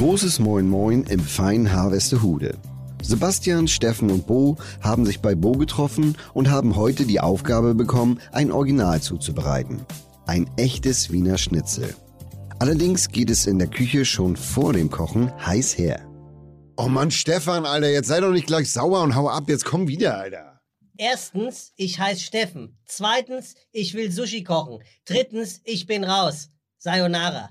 Großes Moin Moin im feinen Harvestehude. Sebastian, Steffen und Bo haben sich bei Bo getroffen und haben heute die Aufgabe bekommen, ein Original zuzubereiten. Ein echtes Wiener Schnitzel. Allerdings geht es in der Küche schon vor dem Kochen heiß her. Oh Mann, Stefan, Alter, jetzt sei doch nicht gleich sauer und hau ab, jetzt komm wieder, Alter. Erstens, ich heiße Steffen. Zweitens, ich will Sushi kochen. Drittens, ich bin raus. Sayonara.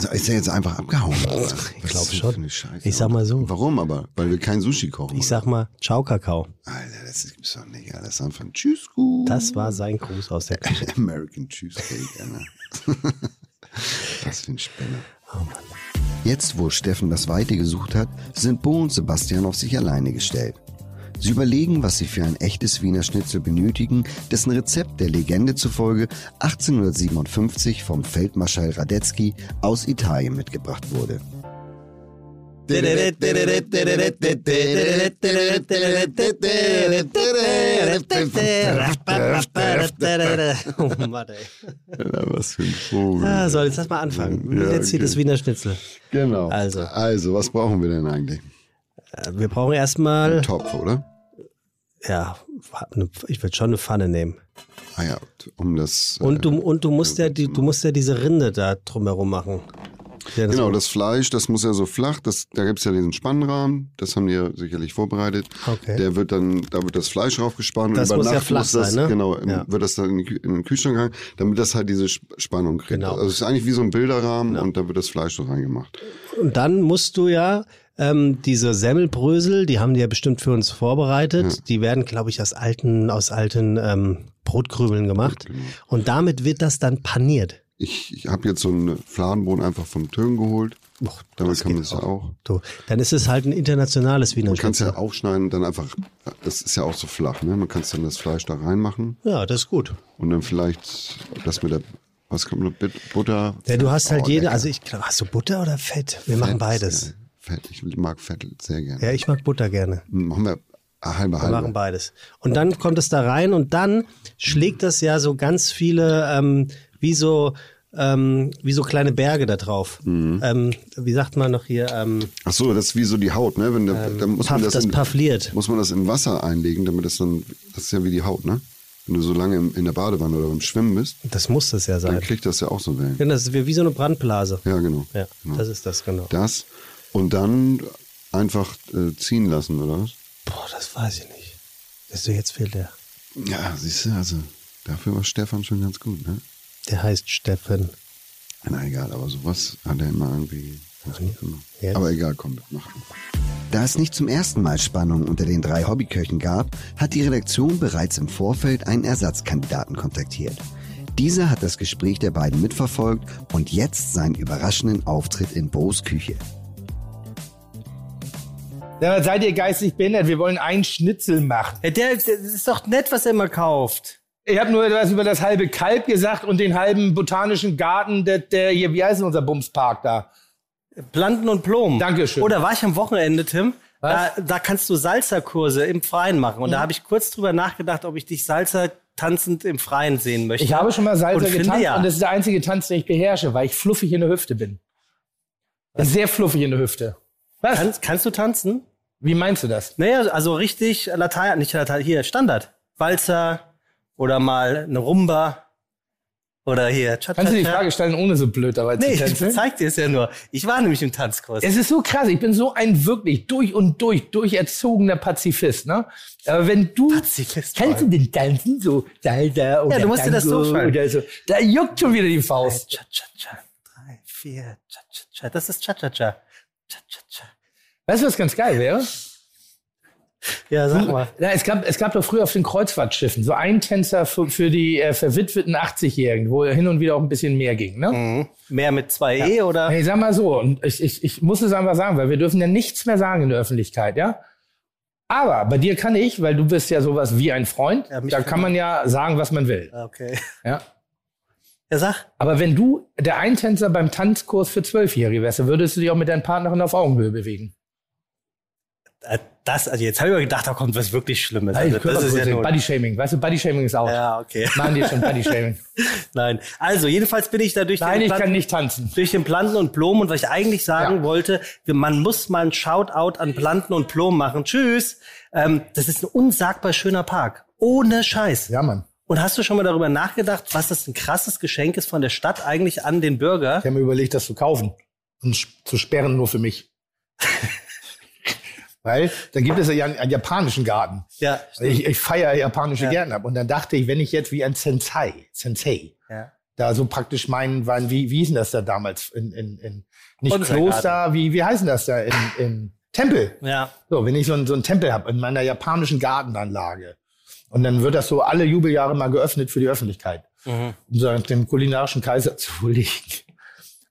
Also ist er jetzt einfach abgehauen? Ich Was glaube schon. Ich sag mal so. Warum aber? Weil wir kein Sushi kochen. Ich sag mal, ciao Kakao. Alter, das gibt's doch nicht. Alter. Das ist einfach ein Tschüss, gut. Das war sein Gruß aus der Küche. American Cheesecake, Alter. Was für ein Spinner. Jetzt, wo Steffen das Weite gesucht hat, sind Bo und Sebastian auf sich alleine gestellt. Sie überlegen, was sie für ein echtes Wiener Schnitzel benötigen, dessen Rezept der Legende zufolge 1857 vom Feldmarschall Radetzky aus Italien mitgebracht wurde. oh Mann, ey. Was für ein Vogel. Ah, so, jetzt lass mal anfangen. Ja, jetzt hier okay. das Wiener Schnitzel. Genau. Also. Also, was brauchen wir denn eigentlich? Äh, Wir brauchen erstmal, Topf, oder? Ja, eine- ich würde schon eine Pfanne nehmen. Ah ja, um das. äh, Und du, und du musst ja, die, du musst ja diese Rinde da drumherum machen. Ja, das- Genau, das Fleisch, das muss ja so flach, das, da gibt's ja diesen Spannrahmen, das haben die ja sicherlich vorbereitet. Okay. Der wird dann, da wird das Fleisch draufgespannt Das und über muss ja Nacht flach muss das, sein, ne? genau, Ja. wird das dann in, in den Kühlschrank gegangen, damit das halt diese Sp- Spannung kriegt. Genau. Also es ist eigentlich wie so ein Bilderrahmen und da wird das Fleisch so reingemacht. Und dann musst du ja ähm, diese Semmelbrösel, die haben die ja bestimmt für uns vorbereitet. Die werden, glaube ich, aus alten, aus alten ähm, Brotkrümeln gemacht. Genau. Und damit wird das dann paniert. Ich, ich habe jetzt so einen Fladenboden einfach vom Türen geholt. Boah, Damit das kann man es ja auch. So, dann ist es halt ein internationales Wiener Man kann es ja aufschneiden und dann einfach, das ist ja auch so flach, ne? Man kann dann das Fleisch da reinmachen Ja, das ist gut. und dann vielleicht das mit der, was kommt Bit- Butter? Ja, du hast halt Oh, jede, lecker. also ich glaube, hast du Butter oder Fett? Wir machen Fett, beides. Fett, ich mag Fett sehr gerne. Ja, ich mag Butter gerne. Machen wir ah, halbe, Wir halbe. machen beides. Und dann kommt es da rein und dann schlägt das ja so ganz viele, ähm, wie so, ähm, wie so kleine Berge da drauf. Mhm. Ähm, wie sagt man noch hier? Ähm, Ach so, das ist wie so die Haut, ne? Wenn der, dann muss man das, das in, muss man das in Wasser einlegen, damit das dann, das ist ja wie die Haut, ne? Wenn du so lange in der Badewanne oder beim Schwimmen bist, Das muss das ja dann sein. kriegt das ja auch so Wellen. Ja, das ist wie wie so eine Brandblase. Ja, genau. Ja, genau. das ist das, genau. Das und dann einfach äh, ziehen lassen, oder was? Boah, das weiß ich nicht. Siehst du, jetzt fehlt der. Ja, siehst du, also dafür war Stefan schon ganz gut, ne? Der heißt Steffen. Na egal, aber sowas hat er immer irgendwie gemacht. Jetzt? Aber egal, komm, mach. Da es nicht zum ersten Mal Spannung unter den drei Hobbyköchen gab, hat die Redaktion bereits im Vorfeld einen Ersatzkandidaten kontaktiert. Dieser hat das Gespräch der beiden mitverfolgt und jetzt seinen überraschenden Auftritt in Bo's Küche. Ja, seid ihr geistig behindert? Wir wollen einen Schnitzel machen. Ja, der, das ist doch nett, was er immer kauft. Ich habe nur etwas über das halbe Kalb gesagt und den halben botanischen Garten, der, der hier, wie heißt denn unser Bumspark da? Planten und Blumen. Dankeschön. Oder war ich am Wochenende, Tim? Da, da kannst du Salsa-Kurse im Freien machen. Und da habe ich kurz drüber nachgedacht, ob ich dich Salsa tanzend im Freien sehen möchte. Ich habe schon mal Salsa Und getanzt ja. und das ist der einzige Tanz, den ich beherrsche, weil ich fluffig in der Hüfte bin. Sehr fluffig in der Hüfte. Was? Kannst, kannst du tanzen? Wie meinst du das? Naja, also richtig Latein, nicht Latein, hier, Standard. Walzer oder mal eine Rumba oder hier cha Kannst du die Frage stellen, ohne so blöd dabei Nee, zu ich tänzeln? zeig dir es ja nur. Ich war nämlich im Tanzkurs. Es ist so krass, ich bin so ein wirklich durch und durch, durcherzogener Pazifist, ne? Aber wenn du, Pazifist, kennst du den Tanzen so, Salsa oder du musst dir das so oder so, da juckt schon wieder die Faust. Cha cha cha. Drei, vier, cha cha cha. Das ist cha cha cha. Cha cha cha. Weißt du, was ganz geil wäre? Ja, sag mal. Ja, es, gab, es gab doch früher auf den Kreuzfahrtschiffen so einen Tänzer für, für die äh, verwitweten 80-Jährigen, wo hin und wieder auch ein bisschen mehr ging. Ne? Mhm. Mehr mit zwei E oder? Hey, sag mal so, und ich, ich, ich muss es einfach sagen, weil wir dürfen ja nichts mehr sagen in der Öffentlichkeit, ja? Aber bei dir kann ich, weil du bist ja sowas wie ein Freund, Ja, da kann man ja sagen, was man will. Okay. Ja? Ja, sag. Aber wenn du der Eintänzer beim Tanzkurs für Zwölfjährige wärst, dann würdest du dich auch mit deinen Partnerin auf Augenhöhe bewegen. Äh, Das, also jetzt habe ich mir gedacht, da kommt was wirklich Schlimmes. Nein, Also, das ist ja nur, Bodyshaming. Weißt du, Bodyshaming ist auch. ja, okay. Machen die schon Bodyshaming. Nein. Also, jedenfalls bin ich da durch Nein, den ich Planten- kann nicht tanzen. durch den Planten und Blumen und was ich eigentlich sagen Ja. wollte, man muss mal ein Shoutout an Planten und Blumen machen. Tschüss. Ähm, das ist ein unsagbar schöner Park. Ohne Scheiß. Ja, Mann. Und hast du schon mal darüber nachgedacht, was das ein krasses Geschenk ist von der Stadt eigentlich an den Bürger? Ich habe mir überlegt, das zu kaufen und zu sperren nur für mich. Weil dann gibt es ja einen japanischen Garten. Ja. Ich, ich feiere japanische Ja. Gärten ab. Und dann dachte ich, wenn ich jetzt wie ein Sensei, Sensei, ja. da so praktisch meinen, wie, wie hieß denn das da damals? In, in, in, nicht Unser Kloster, wie, wie heißen das da? In, in Tempel. Ja. So, wenn ich so, ein- so einen Tempel habe in meiner japanischen Gartenanlage. Und dann wird das so alle Jubeljahre mal geöffnet für die Öffentlichkeit. Mhm. Um so dem kulinarischen Kaiser zu huldigen.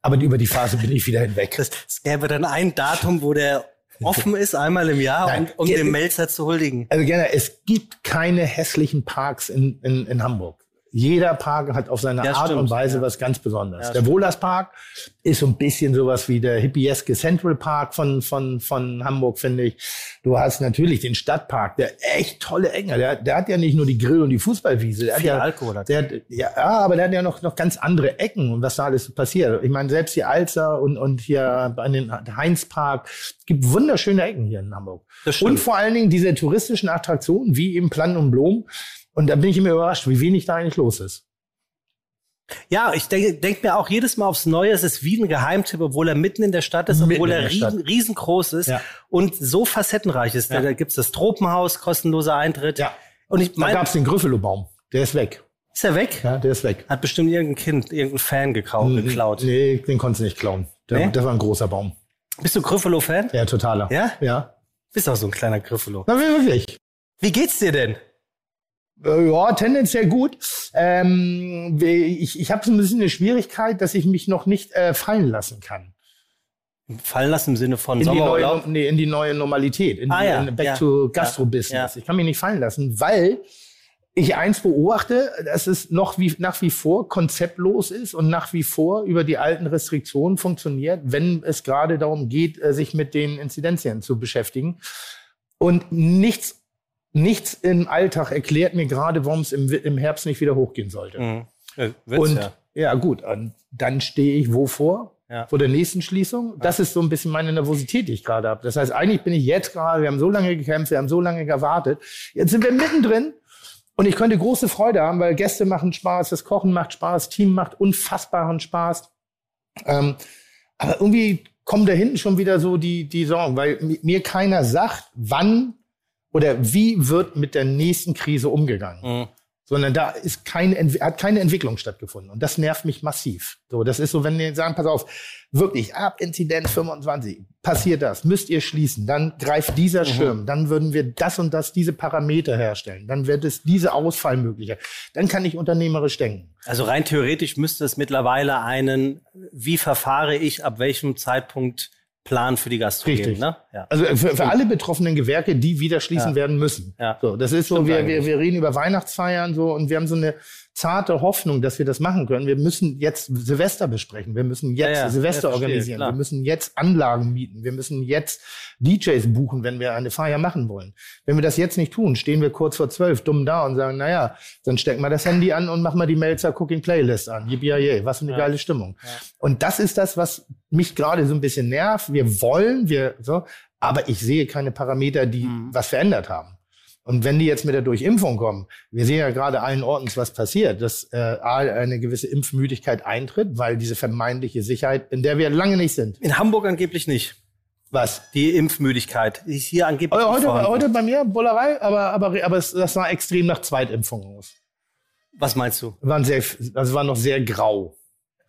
Aber über die Phase bin ich wieder hinweg. Es gäbe dann ein Datum, wo der offen ist, einmal im Jahr, Nein. und, um dem Melzer zu huldigen. Also gerne, es gibt keine hässlichen Parks in, in, in Hamburg. Jeder Park hat auf seine Ja, Art stimmt, und Weise ja. was ganz Besonderes. Ja, der Wohlers Park ist so ein bisschen sowas wie der hippieske Central Park von, von, von Hamburg, finde ich. Du hast natürlich den Stadtpark, der echt tolle Ecken hat. Der, der hat ja nicht nur die Grill- und die Fußballwiese. Der Viel hat ja, Alkohol hat der ja, aber der hat ja noch, noch ganz andere Ecken und was da alles passiert. Ich meine, selbst die Alster und, und hier an den Heinzpark, es gibt wunderschöne Ecken hier in Hamburg. Das stimmt. Und vor allen Dingen diese touristischen Attraktionen wie eben Plan und Blom. Und da bin ich immer überrascht, wie wenig da eigentlich los ist. Ja, ich denke denk mir auch jedes Mal aufs Neue, es ist wie ein Geheimtipp, obwohl er mitten in der Stadt ist, Mitten obwohl er riesen, riesengroß ist Ja. und so facettenreich ist. Ja. Da gibt's das Tropenhaus, kostenloser Eintritt. Ja. Und ich Da meine, gab's den Grüffelow-Baum. Der ist weg. ist er weg? Ja, der ist weg. Hat bestimmt irgendein Kind, irgendein Fan gekauft, geklaut. Nee, den konntest du nicht klauen. Der, Nee? Das war ein großer Baum. Bist du Griffalo-Fan? Ja, totaler. Ja? Ja. Bist auch so ein kleiner Griffalo. Na, wirklich. Wie geht's dir denn? Äh, Ja, tendenziell gut. Ähm, ich ich habe so ein bisschen eine Schwierigkeit, dass ich mich noch nicht äh, fallen lassen kann. Fallen lassen im Sinne von In die, neue, Sommerurlaub? nee, in die neue Normalität, in Ah, die ja, in Back ja. to Gastro-Business. Ja. Ich kann mich nicht fallen lassen, weil ich eins beobachte, dass es noch wie, nach wie vor konzeptlos ist und nach wie vor über die alten Restriktionen funktioniert, wenn es gerade darum geht, äh, sich mit den Inzidenzien zu beschäftigen. Und nichts, nichts im Alltag erklärt mir gerade, warum es im, im Herbst nicht wieder hochgehen sollte. Mhm. Wird's Und ja. ja. gut, dann stehe ich wo vor? Ja. Vor der nächsten Schließung. Das ist so ein bisschen meine Nervosität, die ich gerade habe. Das heißt, eigentlich bin ich jetzt gerade, wir haben so lange gekämpft, wir haben so lange gewartet. Jetzt sind wir mittendrin und ich könnte große Freude haben, weil Gäste machen Spaß, das Kochen macht Spaß, Team macht unfassbaren Spaß. Ähm, aber irgendwie kommen da hinten schon wieder so die, die Sorgen, weil mi- mir keiner sagt, wann oder wie wird mit der nächsten Krise umgegangen Mhm. sondern da ist Entwi- hat keine Entwicklung stattgefunden. Und das nervt mich massiv. So, das ist so, wenn die sagen, pass auf, wirklich, ab Inzidenz 25, passiert das, müsst ihr schließen, dann greift dieser Schirm, dann würden wir das und das, diese Parameter herstellen, dann wird es diese Ausfall möglicher. Dann kann ich unternehmerisch denken. Also rein theoretisch müsste es mittlerweile einen, wie verfahre ich, ab welchem Zeitpunkt Plan für die Gastro Richtig. Ne? Ja. Also für, für alle betroffenen Gewerke, die wieder schließen Ja. werden müssen. Ja. So, das ist so, Stimmt wir, wir, wir reden über Weihnachtsfeiern so und wir haben so eine zarte Hoffnung, dass wir das machen können. Wir müssen jetzt Silvester besprechen. Wir müssen jetzt Ja, ja. Silvester verstehe, organisieren. klar. Wir müssen jetzt Anlagen mieten. Wir müssen jetzt DJs buchen, wenn wir eine Feier machen wollen. Wenn wir das jetzt nicht tun, stehen wir kurz vor zwölf dumm da und sagen, naja, dann stecken wir das Handy an und machen mal die Melzer Cooking Playlist an. Yippie was für eine Ja. geile Stimmung. Und das ist das, was mich gerade so ein bisschen nervt. Wir wollen, wir so, aber ich sehe keine Parameter, die Mhm. was verändert haben. Und wenn die jetzt mit der Durchimpfung kommen, wir sehen ja gerade allen Ortens, was passiert, dass äh, eine gewisse Impfmüdigkeit eintritt, weil diese vermeintliche Sicherheit, in der wir lange nicht sind. In Hamburg angeblich nicht. Was? Die Impfmüdigkeit ist hier angeblich Heute, heute, heute bei mir Bullerei, aber, aber, aber es, das sah extrem nach Zweitimpfung aus. Was meinst du? Waren sehr, also war noch sehr grau,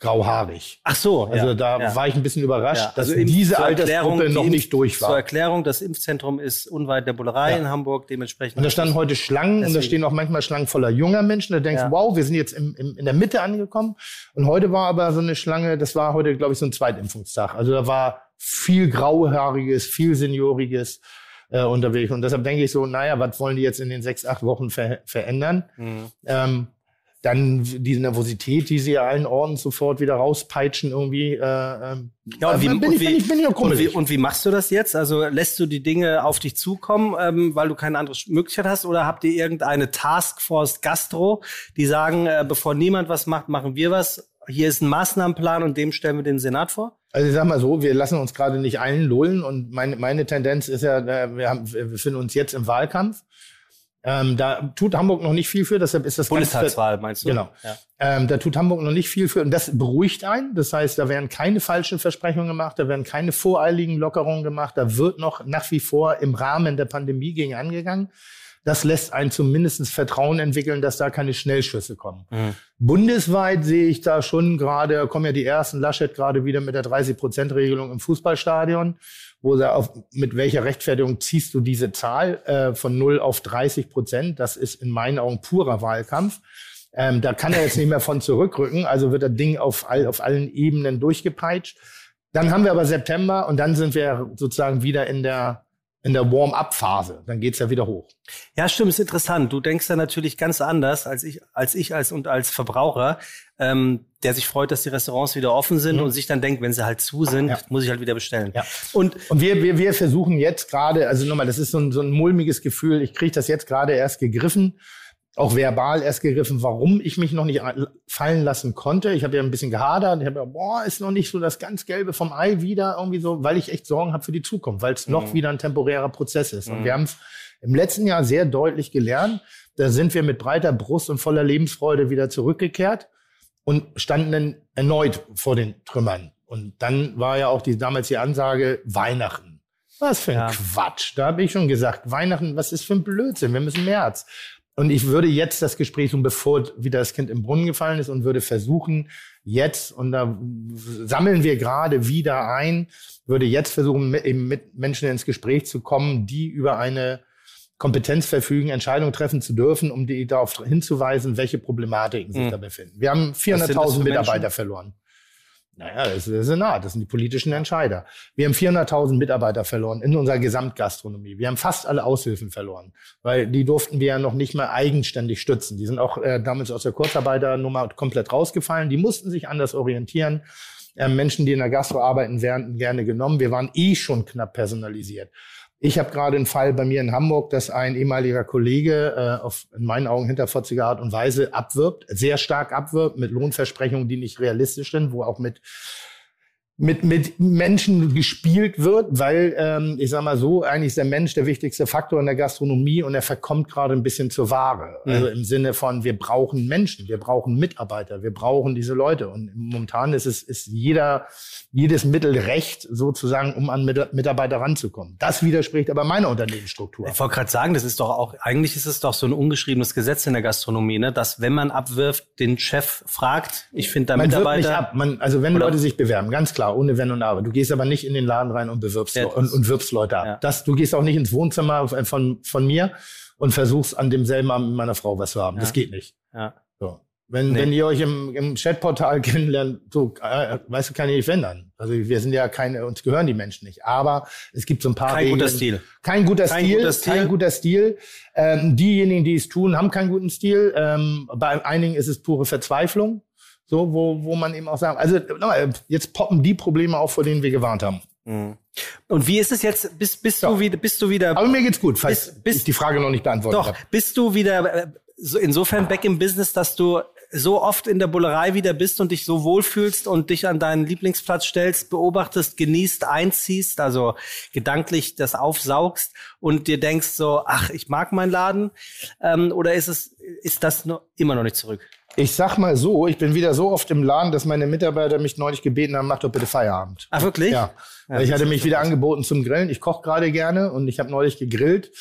grauhaarig. Ach so, Also ja, da ja. war ich ein bisschen überrascht, Ja, dass also Impf- diese zur Altersgruppe die noch nicht durch Zur war. Erklärung, das Impfzentrum ist unweit der Bullerei in Hamburg, dementsprechend. Und da standen heute Schlangen und da Deswegen. stehen auch manchmal Schlangen voller junger Menschen. Da denkst du, wow, wir sind jetzt im, im, in der Mitte angekommen. Und heute war aber so eine Schlange, das war heute, glaube ich, so ein Zweitimpfungstag. Also da war viel Grauhaariges, viel Senioriges äh, unterwegs. Und deshalb denke ich so, naja, was wollen die jetzt in den sechs, acht Wochen ver verändern? Mhm. Ähm, dann diese Nervosität, die sie allen Orten sofort wieder rauspeitschen irgendwie. Äh, äh, Ja, und wie, bin, und, ich, wie, bin, ich, bin ich und, wie, und wie machst du das jetzt? Also lässt du die Dinge auf dich zukommen, ähm, weil du keine andere Möglichkeit hast? Oder habt ihr irgendeine Taskforce Gastro, die sagen, äh, bevor niemand was macht, machen wir was? Hier ist ein Maßnahmenplan und dem stellen wir den Senat vor? Also ich sag mal so, wir lassen uns gerade nicht einlullen und meine, meine Tendenz ist ja, äh, wir, haben, wir befinden uns jetzt im Wahlkampf. Ähm, da tut Hamburg noch nicht viel für, deshalb ist das ganz- Bundestagswahl, meinst du? Genau. Ja. Ähm, da tut Hamburg noch nicht viel für und das beruhigt einen. Das heißt, da werden keine falschen Versprechungen gemacht, da werden keine voreiligen Lockerungen gemacht, da wird noch nach wie vor im Rahmen der Pandemie gegen angegangen. Das lässt einen zumindest Vertrauen entwickeln, dass da keine Schnellschüsse kommen. Mhm. Bundesweit sehe ich da schon gerade, kommen ja die ersten Laschet gerade wieder mit der 30-Prozent-Regelung im Fußballstadion, wo er auf, mit welcher Rechtfertigung ziehst du diese Zahl äh, von 0 auf 30 Prozent? Das ist in meinen Augen purer Wahlkampf. Ähm, da kann er jetzt nicht mehr von zurückrücken, also wird das Ding auf, all, auf allen Ebenen durchgepeitscht. Dann haben wir aber September und dann sind wir sozusagen wieder in der, in der Warm-up-Phase. Dann geht's ja wieder hoch. Ja, stimmt, ist interessant. Du denkst da natürlich ganz anders als ich, als ich als und als Verbraucher, ähm, der sich freut, dass die Restaurants wieder offen sind Mhm. und sich dann denkt, wenn sie halt zu sind, Ja. muss ich halt wieder bestellen. Ja. Und Und wir, wir, wir versuchen jetzt gerade, also nochmal, das ist so ein, so ein mulmiges Gefühl, ich kriege das jetzt gerade erst gegriffen, auch verbal erst gegriffen, warum ich mich noch nicht fallen lassen konnte. Ich habe ja ein bisschen gehadert, ich habe ja, boah, ist noch nicht so das ganz Gelbe vom Ei wieder irgendwie so, weil ich echt Sorgen habe für die Zukunft, weil es noch wieder ein temporärer Prozess ist. Und wir haben es im letzten Jahr sehr deutlich gelernt. Da sind wir mit breiter Brust und voller Lebensfreude wieder zurückgekehrt und standen dann erneut vor den Trümmern. Und dann war ja auch die, damals die Ansage Weihnachten. Was für ein Ja. Quatsch. Da habe ich schon gesagt, Weihnachten, was ist für ein Blödsinn? Wir müssen März. Und ich würde jetzt das Gespräch suchen, bevor wieder das Kind im Brunnen gefallen ist und würde versuchen, jetzt, und da sammeln wir gerade wieder ein, würde jetzt versuchen, mit, eben mit Menschen ins Gespräch zu kommen, die über eine Kompetenz verfügen, Entscheidungen treffen zu dürfen, um die darauf hinzuweisen, welche Problematiken sich Mhm. da befinden. Wir haben Was sind das 400.000 für Mitarbeiter verloren. Naja, das ist der Senat, das sind die politischen Entscheider. Wir haben 400.000 Mitarbeiter verloren in unserer Gesamtgastronomie. Wir haben fast alle Aushilfen verloren, weil die durften wir ja noch nicht mehr eigenständig stützen. Die sind auch äh, damals aus der Kurzarbeiternummer komplett rausgefallen. Die mussten sich anders orientieren. Äh, Menschen, die in der Gastro arbeiten, werden gerne genommen. Wir waren eh schon knapp personalisiert. Ich habe gerade einen Fall bei mir in Hamburg, dass ein ehemaliger Kollege äh, auf in meinen Augen hinterfotziger Art und Weise abwirbt, sehr stark abwirbt mit Lohnversprechungen, die nicht realistisch sind, wo auch mit mit, mit Menschen gespielt wird, weil ähm, ich sag mal so, eigentlich ist der Mensch der wichtigste Faktor in der Gastronomie und er verkommt gerade ein bisschen zur Ware. Also im Sinne von, wir brauchen Menschen, wir brauchen Mitarbeiter, wir brauchen diese Leute. Und momentan ist es ist jeder jedes Mittel recht, sozusagen, um an Mit- Mitarbeiter ranzukommen. Das widerspricht aber meiner Unternehmensstruktur. Ich wollte gerade sagen, das ist doch auch, eigentlich ist es doch so ein ungeschriebenes Gesetz in der Gastronomie, ne? dass wenn man abwirft, den Chef fragt, ich finde da Man Mitarbeiter. nicht ab. Man, also wenn Leute sich bewerben, ganz klar, ohne Wenn und Aber. Du gehst aber nicht in den Laden rein und bewirbst Ja, und, das- und wirbst Leute ab. Ja. Das, du gehst auch nicht ins Wohnzimmer von, von mir und versuchst an demselben Abend mit meiner Frau was zu haben. Das Ja. geht nicht. Ja. So. Wenn, Nee. wenn ihr euch im, im Chatportal kennenlernt, so, äh, weißt du, kann ich nicht ändern. Also wir sind ja keine, uns gehören die Menschen nicht. Aber es gibt so ein paar Kein Regeln. guter Stil. Kein guter Kein Stil. guter Stil. Kein guter Stil. Ähm, diejenigen, die es tun, haben keinen guten Stil. Ähm, bei einigen ist es pure Verzweiflung. So, wo, wo man eben auch sagt, also nochmal, jetzt poppen die Probleme auf, vor denen wir gewarnt haben. Mhm. Und wie ist es jetzt? Bist, bist Ja. du wieder, bist du wieder Aber mir geht's gut, falls Bis- bis- ich die Frage noch nicht beantwortet Doch, habe. bist du wieder äh, so insofern back im Business, dass du so oft in der Bullerei wieder bist und dich so wohlfühlst und dich an deinen Lieblingsplatz stellst, beobachtest, genießt, einziehst, also gedanklich das aufsaugst und dir denkst so, ach, ich mag meinen Laden, ähm, oder ist es, ist das noch, immer noch nicht zurück? Ich sag mal so, ich bin wieder so oft im Laden, dass meine Mitarbeiter mich neulich gebeten haben, mach doch bitte Feierabend. Ach, wirklich? Ja. Weil ich hatte mich wieder angeboten zum Grillen. Ich koche gerade gerne und ich habe neulich gegrillt.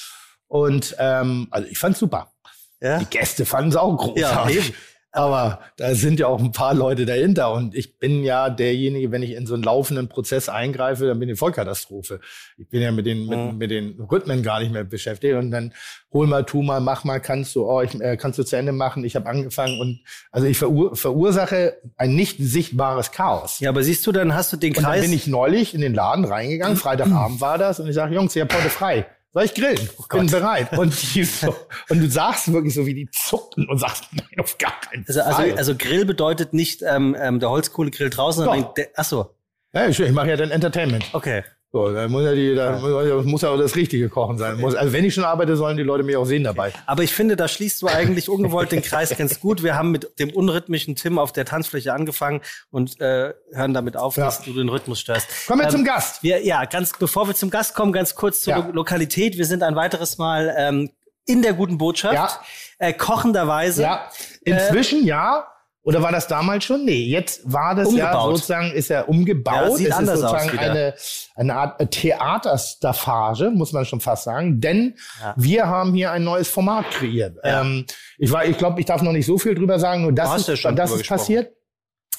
Und ähm, also ich fand's super. Ja? Die Gäste fanden es auch großartig. Ja. Aber da sind ja auch ein paar Leute dahinter. Und ich bin ja derjenige, wenn ich in so einen laufenden Prozess eingreife, dann bin ich Vollkatastrophe. Ich bin ja mit den, mit, mit den Rhythmen gar nicht mehr beschäftigt. Und dann hol mal, tu mal, mach mal, kannst du, oh, ich, äh, kannst du zu Ende machen. Ich habe angefangen und also ich verur verursache ein nicht sichtbares Chaos. Ja, aber siehst du, dann hast du den Und dann Kreis. bin ich neulich in den Laden reingegangen, Freitagabend war das, und ich sage, Jungs, ihr habt heute frei. Soll ich grillen? Bin bereit. Und, die so, und du sagst wirklich so, wie die zuckten und sagst, nein, auf gar keinen Also, Fall. also, also Grill bedeutet nicht ähm, ähm, der Holzkohlegrill draußen, sondern der, ach so, ja, ich, ich mache ja dann Entertainment. okay. So, da muss ja, die, da muss- ja auch das Richtige kochen sein. Also wenn ich schon arbeite, sollen die Leute mich auch sehen dabei. Aber ich finde, da schließt du eigentlich ungewollt den Kreis ganz gut. Wir haben mit dem unrhythmischen Tim auf der Tanzfläche angefangen und äh, hören damit auf, Ja. dass du den Rhythmus störst. Kommen wir Ähm, zum Gast. Wir, ja, ganz bevor wir zum Gast kommen, ganz kurz zur Ja. Lo Lokalität. Wir sind ein weiteres Mal ähm, in der guten Botschaft. Ja. Äh, kochenderweise. Ja, inzwischen ja. Oder war das damals schon? Nee, jetzt war das ja Umgebaut. sozusagen, ist er umgebaut. Ja, sieht es anders ist aus sozusagen wieder. eine, eine Art Theaterstaffage, muss man schon fast sagen. Denn wir haben hier ein neues Format kreiert. Ja. Ähm, ich war, ich glaube, ich darf noch nicht so viel drüber sagen, nur das ist, ja das ist gesprochen. passiert.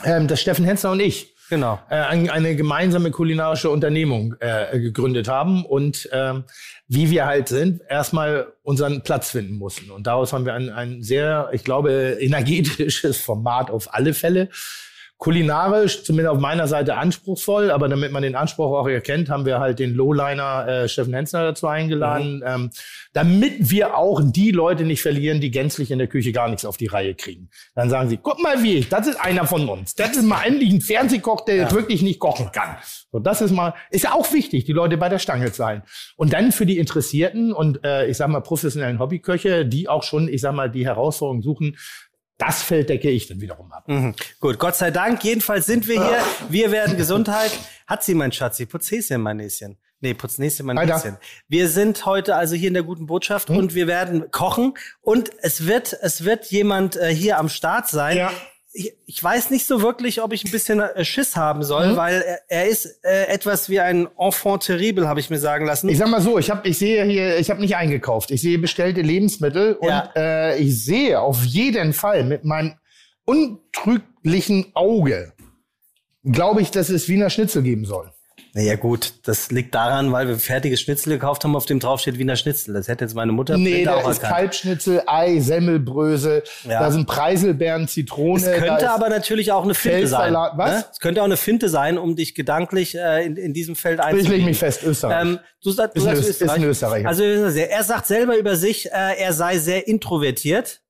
Ähm, dass Steffen Hensler und ich Genau. äh, ein- eine gemeinsame kulinarische Unternehmung äh, gegründet haben und ähm, wie wir halt sind, erstmal unseren Platz finden mussten. Und daraus haben wir ein, ein sehr, ich glaube, energetisches Format auf alle Fälle. Kulinarisch, zumindest auf meiner Seite anspruchsvoll, aber damit man den Anspruch auch erkennt, haben wir halt den Lowliner äh, Steffen Hensler dazu eingeladen, ähm, damit wir auch die Leute nicht verlieren, die gänzlich in der Küche gar nichts auf die Reihe kriegen. Dann sagen sie, guck mal wie, das ist einer von uns. Das ist mal endlich ein Fernsehkoch, der wirklich nicht kochen kann. So, das ist mal, ist ja auch wichtig, die Leute bei der Stange zu halten. Und dann für die Interessierten und äh, ich sag mal professionellen Hobbyköche, die auch schon, ich sag mal, die Herausforderungen suchen, das Feld decke ich dann wiederum ab. Mhm. Gut, Gott sei Dank. Jedenfalls sind wir hier. Wir werden Gesundheit. Hat sie, mein Schatzi. Putz Häschen, mein Näschen. Nee, putz Näschen, mein Alter. Näschen. Wir sind heute also hier in der guten Botschaft Hm? und wir werden kochen. Und es wird, es wird jemand äh, hier am Start sein. Ja. Ich, ich weiß nicht so wirklich, ob ich ein bisschen äh, Schiss haben soll, Mhm. weil er, er ist äh, etwas wie ein Enfant terrible, habe ich mir sagen lassen. Ich sag mal so, ich habe, ich sehe hier, ich habe nicht eingekauft. Ich sehe bestellte Lebensmittel Ja. und äh, ich sehe auf jeden Fall mit meinem untrüglichen Auge, glaube ich, dass es Wiener Schnitzel geben soll. Naja gut, das liegt daran, weil wir fertiges Schnitzel gekauft haben, auf dem draufsteht Wiener Schnitzel. Das hätte jetzt meine Mutter Nee, da ist erkannt. Kalbschnitzel, Ei, Semmelbrösel, Ja. da sind Preiselbeeren, Zitrone. Es könnte aber natürlich auch eine Finte sein. Feldsalat, was? Ne? Es könnte auch eine Finte sein, um dich gedanklich äh, in, in diesem Feld Ich einzubinden. lege mich fest, Österreich. Ähm, du, du ein sagst Öst- ist Österreich. ein Österreicher. Also er sagt selber über sich, äh, er sei sehr introvertiert.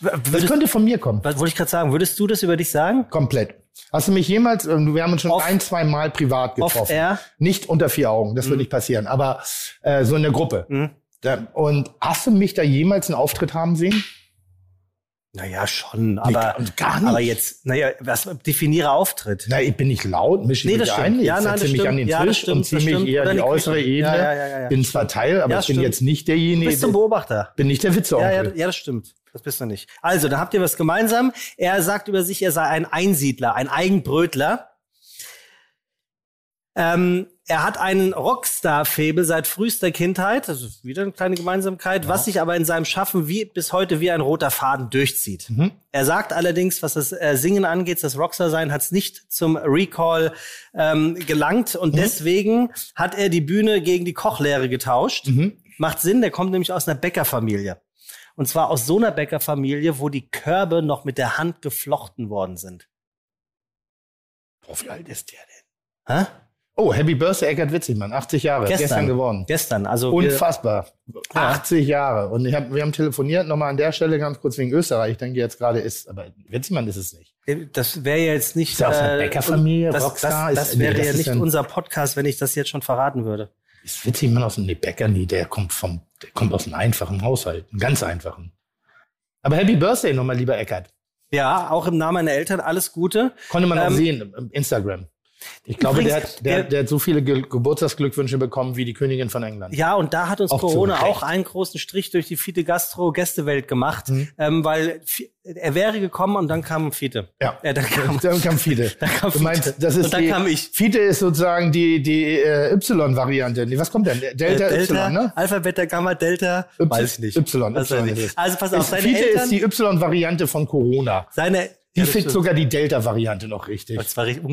W- das Würdest, könnte von mir kommen. was wollte ich gerade sagen? Würdest du das über dich sagen? Komplett. Hast du mich jemals, ähm, wir haben uns schon Off- ein, zwei Mal privat Off getroffen. air? Nicht unter vier Augen, das wird nicht passieren, aber äh, so in der Gruppe. Mhm. Da, und hast du mich da jemals einen Auftritt haben sehen? Naja, schon, aber, und gar nicht. aber jetzt, naja, was definiere Auftritt? Na, ich bin nicht laut, mische Nee, mich ein, ich Ja, setze mich an den Ja, Tisch stimmt, und ziehe mich eher Oder die äußere Küche. Ebene. Ja, ja, ja. Bin zwar Teil, aber ich bin jetzt nicht derjenige, Du bist ein Beobachter. bin nicht der Ja, Witzeonkel. ja, ja, das stimmt. Das bist du nicht. Also, da habt ihr was gemeinsam. Er sagt über sich, er sei ein Einsiedler, ein Eigenbrötler. Ähm, er hat einen Rockstar-Fable seit frühester Kindheit, das ist wieder eine kleine Gemeinsamkeit, was sich aber in seinem Schaffen wie, bis heute wie ein roter Faden durchzieht. Mhm. Er sagt allerdings, was das äh, Singen angeht, das Rockstar-Sein hat es nicht zum Recall ähm, gelangt und deswegen hat er die Bühne gegen die Kochlehre getauscht. Macht Sinn, der kommt nämlich aus einer Bäckerfamilie. Und zwar aus so einer Bäckerfamilie, wo die Körbe noch mit der Hand geflochten worden sind. Boah, wie alt ist der denn? Hä? Oh, Happy Birthday, Eckert Witzigmann, 80 Jahre, gestern, geworden. Gestern, also wir- Unfassbar. 80 Jahre. Und hab, wir haben telefoniert, nochmal an der Stelle ganz kurz wegen Österreich. Ich denke jetzt gerade ist, aber Witzigmann ist es nicht. das wäre ja jetzt nicht. Ist ja aus einer äh, Bäckerfamilie, das, Rockstar, das, das ist- nee, wäre das ja nicht unser Podcast, wenn ich das jetzt schon verraten würde. Ist Witzigmann aus dem nee, Bäcker? Nee, der kommt vom, der kommt aus einem einfachen Haushalt. Einem ganz einfachen. Aber Happy Birthday nochmal, lieber Eckert. Ja, auch im Namen meiner Eltern alles Gute. Konnte man auch Ähm, sehen im Instagram. Ich glaube, der hat, der, der- hat so viele Ge Geburtstagsglückwünsche bekommen wie die Königin von England. Ja, und da hat uns Auch Corona auch einen großen Strich durch die Fiete Gastro Gästewelt gemacht, Mhm. ähm, weil er wäre gekommen und dann kam Fiete. Ja. Äh, dann kam, Dann kam Fiete. Dann kam du meinst, Fiete. das ist Und dann die, kam ich. Fiete ist sozusagen die, die äh, Y-Variante. Was kommt denn? Delta, Äh, Y, ne? Alpha, Beta, Gamma, Delta, Y- weiß ich nicht. Y, Also, Y es. also pass auf, seine Fiete Eltern, ist die Y-Variante von Corona. seine, Ich das finde sogar die Delta-Variante noch richtig.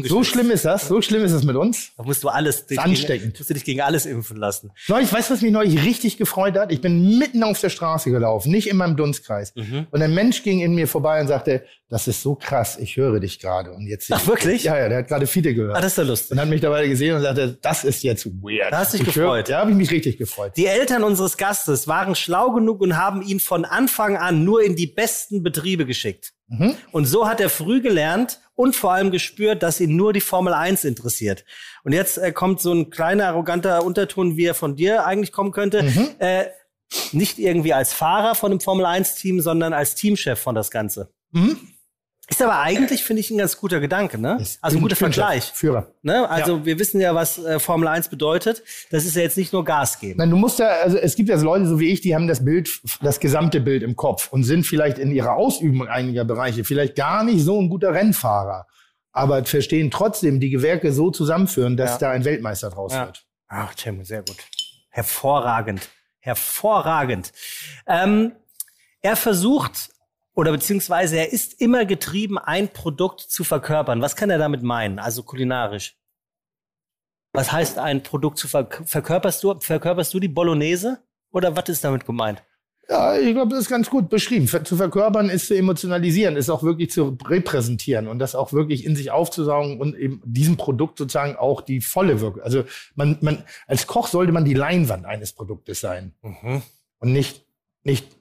So schlimm ist das? So schlimm ist es mit uns? Da musst du alles, dich ansteckend. Gegen, musst du dich gegen alles impfen lassen. Neulich, weißt du, was mich neulich richtig gefreut hat? Ich bin mitten auf der Straße gelaufen, nicht in meinem Dunstkreis. Mhm. Und ein Mensch ging in mir vorbei und sagte, das ist so krass, ich höre dich gerade. Und jetzt Ach, wirklich? Ja, ja, der hat gerade Fiete gehört. Ah, das ist ja lustig. und hat mich dabei gesehen und sagte, das ist jetzt weird. Da hast du dich Ich höre- gefreut. Ja, habe ich mich richtig gefreut. Die Eltern unseres Gastes waren schlau genug und haben ihn von Anfang an nur in die besten Betriebe geschickt. Mhm. Und so hat er früh gelernt und vor allem gespürt, dass ihn nur die Formel 1 interessiert. Und jetzt äh, kommt so ein kleiner, arroganter Unterton, wie er von dir eigentlich kommen könnte. Mhm. Äh, nicht irgendwie als Fahrer von dem Formel 1-Team, sondern als Teamchef von das Ganze. Mhm. Ist aber eigentlich, finde ich, ein ganz guter Gedanke, ne? Also ein guter Vergleich. Führer. Ne? Also wir wissen ja, was äh, Formel 1 bedeutet. Das ist ja jetzt nicht nur Gas geben. Nein, du musst ja, also es gibt ja so Leute so wie ich, die haben das Bild, das gesamte Bild im Kopf und sind vielleicht in ihrer Ausübung einiger Bereiche vielleicht gar nicht so ein guter Rennfahrer, aber verstehen trotzdem die Gewerke so zusammenführen, dass Ja. da ein Weltmeister draus Ja. wird. Ach, Tim, sehr gut. Hervorragend. Hervorragend. Ähm, er versucht, oder beziehungsweise er ist immer getrieben, ein Produkt zu verkörpern. Was kann er damit meinen? Also kulinarisch. Was heißt ein Produkt zu verk verkörperst du? Verkörperst du die Bolognese? Oder was ist damit gemeint? Ja, ich glaube, das ist ganz gut beschrieben. Ver- Zu verkörpern ist zu emotionalisieren, ist auch wirklich zu repräsentieren und das auch wirklich in sich aufzusaugen und eben diesem Produkt sozusagen auch die volle Wirkung. Also man, man, als Koch sollte man die Leinwand eines Produktes sein und nicht, nicht,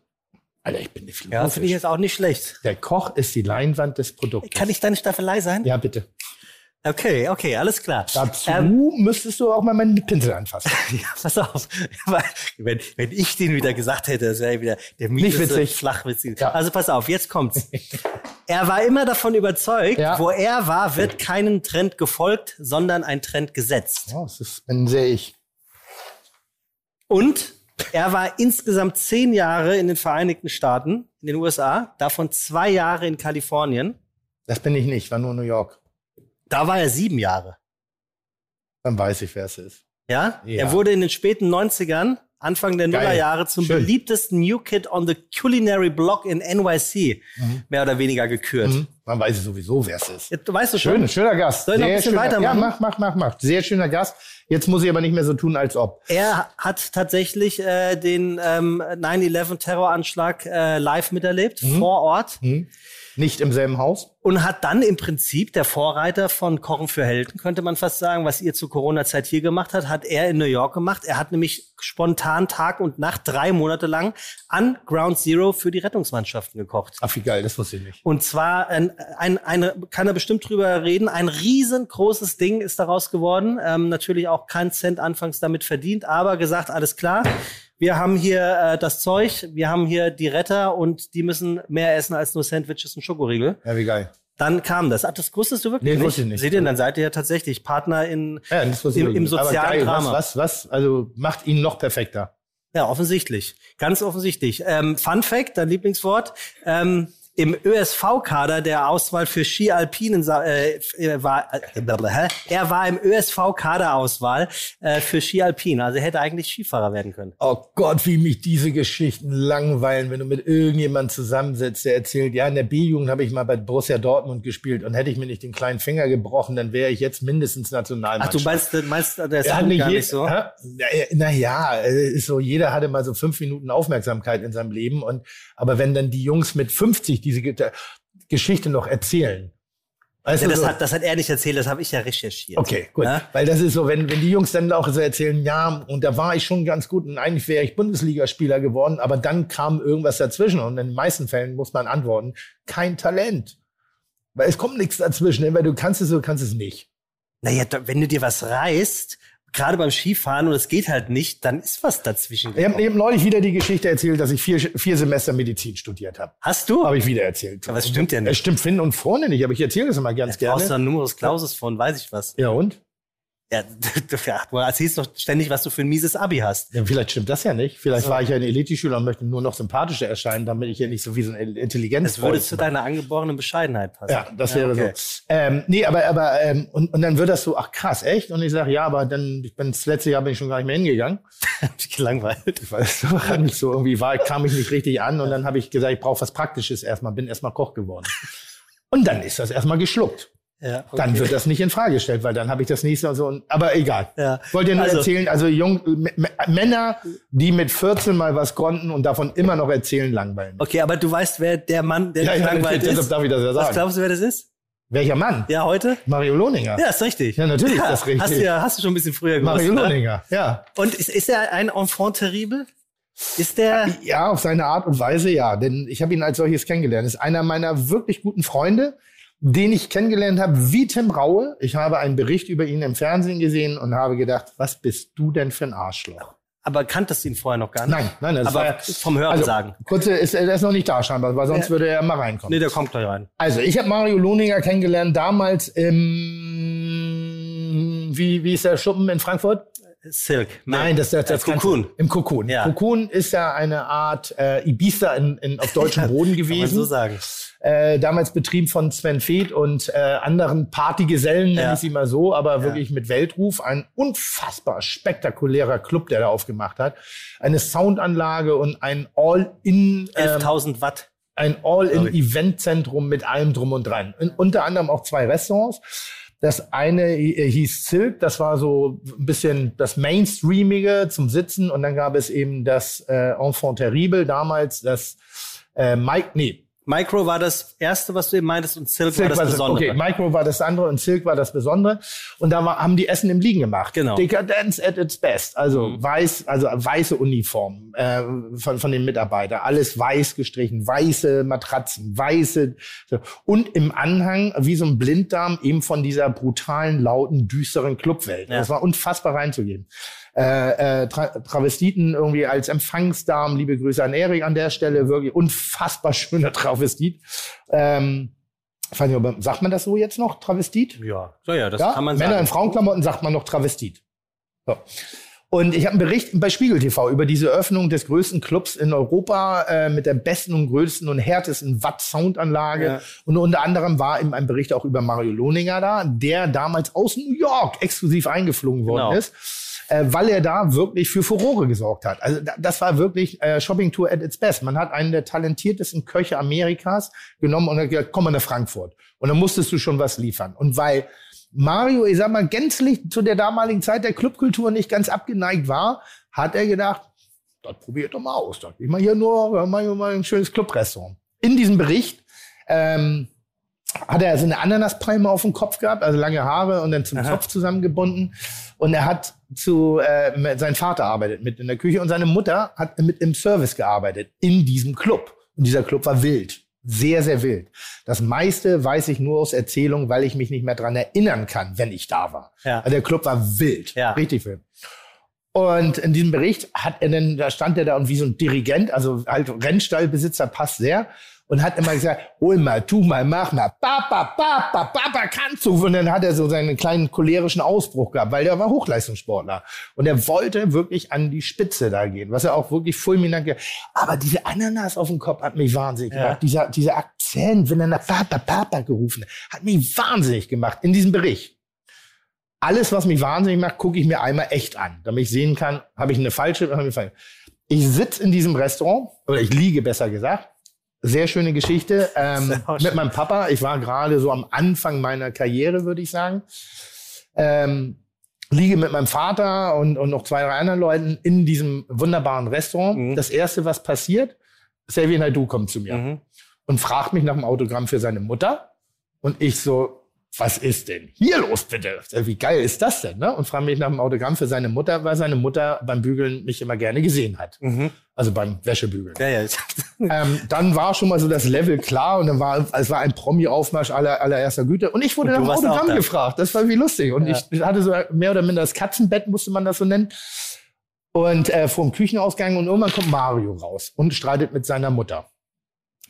Alter, ich bin eine Ja, Philosophisch. finde ich jetzt auch nicht schlecht. Der Koch ist die Leinwand des Produktes. Kann ich deine Staffelei sein? Ja, bitte. Okay, okay, alles klar. Dazu Ähm, müsstest du auch mal meinen Pinsel anfassen. Ja, pass auf. Wenn, wenn ich den wieder gesagt hätte, das wäre wieder der Nicht mieseste, witzig. flachwitzige. Ja. Also pass auf, jetzt kommt's. er war immer davon überzeugt, Ja. wo er war, wird keinen Trend gefolgt, sondern ein Trend gesetzt. Ja, das ist, bin sehr ich. Und er war insgesamt zehn Jahre in den Vereinigten Staaten, in den USA, davon zwei Jahre in Kalifornien. Das bin ich nicht, war nur New York. Da war er sieben Jahre. Dann weiß ich, wer es ist. Ja? Ja. Er wurde in den späten 90ern, Anfang der. Nullerjahre zum Schön. beliebtesten New Kid on the Culinary Block in NYC mehr oder weniger gekürt. Mhm. Man weiß sowieso, wer es ist. Jetzt, weißt du Schön, schon? schöner Gast. Soll ich noch ein Sehr bisschen schöner- weitermachen? Ja, mach, mach, mach, mach. Sehr schöner Gast. Jetzt muss ich aber nicht mehr so tun, als ob. Er hat tatsächlich äh, den ähm, 9-11-Terroranschlag äh, live miterlebt, Mhm. vor Ort. Nicht im selben Haus. Und hat dann im Prinzip der Vorreiter von Kochen für Helden, könnte man fast sagen, was ihr zur Corona-Zeit hier gemacht hat, hat er in New York gemacht. Er hat nämlich spontan Tag und Nacht drei Monate lang an Ground Zero für die Rettungsmannschaften gekocht. Ach, wie geil, das wusste ich nicht. Und zwar ein, ein, eine, kann er bestimmt drüber reden. Ein riesengroßes Ding ist daraus geworden. Ähm, natürlich auch kein Cent anfangs damit verdient, aber gesagt, alles klar. Wir haben hier äh, das Zeug, wir haben hier die Retter und die müssen mehr essen als nur Sandwiches und Schokoriegel. Ja, wie geil. Dann kam das. Ach, das wusstest du wirklich Nee, nicht? wusste ich nicht. Seht ihr, dann seid ihr ja tatsächlich Partner in, Ja, im, im wirklich. Aber sozialen geil, Drama. Was, was, was? Also macht ihn noch perfekter. Ja, offensichtlich. Ganz offensichtlich. Ähm, Fun Fact, dein Lieblingswort. Ähm, Im ÖSV-Kader der Auswahl für Ski Alpinen äh, äh, war äh, er war im ÖSV-Kaderauswahl äh, für Ski Alpin. Also er hätte eigentlich Skifahrer werden können. Oh Gott, wie mich diese Geschichten langweilen, wenn du mit irgendjemandem zusammensitzt, der erzählt, ja, in der B-Jugend habe ich mal bei Borussia Dortmund gespielt und hätte ich mir nicht den kleinen Finger gebrochen, dann wäre ich jetzt mindestens Ach, Nationalmannschaft. du meinst, meinst das Er hat stimmt nicht gar nicht so? Hä? Na ja, ist so, jeder hatte mal so fünf Minuten Aufmerksamkeit in seinem Leben. Und aber wenn dann die Jungs mit 50 diese Ge- Geschichte noch erzählen. Weißt Ja, du, das, so, hat, das hat er nicht erzählt, das habe ich ja recherchiert. okay, gut. Ja? Weil das ist so, wenn, wenn die Jungs dann auch so erzählen, ja, und da war ich schon ganz gut und eigentlich wäre ich Bundesligaspieler geworden, aber dann kam irgendwas dazwischen und in den meisten Fällen muss man antworten, kein Talent. Weil es kommt nichts dazwischen, ne? weil du kannst es oder kannst es nicht. Naja, wenn du dir was reißt, gerade beim Skifahren und es geht halt nicht, dann ist was dazwischen. Ich habe gekommen. hab neulich wieder die Geschichte erzählt, dass ich vier, vier Semester Medizin studiert habe. Hast du? Habe ich wieder erzählt. Aber es stimmt ja nicht. Es stimmt Finn und vorne nicht, aber ich erzähle das immer ganz da gerne. ein Numerus Clausus von, weiß ich was. Ja, und? Ja, du, ja, erzählst doch ständig, was du für ein mieses Abi hast. Ja, vielleicht stimmt das ja nicht. Vielleicht So. war ich ja ein Elite-Schüler und möchte nur noch sympathischer erscheinen, damit ich ja nicht so wie so ein Intelligenz. Das würde zu deiner angeborenen Bescheidenheit passen. Ja, das wäre okay. so. Ähm, nee, aber, aber ähm, und, und dann wird das so, ach krass, echt? Und ich sage, ja, aber dann, ich bin das letzte Jahr bin ich schon gar nicht mehr hingegangen. Gelangweilt. Weil es so, hat mich so irgendwie war, kam ich nicht richtig an und dann habe ich gesagt, ich brauche was Praktisches erstmal, bin erstmal Koch geworden. Und dann ist das erstmal geschluckt. Ja, okay. Dann wird das nicht in Frage gestellt, weil dann habe ich das nächste so. Aber egal. Ja. Wollt ihr nur Also- erzählen, also jung, Männer, die mit 14 mal was konnten und davon immer noch erzählen, langweilen. Okay, aber du weißt, wer der Mann, der Ja, ja, langweilt deshalb ist? darf ich das ja Was sagen. glaubst du, wer das ist? Welcher Mann? Ja, heute? Mario Lohninger. Ja, ist richtig. Ja, natürlich ist Ja, das richtig. Hast du, ja, hast du schon ein bisschen früher gewusst. Mario ne? Lohninger, ja. Und ist, ist er ein Enfant terrible? Ist der. Ja, auf seine Art und Weise, ja. Denn ich habe ihn als solches kennengelernt. Ist einer meiner wirklich guten Freunde, den ich kennengelernt habe, wie Tim Raue. Ich habe einen Bericht über ihn im Fernsehen gesehen und habe gedacht, was bist du denn für ein Arschloch? Aber kanntest du ihn vorher noch gar nicht? Nein, nein, das aber war vom Hören Also, sagen. kurze, ist, er ist noch nicht da scheinbar, weil sonst Ja. würde er mal reinkommen. Nee, der kommt gleich rein. Also, ich habe Mario Lohninger kennengelernt damals im, wie, wie ist der Schuppen in Frankfurt? Silk. Nein, das, das, das Äh, Cocoon. Im Cocoon. Ja. Cocoon ist ja eine Art äh, Ibiza in, in, auf deutschem Boden Kann man gewesen. so sagen. Äh, damals betrieben von Sven Feth und äh, anderen Partygesellen, nenne Ja. ich sie mal so, aber wirklich mit Weltruf. Ein unfassbar spektakulärer Club, der da aufgemacht hat. Eine Soundanlage und ein All-in ähm, 11.000 Watt. ein All-in-Eventzentrum mit allem drum und dran. Und unter anderem auch zwei Restaurants. Das eine äh, hieß Silk, das war so ein bisschen das Mainstreamige zum Sitzen. Und dann gab es eben das äh, Enfant Terrible damals, das äh, Mike, nee, Micro war das erste, was du eben meintest, und Silk, war das Besondere. Okay, Micro war das andere und Silk war das Besondere. Und da war, haben die Essen im Liegen gemacht. Genau. Dekadenz at its best. Also Mhm. weiß, also weiße Uniform äh, von, von den Mitarbeitern. Alles weiß gestrichen, weiße Matratzen, weiße. So. Und im Anhang, wie so ein Blinddarm, eben von dieser brutalen, lauten, düsteren Clubwelt. Ja. Das war unfassbar reinzugehen. Äh, äh, Tra Travestiten irgendwie als Empfangsdamen, liebe Grüße an Erik an der Stelle, wirklich unfassbar schöner Travestit. Ähm, nicht, sagt man das so jetzt noch, Travestit? Ja, so, ja, das ja? kann man Männer sagen. in Frauenklamotten sagt man noch Travestit. So. Und ich habe einen Bericht bei Spiegel TV über diese Öffnung des größten Clubs in Europa äh, mit der besten und größten und härtesten Watt-Soundanlage. Ja. Und unter anderem war eben ein Bericht auch über Mario Lohninger da, der damals aus New York exklusiv eingeflogen worden Genau. ist. Äh, weil er da wirklich für Furore gesorgt hat. Also da, das war wirklich äh, Shopping Tour at its best. Man hat einen der talentiertesten Köche Amerikas genommen und hat gesagt, komm mal nach Frankfurt. Und dann musstest du schon was liefern. Und weil Mario, ich sag mal, gänzlich zu der damaligen Zeit der Clubkultur nicht ganz abgeneigt war, hat er gedacht, das probiert doch mal aus. Ich mal hier nur mal ein schönes Clubrestaurant. In diesem Bericht ähm, hat er so eine Ananaspalme auf dem Kopf gehabt, also lange Haare und dann zum Aha. Zopf zusammengebunden. Und er hat zu, äh, sein Vater arbeitet mit in der Küche und seine Mutter hat mit im Service gearbeitet in diesem Club. Und dieser Club war wild. Sehr, sehr wild. Das meiste weiß ich nur aus Erzählung, weil ich mich nicht mehr dran erinnern kann, wenn ich da war. Ja. Also der Club war wild. Ja. Richtig wild. Und in diesem Bericht hat er dann, da stand er da und wie so ein Dirigent, also halt Rennstallbesitzer passt sehr und hat immer gesagt, hol mal, tu mal, mach mal, papa, papa, papa, kannst du. Und dann hat er so seinen kleinen cholerischen Ausbruch gehabt, weil der war Hochleistungssportler. Und er wollte wirklich an die Spitze da gehen, was er auch wirklich fulminant ge- Aber diese Ananas auf dem Kopf hat mich wahnsinnig Ja. gemacht. Dieser, dieser Akzent, wenn er nach Papa, Papa gerufen hat, hat mich wahnsinnig gemacht in diesem Bericht alles, was mich wahnsinnig macht, gucke ich mir einmal echt an, damit ich sehen kann, habe ich eine falsche oder habe ich eine falsche. Ich sitze in diesem Restaurant, oder ich liege besser gesagt. Sehr schöne Geschichte. Ähm, Sehr mit meinem Papa. Ich war gerade so am Anfang meiner Karriere, würde ich sagen. Ähm, liege mit meinem Vater und, und noch zwei, drei anderen Leuten in diesem wunderbaren Restaurant. Mhm. Das erste, was passiert, Xavier Naidoo kommt zu mir Mhm. und fragt mich nach dem Autogramm für seine Mutter. Und ich so, was ist denn hier los, bitte? Wie geil ist das denn? Ne? Und frage mich nach dem Autogramm für seine Mutter, weil seine Mutter beim Bügeln mich immer gerne gesehen hat. Mhm. Also beim Wäschebügeln. Ja, ja. ähm, dann war schon mal so das Level klar und dann war es war ein Promi-Aufmarsch aller, allererster Güte. Und ich wurde Und nach Autogramm da. gefragt. Das war wie lustig. Und Ja. ich hatte so mehr oder minder das Katzenbett, musste man das so nennen. Und äh, vor dem Küchenausgang und irgendwann kommt Mario raus und streitet mit seiner Mutter.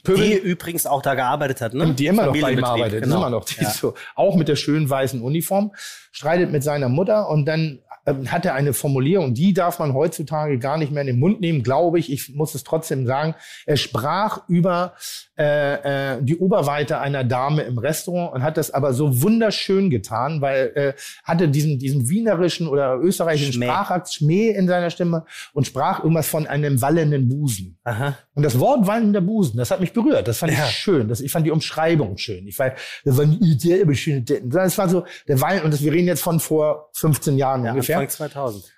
Pöbel- Die übrigens auch da gearbeitet hat, ne? die immer noch bei ihm arbeitet, genau. immer noch, die Ja. so, auch mit der schönen weißen Uniform, streitet mit seiner Mutter und dann ähm, hatte eine Formulierung, die darf man heutzutage gar nicht mehr in den Mund nehmen, glaube ich. Ich muss es trotzdem sagen. Er sprach über äh, äh, die Oberweite einer Dame im Restaurant und hat das aber so wunderschön getan, weil äh, hatte diesen, diesen wienerischen oder österreichischen Schmäh. Sprachakt Schmäh in seiner Stimme und sprach irgendwas von einem wallenden Busen. Aha. Und das Wort wallender Busen, das hat mich berührt. Das fand Ja. ich schön. Das, ich fand die Umschreibung schön. Ich fand, das Titten. Das war so der Wall, und das, wir reden jetzt von vor 15 Jahren Ja, ungefähr. Anfang 2000.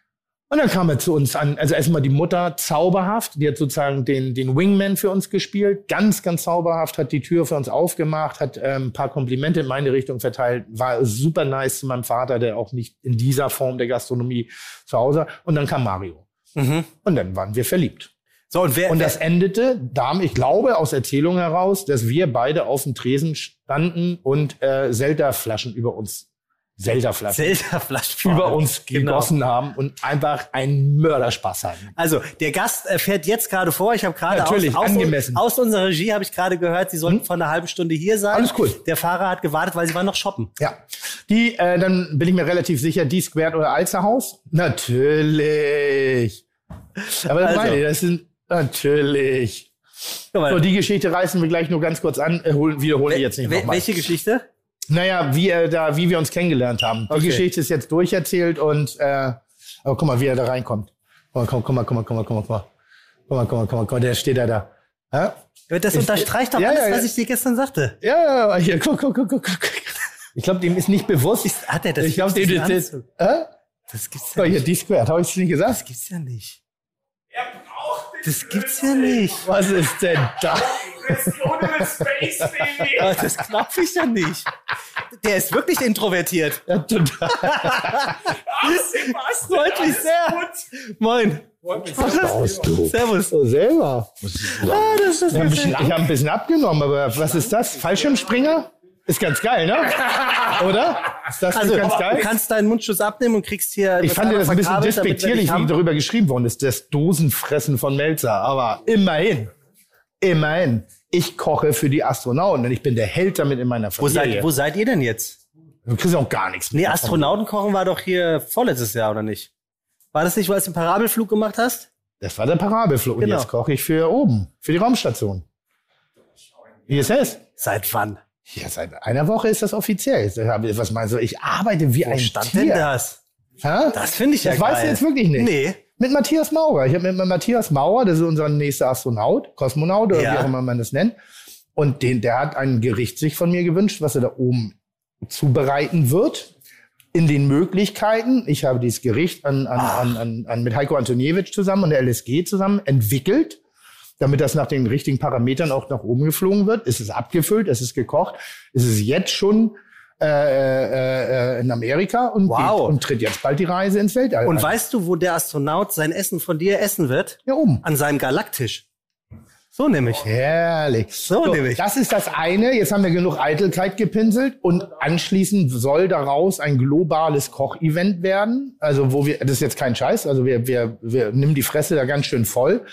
Und dann kam er zu uns an. Also erstmal die Mutter zauberhaft. Die hat sozusagen den, den Wingman für uns gespielt. Ganz, ganz zauberhaft. Hat die Tür für uns aufgemacht. Hat ähm, ein paar Komplimente in meine Richtung verteilt. War super nice zu meinem Vater, der auch nicht in dieser Form der Gastronomie zu Hause. war. Und dann kam Mario. Mhm. Und dann waren wir verliebt. So, und wer, Und das endete damit, ich glaube, aus Erzählung heraus, dass wir beide auf dem Tresen standen und äh, Zelda-Flaschen über uns, Zelda-Flaschen Zelda-Flaschen über uns Genau. gegossen haben und einfach einen Mörderspaß hatten. Also, der Gast äh, fährt jetzt gerade vor. Ich habe gerade aus, aus. Hm? aus unserer Regie habe ich gerade gehört, Sie sollten vor einer halben Stunde hier sein. Alles cool. Der Fahrer hat gewartet, weil Sie waren noch shoppen. Ja. Die, äh, dann bin ich mir relativ sicher, die Squared oder Alzerhaus? Natürlich. Aber das Also. meine ich, das sind natürlich. So, die Geschichte reißen wir gleich nur ganz kurz an, äh, holen- wiederholen wir jetzt nicht nochmal. welche Geschichte? Naja, wie er da, wie wir uns kennengelernt haben. Die Okay. Geschichte ist jetzt durcherzählt und äh, aber guck mal, wie er da reinkommt. Guck mal, guck mal, guck mal, guck mal, guck mal, guck mal. Guck mal, guck mal, guck mal, guck mal, der steht da da. Ja, Das Ich- unterstreicht doch ja, alles, ja, was ich dir gestern sagte. ja, ja, hier, guck, guck, guck, guck, guck. Ich glaube, dem ist nicht bewusst. Hat er das? ich glaube, dem ist das. Hä? Das gibt's So, ja hier, nicht. die Squared, habe ich es nicht gesagt? Das gibt's ja nicht. Das gibt's ja nicht. Was ist denn da? Aber das glaub ich ja nicht. Der ist wirklich introvertiert. Ja, total. Freut mich sehr. Moin. Brauchst du. Servus. So selber. Ah, das ist Ich habe ein, hab ein bisschen abgenommen, aber was ist das? Fallschirmspringer? Ist ganz geil, ne? Oder? Ist das Also, ganz du geil? kannst deinen Mundschutz abnehmen und kriegst hier. Ich fand das ein bisschen despektierlich, wie darüber geschrieben worden ist, das Dosenfressen von Melzer. Aber immerhin, immerhin, ich koche für die Astronauten und ich bin der Held damit in meiner Wo Familie. seid, wo seid ihr denn jetzt? Du kriegst auch gar nichts. Nee, mehr. Astronautenkochen war doch hier vorletztes Jahr, oder nicht? War das nicht, weil du den Parabelflug gemacht hast? Das war der Parabelflug. Und Genau. jetzt koche ich für oben, für die Raumstation. ISS. Seit wann? Ja, seit einer Woche ist das offiziell. Was meinst du? Ich arbeite wie Wo ein stand Tier. denn das? Hä? Das finde ich ja Das geil. weißt du jetzt wirklich nicht. Nee. Mit Matthias Maurer. Ich habe mit Matthias Maurer, das ist unser nächster Astronaut, Kosmonaut oder Ja. wie auch immer man das nennt. Und den, der hat ein Gericht sich von mir gewünscht, was er da oben zubereiten wird. In den Möglichkeiten. Ich habe dieses Gericht an, an, an, an, an, mit Heiko Antoniewicz zusammen und der LSG zusammen entwickelt, damit das nach den richtigen Parametern auch nach oben geflogen wird. Es ist abgefüllt, es ist gekocht. Es ist jetzt schon äh, äh, äh, in Amerika und, Wow. geht, und tritt jetzt bald die Reise ins Weltall. Und weißt du, wo der Astronaut sein Essen von dir essen wird? Ja, oben. An seinem Galaktisch. So nämlich. Herrlich. So nämlich. Das ist das eine. Jetzt haben wir genug Eitelkeit gepinselt und anschließend soll daraus ein globales Kochevent werden. Also wo wir, das ist jetzt kein Scheiß, also wir, wir, wir nehmen die Fresse da ganz schön voll.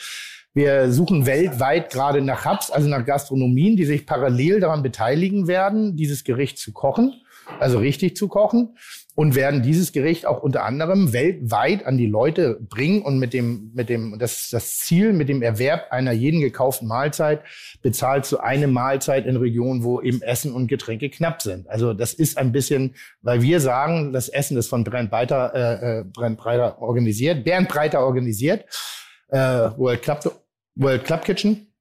Wir suchen weltweit gerade nach Hubs, also nach Gastronomien, die sich parallel daran beteiligen werden, dieses Gericht zu kochen, also richtig zu kochen und werden dieses Gericht auch unter anderem weltweit an die Leute bringen und mit dem, mit dem, das das Ziel, mit dem Erwerb einer jeden gekauften Mahlzeit bezahlt zu eine Mahlzeit in Regionen, wo eben Essen und Getränke knapp sind. Also das ist ein bisschen, weil wir sagen, das Essen ist von Bernd Breiter, äh, äh, Bernd Breiter organisiert, Bernd Breiter organisiert, äh, World Club, World Club Kitchen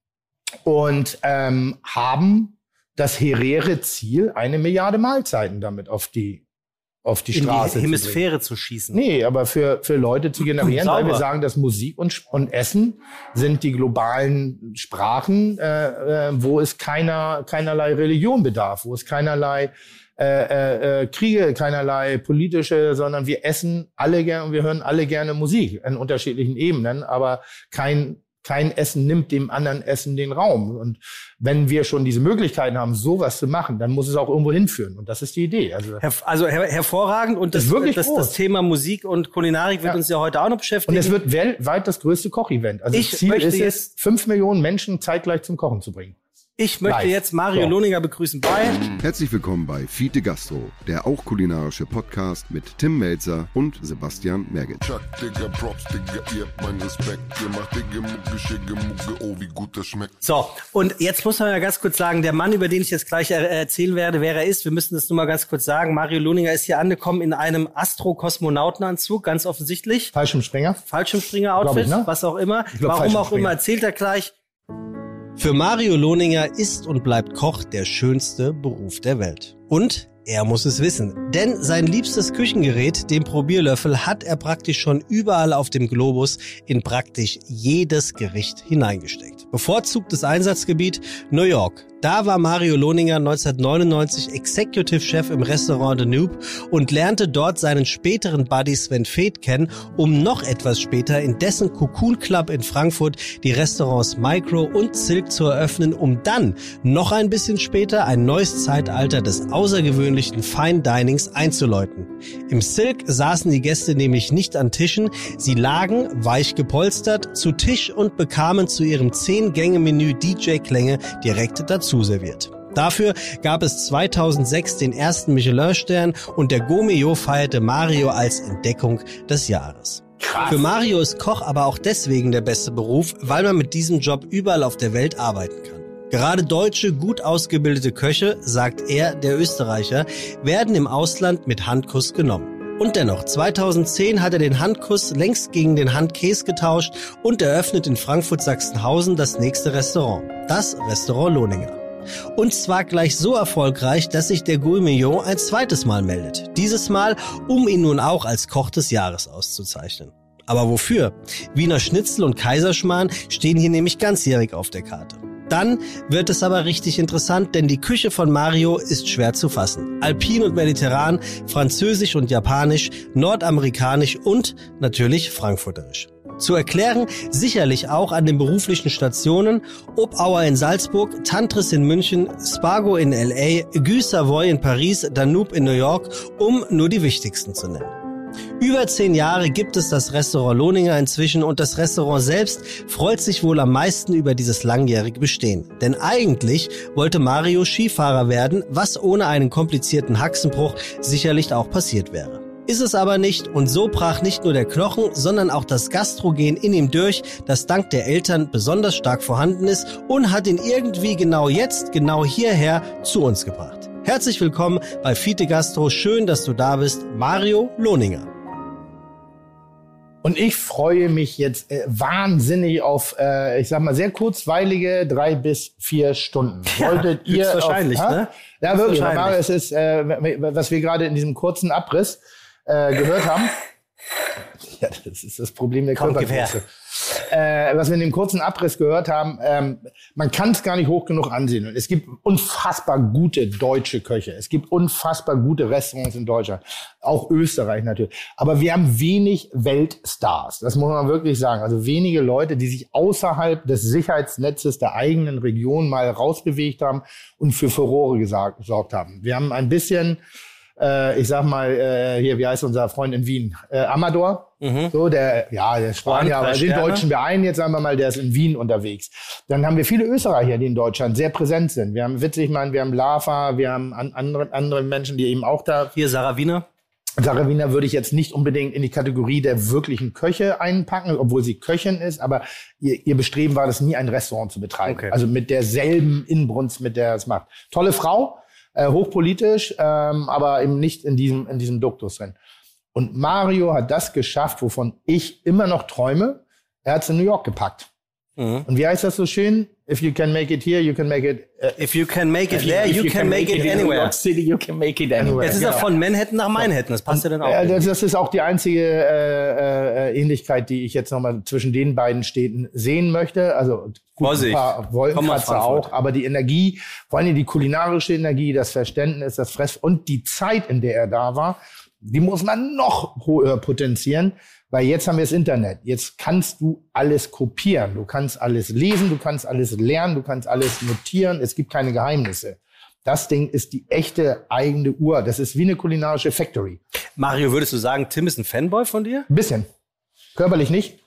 und ähm, haben das hehre Ziel, eine Milliarde Mahlzeiten damit auf die auf die In Straße die zu. Hemisphäre zu schießen. Nee, aber für, für Leute zu generieren, weil wir sagen, dass Musik und, und Essen sind die globalen Sprachen, äh, äh, wo es keiner, keinerlei Religion bedarf, wo es keinerlei äh, äh, äh, Kriege, keinerlei politische, sondern wir essen alle gerne und wir hören alle gerne Musik in unterschiedlichen Ebenen, aber kein kein Essen nimmt dem anderen Essen den Raum. Und wenn wir schon diese Möglichkeiten haben, sowas zu machen, dann muss es auch irgendwo hinführen. Und das ist die Idee. Also Herv- Also her hervorragend und das, Ist wirklich das, das Thema Musik und Kulinarik wird Ja. uns ja heute auch noch Und beschäftigen. es wird weltweit das größte Kochevent. Also Ich das Ziel möchte ist es, fünf Millionen Menschen zeitgleich zum Kochen zu bringen. Ich möchte Live. jetzt Mario So. Lohninger begrüßen bei. Herzlich willkommen bei Fiete Gastro, der auch kulinarische Podcast mit Tim Melzer und Sebastian Merget. Chuck, Digga, Props, Digga, ihr habt meinen Respekt. Ihr macht Digga, Mucke, Schicke, Mucke, oh, wie gut das schmeckt. So, und jetzt muss man ja ganz kurz sagen, der Mann, über den ich jetzt gleich er erzählen werde, wer er ist, wir müssen das nur mal ganz kurz sagen. Mario Lohninger ist hier angekommen in einem Astro-Kosmonautenanzug, ganz offensichtlich. Fallschirmspringer. Fallschirmspringer-Outfit, ne? was auch immer. glaub, Warum auch immer, erzählt er gleich. Für Mario Lohninger ist und bleibt Koch der schönste Beruf der Welt. Und er muss es wissen, denn sein liebstes Küchengerät, den Probierlöffel, hat er praktisch schon überall auf dem Globus in praktisch jedes Gericht hineingesteckt. Bevorzugtes Einsatzgebiet New York. Da war Mario Lohninger 1999 Executive Chef im Restaurant The Noob und lernte dort seinen späteren Buddy Sven Feth kennen, um noch etwas später in dessen Cocoon Club in Frankfurt die Restaurants Micro und Silk zu eröffnen, um dann noch ein bisschen später ein neues Zeitalter des außergewöhnlichen Fine Dinings einzuläuten. Im Silk saßen die Gäste nämlich nicht an Tischen, sie lagen, weich gepolstert, zu Tisch und bekamen zu ihrem 10-Gänge-Menü DJ-Klänge direkt dazu serviert. Dafür gab es 2006 den ersten Michelin-Stern und der Gomeo feierte Mario als Entdeckung des Jahres. Für Mario ist Koch aber auch deswegen der beste Beruf, weil man mit diesem Job überall auf der Welt arbeiten kann. Gerade deutsche, gut ausgebildete Köche, sagt er, der Österreicher, werden im Ausland mit Handkuss genommen. Und dennoch, 2010 hat er den Handkuss längst gegen den Handkäse getauscht und eröffnet in Frankfurt-Sachsenhausen das nächste Restaurant, das Restaurant Lohninger. Und zwar gleich so erfolgreich, dass sich der Gourmillon ein zweites Mal meldet. Dieses Mal, um ihn nun auch als Koch des Jahres auszuzeichnen. Aber wofür? Wiener Schnitzel und Kaiserschmarrn stehen hier nämlich ganzjährig auf der Karte. Dann wird es aber richtig interessant, denn die Küche von Mario ist schwer zu fassen. Alpin und mediterran, französisch und japanisch, nordamerikanisch und natürlich frankfurterisch. Zu erklären sicherlich auch an den beruflichen Stationen Obauer in Salzburg, Tantris in München, Spargo in LA, Guy Savoy in Paris, Danube in New York, um nur die wichtigsten zu nennen. Über zehn Jahre gibt es das Restaurant Lohninger inzwischen und das Restaurant selbst freut sich wohl am meisten über dieses langjährige Bestehen. Denn eigentlich wollte Mario Skifahrer werden, was ohne einen komplizierten Haxenbruch sicherlich auch passiert wäre. Ist es aber nicht und so brach nicht nur der Knochen, sondern auch das Gastrogen in ihm durch, das dank der Eltern besonders stark vorhanden ist und hat ihn irgendwie genau jetzt, genau hierher zu uns gebracht. Herzlich willkommen bei Fiete Gastro. Schön, dass du da bist. Mario Lohninger. Und ich freue mich jetzt äh, wahnsinnig auf, äh, ich sag mal, sehr kurzweilige drei bis vier Stunden. Wolltet ihr höchstwahrscheinlich, auf, ha? ne? Ja, wirklich. Mario, es ist, äh, was wir gerade in diesem kurzen Abriss äh, gehört haben. Ja, das ist das Problem der Körpergröße. Äh, was wir in dem kurzen Abriss gehört haben, ähm, man kann es gar nicht hoch genug ansehen. Und es gibt unfassbar gute deutsche Köche. Es gibt unfassbar gute Restaurants in Deutschland. Auch Österreich natürlich. Aber wir haben wenig Weltstars. Das muss man wirklich sagen. Also wenige Leute, die sich außerhalb des Sicherheitsnetzes der eigenen Region mal rausbewegt haben und für Furore gesorgt haben. Wir haben ein bisschen äh, ich sag mal, äh, hier, wie heißt unser Freund in Wien? Äh, Amador. So, der, ja, der Spanier, aber den deutschen Verein jetzt sagen wir mal, der ist in Wien unterwegs. Dann haben wir viele Österreicher, die in Deutschland sehr präsent sind. Wir haben Witzigmann, wir haben Lava, wir haben an, andere, andere Menschen, die eben auch da Hier Sarah Wiener. Sarah Wiener würde ich jetzt nicht unbedingt in die Kategorie der wirklichen Köche einpacken, obwohl sie Köchin ist, aber ihr, ihr Bestreben war das nie, ein Restaurant zu betreiben. Okay. Also mit derselben Inbrunst, mit der es macht. Tolle Frau, äh, hochpolitisch, ähm, aber eben nicht in diesem, in diesem Duktus drin. Und Mario hat das geschafft, wovon ich immer noch träume. Er hat es in New York gepackt. Mhm. Und wie heißt das so schön? If you can make it here, you can make it uh, If you can make it there, you, can, make, it, in New anywhere. York City, you can make it anywhere. Jetzt ist er Genau. von Manhattan nach Manhattan. Das passt ja dann auch. Ja, das, das ist auch die einzige äh, äh, Ähnlichkeit, die ich jetzt nochmal zwischen den beiden Städten sehen möchte. Also gut, Vorsicht. ein paar Wolkenkratzer auch, aber die Energie, vor allem die kulinarische Energie, das Verständnis, das Fress und die Zeit, in der er da war, die muss man noch höher potenzieren, weil jetzt haben wir das Internet. Jetzt kannst du alles kopieren, du kannst alles lesen, du kannst alles lernen, du kannst alles notieren. Es gibt keine Geheimnisse. Das Ding ist die echte eigene Uhr. Das ist wie eine kulinarische Factory. Mario, würdest du sagen, Tim ist ein Fanboy von dir? Ein bisschen. Körperlich nicht.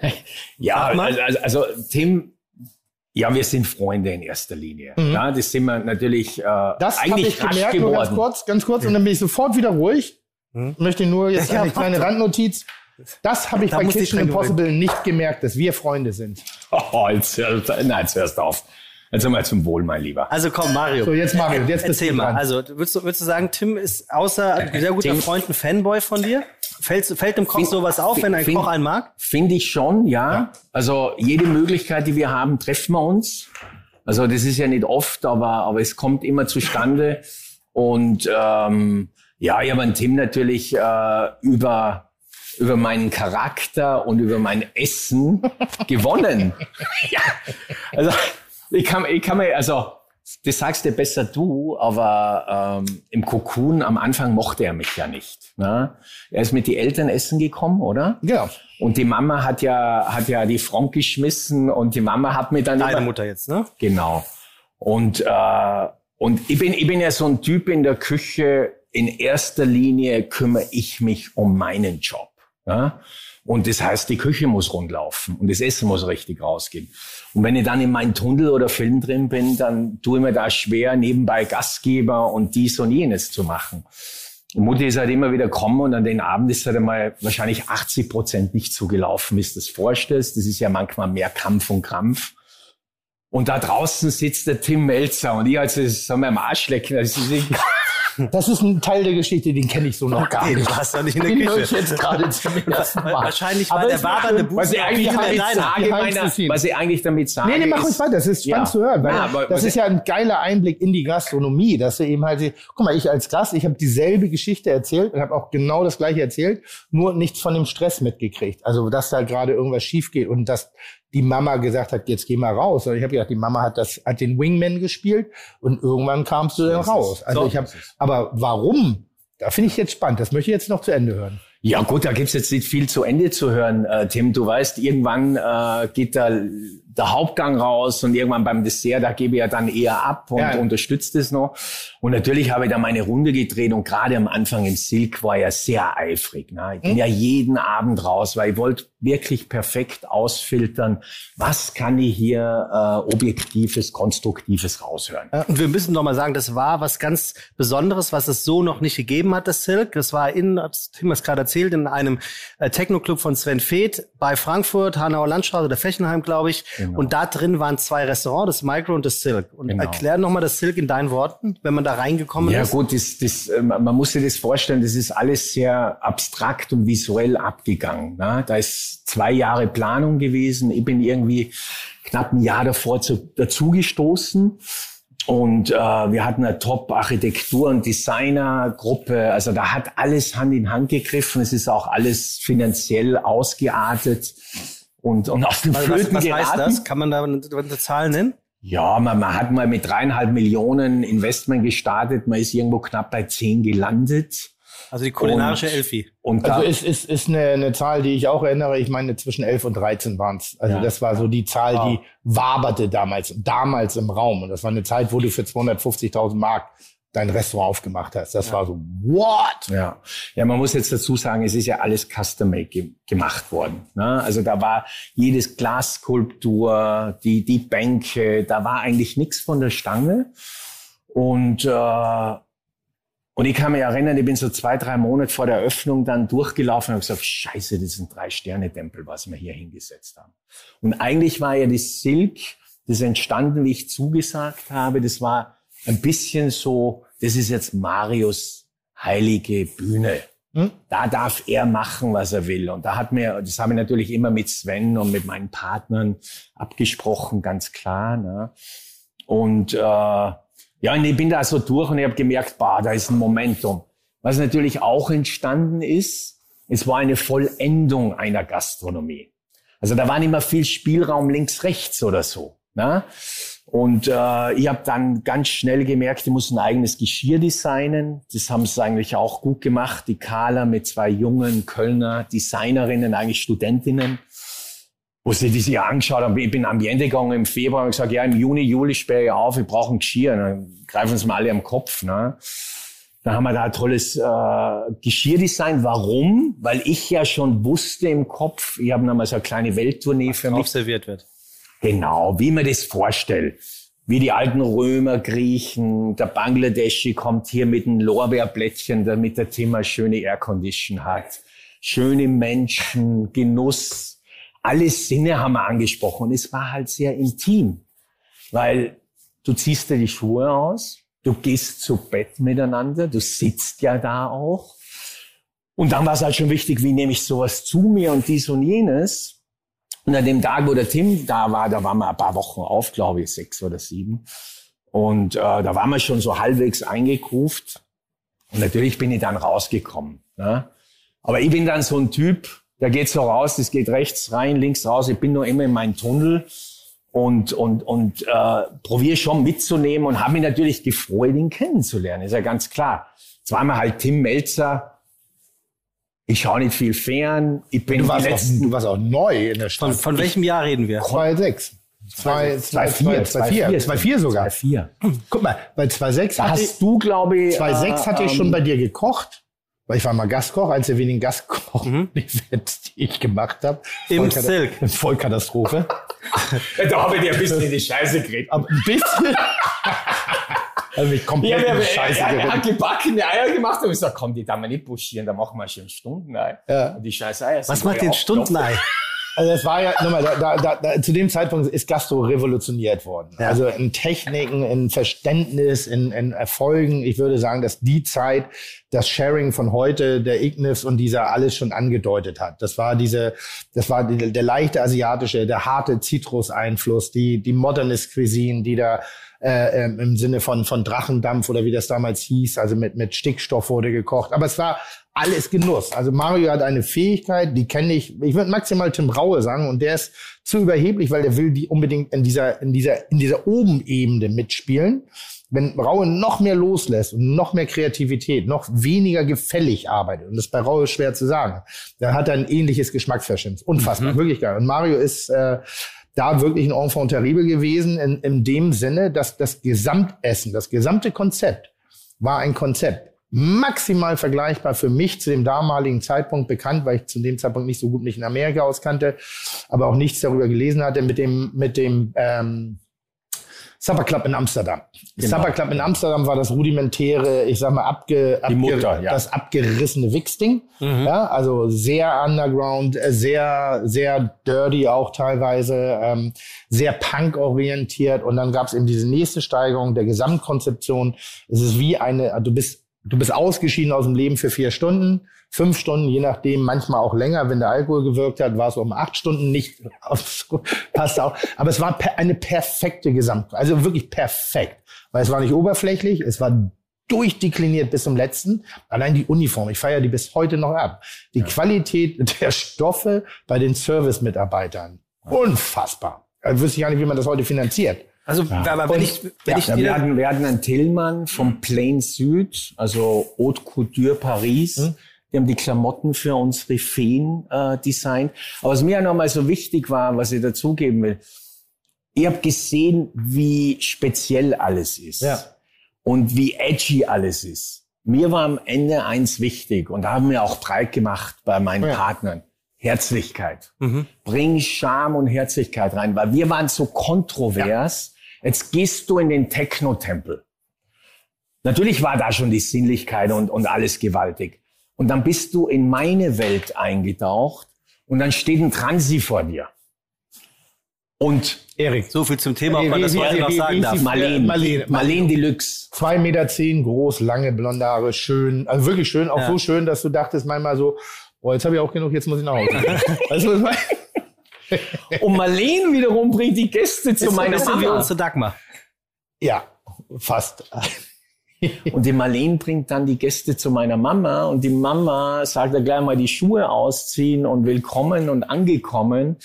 Ja, also, also, also Tim, Ja, wir sind Freunde in erster Linie. Ja, das sind wir natürlich äh, Das habe eigentlich ich rasch gemerkt, nur ganz geworden. kurz, ganz kurz, und dann bin ich sofort wieder ruhig. Möchte nur jetzt Ja, eine kleine. Randnotiz. Das habe ich Da bei Kitchen Impossible nicht gemerkt, dass wir Freunde sind. Oh, jetzt, nein, jetzt hörst du auf. Jetzt mal zum Wohl, mein Lieber. Also komm, Mario. So, jetzt Mario, jetzt bist Erzähl du mal. dran. Also, würdest du, würdest du sagen, Tim ist außer ein sehr guter Tim- Freund ein Fanboy von dir? Fällt, fällt dem Koch Find- sowas auf, wenn ein find- Koch einen mag? Finde ich schon, ja. Also jede Möglichkeit, die wir haben, treffen wir uns. Also das ist ja nicht oft, aber, aber es kommt immer zustande. Und ähm, ja, ich habe einen Tim natürlich äh, über, über meinen Charakter und über mein Essen gewonnen. ja, also ich kann, ich kann mir, also das sagst dir besser du, aber ähm, im Cocoon am Anfang mochte er mich ja nicht. Ne? Er ist mit die Eltern essen gekommen, oder? Genau. Und die Mama hat ja, hat ja die Front geschmissen und die Mama hat mir dann Deine Mutter jetzt, ne? Genau. Und, äh, und ich bin, ich bin ja so ein Typ in der Küche, in erster Linie kümmere ich mich um meinen Job. Ja? Und das heißt, die Küche muss rundlaufen und das Essen muss richtig rausgehen. Und wenn ich dann in meinem Tunnel oder Film drin bin, dann tue ich mir da schwer, nebenbei Gastgeber und dies und jenes zu machen. Und Mutti ist halt immer wieder gekommen und an den Abend ist halt einmal wahrscheinlich 80 Prozent nicht so gelaufen, wie du das vorstellst. Das ist ja manchmal mehr Kampf und Krampf. Und da draußen sitzt der Tim Melzer und ich als das mir am Arsch lecken. Das ist Das ist ein Teil der Geschichte, den kenne ich so noch gar Nee, nicht. du warst doch nicht in der Den höre Küche. jetzt gerade zum ersten Mal. Wahrscheinlich war Aber der wabernde Sinn. was ich Busen eigentlich damit sage, meiner, was ich eigentlich damit sage. Nee, nee, mach uns weiter. Das ist spannend Ja. zu hören, weil Ja, aber das ist ja ein geiler Einblick in die Gastronomie, dass du eben halt, guck mal, ich als Gast, ich habe dieselbe Geschichte erzählt und habe auch genau das gleiche erzählt, nur nichts von dem Stress mitgekriegt. Also, dass da gerade irgendwas schief geht und dass die Mama gesagt hat, jetzt geh mal raus. Und ich habe gedacht, die Mama hat das, hat den Wingman gespielt und irgendwann kamst du dann raus. Also So ich habe, aber warum? Da finde ich jetzt spannend. Das möchte ich jetzt noch zu Ende hören. Ja gut, da gibt's jetzt nicht viel zu Ende zu hören, äh, Tim. Du weißt, irgendwann äh, geht da der Hauptgang raus und irgendwann beim Dessert, da gebe ich ja dann eher ab und Ja. unterstütze das noch. Und natürlich habe ich da meine Runde gedreht und gerade am Anfang im Silk war ja sehr eifrig. Ne? Ich bin ja jeden Abend raus, weil ich wollte wirklich perfekt ausfiltern, was kann ich hier äh, Objektives, Konstruktives raushören. Und wir müssen noch mal sagen, das war was ganz Besonderes, was es so noch nicht gegeben hat, das Silk. Das war in, hat Tim es gerade erzählt, in einem äh, Techno-Club von Sven Feth bei Frankfurt, Hanauer Landstraße oder Fechenheim, glaube ich. Genau. Und da drin waren zwei Restaurants, das Micro und das Silk. Und Genau. erklär noch mal das Silk in deinen Worten, wenn man da reingekommen Ja ist. gut, das, das, äh, man muss sich das vorstellen, das ist alles sehr abstrakt und visuell abgegangen. Ne? Da ist zwei Jahre Planung gewesen. Ich bin irgendwie knapp ein Jahr davor zu, dazugestoßen. Und äh, wir hatten eine Top-Architektur- und Designergruppe. Also da hat alles Hand in Hand gegriffen. Es ist auch alles finanziell ausgeartet und, und auf den Was, Flöten was heißt geraten. das? Kann man da eine, eine Zahl nennen? Ja, man, man hat mal mit dreieinhalb Millionen Investment gestartet. Man ist irgendwo knapp bei zehn gelandet. Also die kulinarische Und- Elfi. Und da, Also ist, ist, ist eine, eine Zahl, die ich auch erinnere. Ich meine, zwischen 11 und 13 waren es. Also Ja. das war so die Zahl, Wow. die waberte damals, damals im Raum. Und das war eine Zeit, wo du für 250.000 Mark dein Restaurant aufgemacht hast. Das war so, what? ja. ja, man muss jetzt dazu sagen, es ist ja alles custom-made ge gemacht worden. Ne? Also da war jedes Glasskulptur, die, die Bänke, da war eigentlich nichts von der Stange. Und, äh, und ich kann mich erinnern, ich bin so zwei, drei Monate vor der Eröffnung dann durchgelaufen und habe gesagt, scheiße, das ist ein Drei-Sterne-Tempel, was wir hier hingesetzt haben. Und eigentlich war ja das Silk, das entstanden, wie ich zugesagt habe, das war ein bisschen so, das ist jetzt Marius heilige Bühne. Hm? Da darf er machen, was er will. Und da hat mir, das habe ich natürlich immer mit Sven und mit meinen Partnern abgesprochen, ganz klar. Ne? Und äh, ja, und ich bin da so durch und ich habe gemerkt, bah, da ist ein Momentum. Was natürlich auch entstanden ist, es war eine Vollendung einer Gastronomie. Also da war nicht mehr viel Spielraum links, rechts oder so. Ne? Und äh, ich habe dann ganz schnell gemerkt, ich muss ein eigenes Geschirr designen. Das haben sie eigentlich auch gut gemacht. Die Carla mit zwei jungen Kölner Designerinnen, eigentlich Studentinnen, wo sie die sich angeschaut haben. Ich bin am Ende gegangen im Februar und gesagt, ja, im Juni, Juli sperre ich auf, wir brauchen ein Geschirr. Dann greifen sie mal alle am Kopf. Ne? Dann haben wir da ein tolles äh, Geschirrdesign. Warum? Weil ich ja schon wusste im Kopf, ich habe nochmal so eine kleine Welttournee für mich serviert wird. Genau, wie man das vorstellt. Wie die alten Römer, Griechen, der Bangladeschi kommt hier mit einem Lorbeerblättchen, damit der Zimmer schöne Aircondition hat. Schöne Menschen, Genuss. Alle Sinne haben wir angesprochen. Und es war halt sehr intim. Weil du ziehst dir die Schuhe aus, du gehst zu Bett miteinander, du sitzt ja da auch. Und dann war es halt schon wichtig, wie nehme ich sowas zu mir und dies und jenes. Und an dem Tag, wo der Tim da war, da waren wir ein paar Wochen auf, glaube ich, sechs oder sieben. Und äh, da waren wir schon so halbwegs eingekruft. Und natürlich bin ich dann rausgekommen. Ne? Aber ich bin dann so ein Typ, der geht so raus, das geht rechts rein, links raus. Ich bin nur immer in meinem Tunnel und, und, und äh, probiere schon mitzunehmen und habe mich natürlich gefreut, ihn kennenzulernen. Ist ja ganz klar. Zweimal halt Tim Melzer. Ich schaue nicht viel fern. Ich bin Du warst, auch, du warst auch neu in der Von, Stadt. von welchem Jahr reden wir? 2,6. 2,4. 2,4. 2,4 sogar. 2,4. Guck mal, bei 2,6 Da hatte ich, hast du, glaube ich, 2,6 hatte ich ähm, schon bei dir gekocht. Weil ich war mal Gastkoch, eins der wenigen Gastkoch-Events, die ich gemacht habe. Im Silk. Vollkatastrophe. Da habe ich dir ein bisschen in die Scheiße geredet. Aber ein bisschen. Also mich komplett in die Scheiße er, er hat gebackene Eier gemacht und ich sag, komm, die darf man nicht buschieren, da machen wir schon Stunden Ei. Ja. Und die scheiß Eier Was macht ja den auch Stundenei? Also das war ja, nochmal, da, da, da, da, zu dem Zeitpunkt ist Gastro revolutioniert worden. Ja. Also in Techniken, in Verständnis, in, in Erfolgen. Ich würde sagen, dass die Zeit das Sharing von heute, der Ignis und dieser alles schon angedeutet hat. Das war diese, das war die, der leichte asiatische, der harte Zitruseinfluss, die, die Modernist Cuisine, die da äh, ähm, im Sinne von, von Drachendampf oder wie das damals hieß, also mit, mit Stickstoff wurde gekocht. Aber es war alles Genuss. Also Mario hat eine Fähigkeit, die kenne ich, ich würde maximal Tim Raue sagen, und der ist zu überheblich, weil der will die unbedingt in dieser, in dieser, in dieser Oben-Ebene mitspielen. Wenn Raue noch mehr loslässt und noch mehr Kreativität, noch weniger gefällig arbeitet, und das ist bei Raue schwer zu sagen, dann hat er ein ähnliches Geschmacksverständnis. Unfassbar, wirklich geil. Und Mario ist äh, da wirklich ein Enfant terrible gewesen, in, in dem Sinne, dass das Gesamtessen, das gesamte Konzept war ein Konzept. Maximal vergleichbar für mich zu dem damaligen Zeitpunkt bekannt, weil ich zu dem Zeitpunkt nicht so gut mich in Amerika auskannte, aber auch nichts darüber gelesen hatte, mit dem, mit dem ähm, Supper Club in Amsterdam. Supper Club in Amsterdam war das rudimentäre, ich sag mal, abge, abge, Mutter, ja. das abgerissene Wichsding. Ja, also sehr underground, äh, sehr, sehr dirty auch teilweise, ähm, sehr punk-orientiert. Und dann gab es eben diese nächste Steigerung der Gesamtkonzeption. Es ist wie eine, du bist, du bist ausgeschieden aus dem Leben für vier Stunden, fünf Stunden, je nachdem, manchmal auch länger, wenn der Alkohol gewirkt hat, war es um acht Stunden nicht, passt auch. Aber es war eine perfekte Gesamt, also wirklich perfekt. Weil es war nicht oberflächlich, es war durchdekliniert bis zum letzten. Allein die Uniform, ich feiere die bis heute noch ab. Die Qualität der Stoffe bei den Service-Mitarbeitern, unfassbar. Also wüsste ich gar nicht, wie man das heute finanziert. Also, aber wenn Und- ich, wenn ja, ich Ja, wir, hatten, wir hatten einen Tillmann vom Plain Süd, also Haute Couture Paris. Die haben die Klamotten für unsere Feen äh, designt. Aber was mir ja nochmal so wichtig war, was ich dazugeben will, ich habe gesehen, wie speziell alles ist. Ja. Und wie edgy alles ist. Mir war am Ende eins wichtig und da haben wir auch breit gemacht bei meinen Ja. Partnern. Herzlichkeit. Bring Charme und Herzlichkeit rein, weil wir waren so kontrovers. Jetzt gehst du in den Techno-Tempel. Natürlich war da schon die Sinnlichkeit und, und alles gewaltig. Und dann bist du in meine Welt eingetaucht und dann steht ein Transi vor dir. Und Erik. so viel zum Thema, ob man das heute noch sagen darf. Marlene, Marlene. Marlene Deluxe. Zwei Meter zehn groß, lange blonde Haare, schön, also wirklich schön, auch Ja. so schön, dass du dachtest manchmal so, boah, jetzt habe ich auch genug, jetzt muss ich nach Hause. weißt du, was ich meine? Und Marlene wiederum bringt die Gäste zu meiner wie Mama. unsere Dagmar. Ja, fast. Und die Marlene bringt dann die Gäste zu meiner Mama und die Mama sagt ja gleich mal die Schuhe ausziehen und willkommen und angekommen.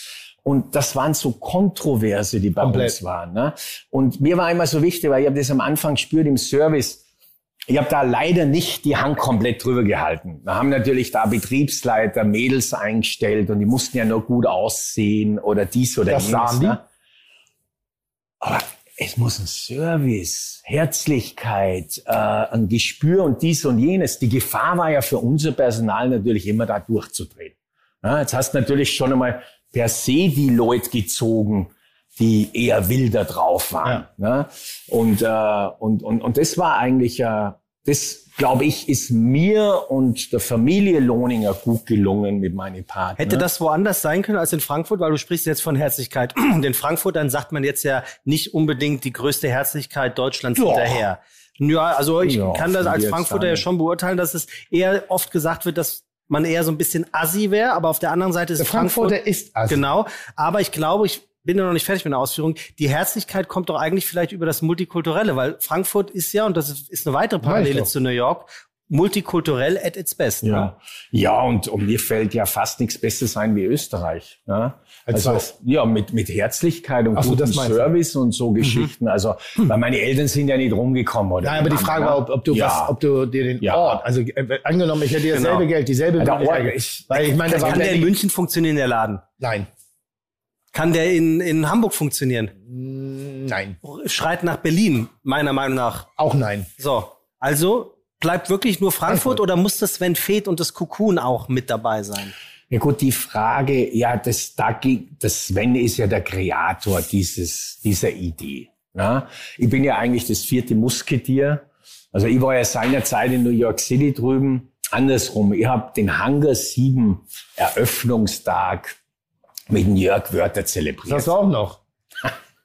Und das waren so Kontroverse, die bei Komplett. uns waren. Ne? Und mir war immer so wichtig, weil ich habe das am Anfang gespürt im Service. Ich habe da leider nicht die Hand komplett drüber gehalten. Wir haben natürlich da Betriebsleiter, Mädels eingestellt und die mussten ja nur gut aussehen oder dies oder Das jenes. sahen die? Ne? Aber es muss ein Service, Herzlichkeit, äh, ein Gespür und dies und jenes. Die Gefahr war ja für unser Personal natürlich immer da durchzudrehen. Ja, jetzt hast du natürlich schon einmal per se die Leute gezogen, die eher wilder drauf waren. Ne? Und, äh, und, und, und das war eigentlich, äh, das glaube ich, ist mir und der Familie Lohninger gut gelungen mit meinen Partnern. Hätte das woanders sein können als in Frankfurt? Weil du sprichst jetzt von Herzlichkeit. Und in Frankfurt, dann sagt man jetzt ja nicht unbedingt die größte Herzlichkeit Deutschlands Ja. hinterher. Ja, also ich Ja, kann das als Frankfurter ja schon beurteilen, dass es eher oft gesagt wird, dass man eher so ein bisschen assi wäre, aber auf der anderen Seite ist Der Frankfurt Frankfurter ist assi. Genau, aber ich glaube, ich bin ja noch nicht fertig mit der Ausführung. Die Herzlichkeit kommt doch eigentlich vielleicht über das Multikulturelle, weil Frankfurt ist ja, und das ist, eine weitere Parallele zu New York, multikulturell at its best. Ne? Ja, ja und, und mir fällt ja fast nichts Besseres ein wie Österreich. Ja? Als Also was? ja, mit, mit Herzlichkeit und so, gutem das meinst du. Service und so Geschichten. Also, weil meine Eltern sind ja nicht rumgekommen, oder? Nein, aber die Frage war, ob, ob du ja. was, ob du dir den Ja. Ort, also äh, angenommen, ich hätte dir dasselbe Genau. Geld, dieselbe Ja, der Ort ist- weil ich meine, Kann der in München funktionieren, der Laden? Nein, Kann der in, in Hamburg funktionieren? nein, Schreit nach Berlin, meiner Meinung nach. auch nein. So, also bleibt wirklich nur Frankfurt, Frankfurt. oder muss das Sven Feth und das Cocoon auch mit dabei sein? Ja gut, die Frage, ja, das, da, das Sven ist ja der Kreator dieses, dieser Idee. Ja? Ich bin ja eigentlich das vierte Musketier. Also ich war ja seinerzeit in New York City drüben. Andersrum, ich habe den Hangar 7 Eröffnungstag mit dem Jörg Wörter zelebriert. Das auch noch.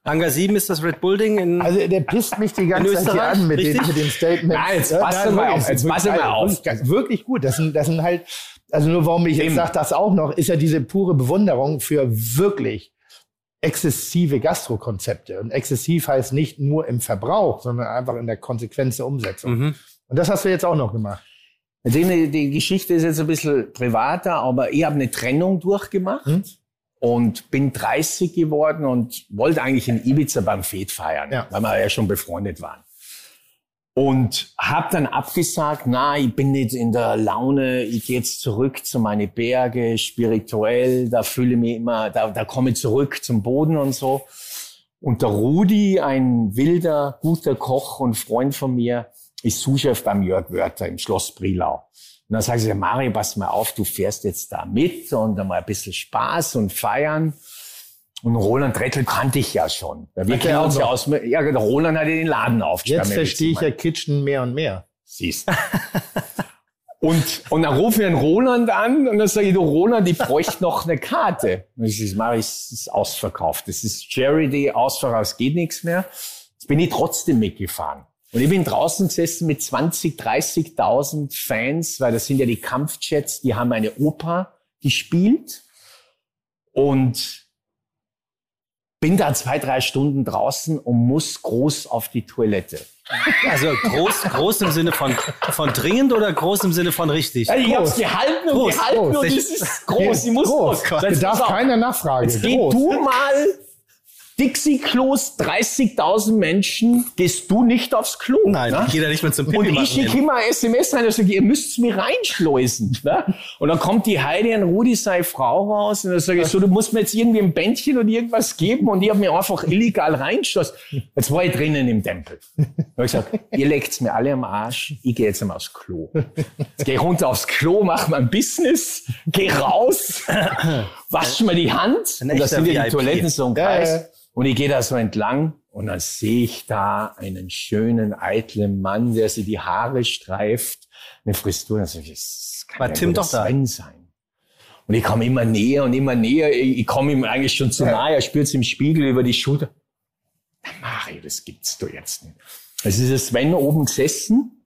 Hangar 7 ist das Red Bull Ding in Also der pisst mich die ganze In Zeit hier an mit, den, mit dem Statement. Nein, jetzt pass doch mal wirklich, auf, jetzt wirklich pass doch mal geil, auf. Wirklich, gut. Das sind, das sind halt, also nur warum ich jetzt sage, das auch noch, ist ja diese pure Bewunderung für wirklich exzessive Gastrokonzepte. Und exzessiv heißt nicht nur im Verbrauch, sondern einfach in der Konsequenz der Umsetzung. Mhm. Und das hast du jetzt auch noch gemacht. Die, die Geschichte ist jetzt ein bisschen privater, aber ich habe eine Trennung durchgemacht Hm? Und bin 30 geworden und wollte eigentlich in Ibiza beim Fed feiern, Ja. weil wir ja schon befreundet waren. Und habe dann abgesagt, na, ich bin nicht in der Laune, ich gehe jetzt zurück zu meine Berge, spirituell, da fühle ich mich immer, da, da komme ich zurück zum Boden und so. Und der Rudi, ein wilder, guter Koch und Freund von mir, ist Sous-Chef beim Jörg Wörter im Schloss Brilau. Und dann sagen sie, Mario, pass mal auf, du fährst jetzt da mit und dann mal ein bisschen Spaß und feiern. Und Roland Rettel kannte ich ja schon. Ja, Wir kennen uns ja aus, ja, Roland hat ja den Laden aufgesperrt. Jetzt verstehe ich ja Kitchen mehr und mehr. Siehst. Und, und dann rufe ich den Roland an und dann sage ich, du Roland, ich bräuchte noch eine Karte. Und ich sage, Mari, es ist ausverkauft. Das ist Charity, ausverkauft, es geht nichts mehr. Jetzt bin ich trotzdem mitgefahren. Und ich bin draußen gesessen mit 20, 30.000 Fans, weil das sind ja die Kampfjets, die haben eine Oper gespielt. Und bin da zwei, drei Stunden draußen und muss groß auf die Toilette. Also groß, groß im Sinne von, von dringend oder groß im Sinne von richtig? Ja, ich hab's gehalten und Groß, gehalten groß. und es ist groß. Ich muss groß. groß. Da darf keiner nachfragen. Jetzt geh Groß. du mal Dixie-Klos, 30.000 Menschen, gehst du nicht aufs Klo. Nein, ne? geht er nicht mehr zum Pipi Und ich schicke immer ein SMS rein und sage, ihr müsst mir reinschleusen. Ne? Und dann kommt die Heidi und Rudi, seine Frau, raus und dann sage ich so, du musst mir jetzt irgendwie ein Bändchen oder irgendwas geben und ich habe mir einfach illegal reinschlossen. Jetzt war ich drinnen im Tempel. Da habe ich gesagt, ihr leckt's mir alle am Arsch, ich gehe jetzt einmal aufs Klo. Jetzt gehe ich runter aufs Klo, mache mein Business, gehe raus, wasche mir die Hand Ein und da echter sind ja die. Toiletten so Ja, Kreis. Ja. Und ich gehe da so entlang und dann sehe ich da einen schönen, eitlen Mann, der sich die Haare streift, eine Frisur. Ich, das kann War ja Tim doch der da? Sven sein. Und ich komme immer näher und immer näher. Ich, komme ihm eigentlich schon zu nahe. Er spürt im Spiegel über die Schulter. Na, Mario, das gibt's doch jetzt nicht. Es ist der Sven oben gesessen,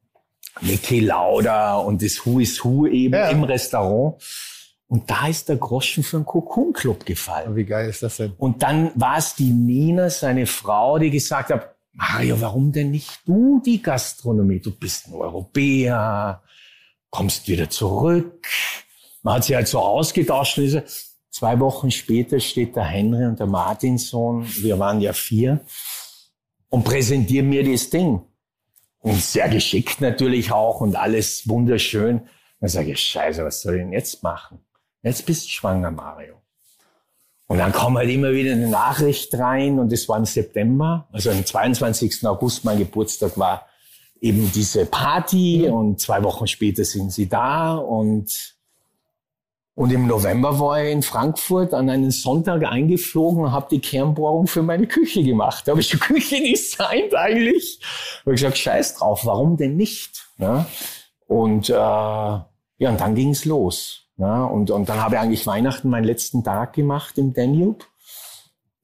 Niki Lauda und das Who is Who eben Ja. im Restaurant. Und da ist der Groschen für den Cocoon Club gefallen. Wie geil ist das denn? Und dann war es die Nina, seine Frau, die gesagt hat, Mario, warum denn nicht du die Gastronomie? Du bist ein Europäer, kommst wieder zurück. Man hat sich halt so ausgetauscht. Zwei Wochen später steht der Henry und der Martinsohn, wir waren ja vier, und präsentieren mir das Ding. Und sehr geschickt natürlich auch und alles wunderschön. Dann sage ich, scheiße, was soll ich denn jetzt machen? Jetzt bist du schwanger, Mario. Und dann kam halt immer wieder eine Nachricht rein und das war im September, also am 22. August, mein Geburtstag war eben diese Party und zwei Wochen später sind sie da und Und im November war ich in Frankfurt an einen Sonntag eingeflogen und habe die Kernbohrung für meine Küche gemacht. Da habe ich die Küche designt eigentlich. habe ich gesagt, scheiß drauf, warum denn nicht? Ja? Und äh, ja, und dann ging's los. Ja? Und, und dann habe ich eigentlich Weihnachten meinen letzten Tag gemacht im Danube.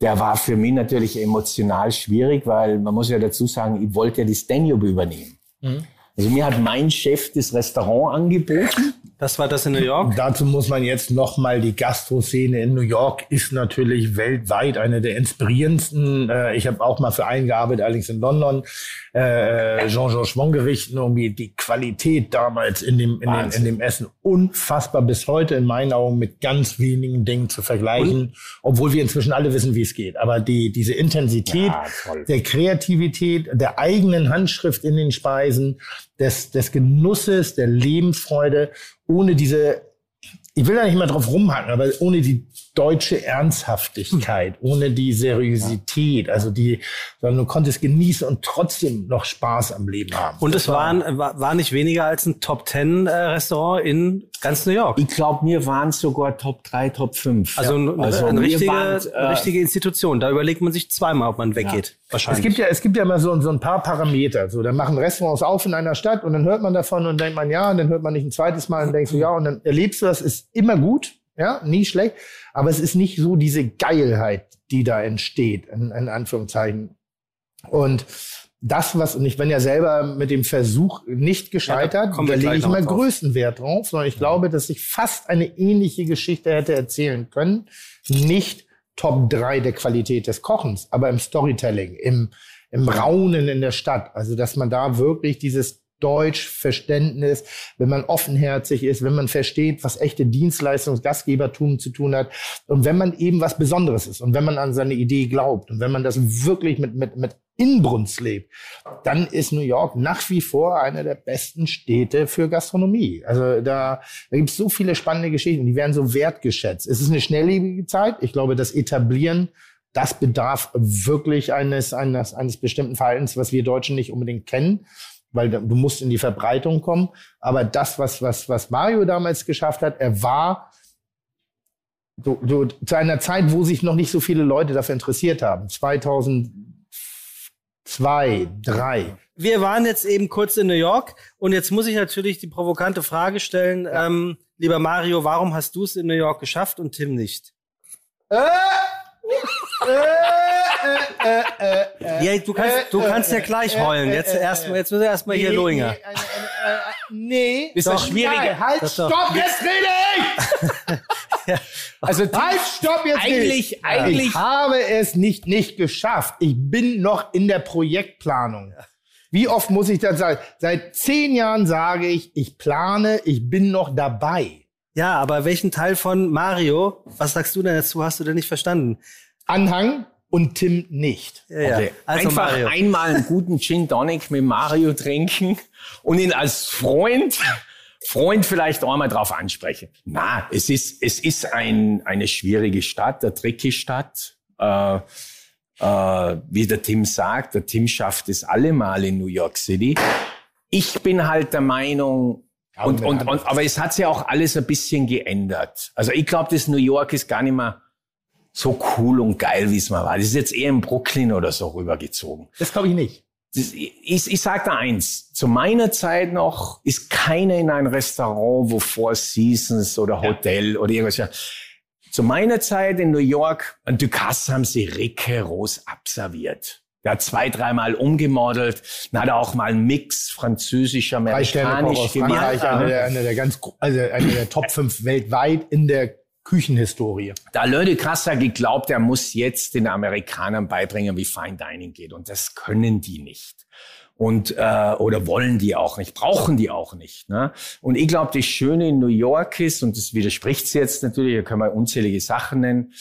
Der war für mich natürlich emotional schwierig, weil man muss ja dazu sagen, ich wollte ja das Danube übernehmen. Mhm. Also mir hat mein Chef das Restaurant angeboten. Das war das in New York? Dazu muss man jetzt noch mal die Gastroszene in New York ist natürlich weltweit eine der inspirierendsten. Äh, ich habe auch mal für einen gearbeitet, allerdings in London. Äh, Jean-Georges Wong-Gerichten, irgendwie die Qualität damals in dem, in, dem, in dem Essen unfassbar bis heute in meinen Augen mit ganz wenigen Dingen zu vergleichen, obwohl wir inzwischen alle wissen, wie es geht. Aber die, diese Intensität Ja, der Kreativität, der eigenen Handschrift in den Speisen, des, des Genusses, der Lebensfreude, ohne diese, ich will da nicht mal drauf rumhacken, aber ohne die deutsche Ernsthaftigkeit, ohne die Seriosität, also die, sondern du konntest genießen und trotzdem noch Spaß am Leben haben. Und es waren, war, war nicht weniger als ein Top Ten äh, Restaurant in ganz New York. Ich glaube, wir waren sogar Top 3, Top 5. Also, ein, also eine richtige, waren, äh, richtige Institution. Da überlegt man sich zweimal, ob man weggeht. Es Wahrscheinlich. gibt ja, es gibt ja immer so, so ein paar Parameter. So, da machen Restaurants auf in einer Stadt und dann hört man davon und denkt man ja und dann hört man nicht ein zweites Mal und denkst du ja und dann erlebst du das, ist immer gut, ja, nie schlecht, aber es ist nicht so diese Geilheit, die da entsteht, in, in Anführungszeichen. Und das, was, und ich bin ja selber mit dem Versuch nicht Ja, da gescheitert, kommen da wir lege ich immer drauf. größten Wert drauf, sondern ich glaube, dass ich fast eine ähnliche Geschichte hätte erzählen können. Nicht Top 3 der Qualität des Kochens, aber im Storytelling, im, im Raunen in der Stadt. Also, dass man da wirklich dieses Deutschverständnis, wenn man offenherzig ist, wenn man versteht, was echte Dienstleistungs Gastgebertum zu tun hat und wenn man eben was Besonderes ist und wenn man an seine Idee glaubt und wenn man das wirklich mit, mit, mit Inbrunst lebt, dann ist New York nach wie vor eine der besten Städte für Gastronomie. Also da, da gibt es so viele spannende Geschichten, die werden so wertgeschätzt. Es ist eine schnelllebige Zeit. Ich glaube, das Etablieren, das bedarf wirklich eines, eines, eines bestimmten Verhaltens, was wir Deutschen nicht unbedingt kennen weil du musst in die Verbreitung kommen. Aber das, was, was, was Mario damals geschafft hat, er war so, so, zu einer Zeit, wo sich noch nicht so viele Leute dafür interessiert haben. 2002, 3. Wir waren jetzt eben kurz in New York und jetzt muss ich natürlich die provokante Frage stellen, ähm, lieber Mario, warum hast du es in New York geschafft und Tim nicht? Ja, du kannst, du kannst ja gleich heulen. Jetzt erstmal, jetzt müssen wir erstmal hier Lohinger. Nee. Ist das Doch, schwieriger? nein, Halt, Das doch- stopp, jetzt rede ich! also Halt, stopp, jetzt rede Eigentlich- ich. eigentlich- Ich habe es nicht, nicht geschafft. Ich bin noch in der Projektplanung. Wie oft muss ich das sagen? Seit zehn Jahren sage ich, ich plane, ich bin noch dabei. Ja, aber welchen Teil von Mario, was sagst du denn dazu, hast du denn nicht verstanden? Anhang und Tim nicht. Ja, ja. Okay. Also Einfach Mario. einmal einen guten Gin Tonic mit Mario trinken und ihn als Freund, Freund vielleicht auch einmal drauf ansprechen. Na, es ist, es ist ein, eine schwierige Stadt, eine tricky Stadt. Äh, äh, wie der Tim sagt, der Tim schafft es allemal in New York City. Ich bin halt der Meinung, und, und, und, aber es hat sich auch alles ein bisschen geändert. Also ich glaube, das New York ist gar nicht mehr so cool und geil, wie es mal war. Das ist jetzt eher in Brooklyn oder so rübergezogen. Das glaube ich nicht. Das, ich, ich sage da eins. Zu meiner Zeit noch ist keiner in ein Restaurant, wo Four Seasons oder Hotel oder irgendwas. ja. Zu meiner Zeit in New York, an Ducasse haben sie Ricke Rose abserviert. Hat zwei, dreimal umgemodelt. Dann hat er auch mal einen Mix französisch, amerikanisch gemacht. einer der, einer der ganz, also einer der Top 5 weltweit in der Küchenhistorie. Da Leute krasser geglaubt, er muss jetzt den Amerikanern beibringen, wie Fine Dining geht. Und das können die nicht. Und äh, oder wollen die auch nicht, brauchen die auch nicht. Ne? Und ich glaube, das Schöne in New York ist, und das widerspricht sie jetzt natürlich, da können wir unzählige Sachen nennen,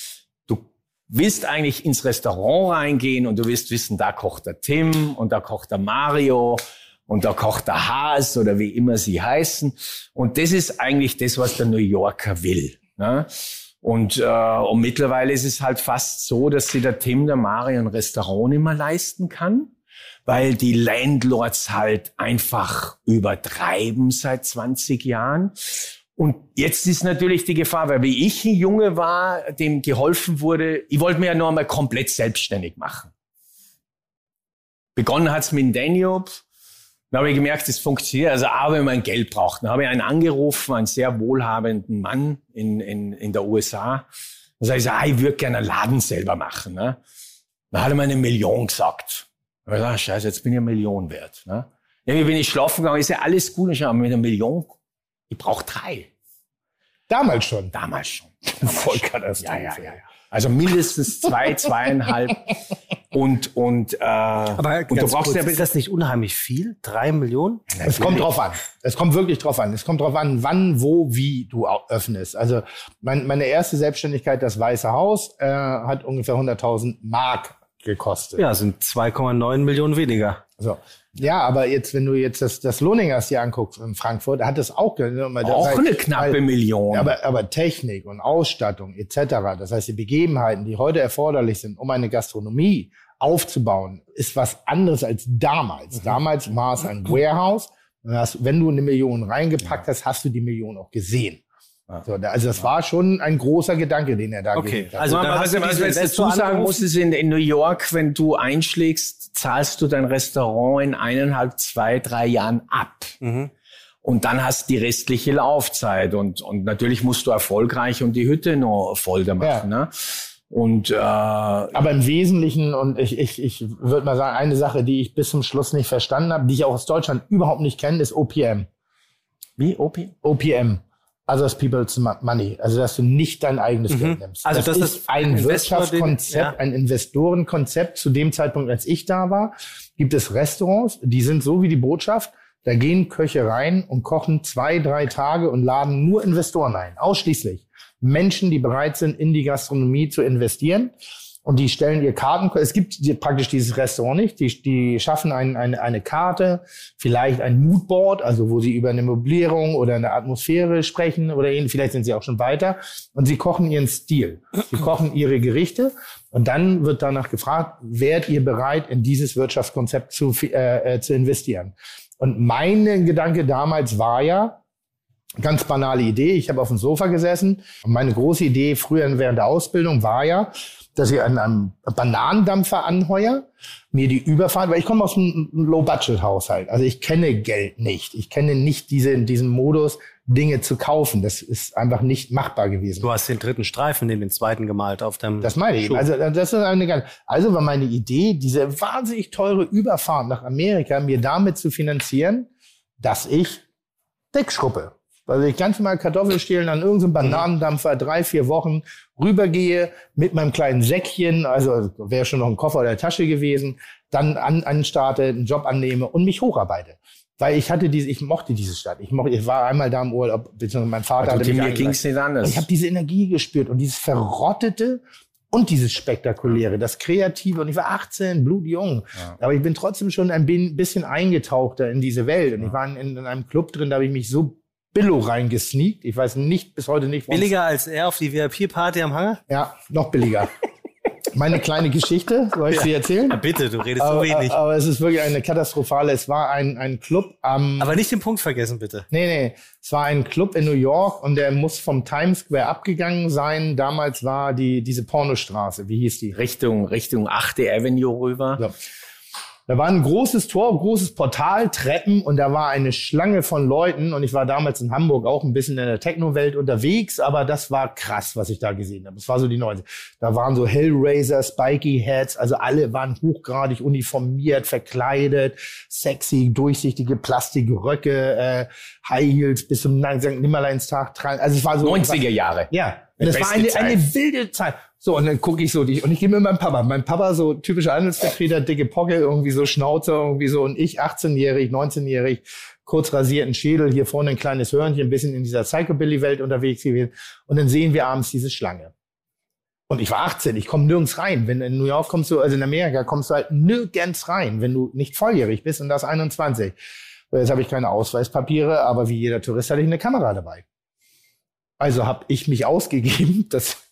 willst eigentlich ins Restaurant reingehen und du willst wissen, da kocht der Tim und da kocht der Mario und da kocht der Haas oder wie immer sie heißen. Und das ist eigentlich das, was der New Yorker will. Ne? Und, äh, und mittlerweile ist es halt fast so, dass sich der Tim, der Mario ein Restaurant mehr leisten kann, weil die Landlords halt einfach übertreiben seit 20 Jahren. Und jetzt ist natürlich die Gefahr, weil wie ich ein Junge war, dem geholfen wurde, ich wollte mir ja noch einmal komplett selbstständig machen. Begonnen hat's mit Daniel. Dann habe ich gemerkt, es funktioniert. Also auch wenn man Geld braucht. Dann habe ich einen angerufen, einen sehr wohlhabenden Mann in, in, in der USA. Dann sage ich, so, ah, ich würde gerne einen Laden selber machen. Ne? Dann hat er mir eine Million gesagt. Da habe ich gesagt, scheiße, jetzt bin ich eine Million wert. Ne? Irgendwie bin ich schlafen gegangen, ist ja alles gut. Ich habe mit einer Million, ich brauche drei. Damals schon. Damals schon. Voll Katastrophe. Ja, ja, ja, ja. Also mindestens zwei, zweieinhalb. Und, und, äh, Aber und du brauchst kurz, ja ist das nicht unheimlich viel? Drei Millionen? Es kommt drauf an. Es kommt wirklich drauf an. Es kommt drauf an, wann, wo, wie du öffnest. Also mein, meine erste Selbstständigkeit, das Weiße Haus, äh, hat ungefähr 100.000 Mark gekostet. Ja, sind 2,9 Millionen weniger. So. Ja, aber jetzt, wenn du jetzt das, das Lohningers hier anguckst in Frankfurt, hat es auch, ge- das auch heißt, eine knappe weil- Million. Aber, aber Technik und Ausstattung etc., das heißt die Begebenheiten, die heute erforderlich sind, um eine Gastronomie aufzubauen, ist was anderes als damals. Damals war es ein Warehouse. Und hast, wenn du eine Million reingepackt hast, hast du die Million auch gesehen. So, also das war schon ein großer Gedanke, den er da Okay, hat. also Also, dann dann hast du was, was Investor dazu sagen angerufen? muss, ist in, in New York, wenn du einschlägst, zahlst du dein Restaurant in eineinhalb, zwei, drei Jahren ab. Mhm. Und dann hast du die restliche Laufzeit. Und, und natürlich musst du erfolgreich und die Hütte noch voll da machen. Ne? Und äh, Aber im Wesentlichen, und ich, ich, ich würde mal sagen, eine Sache, die ich bis zum Schluss nicht verstanden habe, die ich auch aus Deutschland überhaupt nicht kenne, ist OPM. wie, Opi? OPM. Others People's Mo- Money. Also, dass du nicht dein eigenes Geld nimmst. Also, das ist ist ein ein Investor, Wirtschaftskonzept, den- ja. ein Investorenkonzept. Zu dem Zeitpunkt, als ich da war, gibt es Restaurants, die sind so wie die Botschaft. Da gehen Köche rein und kochen zwei, drei Tage und laden nur Investoren ein. Ausschließlich. Menschen, die bereit sind, in die Gastronomie zu investieren. Und die stellen ihr Karten. Es gibt die- praktisch dieses Restaurant nicht. Die, die schaffen ein, eine, eine Karte, vielleicht ein Moodboard, also wo sie über eine Möblierung oder eine Atmosphäre sprechen oder ähnlich. Vielleicht sind sie auch schon weiter. Und sie kochen ihren Stil. Sie kochen ihre Gerichte. Und dann wird danach gefragt, wärt ihr bereit, in dieses Wirtschaftskonzept zu, äh, äh, zu investieren? Und mein Gedanke damals war ja, ganz banale Idee. Ich habe auf dem Sofa gesessen und meine große Idee früher während der Ausbildung war ja, dass ich an einem Bananendampfer anheuer, mir die Überfahrt, weil ich komme aus einem Low-Budget-Haushalt. Also ich kenne Geld nicht. Ich kenne nicht diese, diesen Modus, Dinge zu kaufen. Das ist einfach nicht machbar gewesen. Du hast den dritten Streifen neben den zweiten gemalt auf dem Das meine ich. Schuh. Also das ist eine ganz, also war meine Idee, diese wahnsinnig teure Überfahrt nach Amerika mir damit zu finanzieren, dass ich wegschruppe. Also ich ganz mal Kartoffelstehlen an irgendeinem Bananendampfer drei, vier Wochen rübergehe mit meinem kleinen Säckchen, also wäre schon noch ein Koffer oder Tasche gewesen, dann an, anstarte, einen Job annehme und mich hocharbeite. Weil ich hatte diese, ich mochte diese Stadt. Ich mochte, ich war einmal da im Urlaub, beziehungsweise mein Vater Also, hatte mich mir ging's nicht anders. Und ich habe diese Energie gespürt und dieses Verrottete und dieses Spektakuläre, das Kreative. Und ich war 18, blutjung. Aber ich bin trotzdem schon ein bisschen eingetauchter in diese Welt. Und ich war in, in einem Club drin, da habe ich mich so billo reingesneakt. Ich weiß nicht, bis heute nicht, Billiger als er auf die VIP-Party am Hangar? Ja, noch billiger. Meine kleine Geschichte, soll ich sie erzählen? Ja, bitte, du redest so Aber, wenig. aber es ist wirklich eine katastrophale. Es war ein, ein Club am Aber nicht den Punkt vergessen, bitte. Nee, nee. Es war ein Club in New York und der muss vom Times Square abgegangen sein. Damals war die, diese Pornostraße. Wie hieß die? Richtung, Richtung 8. Avenue rüber. So. Da war ein großes Tor, großes Portal, Treppen und da war eine Schlange von Leuten und ich war damals in Hamburg auch ein bisschen in der Techno-Welt unterwegs, aber das war krass, was ich da gesehen habe. Das war so die 90. Da waren so Hellraiser, Spiky Heads, also alle waren hochgradig uniformiert, verkleidet, sexy, durchsichtige Plastikröcke, äh, High Heels bis zum St. Nimmerleinstag tragen. Also es war so 90er Jahre. ja, und das war eine, eine wilde Zeit. So, und dann gucke ich so, die, und ich gehe mit meinem Papa. Mein Papa, so typischer Handelsvertreter, dicke Pocke, irgendwie so Schnauze, irgendwie so, und ich 18-jährig, 19-jährig, kurz rasierten Schädel, hier vorne ein kleines Hörnchen, ein bisschen in dieser Psychobilly-Welt unterwegs gewesen. Und dann sehen wir abends diese Schlange. Und ich war 18, ich komme nirgends rein. Wenn in New York kommst du, also in Amerika kommst du halt nirgends rein, wenn du nicht volljährig bist und das 21. So, Jetzt habe ich keine Ausweispapiere, aber wie jeder Tourist hatte ich eine Kamera dabei. Also habe ich mich ausgegeben, dass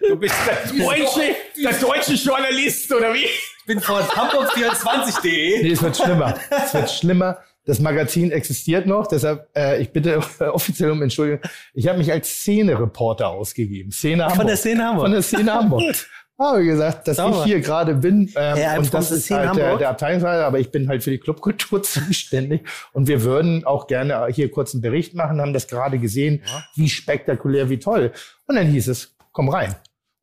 Du bist der deutsche, der deutsche Journalist, oder wie? Ich bin von Hamburg24.de. nee, es wird schlimmer. Es wird schlimmer. Das Magazin existiert noch, deshalb äh, ich bitte offiziell um Entschuldigung. Ich habe mich als Szene-Reporter ausgegeben. Szene Hamburg. Von der Szene Hamburg. Von der Szene Hamburg. Habe gesagt, dass Sauber. ich hier gerade bin. Ähm, Ja, und das ist halt der, der Abteilungsleiter, aber ich bin halt für die Clubkultur zuständig. Und wir würden auch gerne hier kurz einen Bericht machen, haben das gerade gesehen, wie spektakulär, wie toll. Und dann hieß es, komm rein.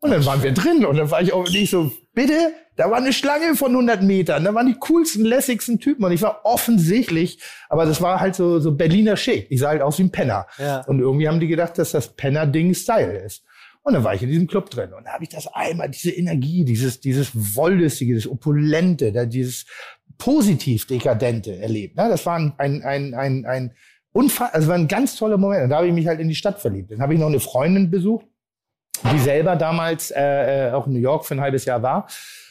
Und dann waren wir drin und dann war ich auch nicht so, bitte, da war eine Schlange von 100 Metern, da waren die coolsten, lässigsten Typen und ich war offensichtlich, aber das war halt so, so Berliner Schick. Ich sah halt aus wie ein Penner. Ja. Und irgendwie haben die gedacht, dass das Penner-Ding Style ist. Und dann war ich in diesem Club drin und habe ich das einmal, diese Energie, dieses, dieses Wollüstige, dieses Opulente, dieses positiv Dekadente erlebt. Das war ein, ein, ein, ein, ein Unfall, also war ein ganz toller Moment. Und da habe ich mich halt in die Stadt verliebt. Dann habe ich noch eine Freundin besucht, die selber damals äh, äh, auch in New York für ein halbes Jahr war,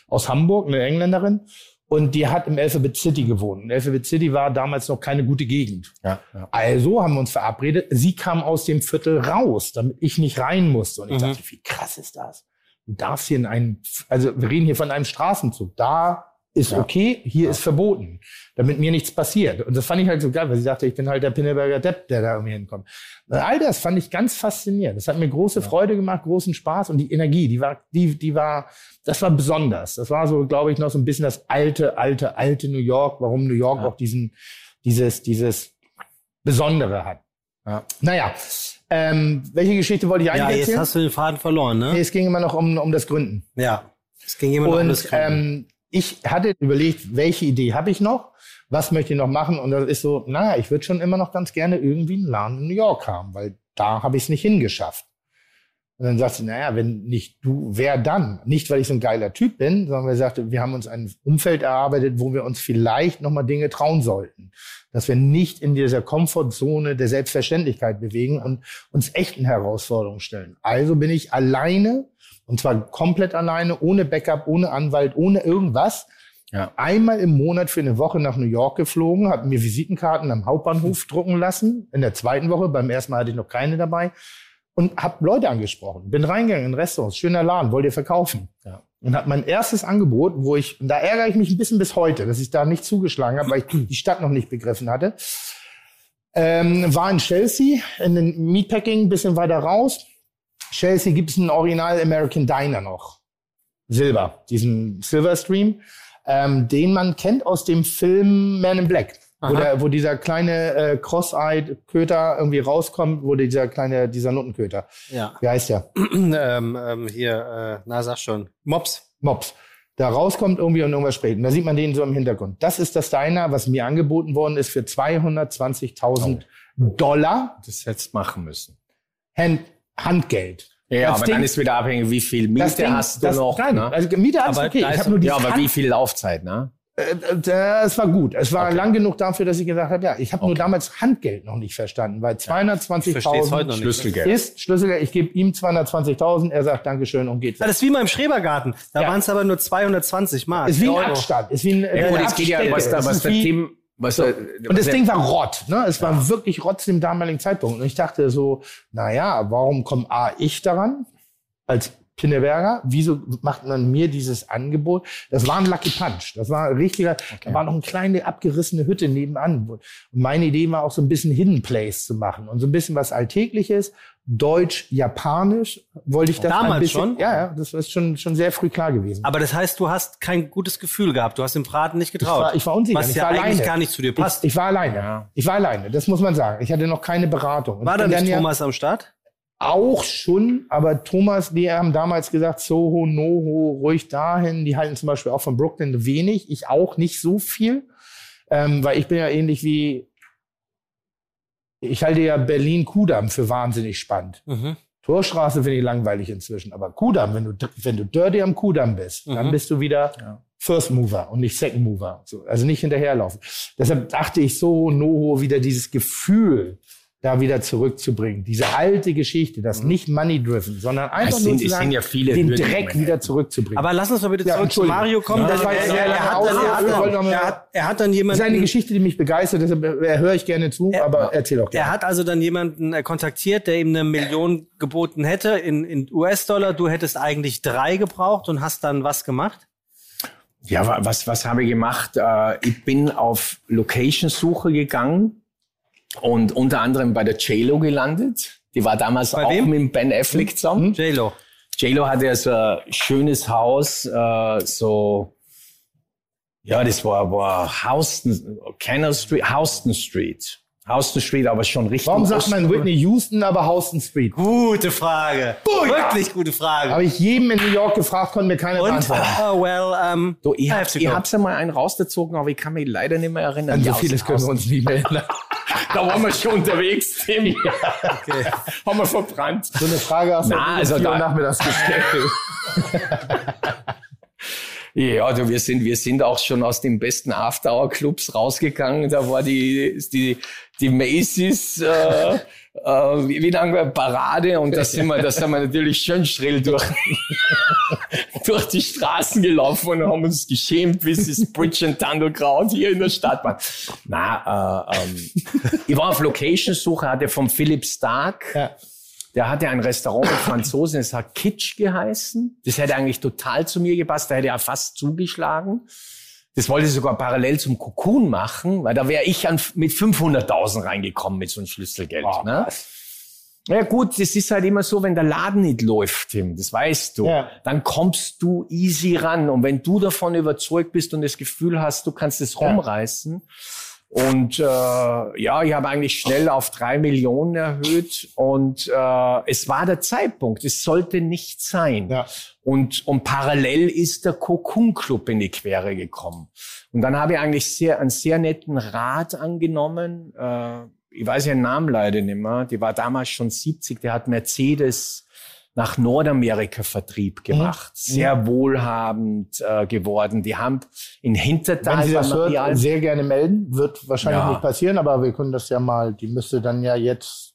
aus Hamburg, eine Engländerin. Und die hat im Alphabet City gewohnt. Und Alphabet City war damals noch keine gute Gegend. Ja, ja. Also haben wir uns verabredet. Sie kam aus dem Viertel raus, damit ich nicht rein musste. Und ich dachte, wie krass ist das? Du darfst hier in einen, also wir reden hier von einem Straßenzug. Da ist okay, hier ist verboten, damit mir nichts passiert. Und das fand ich halt so geil, weil sie sagte, ich bin halt der Pinneberger Depp, der da irgendwie hinkommt. Und all das fand ich ganz faszinierend. Das hat mir große Freude gemacht, großen Spaß und die Energie, die war, die, die war, das war besonders. Das war so, glaube ich, noch so ein bisschen das alte, alte, alte New York, warum New York auch diesen, dieses, dieses Besondere hat. Ja. Naja, ähm, welche Geschichte wollte ich Ja, eigentlich jetzt erzählen? hast du den Faden verloren, Nee, ne? es ging immer noch um, um das Gründen. Ja. Es ging immer noch um das Und Gründen. ähm, ich hatte überlegt, welche Idee habe ich noch? Was möchte ich noch machen? Und das ist so, naja, ich würde schon immer noch ganz gerne irgendwie einen Laden in New York haben, weil da habe ich es nicht hingeschafft. Und dann sagt sie, naja, wenn nicht du, wer dann? Nicht, weil ich so ein geiler Typ bin, sondern sie sagte, wir haben uns ein Umfeld erarbeitet, wo wir uns vielleicht nochmal Dinge trauen sollten. Dass wir nicht in dieser Komfortzone der Selbstverständlichkeit bewegen und uns echten Herausforderungen stellen. Also bin ich alleine, und zwar komplett alleine, ohne Backup, ohne Anwalt, ohne irgendwas, Ja. einmal im Monat für eine Woche nach New York geflogen, habe mir Visitenkarten am Hauptbahnhof drucken lassen. In der zweiten Woche, beim ersten Mal hatte ich noch keine dabei. Und habe Leute angesprochen. Bin reingegangen in Restaurants, schöner Laden, wollt ihr verkaufen? Ja. Und habe mein erstes Angebot, wo ich, und da ärgere ich mich ein bisschen bis heute, dass ich da nicht zugeschlagen habe, weil ich die Stadt noch nicht begriffen hatte, ähm, war in Chelsea, in den Meatpacking, ein bisschen weiter raus. Chelsea gibt es einen Original American Diner noch. Silber, diesen Silver Stream, ähm, den man kennt aus dem Film Man in Black. Wo, der, wo dieser kleine äh, cross-eyed Köter irgendwie rauskommt, wo dieser kleine, dieser Nuttenköter. Ja. Wie heißt der? ähm, ähm, hier, äh, na sag schon. Mops. Mops. Da rauskommt irgendwie und irgendwas spät. Und da sieht man den so im Hintergrund. Das ist das Diner, was mir angeboten worden ist für 220.000 Dollar Das hättest machen müssen. Hand, Handgeld. Ja, Das aber Ding- dann ist wieder abhängig, wie viel Miete das Ding- hast du das, noch. Nein, ne? also Miete alles Aber okay. Ich habe nur die ja, aber Hand, wie viel Laufzeit, ne? Äh, Das war gut. Es war Okay. lang genug dafür, dass ich gesagt habe, ja, ich habe nur Okay. damals Handgeld noch nicht verstanden, weil Ich verstehe es heute 220.000 noch nicht. Schlüsselgeld. ist Schlüsselgeld. Ich gebe ihm 220.000, er sagt Dankeschön und geht. Ja, das ist wie beim Schrebergarten. Da Ja. waren es aber nur 220 Mark. ist wie ein Euro. Abstand. Ist wie ein, Ja, gut, eine es geht ja, was, da, Es was ist der wie- Was So. der, Und das Ding war Rott, ne? Es war wirklich Rott zu dem damaligen Zeitpunkt. Und ich dachte so, na ja, warum komme A, ich daran? Als Pinneberger, wieso macht man mir dieses Angebot? Das war ein Lucky Punch. Das war ein richtiger, da war noch eine kleine abgerissene Hütte nebenan. Und meine Idee war auch so ein bisschen Hidden Place zu machen und so ein bisschen was Alltägliches, Deutsch, Japanisch, wollte ich das Damals ein bisschen, schon? Ja, ja, das ist schon, schon sehr früh klar gewesen. Aber das heißt, du hast kein gutes Gefühl gehabt. Du hast dem Braten nicht Ich getraut. war, ich war unsicher. Was ich ja war eigentlich alleine. gar nicht zu dir passt. Ich, ich war alleine. Ja. Ich war alleine, das muss man sagen. Ich hatte noch keine Beratung. Und war da ich nicht dann ja Thomas am Start? Auch schon, aber Thomas, die haben damals gesagt, Soho, Noho, ruhig dahin. Die halten zum Beispiel auch von Brooklyn wenig. Ich auch nicht so viel, ähm, weil ich bin ja ähnlich wie, ich halte ja Berlin-Kudamm für wahnsinnig spannend. Mhm. Torstraße finde ich langweilig inzwischen, aber Kudamm, wenn du, wenn du dirty am Kudamm bist, dann Mhm. bist du wieder First Mover und nicht Second Mover. So, also nicht hinterherlaufen. Deshalb dachte ich so, Noho, wieder dieses Gefühl da wieder zurückzubringen. Diese alte Geschichte, das nicht money-driven, sondern einfach Es nur sind- zu es sagen, sind ja viele den Dreck wieder zurückzubringen. Aber lass uns mal bitte Ja, zurück zu Entschuldigung. Mario kommen. Ja, das Er- er, er, hat dann, er, er, er dann das ist eine jemanden, Geschichte, die mich begeistert, deshalb höre ich gerne zu, Er- aber erzähl doch gerne. er hat also dann jemanden äh, kontaktiert, der ihm eine Million geboten hätte in, in US-Dollar. Du hättest eigentlich drei gebraucht und hast dann was gemacht? Ja, wa- was, was habe ich gemacht? Äh, ich bin auf Location-Suche gegangen und unter anderem bei der JLo gelandet. Die war damals Bei auch wem? mit Ben Affleck zusammen. J-Lo. JLo hatte ja so ein schönes Haus, äh, so, ja, das war, war Houston, Canal Street, Houston Street. Houston Street, aber schon richtig. Warum sagt man. Whitney Houston, aber Houston Street? Gute Frage. Wirklich gute Frage. Habe ich jedem in New York gefragt, konnte mir keiner Und, beantworten. oh, well, um, Du, ich, I hab, have to ich go. hab's ja mal einen rausgezogen, aber ich kann mich leider nicht mehr erinnern. An so Ja, vieles können wir uns nicht mehr erinnern. Da waren wir schon unterwegs, Tim. Haben wir verbrannt. So eine Frage hast du Na, also da- nachmittags gestellt. Ja, also wir sind, wir sind auch schon aus den besten After-Hour-Clubs rausgegangen. Da war die, die, die Macy's, äh, äh, wie, wie lange war Parade und da sind wir, da sind wir natürlich schön schrill durch, durch die Straßen gelaufen und haben uns geschämt, wie es ist Bridge and Tundelkraut hier in der Stadt war. Na, äh, ähm, ich war auf Location-Suche, hatte vom Philipp Stark, Ja. Der hatte ein Restaurant mit Franzosen, das hat Kitsch geheißen. Das hätte eigentlich total zu mir gepasst, da hätte er fast zugeschlagen. Das wollte ich sogar parallel zum Cocoon machen, weil da wäre ich an, mit 500.000 reingekommen mit so einem Schlüsselgeld. Wow, ne? Ja gut, das ist halt immer so, wenn der Laden nicht läuft, Tim, das weißt du, Ja. dann kommst du easy ran. Und wenn du davon überzeugt bist und das Gefühl hast, du kannst es Ja. Und äh, ja, ich habe eigentlich schnell auf drei Millionen erhöht und äh, es war der Zeitpunkt. Es sollte nicht sein. Ja. Und, und parallel ist der Cocoon Club in die Quere gekommen. Und dann habe ich eigentlich sehr, einen sehr netten Rat angenommen. Äh, ich weiß ihren Namen leider nicht mehr. Die war damals schon 70. Der hat Mercedes nach Nordamerika Vertrieb gemacht. Sehr wohlhabend äh, geworden. Die haben in Hintertal Wenn Sie das hört, sehr gerne melden. Wird wahrscheinlich Ja. nicht passieren, aber wir können das ja mal, die müsste dann ja jetzt.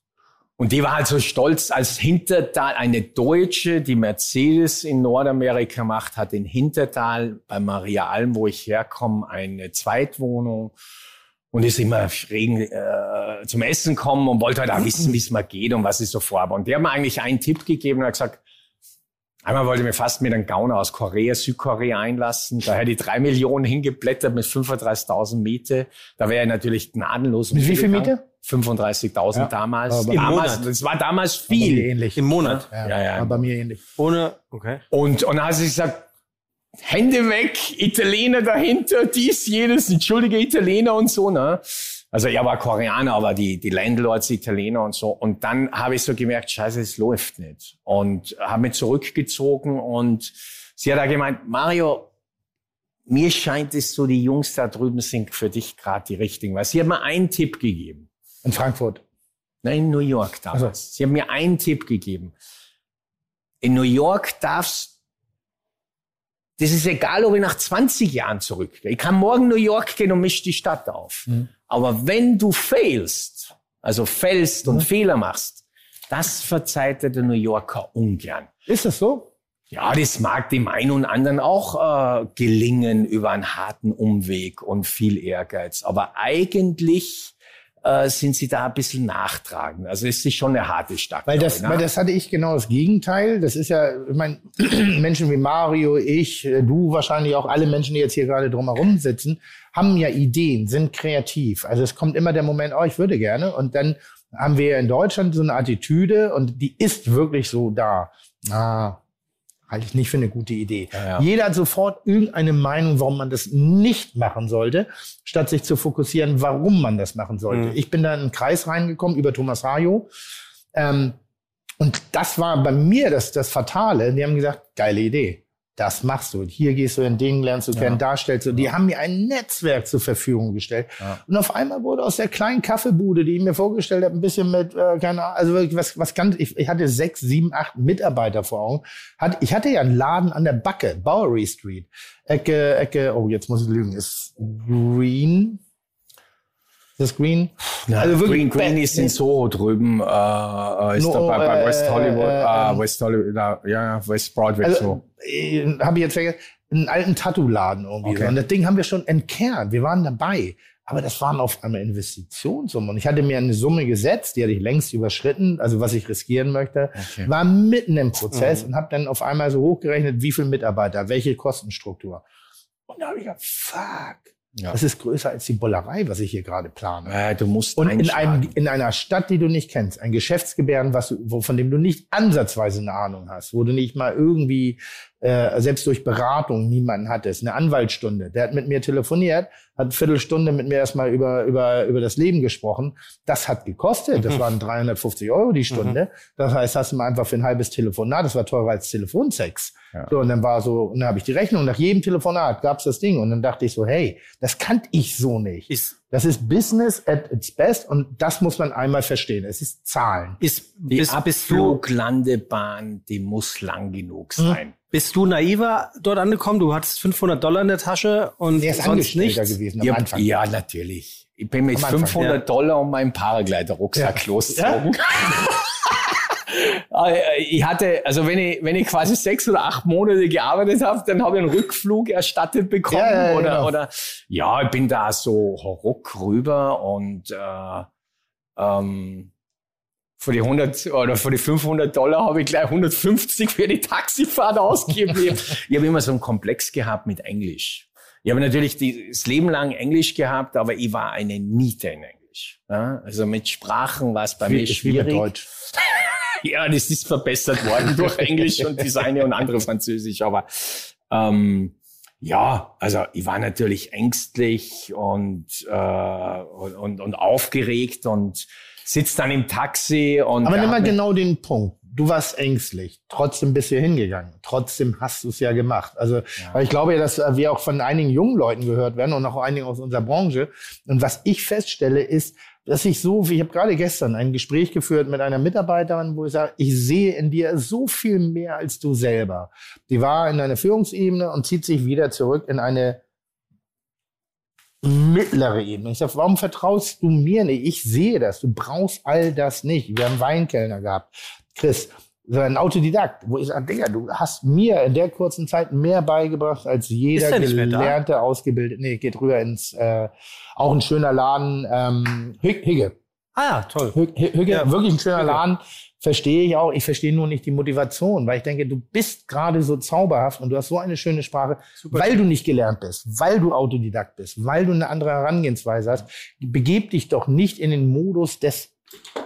Und die war halt so stolz, als Hintertal, eine Deutsche, die Mercedes in Nordamerika macht, hat in Hintertal bei Maria Alm, wo ich herkomme, eine Zweitwohnung und ist immer regen, äh, zum Essen kommen und wollte halt auch wissen, wie es mal geht und was ich so vorhabe. Und die haben mir eigentlich einen Tipp gegeben und hat gesagt, einmal wollte ich mir fast mit einem Gauner aus Korea, Südkorea einlassen. Da hätte ich drei Millionen hingeblättert mit 35.000 Miete. Da wäre ich natürlich gnadenlos. Mit wie viel. Miete? 35.000 Ja. damals. Damals Monat. das war damals Bei mir viel. ähnlich. Im Monat. Ja, Ja, ja. Aber bei mir ähnlich. Ohne, okay. Und, und dann hat sie gesagt, Hände weg, Italiener dahinter, dies, jedes, entschuldige Italiener und so, ne? Also er war Koreaner, aber die, die Landlords Italiener und so. Und dann habe ich so gemerkt, scheiße, es läuft nicht. Und habe mich zurückgezogen und sie hat da gemeint, Mario, mir scheint es so, die Jungs da drüben sind für dich gerade die richtigen. Weil sie hat mir einen Tipp gegeben. In Frankfurt. Nein, in New York damals. Sie haben mir einen Tipp gegeben. In New York darfst das ist egal, ob ich nach 20 Jahren zurückgehe. Ich kann morgen New York gehen und misch die Stadt auf. Mhm. Aber wenn du failst, also fällst und Fehler machst, das verzeiht der New Yorker ungern. Ist das so? Ja, das mag dem einen und anderen auch äh, gelingen über einen harten Umweg und viel Ehrgeiz. Aber eigentlich äh, sind sie da ein bisschen nachtragend. Also es ist schon eine harte Stadt. Weil das, ich, weil ne? das hatte ich genau das Gegenteil. Das ist ja, ich meine, Menschen wie Mario, ich, äh, du wahrscheinlich auch alle Menschen, die jetzt hier gerade drumherum sitzen, haben ja Ideen, sind kreativ. Also es kommt immer der Moment, oh, ich würde gerne. Und dann haben wir in Deutschland so eine Attitüde und die ist wirklich so da. Ah, halte ich nicht für eine gute Idee. Ja, ja. Jeder hat sofort irgendeine Meinung, warum man das nicht machen sollte, statt sich zu fokussieren, warum man das machen sollte. Mhm. Ich bin da in einen Kreis reingekommen über Thomas Hajo. Ähm, und das war bei mir das, das Fatale. Die haben gesagt, geile Idee. Das machst du. Hier gehst du in Dingen, lernst du kennen, da stellst du. Die haben mir ein Netzwerk zur Verfügung gestellt. Ja. Und auf einmal wurde aus der kleinen Kaffeebude, die ich mir vorgestellt habe, ein bisschen mit, äh, keine Ahnung, also wirklich was, was ganz, ich, ich hatte sechs, sieben, acht Mitarbeiter vor Augen. Hat, ich hatte ja einen Laden an der Backe, Bowery Street. Ecke, Ecke, oh, jetzt muss ich lügen, ist Green. Das Green? Ja, also wirklich Green, Green ist in Soho drüben, äh, äh, ist No, da bei, bei äh, West Hollywood, äh, äh, ähm, West Hollywood, ja, ja, West Broadway so. Also, äh, habe ich jetzt vergessen, einen alten Tattoo-Laden irgendwie. Okay. Und das Ding haben wir schon entkernt. Wir waren dabei. Aber das waren auf einmal Investitionssummen. Und ich hatte mir eine Summe gesetzt, die hatte ich längst überschritten, also was ich riskieren möchte, Okay. war mitten im Prozess und habe dann auf einmal so hochgerechnet, wie viel Mitarbeiter, welche Kostenstruktur. Und da habe ich gedacht, fuck. Ja. Das ist größer als die Bollerei, was ich hier gerade plane. Äh, du musst Und in, einem, in einer Stadt, die du nicht kennst, ein Geschäftsgebären, was wo, von dem du nicht ansatzweise eine Ahnung hast, wo du nicht mal irgendwie, äh, selbst durch Beratung niemanden hattest, eine Anwaltsstunde, der hat mit mir telefoniert, hat eine Viertelstunde mit mir erstmal über, über, über das Leben gesprochen. Das hat gekostet, das waren 350 Euro die Stunde. Das heißt, hast du mal einfach für ein halbes Telefonat, das war teurer als Telefonsex. Ja. So, und dann war so, und dann habe ich die Rechnung, nach jedem Telefonat gab's das Ding. Und dann dachte ich so, hey, das kannte ich so nicht. Ist, Das ist Business at its best und das muss man einmal verstehen. Es ist Zahlen. ist, Die bist, bist, du, Abfluglandebahn, die muss lang genug sein. bist du naiver dort angekommen? Du hattest 500 Dollar in der Tasche und Der ist sonst nichts? gewesen am Ja, Anfang. ja, natürlich. Ich bin mit Am Anfang, 500 ja. Dollar um meinen Paraglider-Rucksack Ja. losgezogen. Äh, Ich hatte, also wenn ich, wenn ich quasi sechs oder acht Monate gearbeitet habe, dann habe ich einen Rückflug erstattet bekommen. Ja, ja, oder, genau. oder ja, ich bin da so ruck rüber und äh, ähm, für die 100 oder für die 500 Dollar habe ich gleich 150 für die Taxifahrt ausgegeben. ich habe immer so einen Komplex gehabt mit Englisch. Ich habe natürlich die, das Leben lang Englisch gehabt, aber ich war eine Niete in Englisch. Ja? Also mit Sprachen war es bei mir Ist wie mit schwierig. Deutsch. Ja, das ist verbessert worden durch Englisch und das eine und andere Französisch. Aber ähm, ja, also ich war natürlich ängstlich und, äh, und, und, aufgeregt und sitz dann im Taxi und Aber nimm mal genau den Punkt. Du warst ängstlich. Trotzdem bist du hingegangen. Trotzdem hast du es ja gemacht. Also, weil ich glaube ja, dass äh, wir auch von einigen jungen Leuten gehört werden und auch einigen aus unserer Branche. Und was ich feststelle, ist, dass ich so, ich habe gerade gestern ein Gespräch geführt mit einer Mitarbeiterin, wo ich sage, ich sehe in dir so viel mehr als du selber. Die war in einer Führungsebene und zieht sich wieder zurück in eine mittlere Ebene. Ich sage, warum vertraust du mir nicht? Ich sehe das. Du brauchst all das nicht. Wir haben Weinkellner gehabt. Chris, so ein Autodidakt, wo ich sage, Digga, du hast mir in der kurzen Zeit mehr beigebracht als jeder gelernte, ausgebildete. Nee, geht rüber ins, äh, auch ein schöner Laden, ähm, Hig- Higge. Ah ja, toll. Hügge, Ja, wirklich ein schöner Hügge. Laden. Verstehe ich auch. Ich verstehe nur nicht die Motivation, weil ich denke, du bist gerade so zauberhaft und du hast so eine schöne Sprache, weil du nicht gelernt bist, weil du Autodidakt bist, weil du eine andere Herangehensweise hast. Begeb dich doch nicht in den Modus des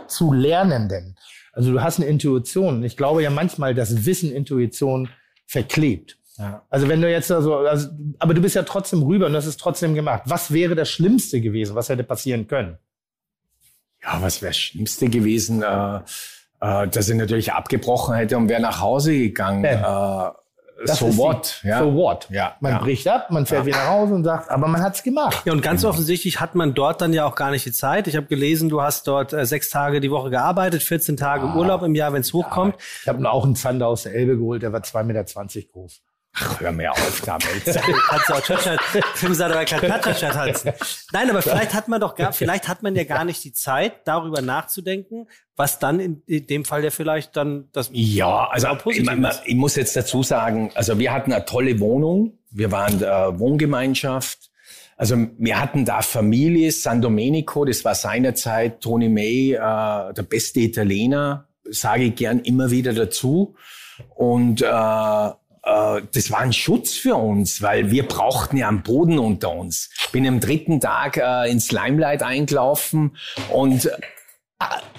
zu Lernenden. Also du hast eine Intuition. Ich glaube ja manchmal, dass Wissen Intuition verklebt. Ja. Also wenn du jetzt so, also, aber du bist ja trotzdem rüber und hast es trotzdem gemacht. Was wäre das Schlimmste gewesen? Was hätte passieren können? Ja, was wäre das Schlimmste gewesen, äh, äh, dass ich natürlich abgebrochen hätte und wäre nach Hause gegangen. Äh, Das so die- what? Ja. So what? Ja, Man ja. bricht ab, man fährt wieder nach Hause und sagt, aber man hat's gemacht. Ja, und ganz offensichtlich hat man dort dann ja auch gar nicht die Zeit. Ich habe gelesen, du hast dort äh, sechs Tage die Woche gearbeitet, 14 Tage Ah. Urlaub im Jahr, wenn es hochkommt. Ich habe auch einen Zander aus der Elbe geholt, der war 2,20 Meter groß. Ach, hör mir auf damit. Kannst du auch Chatshat tanzen. Nein, aber vielleicht hat man doch gar, vielleicht hat man ja gar nicht die Zeit, darüber nachzudenken, was dann in dem Fall ja vielleicht dann das Ja, also ich, ich muss jetzt dazu sagen, also wir hatten eine tolle Wohnung, wir waren äh, Wohngemeinschaft. Also wir hatten da Familie, San Domenico, das war seinerzeit Tony May, äh, der beste Italiener, sage ich gern immer wieder dazu. Und äh, das war ein Schutz für uns, weil wir brauchten ja einen Boden unter uns. Bin am dritten Tag äh, ins Limelight eingelaufen und äh,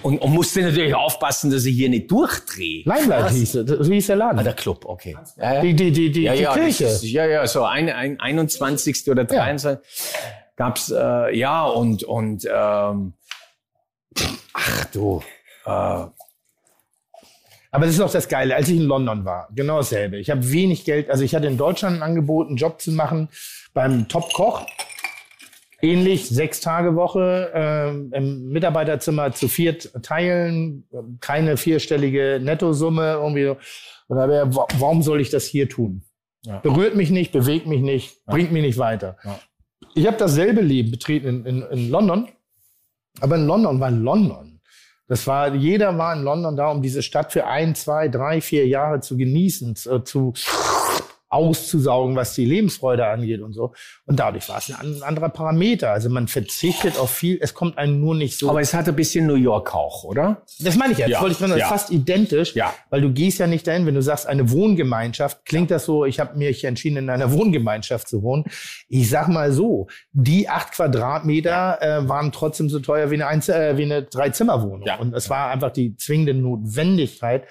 und, und musste natürlich aufpassen, dass ich hier nicht durchdrehe. Limelight hieß, es, so hieß der Laden. Ah, der Club, okay. Ja, ja. die, die, die, die, ja, die ja, Kirche. Ist, ja, ja, so ein, ein 21. oder 23. gab's äh, ja und und ähm, ach du, äh, Aber das ist auch das Geile. Als ich in London war, genau dasselbe. Ich habe wenig Geld. Also ich hatte in Deutschland ein Angebot, einen Job zu machen beim Top-Koch. Ähnlich, sechs Tage Woche ähm, im Mitarbeiterzimmer zu viert teilen, keine vierstellige Nettosumme irgendwie. so. Und da wäre, wa- warum soll ich das hier tun? Ja. Berührt mich nicht, bewegt mich nicht, bringt mich nicht weiter. Ja. Ich habe dasselbe Leben betreten in, in, in London, aber in London war London. Das war, jeder war in London da, um diese Stadt für ein, zwei, drei, vier Jahre zu genießen, zu, zu auszusaugen, was die Lebensfreude angeht und so. Und dadurch war es ein an- anderer Parameter. Also man verzichtet auf viel, es kommt einem nur nicht so. Aber es hat ein bisschen New York auch, oder? das meine ich jetzt, Ja, wollte ich sagen, ja. fast identisch, Ja. weil du gehst ja nicht dahin, wenn du sagst, eine Wohngemeinschaft, klingt das so, ich habe mich entschieden, in einer Wohngemeinschaft zu wohnen. Ich sag mal so, die acht Quadratmeter äh, waren trotzdem so teuer wie eine, Einz äh, wie eine Dreizimmerwohnung. Ja. Und es war einfach die zwingende Notwendigkeit.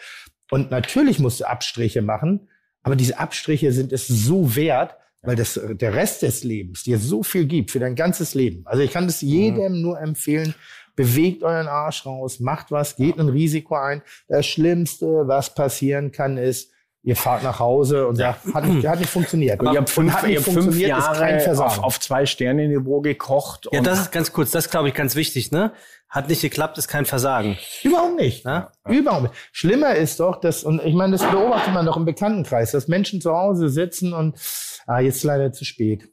Und natürlich musst du Abstriche machen, aber diese Abstriche sind es so wert, weil das, der Rest des Lebens dir so viel gibt für dein ganzes Leben. Also ich kann das jedem nur empfehlen, bewegt euren Arsch raus, macht was, geht ein Risiko ein. Das Schlimmste, was passieren kann, ist, ihr fahrt nach Hause und sagt, hat nicht, hat nicht funktioniert. Aber ihr habt fünf, hat nicht ihr habt fünf Jahre auf, auf zwei Sterne-Niveau gekocht. Ja, und das ist ganz kurz, das glaube ich ganz wichtig, ne? Hat nicht geklappt, ist kein Versagen. Überhaupt nicht. Ja? Überhaupt nicht. Schlimmer ist doch, dass, und ich meine, das beobachtet man doch im Bekanntenkreis, dass Menschen zu Hause sitzen und, ah, jetzt ist leider zu spät.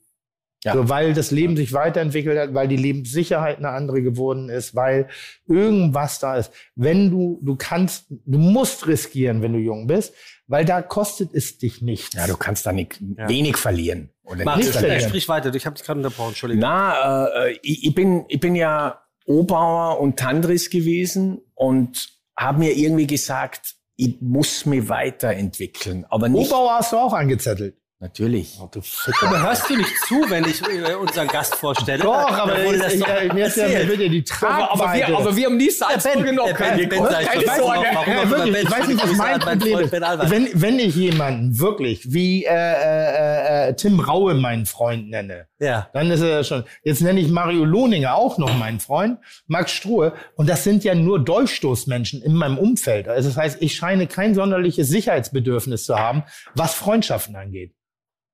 Ja. So, weil das Leben sich weiterentwickelt hat, weil die Lebenssicherheit eine andere geworden ist, weil irgendwas da ist. Wenn du, du kannst, du musst riskieren, wenn du jung bist, weil da kostet es dich nichts. ja, du kannst da nicht, wenig verlieren. Oder Mach, Nicht sprich, verlieren. sprich weiter, ich habe dich gerade unterbrochen, Entschuldigung. Na, äh, ich, ich, bin, ich bin ja Obauer und Tandris gewesen und habe mir irgendwie gesagt, ich muss mich weiterentwickeln. Aber nicht. Obauer hast du auch angezettelt. Natürlich. Aber hörst du nicht zu, wenn ich äh, unseren Gast vorstelle? Doch, aber wurde ich, das ich, doch ich, mir ist ja erzählt. wird ja die Tragweite. wir haben nie Salzburger noch Ben, Ben, Ben, sag ich du weiß nicht, was mein Problem ist. Wenn, wenn ich jemanden wirklich wie äh, äh, äh, Tim Raue meinen Freund nenne, Ja. dann ist er ja schon. Jetzt nenne ich Mario Lohninger auch noch meinen Freund, Max Struhe. Und das sind ja nur Durchstoßmenschen in meinem Umfeld. Also das heißt, ich scheine kein sonderliches Sicherheitsbedürfnis zu haben, was Freundschaften angeht.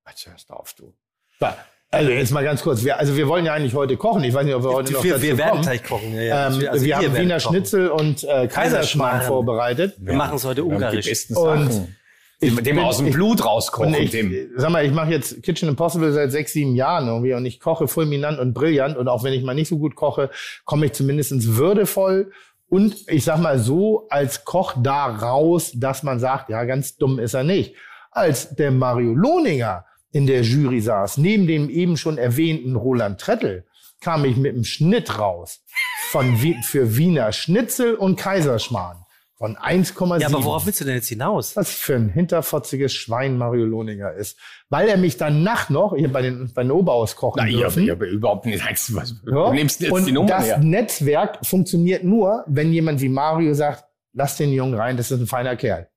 Was hörst du auf, du? Ja, Also jetzt mal ganz kurz. Wir, also wir wollen ja eigentlich heute kochen. Ich weiß nicht, ob wir heute noch wir, dazu wir werden kommen. gleich kochen. Ja, ja. Ähm, Also wir ihr haben Wiener kochen. Schnitzel und äh, Kaiserschmarrn vorbereitet. Wir machen es heute die ungarisch. besten Und Sachen. Dem, dem aus dem ich- Blut rauskochen, Und ich, dem. sag mal, ich mache jetzt Kitchen Impossible seit sechs, sieben Jahren irgendwie und ich koche fulminant und brillant und auch wenn ich mal nicht so gut koche, komme ich zumindest würdevoll und ich sag mal so als Koch da raus, dass man sagt, ja, ganz dumm ist er nicht. Als der Mario Lohninger in der Jury saß, neben dem eben schon erwähnten Roland Trettel, kam ich mit einem Schnitt raus von Wie- für Wiener Schnitzel und Kaiserschmarrn von 1,7 Ja, aber worauf willst du denn jetzt hinaus? was für ein hinterfotziges Schwein Mario Lohninger ist. Weil er mich danach noch, hier bei den, bei den Oberhaus kochen Na, ich habe dürfen. hab überhaupt nicht. Heißt, was, Ja. Du nimmst jetzt Und die Nummer das her. Netzwerk funktioniert nur, wenn jemand wie Mario sagt, lass den Jungen rein, das ist ein feiner Kerl.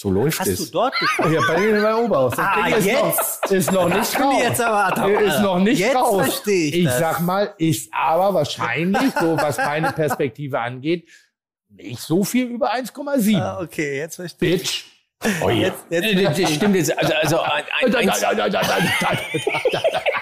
So läuft Hast du es. dort gekocht? Ja, bei den bei Oberhaus. Das Ah, Ding ist jetzt? Noch, ist noch nicht jetzt aber- ist noch nicht Jetzt raus. versteh ich ich das. sag mal, ist aber wahrscheinlich, so was meine Perspektive angeht, nicht so viel über 1,7. Ah, okay, jetzt verstehe ich. Bitch. Oh, ja. jetzt- Äh, das stimmt jetzt. Also, also ein, ein, ein,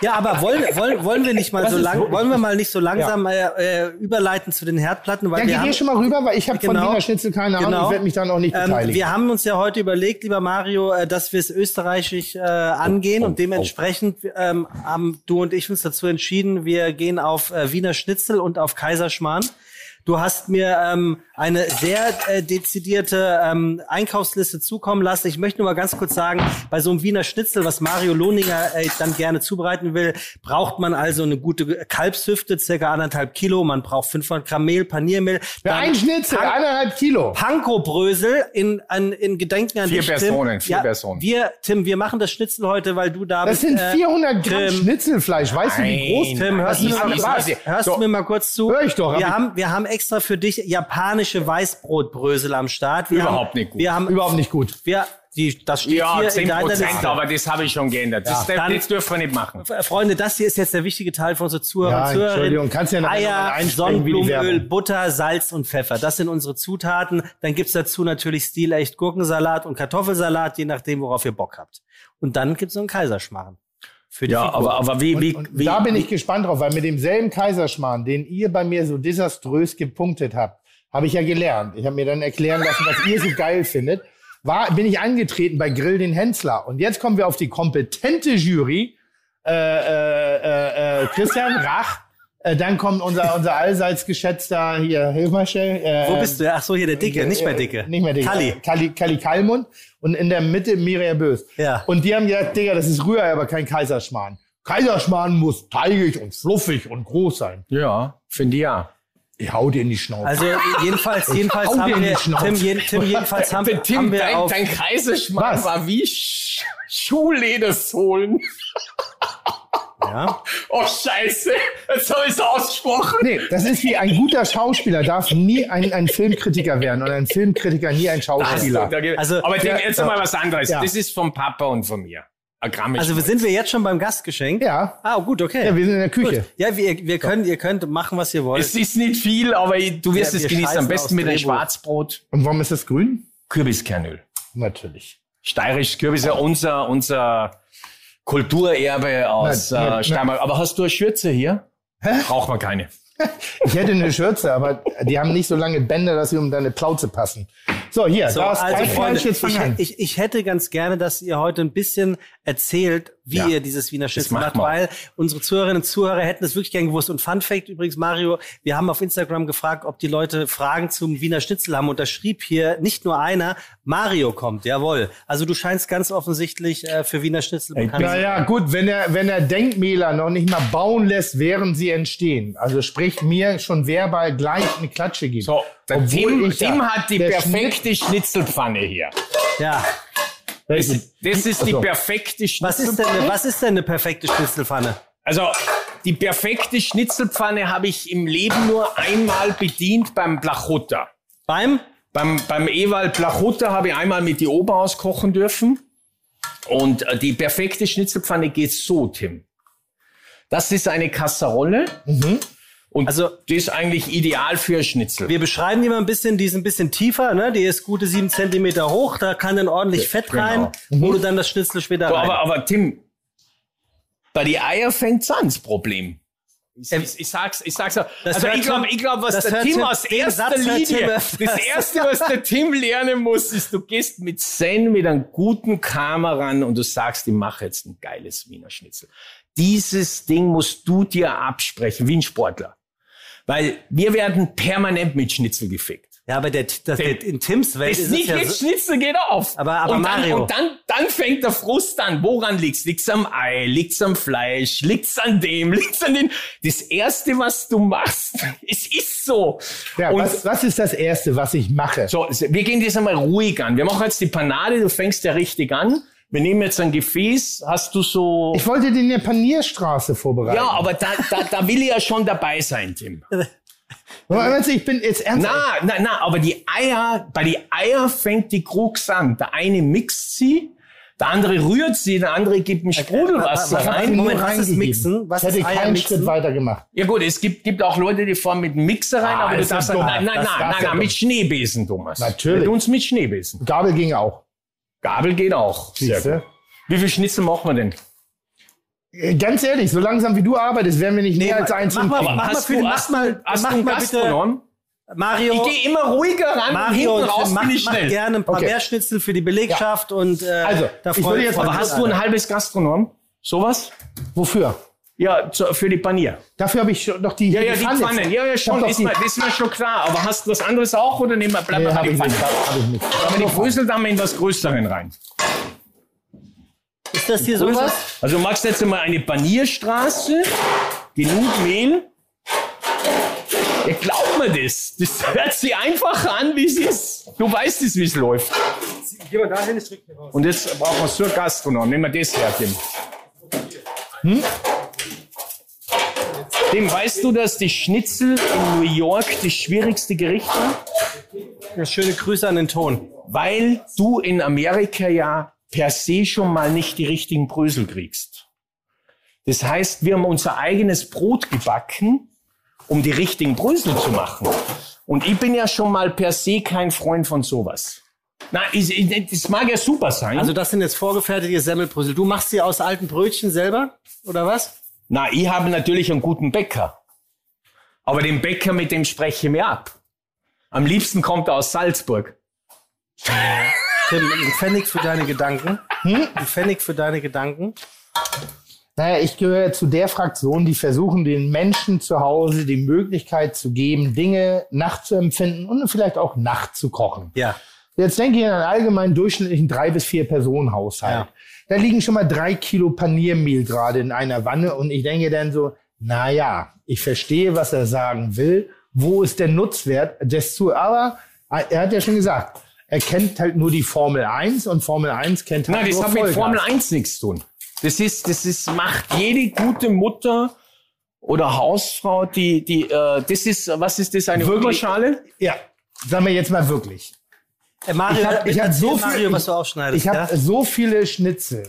Ja, aber wollen, wollen, wollen wir nicht mal Was so lang, wollen wir mal nicht so langsam äh, äh, überleiten zu den Herdplatten, weil Dann wir geh haben, hier schon mal rüber, weil ich habe von Genau. Wiener Schnitzel keine Ahnung. Genau. Ich werde mich dann auch nicht ähm, beteiligen. wir haben uns ja heute überlegt, lieber Mario, äh, dass wir es österreichisch äh, angehen Oh, und dementsprechend ähm, haben du und ich uns dazu entschieden, wir gehen auf äh, Wiener Schnitzel und auf Kaiserschmarrn. Du hast mir ähm, eine sehr äh, dezidierte ähm, Einkaufsliste zukommen lassen. Ich möchte nur mal ganz kurz sagen, bei so einem Wiener Schnitzel, was Mario Lohninger äh, dann gerne zubereiten will, braucht man also eine gute Kalbshüfte, circa anderthalb Kilo. Man braucht 500 Gramm Mehl, Paniermehl. Für ein Schnitzel, Pan- eineinhalb Kilo. Pankow-Brösel in, an, in Gedenken an Vier dich, Personen, Tim. vier Personen. Wir, Tim, wir machen das Schnitzel heute, weil du da Das bist. sind äh, 400 Gramm Tim, Schnitzelfleisch. Weißt du, wie groß Nein, Tim, hörst, du mir, mal, hörst, so. du mir mal kurz zu? Hör ich doch, Wir haben, wir haben extra für dich japanische Weißbrotbrösel am Start. Wir Überhaupt haben, nicht gut. Wir haben Überhaupt nicht gut. Wir, die, das steht Ja, hier 10 in deiner Prozent, Liste. aber das habe ich schon geändert. Das, dann- das dürfen wir nicht machen. Freunde, das hier ist jetzt der wichtige Teil von unseren Zuhörern Ja, und Zuhörerinnen. Entschuldigung, kannst ja Eier, Sonnenblumenöl. Butter, Salz und Pfeffer. Das sind unsere Zutaten. Dann gibt's dazu natürlich stilecht Gurkensalat und Kartoffelsalat, je nachdem, worauf ihr Bock habt. Und dann gibt's so einen Kaiserschmarrn. Für die Ja, Figur. aber, aber wie, wie, Und wie, da bin wie, ich gespannt drauf, weil mit demselben Kaiserschmarrn, den ihr bei mir so desaströs gepunktet habt, habe ich ja gelernt. Ich habe mir dann erklären lassen, was ihr so geil findet. War, bin ich angetreten bei Grill den Hensler. Und jetzt kommen wir auf die kompetente Jury. Äh, äh, äh, äh, Christian Rach, Äh, dann kommt unser, unser allseits geschätzter hier, hilf mal schnell. Äh, Wo bist du? Ach so, hier der Dicke, nicht mehr Dicke. Nicht mehr Dicke. Kalli. Kalli, Kalli Kalmund und in der Mitte Miriam Bös. Ja. Und die haben gesagt, Digga, das ist Rührei, aber kein Kaiserschmarrn. Kaiserschmarrn muss teigig und fluffig und groß sein. Ja, finde ich ja. Ich hau dir in die Schnauze. Also jedenfalls, jedenfalls haben in die wir, Schnauze. Tim, jeden, Tim, jedenfalls haben, haben wir auf, Kaiserschmarrn Was? war wie Sch Schuhledersohlen. ja, Oh, scheiße. Jetzt habe ich es ausgesprochen. Nee, das ist wie ein guter Schauspieler darf nie ein, ein Filmkritiker werden und ein Filmkritiker nie ein Schauspieler. Also, aber Tim, ja, jetzt ja. mal was anderes. Ja. Das ist vom Papa und von mir. Gramm also sind wir jetzt schon beim Gastgeschenk? Ja. Ah, gut, okay. Ja, wir sind in der Küche. Gut. Ja, wir, wir können, ihr könnt machen, was ihr wollt. Es ist nicht viel, aber du wirst Ja, es genießen. Am besten mit einem. Schwarzbrot. Und warum ist das grün? Kürbiskernöl. Natürlich. Steirisches Kürbis ist ja unser, unser Kulturerbe aus Na, äh, Steiermark. Aber hast du eine Schürze hier? Braucht man keine. Ich hätte eine Schürze, aber die haben nicht so lange Bänder, dass sie um deine Plauze passen. So, hier, So, da ist also Freunde, ich, ich, ich hätte ganz gerne, dass ihr heute ein bisschen erzählt, wie Ja. ihr dieses Wiener Schnitzel macht weil unsere Zuhörerinnen und Zuhörer hätten es wirklich gern gewusst. Und Fun Fact übrigens, Mario, wir haben auf Instagram gefragt, ob die Leute Fragen zum Wiener Schnitzel haben. Und da schrieb hier nicht nur einer, Mario kommt, jawohl. Also du scheinst ganz offensichtlich äh, für Wiener Schnitzel bekannt zu sein. Naja, gut, wenn er, wenn er Denkmäler noch nicht mal bauen lässt, während sie entstehen. Also sprich mir schon verbal gleich eine Klatsche gibt. So, Obwohl Tim, ich Tim hat die perfekte Schnitzelpfanne hier. Ja. Das, Schnitt- das ist die Ach so. perfekte Was ist, denn, Schnitzelpfanne. eine- was ist denn eine perfekte Schnitzelpfanne? Also, die perfekte Schnitzelpfanne habe ich im Leben nur einmal bedient beim Blachutta. Beim? Beim, beim Ewald Blachutta habe ich einmal mit die Ober auskochen dürfen. Und äh, die perfekte Schnitzelpfanne geht so, Tim. Das ist eine Kasserolle. Und Also- die ist eigentlich ideal für Schnitzel. Wir beschreiben die mal ein bisschen, die ist ein bisschen tiefer, ne? Die ist gute sieben Zentimeter hoch, da kann dann ordentlich Fett genau. rein, wo du dann das Schnitzel später So, rein. aber, aber Tim, bei die Eier fängt's an, das Problem. Ich, ich, ich sag's, ich sag's ja. das Also ich glaube, ich glaub, was das der Tim aus erster Satz Linie, das erste, was der Tim lernen muss, ist, du gehst mit Zen, mit einem guten Karma ran und du sagst, ich mache jetzt ein geiles Wiener Schnitzel. Dieses Ding musst du dir absprechen, wie ein Sportler. Weil wir werden permanent mit Schnitzel gefickt. ja, aber der, das, der, in Tims Welt Es ist, nicht es ja so, Schnitzel geht auf. Aber- aber und Mario. Dann, und dann, dann fängt der Frust an. Woran liegt's? Liegt's am Ei? Liegt's am Fleisch? Liegt's an dem? Liegt's an den? Das erste, was du machst, es ist so. Ja, und was, was ist das Erste, was ich mache? so, wir gehen das einmal ruhig an. Wir machen jetzt die Panade. Du fängst ja richtig an. Wir nehmen jetzt ein Gefäß. Hast du so? Ich wollte dir eine Panierstraße vorbereiten. ja, aber da, da, da will ich ja schon dabei sein, Tim. Aber weißt du, ich bin jetzt ernsthaft. Na, na, na, aber die Eier, bei die Eier fängt die Krux an. Der eine mixt sie, der andere rührt sie, der andere gibt ein Sprudelwasser wa- wa- rein. Moment, was ist. Mixen? Was ich hätte ist Eier keinen mixen? Schritt weiter gemacht. Ja gut, es gibt, gibt auch Leute, die fahren mit einem Mixer rein, Ah, aber du darfst dumm. nein, nein, Das nein, nein, nein, mit. Schneebesen, Thomas. Natürlich. Mit uns mit Schneebesen. Gabel ging auch. Gabel geht auch. Sehr Siehste? gut. Wie viel Schnitzel machen wir denn? Äh, Ganz ehrlich, so langsam wie du arbeitest, werden wir nicht mehr als eins mach mal- mach mal für mach hast, mal- hast mach du einen mal bitte- Gastronom? Mario, Ich gehe immer ruhiger ran und Mario raus mach, ich mach gerne ein paar Okay. mehr Schnitzel für die Belegschaft und äh, Also, da ich würde freuen- jetzt freuen Aber hast du ein halbes Gastronom? Sowas? Wofür? Ja, zu, für die Panier. Dafür habe ich schon noch die Ja, ja, die Pfanne. Pfannen. Ja, ja, schon. Ist die- mir, das ist mir schon klar. Aber hast du was anderes auch oder nehmen wir, bleiben Nee, habe ich? Hab ich nicht. Aber die Brösel da mal in was Größeren rein. Ist das hier sowas? Also du machst jetzt mal eine Panierstraße, genug Mehl. Ja, glaub mir das. Das hört sich einfach an, wie es ist. Du weißt es, wie es läuft. Geh mal dahin, ich drück hier raus. Und jetzt brauchen wir so ein Gastronom. Nehmen wir das her, Tim. Hm? Tim, weißt du, dass die Schnitzel in New York das schwierigste Gericht waren? Schöne Grüße an den Ton. Weil du in Amerika ja per se schon mal nicht die richtigen Brösel kriegst. Das heißt, wir haben unser eigenes Brot gebacken, um die richtigen Brösel zu machen. Und ich bin ja schon mal per se kein Freund von sowas. Na, das mag ja super sein. Also das sind jetzt vorgefertigte Semmelbrösel. Du machst sie aus alten Brötchen selber oder was? Na, ich habe natürlich einen guten Bäcker. Aber den Bäcker, mit dem spreche ich mir ab. Am liebsten kommt er aus Salzburg. Tim, ein Pfennig für deine Gedanken. Hm? Ein Pfennig für deine Gedanken. Naja, ich gehöre zu der Fraktion, die versuchen, den Menschen zu Hause die Möglichkeit zu geben, Dinge nachzuempfinden und vielleicht auch nachzukochen. Ja. Jetzt denke ich an einen allgemeinen durchschnittlichen drei bis vier Personen Haushalt. Ja. Da liegen schon mal drei Kilo Paniermehl gerade in einer Wanne und ich denke dann so, na ja, ich verstehe, was er sagen will. Wo ist der Nutzwert des zu? Aber er hat ja schon gesagt, er kennt halt nur die Formel 1 und Formel 1 kennt halt Nein, das nur hat mit. Formel 1 nichts zu tun. Das ist, das ist, macht jede gute Mutter oder Hausfrau, die, die, äh, das ist, was ist das, eine Wirklich? Oberschale? Ja, sagen wir jetzt mal wirklich. Äh, Mario, Ich hab- ich hab so viel- Mario, aufschneidest. Ich habe ja? so viele Schnitzel,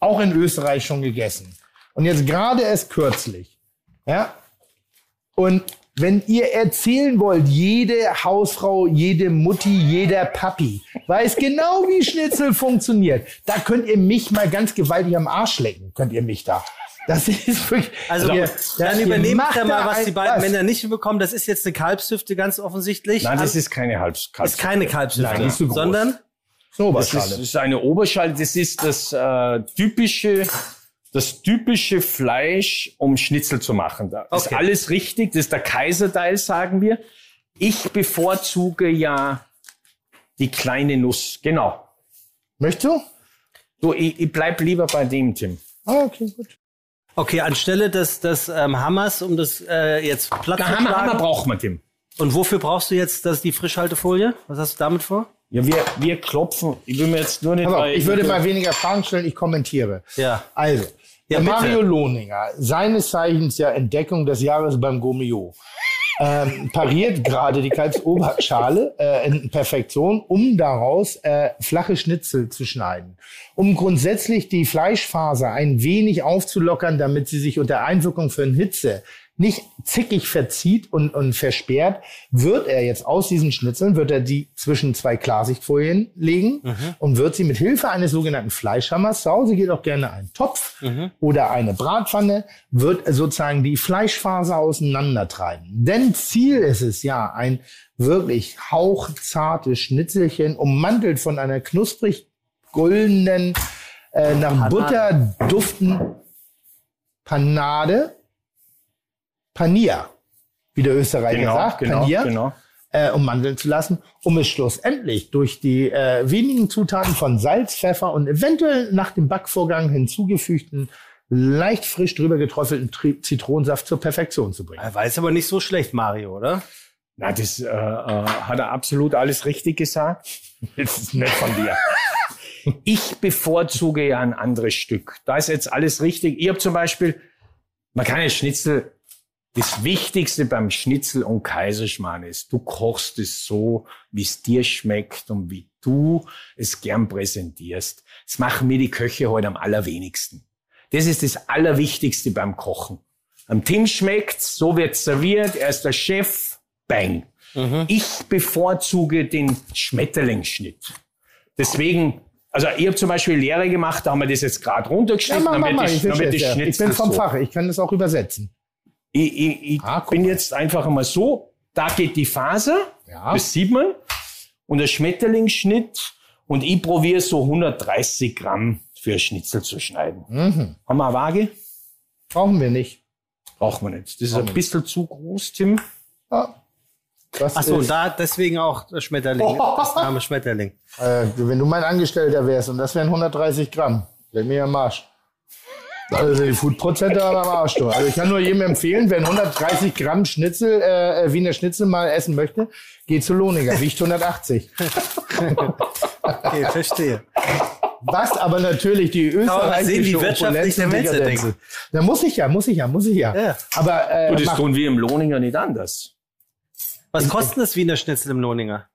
auch in Österreich schon gegessen. Und jetzt gerade erst kürzlich. Ja. Und wenn ihr erzählen wollt, jede Hausfrau, jede Mutti, jeder Papi weiß genau, wie Schnitzel funktioniert. Da könnt ihr mich mal ganz gewaltig am Arsch lecken. Könnt ihr mich da. Das ist wirklich. Also, ihr, dann macht ja mal, was die beiden was? Männer nicht bekommen. Das ist jetzt eine Kalbshüfte, ganz offensichtlich. Nein, das Also, ist keine Halbs ist keine Kalbshüfte, Nein, die ist zu groß. sondern So, Das ist, Oberschale. das ist eine Oberschale. Das ist das äh, typische, das typische Fleisch, um Schnitzel zu machen. Da ist Okay. alles richtig. Das ist der Kaiserteil, sagen wir. Ich bevorzuge ja die kleine Nuss. Genau. Möchtest du? Du, ich, ich bleib lieber bei dem, Tim. Ah, okay, gut. Okay, anstelle des, des ähm, Hammers, um das äh, jetzt platt zu Hammer, schlagen. Hammer braucht man, Tim. Und wofür brauchst du jetzt das, die Frischhaltefolie? Was hast du damit vor? Ja, wir, wir klopfen. Ich will mir jetzt nur nicht. Auf, weil- ich würde mal weniger Fragen stellen, ich kommentiere. Ja. Also, Ja. Mario Lohninger, seines Zeichens ja Entdeckung des Jahres beim Gomio, ähm, pariert gerade die Kalbsoberschale äh, in Perfektion, um daraus äh, flache Schnitzel zu schneiden. Um grundsätzlich die Fleischfaser ein wenig aufzulockern, damit sie sich unter Einwirkung von Hitze nicht zickig verzieht und, und versperrt, wird er jetzt aus diesen Schnitzeln, wird er die zwischen zwei Klarsichtfolien legen und wird sie mit Hilfe eines sogenannten Fleischhammers, zu Hause geht auch gerne ein Topf oder eine Bratpfanne, wird sozusagen die Fleischfaser auseinandertreiben. Denn Ziel ist es ja, ein wirklich hauchzartes Schnitzelchen, ummantelt von einer knusprig goldenen, äh, nach Butter duftenden Panade, Panier, wie der Österreicher Genau, sagt, genau, Panier, genau. äh, ummanteln zu lassen, um es schlussendlich durch die äh, wenigen Zutaten von Salz, Pfeffer und eventuell nach dem Backvorgang hinzugefügten, leicht frisch drüber geträufelten Tri Zitronensaft zur Perfektion zu bringen. War jetzt aber nicht so schlecht, Mario, oder? Na, das äh, äh, hat er absolut alles richtig gesagt. Das ist nett von dir. Ich bevorzuge ja ein anderes Stück. Da ist jetzt alles richtig. Ich habe zum Beispiel, man kann ja Schnitzel, das Wichtigste beim Schnitzel und Kaiserschmarrn ist, du kochst es so, wie es dir schmeckt und wie du es gern präsentierst. Das machen mir die Köche heute am allerwenigsten. Das ist das Allerwichtigste beim Kochen. Am Tim schmeckt's, so wird's serviert, er ist der Chef, bang. Ich bevorzuge den Schmetterlingsschnitt. Deswegen, also ich habe zum Beispiel Lehre gemacht, da haben wir das jetzt gerade Ja, runtergeschnitten, mach, mach, damit mach. die, Ich, es, die ja. ich bin vom so. Fach, ich kann das auch übersetzen. Ich, ich, ich Ah, bin mal. jetzt einfach einmal so, da geht die Faser, Ja. das sieht man, und der Schmetterlingsschnitt, und ich probiere so 130 Gramm für Schnitzel zu schneiden. Mhm. Haben wir eine Waage? Brauchen wir nicht. Brauchen wir nicht. Das ist ein bisschen zu groß, Tim. Ja. Das Ach so, und ist, da deswegen auch der Schmetterling. Das Name Schmetterling. äh, wenn du mein Angestellter wärst und das wären 130 Gramm, wäre mir am Arsch. Also die Foodprozente aber am Arsch. Du. Also ich kann nur jedem empfehlen, wenn 130 Gramm Schnitzel, äh, Wiener Schnitzel mal essen möchte, geht zu Lohninger, wiegt 180. Okay, verstehe. Was aber natürlich die österreichische sehen, wie wirtschaftlich der Dekadenz- denkt. Da muss ich ja, muss ich ja, muss ich ja. Ja. Aber äh, Und das tun wir im Lohninger nicht anders. Was kostet das Wiener Schnitzel im Lohninger?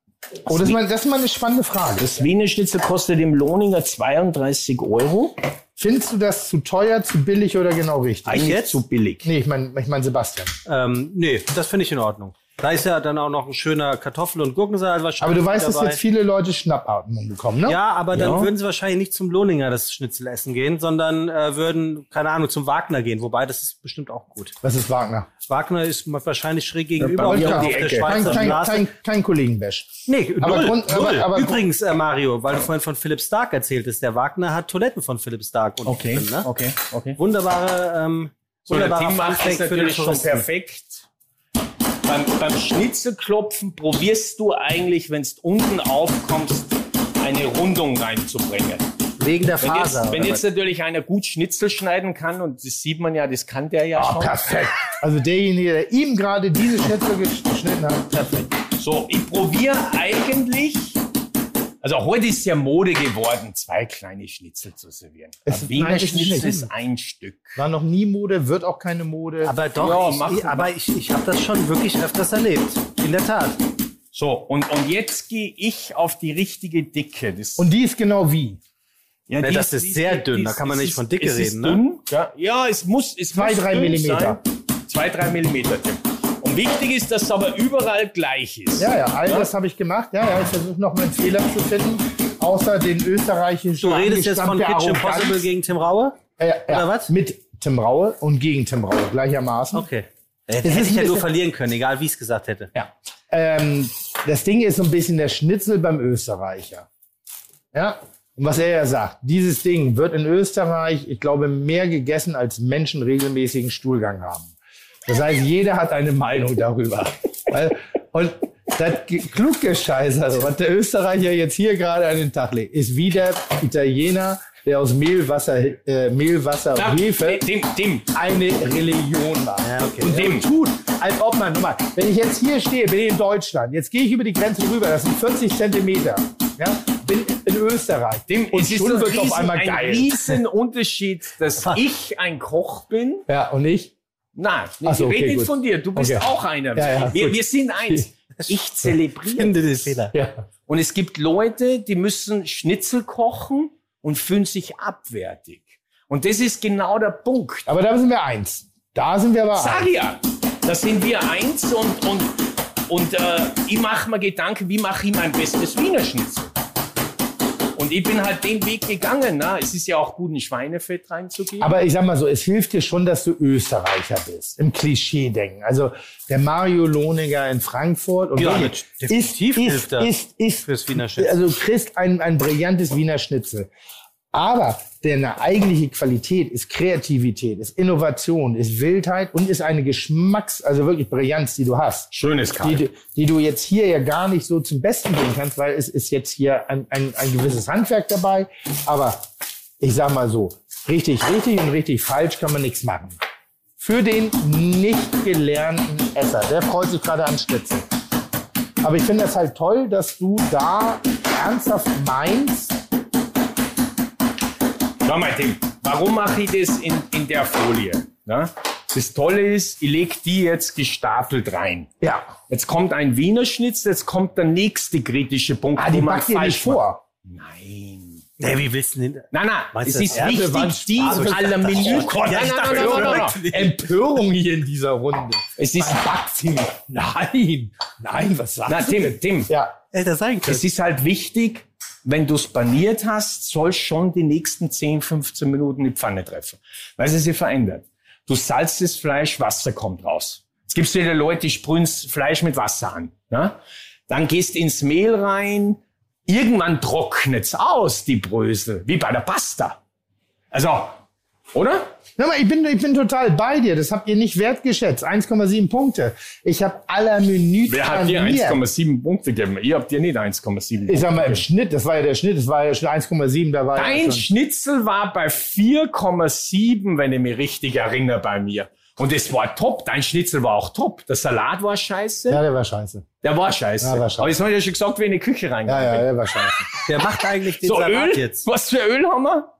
oh, das, ist mal, das ist mal eine spannende Frage. Das Wiener Schnitzel kostet im Lohninger 32 Euro. Findest du das zu teuer, zu billig oder genau richtig? Eigentlich jetzt? zu billig. Nee, ich meine ich mein Sebastian. Ähm, nee, das finde ich in Ordnung. Da ist ja dann auch noch ein schöner Kartoffel- und Gurkensalat Aber wahrscheinlich. du weißt, dass dabei. jetzt viele Leute Schnappatmung bekommen, ne? Ja, aber dann Ja. würden sie wahrscheinlich nicht zum Lohninger das Schnitzel essen gehen, sondern äh, würden, keine Ahnung, zum Wagner gehen. Wobei, das ist bestimmt auch gut. Was ist Wagner? Wagner ist wahrscheinlich schräg gegenüber um auf die der Kein, Schweizer kein, Straße. kein, kein Kollegenbash. Nee, Aber null, Grund- aber- null. aber- Übrigens, äh, Mario, weil du vorhin von Philipp Stark erzähltest, der Wagner hat Toiletten von Philipp Stark unten Okay, drin, ne? okay, okay. Wunderbare, ähm, So, der Tim macht den natürlich schon perfekt. Beim, beim Schnitzelklopfen probierst du eigentlich, wenn du unten aufkommst, eine Rundung reinzubringen. Wegen der Wenn Faser. jetzt, wenn jetzt natürlich einer gut Schnitzel schneiden kann, und das sieht man ja, das kann der ja Ah, schon. perfekt. Also derjenige, der ihm gerade diese Schnitzel geschnitten hat, perfekt. So, ich probiere eigentlich, also heute ist ja Mode geworden, zwei kleine Schnitzel zu servieren. Es- Ein Wiener ist Schnitzel ist ein Stück. War noch nie Mode, wird auch keine Mode. Aber doch, Ja, ich, aber ich, ich habe das schon wirklich öfters erlebt. In der Tat. So, und, und jetzt gehe ich auf die richtige Dicke. Das, Und die ist genau wie? ja, die das ist sehr dünn, da kann man nicht ist- von Dicke es ist reden, ne? Dünn, ja, ja, es muss, es Zwei, muss drei Millimeter. Sein. Zwei, drei Millimeter. Tim. Wichtig ist, dass es aber überall gleich ist. Ja, ja, all das habe ich gemacht. Ja, ja, ich versuche noch mal einen Fehler zu finden. Außer den österreichischen Du redest jetzt von Kitchen. Impossible gegen Tim Raue? Äh, ja, oder was? Mit Tim Raue und gegen Tim Raue gleichermaßen. Okay. Äh, Es hätte ist ich ja nur verlieren können, egal wie ich es gesagt hätte. Ja. Ähm, das Ding ist so ein bisschen der Schnitzel beim Österreicher. Ja. Und was er ja sagt, dieses Ding wird in Österreich, ich glaube, mehr gegessen als Menschen regelmäßigen Stuhlgang haben. Das heißt, jeder hat eine Meinung darüber. Und das Ge- Kluggescheiße, also, was der Österreicher jetzt hier gerade an den Tag legt, ist wie der Italiener, der aus Mehl, Wasser, äh, Mehl, Wasser Ja, und Hefe Tim, Tim, eine Religion macht. Ja, okay. Und Dem. dem tut, als ob man, guck mal, wenn ich jetzt hier stehe, bin ich in Deutschland, jetzt gehe ich über die Grenze rüber, das sind 40 Zentimeter, ja, bin in Österreich. Tim, und es ist schon ein, wird auf riesen, einmal ein geil. riesen Unterschied, dass ich ein Koch bin. Ja, und ich? Nein, Ach so, ich okay, rede nicht gut. von dir. Du bist Okay. auch einer. Ja, ja, wir, wir sind eins. Ich zelebriere Finde den das. Fehler. Ja. Und es gibt Leute, die müssen Schnitzel kochen und fühlen sich abwertig. Und das ist genau der Punkt. Aber da sind wir eins. Da sind wir aber Sag eins. ja, da sind wir eins und, und, und äh, ich mache mir Gedanken, wie mache ich mein bestes Wiener Schnitzel? Und ich bin halt den Weg gegangen. Ne? Es ist ja auch gut, ein Schweinefett reinzugeben. Aber ich sag mal so, es hilft dir schon, dass du Österreicher bist. Im Klischee-Denken. Also der Mario Lohninger in Frankfurt und Ja, wirklich mit- definitiv ist, hilft er ist, ist, ist, fürs Wiener Schnitzel. Also du kriegst ein, ein brillantes Wiener Schnitzel. Aber deine eigentliche Qualität ist Kreativität, ist Innovation, ist Wildheit und ist eine Geschmacks-, also wirklich Brillanz, die du hast. Schönes Die, du- die du jetzt hier ja gar nicht so zum Besten bringen kannst, weil es ist jetzt hier ein, ein, ein gewisses Handwerk dabei. Aber ich sag mal so, richtig, richtig und richtig falsch kann man nichts machen. Für den nicht gelernten Esser, der freut sich gerade am Schnitzel. Aber ich finde es halt toll, dass du da ernsthaft meinst, Schau mal, Tim, warum mache ich das in, in der Folie? Ne? Das Tolle ist, ich lege die jetzt gestapelt rein. ja, Jetzt kommt ein Wiener Schnitzel, jetzt kommt der nächste kritische Punkt, ah, die backt dir nicht falsch macht. vor. Nein. Nee, willst du denn? Nein, nein, Meinst es ist wichtig, die Also aller Menü. oh nein, nein, nein, nein. Empörung hier in dieser Runde. Es ist, nicht. Nein, nein, was sagst na, du Tim, denn? Tim, Ja, Hätte sein können. es ist halt wichtig, wenn du es paniert hast, soll schon die nächsten 10, 15 Minuten die Pfanne treffen. Weil sie sich verändert. Du salzt das Fleisch, Wasser kommt raus. Es gibt wieder Leute, die sprühen das Fleisch mit Wasser an. Ne? Dann gehst ins Mehl rein. Irgendwann trocknet's aus, die Brösel. Wie bei der Pasta. Also, oder? Ich bin, ich bin total bei dir. Das habt ihr nicht wertgeschätzt. 1,7 Punkte. Ich habe aller Minute Wer hat dir 1,7 Punkte gegeben? Ihr habt dir nicht 1,7 Ich sag mal, im Schnitt, das war ja der Schnitt, das war ja schon 1,7, da war ja Dein schon. Schnitzel war bei 4,7, wenn ich mich richtig erinnere, bei mir. Und es war top. Dein Schnitzel war auch top. Der Salat war scheiße. Ja, der war scheiße. Der war scheiße. Ja, war scheiße. Aber jetzt habe ich ja schon gesagt, wie in die Küche Ja, reingegangen ja, bin. der war scheiße. Der macht eigentlich den So, Salat Öl? jetzt. Was für Öl haben wir?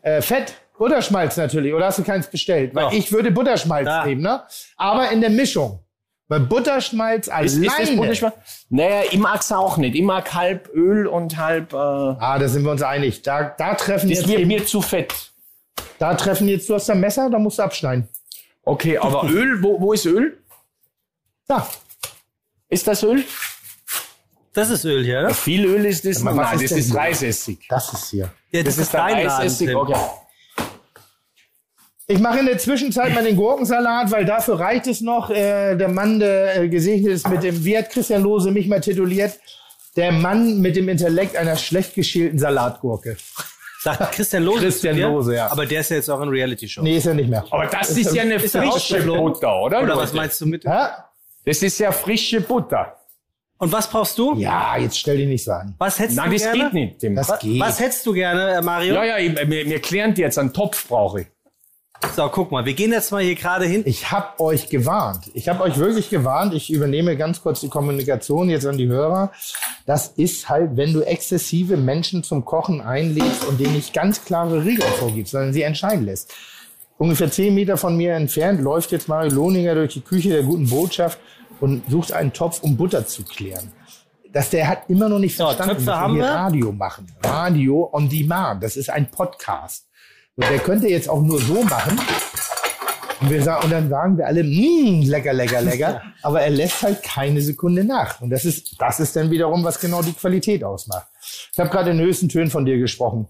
Äh, Fett, Butterschmalz natürlich. Oder hast du keins bestellt? Weil Doch. ich würde Butterschmalz Da. nehmen, ne? Aber in der Mischung. Weil Butterschmalz Ist, ist das alleine. Bundesschmal? Naja, ich mag's auch nicht. Ich mag halb Öl und halb... Äh, ah, da sind wir uns einig. Da, da treffen das jetzt wird eben, mir zu fett. da treffen jetzt, du hast ein Messer, da musst du abschneiden. Okay, aber Öl, wo, wo ist Öl? Da, Ist das Öl? Das ist Öl hier, ne? Viel Öl ist das. Was Nein, ist das denn ist hier? Reisessig. das ist hier. Ja, das, ist dein Laden, Tim. Okay. Ich mache in der Zwischenzeit mal den Gurkensalat, weil dafür reicht es noch. Äh, der Mann, der äh, gesegnet ist mit dem, wie hat Christian Lose mich mal tituliert? Der Mann mit dem Intellekt einer schlecht geschälten Salatgurke. Sagt Christian Lose. Christian? Lose, ja. Aber der ist ja jetzt auch in Reality-Show. Nee, ist er nicht mehr. Aber das ist ja eine Ist frische? Butter, oder? Oder was meinst du mit? Hä? Das ist ja frische Butter. Und was brauchst du? Ja, jetzt stell dich nicht so an. Was hättest Nein, du das gerne? geht nicht. Tim. Das geht. Was hättest du gerne, äh, Mario? Ja, ja, wir, wir klären jetzt, einen Topf brauche ich. So, guck mal, wir gehen jetzt mal hier gerade hin. Ich habe euch gewarnt. Ich habe euch wirklich gewarnt. Ich übernehme ganz kurz die Kommunikation jetzt an die Hörer. Das ist halt, wenn du exzessive Menschen zum Kochen einlädst und denen nicht ganz klare Regeln vorgibst, sondern sie entscheiden lässt. Ungefähr zehn Meter von mir entfernt läuft jetzt Mario Lohninger durch die Küche der guten Botschaft und sucht einen Topf, um Butter zu klären. Dass der hat immer noch nicht So, verstanden, Töpfe dass wir wir. Radio machen. Radio on Demand. Das ist ein Podcast. Und der könnte jetzt auch nur so machen. Und, wir sagen, und dann sagen wir alle, mmm, lecker, lecker, lecker. Aber er lässt halt keine Sekunde nach. Und das ist, das ist dann wiederum, was genau die Qualität ausmacht. Ich habe gerade in den höchsten Tönen von dir gesprochen.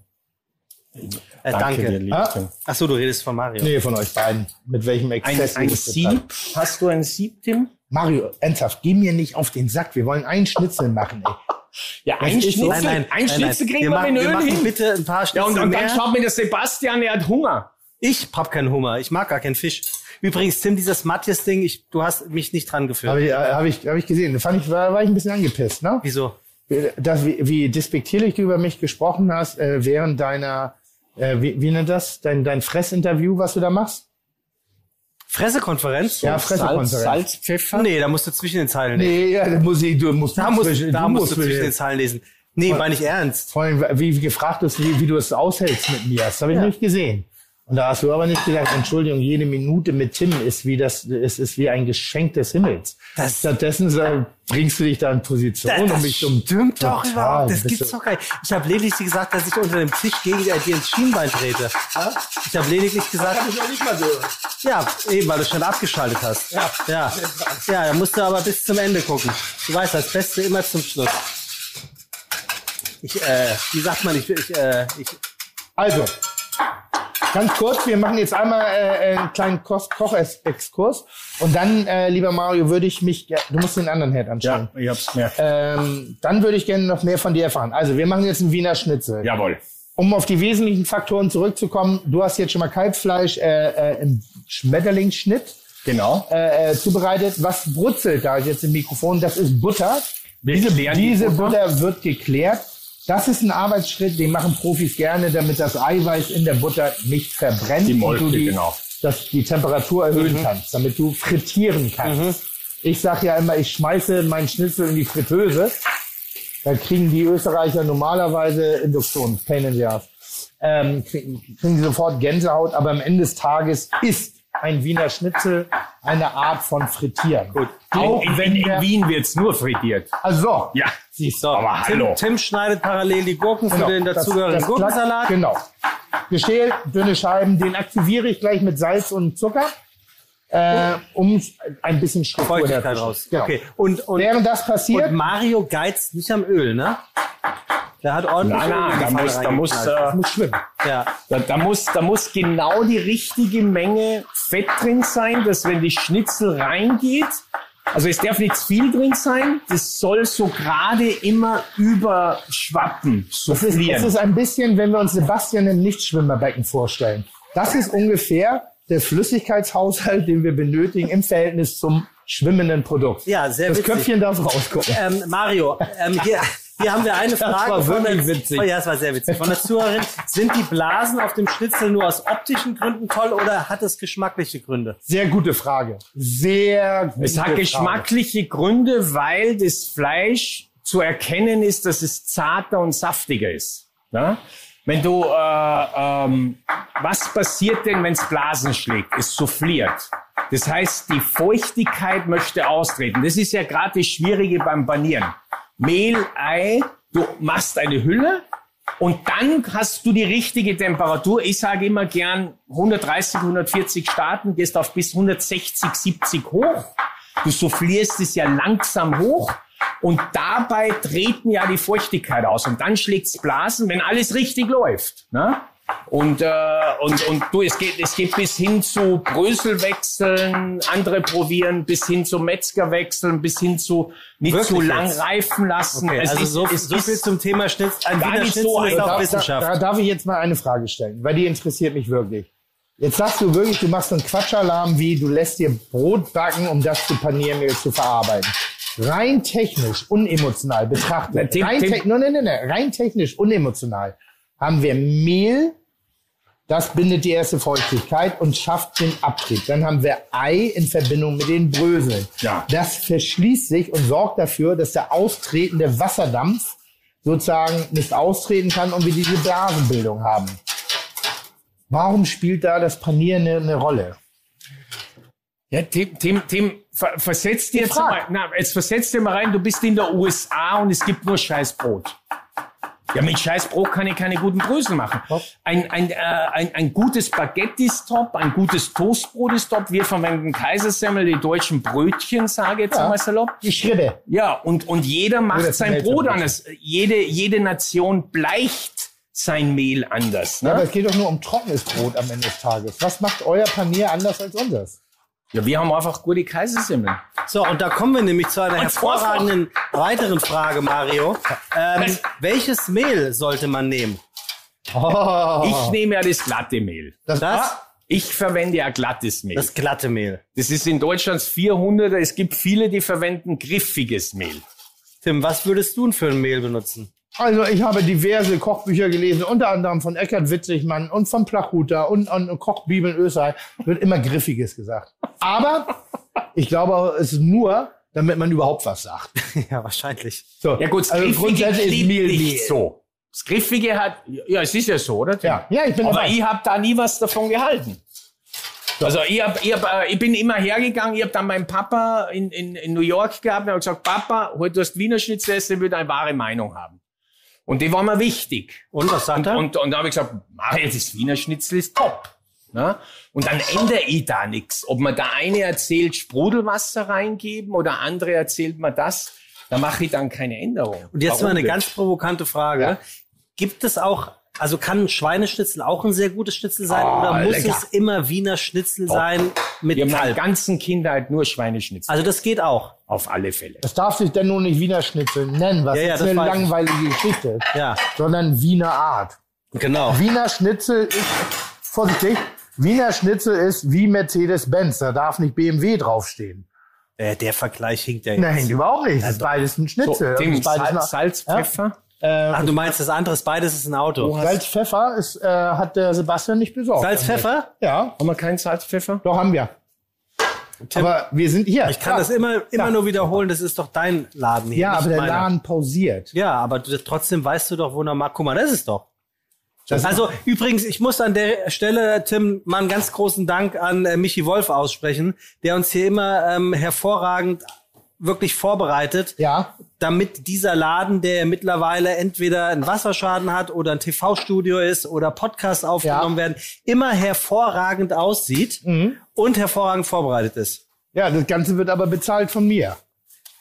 Äh, danke. dir, lieb Ah. Tim. Ach so, du redest von Mario. Nee, von euch beiden. Mit welchem Ein, Exzess ein betreibt. Sieb? Hast du ein Sieb, Tim? Mario, ernsthaft, geh mir nicht auf den Sack. Wir wollen einen Schnitzel machen, ey. Ja, ein. Schnitzel, Nein, nein, ein Schnitzel kriegen wir, wir Öl machen hin. bitte ein paar Ja, Schnitzel und, und dann mehr. schaut mir der Sebastian, er hat Hunger. Ich hab keinen Hunger. Ich mag gar keinen Fisch. Übrigens, Tim, dieses Matthias-Ding, ich, du hast mich nicht dran geführt. Habe ich, hab ich, hab ich gesehen. Da fand ich, war, war ich ein bisschen angepisst, ne? Wieso? Das, wie, wie despektierlich du über mich gesprochen hast, äh, während deiner, äh, wie, wie nennt das? Dein, dein Fressinterview, was du da machst? Fressekonferenz? Ja, Salz, Pressekonferenz. Salz, Pfeffer. Nee, da musst du zwischen den Zeilen lesen. Nee, ja, da muss ich, du musst, Da musst, zwischen- da du musst du zwischen den Zeilen lesen. Nee, meine ich ernst. Vor allem, wie, wie gefragt ist, wie, wie du es aushältst mit mir. Das habe ich nicht gesehen. Und da hast du aber nicht gesagt, Entschuldigung, jede Minute mit Tim ist wie das, ist, ist wie ein Geschenk des Himmels. Das- Stattdessen sag, bringst du dich da in Position, um mich um stimmt doch überhaupt. Das gibt's doch gar nicht. Ich habe lediglich gesagt, dass ich unter dem Tisch gegen äh, dir ins Schienbein trete. Ich habe lediglich gesagt, ich auch nicht mal so. ja, eben, weil du schon abgeschaltet hast. Ja, ja, ja, da musst du aber bis zum Ende gucken. Du weißt, das Beste immer zum Schluss. Ich, äh, wie sagt man, ich, ich, äh, ich, Also, ganz kurz, wir machen jetzt einmal äh, einen kleinen Koch- Kochexkurs. Und dann, äh, lieber Mario, würde ich mich, ja, du musst den anderen Herd anschauen. Ja, ich hab's gemerkt. Ähm, dann würde ich gerne noch mehr von dir erfahren. Also, wir machen jetzt einen Wiener Schnitzel. Jawohl. Um auf die wesentlichen Faktoren zurückzukommen, du hast jetzt schon mal Kalbsfleisch äh, äh, im Schmetterlingsschnitt Genau. äh, äh, zubereitet. Was brutzelt da jetzt im Mikrofon? Das ist Butter. Wir diese diese Butter. Butter. wird geklärt. Das ist ein Arbeitsschritt, den machen Profis gerne, damit das Eiweiß in der Butter nicht verbrennt Die Molke, und du die, genau. dass die Temperatur erhöhen kannst, damit du frittieren kannst. Ich sage ja immer, ich schmeiße meinen Schnitzel in die Fritteuse. Da kriegen die Österreicher normalerweise Induktion, Pain in the Ass. Ähm, kriegen, kriegen sie sofort Gänsehaut, aber am Ende des Tages ist ein Wiener Schnitzel eine Art von Frittieren. Gut. Auch in, in, wenn in der, Wien wird's nur frittiert. also, Ja. Siehst du. Aber Tim, hallo. Tim schneidet parallel die Gurken für Genau, den das- dazugehörigen das Gurkensalat. Genau. Geschält, dünne Scheiben, den aktiviere ich gleich mit Salz und Zucker, äh, um ein bisschen Struktur herzustellen. raus. Genau. Okay. Und, und, Während das passiert, und Mario geizt nicht am Öl, ne? Der hat ordentlich Nein, nein, da muss, da muss, äh, muss schwimmen. ja. da, da muss, da muss genau die richtige Menge Fett drin sein, dass wenn die Schnitzel reingeht, also es darf nicht zu viel drin sein, das soll so gerade immer überschwappen, Es ist, es soufflieren. ist ein bisschen, wenn wir uns Sebastian im Nichtschwimmerbecken vorstellen. Das ist ungefähr der Flüssigkeitshaushalt, den wir benötigen im Verhältnis zum schwimmenden Produkt. Ja, sehr Das witzig. Köpfchen darf rausgucken. Ähm, Mario, ähm, hier, hier haben wir eine Frage. war von wirklich der, witzig. Oh, ja, es war sehr witzig. Von der Zuhörerin. Sind die Blasen auf dem Schnitzel nur aus optischen Gründen toll oder hat es geschmackliche Gründe? Sehr gute Frage. Sehr gute Es hat Frage. geschmackliche Gründe, weil das Fleisch zu erkennen ist, dass es zarter und saftiger ist. Ja? Wenn du, äh, ähm, was passiert denn, wenn es Blasen schlägt? Es souffliert. Das heißt, die Feuchtigkeit möchte austreten. Das ist ja gerade das Schwierige beim Panieren. Mehl, Ei, du machst eine Hülle und dann hast du die richtige Temperatur. Ich sage immer gern 130, 140 starten, gehst auf bis 160, 70 hoch. Du soufflierst es ja langsam hoch und dabei treten ja die Feuchtigkeit aus und dann schlägt's Blasen, wenn alles richtig läuft. Ne? Und, äh, und, und du, es geht, es geht bis hin zu Bröselwechseln, andere probieren, bis hin zu Metzgerwechseln, bis hin zu nicht Wirklich zu lang jetzt? reifen lassen. Okay, Es also ist- so, es so ist viel zum Thema Schnitz. Ein gar Wiener nicht Schnitzel so ist einfach. auch Da, Wissenschaft. da darf ich jetzt mal eine Frage stellen, weil die interessiert mich wirklich. Jetzt sagst du wirklich, du machst so einen Quatschalarm wie, du lässt dir Brot backen, um das zu Paniermehl zu verarbeiten. Rein technisch, unemotional betrachtet, Na, Tim- rein, Tim- te nein, nein, nein, nein, rein technisch, unemotional, haben wir Mehl, das bindet die erste Feuchtigkeit und schafft den Abtrieb. Dann haben wir Ei in Verbindung mit den Bröseln. Ja. Das verschließt sich und sorgt dafür, dass der austretende Wasserdampf sozusagen nicht austreten kann und wir diese Blasenbildung haben. Warum spielt da das Panieren eine, eine Rolle? Ja, Tim, Tim, Tim, ver versetz dir jetzt mal, na, jetzt versetz dir mal rein, du bist in der USA und es gibt nur Scheißbrot. Ja, mit Scheißbrot kann ich keine guten Brösel machen. Ein, ein, äh, ein, ein gutes Baguette ist top, ein gutes Toastbrot ist top. Wir verwenden Kaisersemmel, die deutschen Brötchen, sage ich jetzt Ja. mal salopp. Die Schritte. Ja, und, und jeder macht das sein Brot anders. Jede, jede Nation bleicht sein Mehl anders. Aber Ne? es geht doch nur um trockenes Brot am Ende des Tages. Was macht euer Panier anders als unseres? Ja, wir haben einfach gute Kaisersemmeln. So, und da kommen wir nämlich zu einer Und hervorragenden weiteren Frage, Mario. Ähm, welches Mehl sollte man nehmen? Oh, Ich nehme ja das glatte Mehl. das, Das, Ich verwende ja glattes Mehl. das glatte Mehl. Das ist in Deutschland 400. Es gibt viele, die verwenden griffiges Mehl. Tim, was würdest du denn für ein Mehl benutzen? Also ich habe diverse Kochbücher gelesen, unter anderem von Eckhard Witzigmann und von Plachuta und, und Kochbibeln Österreich. Wird immer Griffiges gesagt. Aber ich glaube, es ist nur, damit man überhaupt was sagt. ja, wahrscheinlich. So, Ja gut, das also Griffige grundsätzlich ist Mehl nicht so. Das Griffige hat, ja, es ist ja so, oder? Ja, ja, ich bin Aber dabei. ich habe da nie was davon gehalten. Also ich, hab, ich, hab, äh, ich bin immer hergegangen, ich habe dann meinen Papa in, in, in New York gehabt und habe gesagt, Papa, heute du hast Wiener Schnitzel essen, ich will eine wahre Meinung haben. Und die war mir wichtig. Und was sagt er? Und, und da habe ich gesagt, Mario, das Wiener Schnitzel ist top. Ne? Und dann ändere ich da nichts. Ob man da eine erzählt, Sprudelwasser reingeben oder andere erzählt man das, da mache ich dann keine Änderung. Und jetzt Warum mal eine ganz provokante Frage. Ja. Gibt es auch, also kann ein Schweineschnitzel auch ein sehr gutes Schnitzel sein Oh, oder muss lecker. es immer Wiener Schnitzel sein mit Wir haben meine Kalb? ganzen Kindheit nur Schweineschnitzel. Also das geht auch. auf alle Fälle. Das darf sich denn nur nicht Wiener Schnitzel nennen, was Ja, ja, ist eine langweilige Geschichte, Ja, sondern Wiener Art. genau. Wiener Schnitzel ist, vorsichtig, Wiener Schnitzel ist wie Mercedes-Benz, da darf nicht BMW draufstehen. Äh, der Vergleich hinkt ja jetzt. Nein, überhaupt nicht. Das ist beides ein So, Schnitzel. Ist beides Salz, Salz, Ja. Pfeffer. Ach, du meinst das andere ist beides ist ein Auto. Salz, Pfeffer ist, äh, hat der Sebastian nicht besorgt. Salz, Pfeffer? Ja, Haben wir keinen Salz, Pfeffer? doch haben wir. Aber wir sind hier. Ich kann das immer, immer Ja. nur wiederholen, das ist doch dein Laden hier. Ja, aber der meiner. Laden pausiert. Ja, aber du, trotzdem weißt du doch, wo noch mal. Guck mal, das ist doch. Das- also übrigens, ich muss an der Stelle, Tim, mal einen ganz großen Dank an äh, Michi Wolf aussprechen, der uns hier immer ähm, hervorragend wirklich vorbereitet, Ja, damit dieser Laden, der mittlerweile entweder einen Wasserschaden hat oder ein TV-Studio ist oder Podcasts aufgenommen Ja. werden, immer hervorragend aussieht Mhm. und hervorragend vorbereitet ist. ja, das Ganze wird aber bezahlt von mir.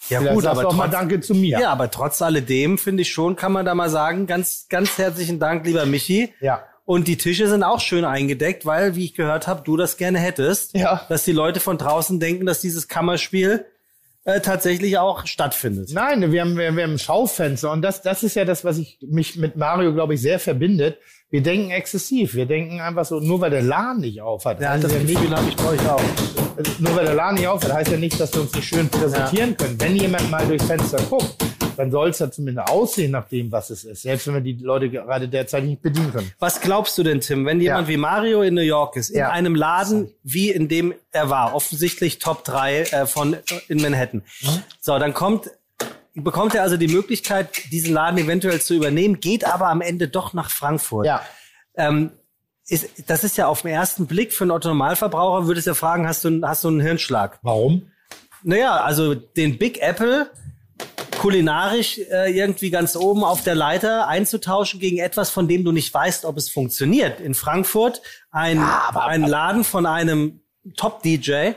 Ja Vielleicht gut, aber auch mal trotz- Danke zu mir. Ja, aber trotz alledem finde ich schon, kann man da mal sagen, ganz, ganz herzlichen Dank, lieber Michi. Ja. Und die Tische sind auch schön eingedeckt, weil, wie ich gehört habe, du das gerne hättest. Ja. Dass die Leute von draußen denken, dass dieses Kammerspiel äh, tatsächlich auch stattfindet. Nein, wir haben, wir, wir haben Schaufenster und das, das ist ja das, was ich mich mit Mario, glaube ich, sehr verbindet. Wir denken exzessiv. Wir denken einfach so, nur weil der Laden nicht auf hat. Ja, das ja Gefühl habe ich bei euch auch. Also, nur weil der Laden nicht auf hat, heißt ja nicht, dass wir uns nicht schön präsentieren können. Wenn jemand mal durchs Fenster guckt, dann soll es ja zumindest aussehen nach dem, was es ist. Selbst wenn wir die Leute gerade derzeit nicht bedienen können. Was glaubst du denn, Tim, wenn jemand Ja. wie Mario in New York ist, in Ja. einem Laden, wie in dem er war, offensichtlich Top 3 äh, von in Manhattan. Mhm. So, dann kommt bekommt er also die Möglichkeit, diesen Laden eventuell zu übernehmen, geht aber am Ende doch nach Frankfurt. Ja. Ähm, ist, das ist ja auf den ersten Blick für einen Otto-Normalverbraucher, würdest du ja fragen, hast du, einen- hast du einen Hirnschlag? Warum? Naja, also den Big Apple kulinarisch äh, irgendwie ganz oben auf der Leiter einzutauschen gegen etwas, von dem du nicht weißt, ob es funktioniert. In Frankfurt ein, ein Laden von einem Top-DJ,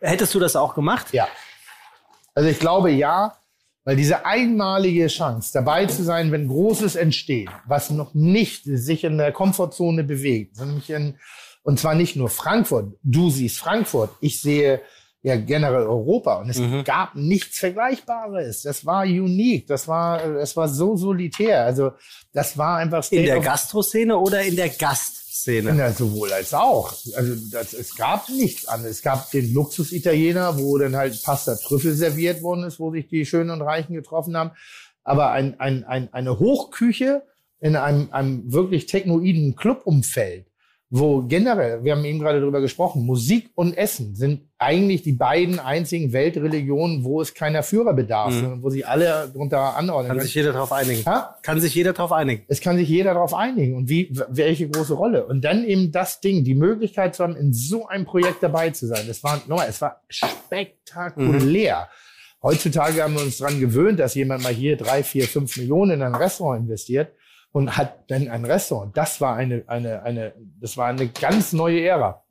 Hättest du das auch gemacht? Ja. Also ich glaube ja, weil diese einmalige Chance, dabei zu sein, wenn Großes entsteht, was noch nicht sich in der Komfortzone bewegt, nämlich in, und zwar nicht nur Frankfurt. Du siehst Frankfurt, ich sehe ja generell Europa und es Mhm. gab nichts Vergleichbares. Das war unique, das war, es war so solitär. Also das war einfach In State der of- Gastroszene oder in der Gastszene? ja, sowohl als auch. Also das, es gab nichts anderes. Es gab den Luxus-Italiener, wo dann halt Pasta Trüffel serviert worden ist, wo sich die Schönen und Reichen getroffen haben. Aber ein, ein, ein, eine Hochküche in einem, einem wirklich technoiden Clubumfeld, wo generell, wir haben eben gerade drüber gesprochen, Musik und Essen sind eigentlich die beiden einzigen Weltreligionen, wo es keiner Führer bedarf, Mhm. sondern wo sich alle darunter anordnen Kann können. sich jeder darauf einigen. Ja? Kann sich jeder darauf einigen. Es kann sich jeder darauf einigen und wie, welche große Rolle. Und dann eben das Ding, die Möglichkeit zu haben, in so einem Projekt dabei zu sein. Das war, nochmal, es war spektakulär. Heutzutage haben wir uns dran gewöhnt, dass jemand mal hier drei, vier, fünf Millionen in ein Restaurant investiert und hat dann ein Restaurant. Das war eine, eine, eine, das war eine ganz neue Ära.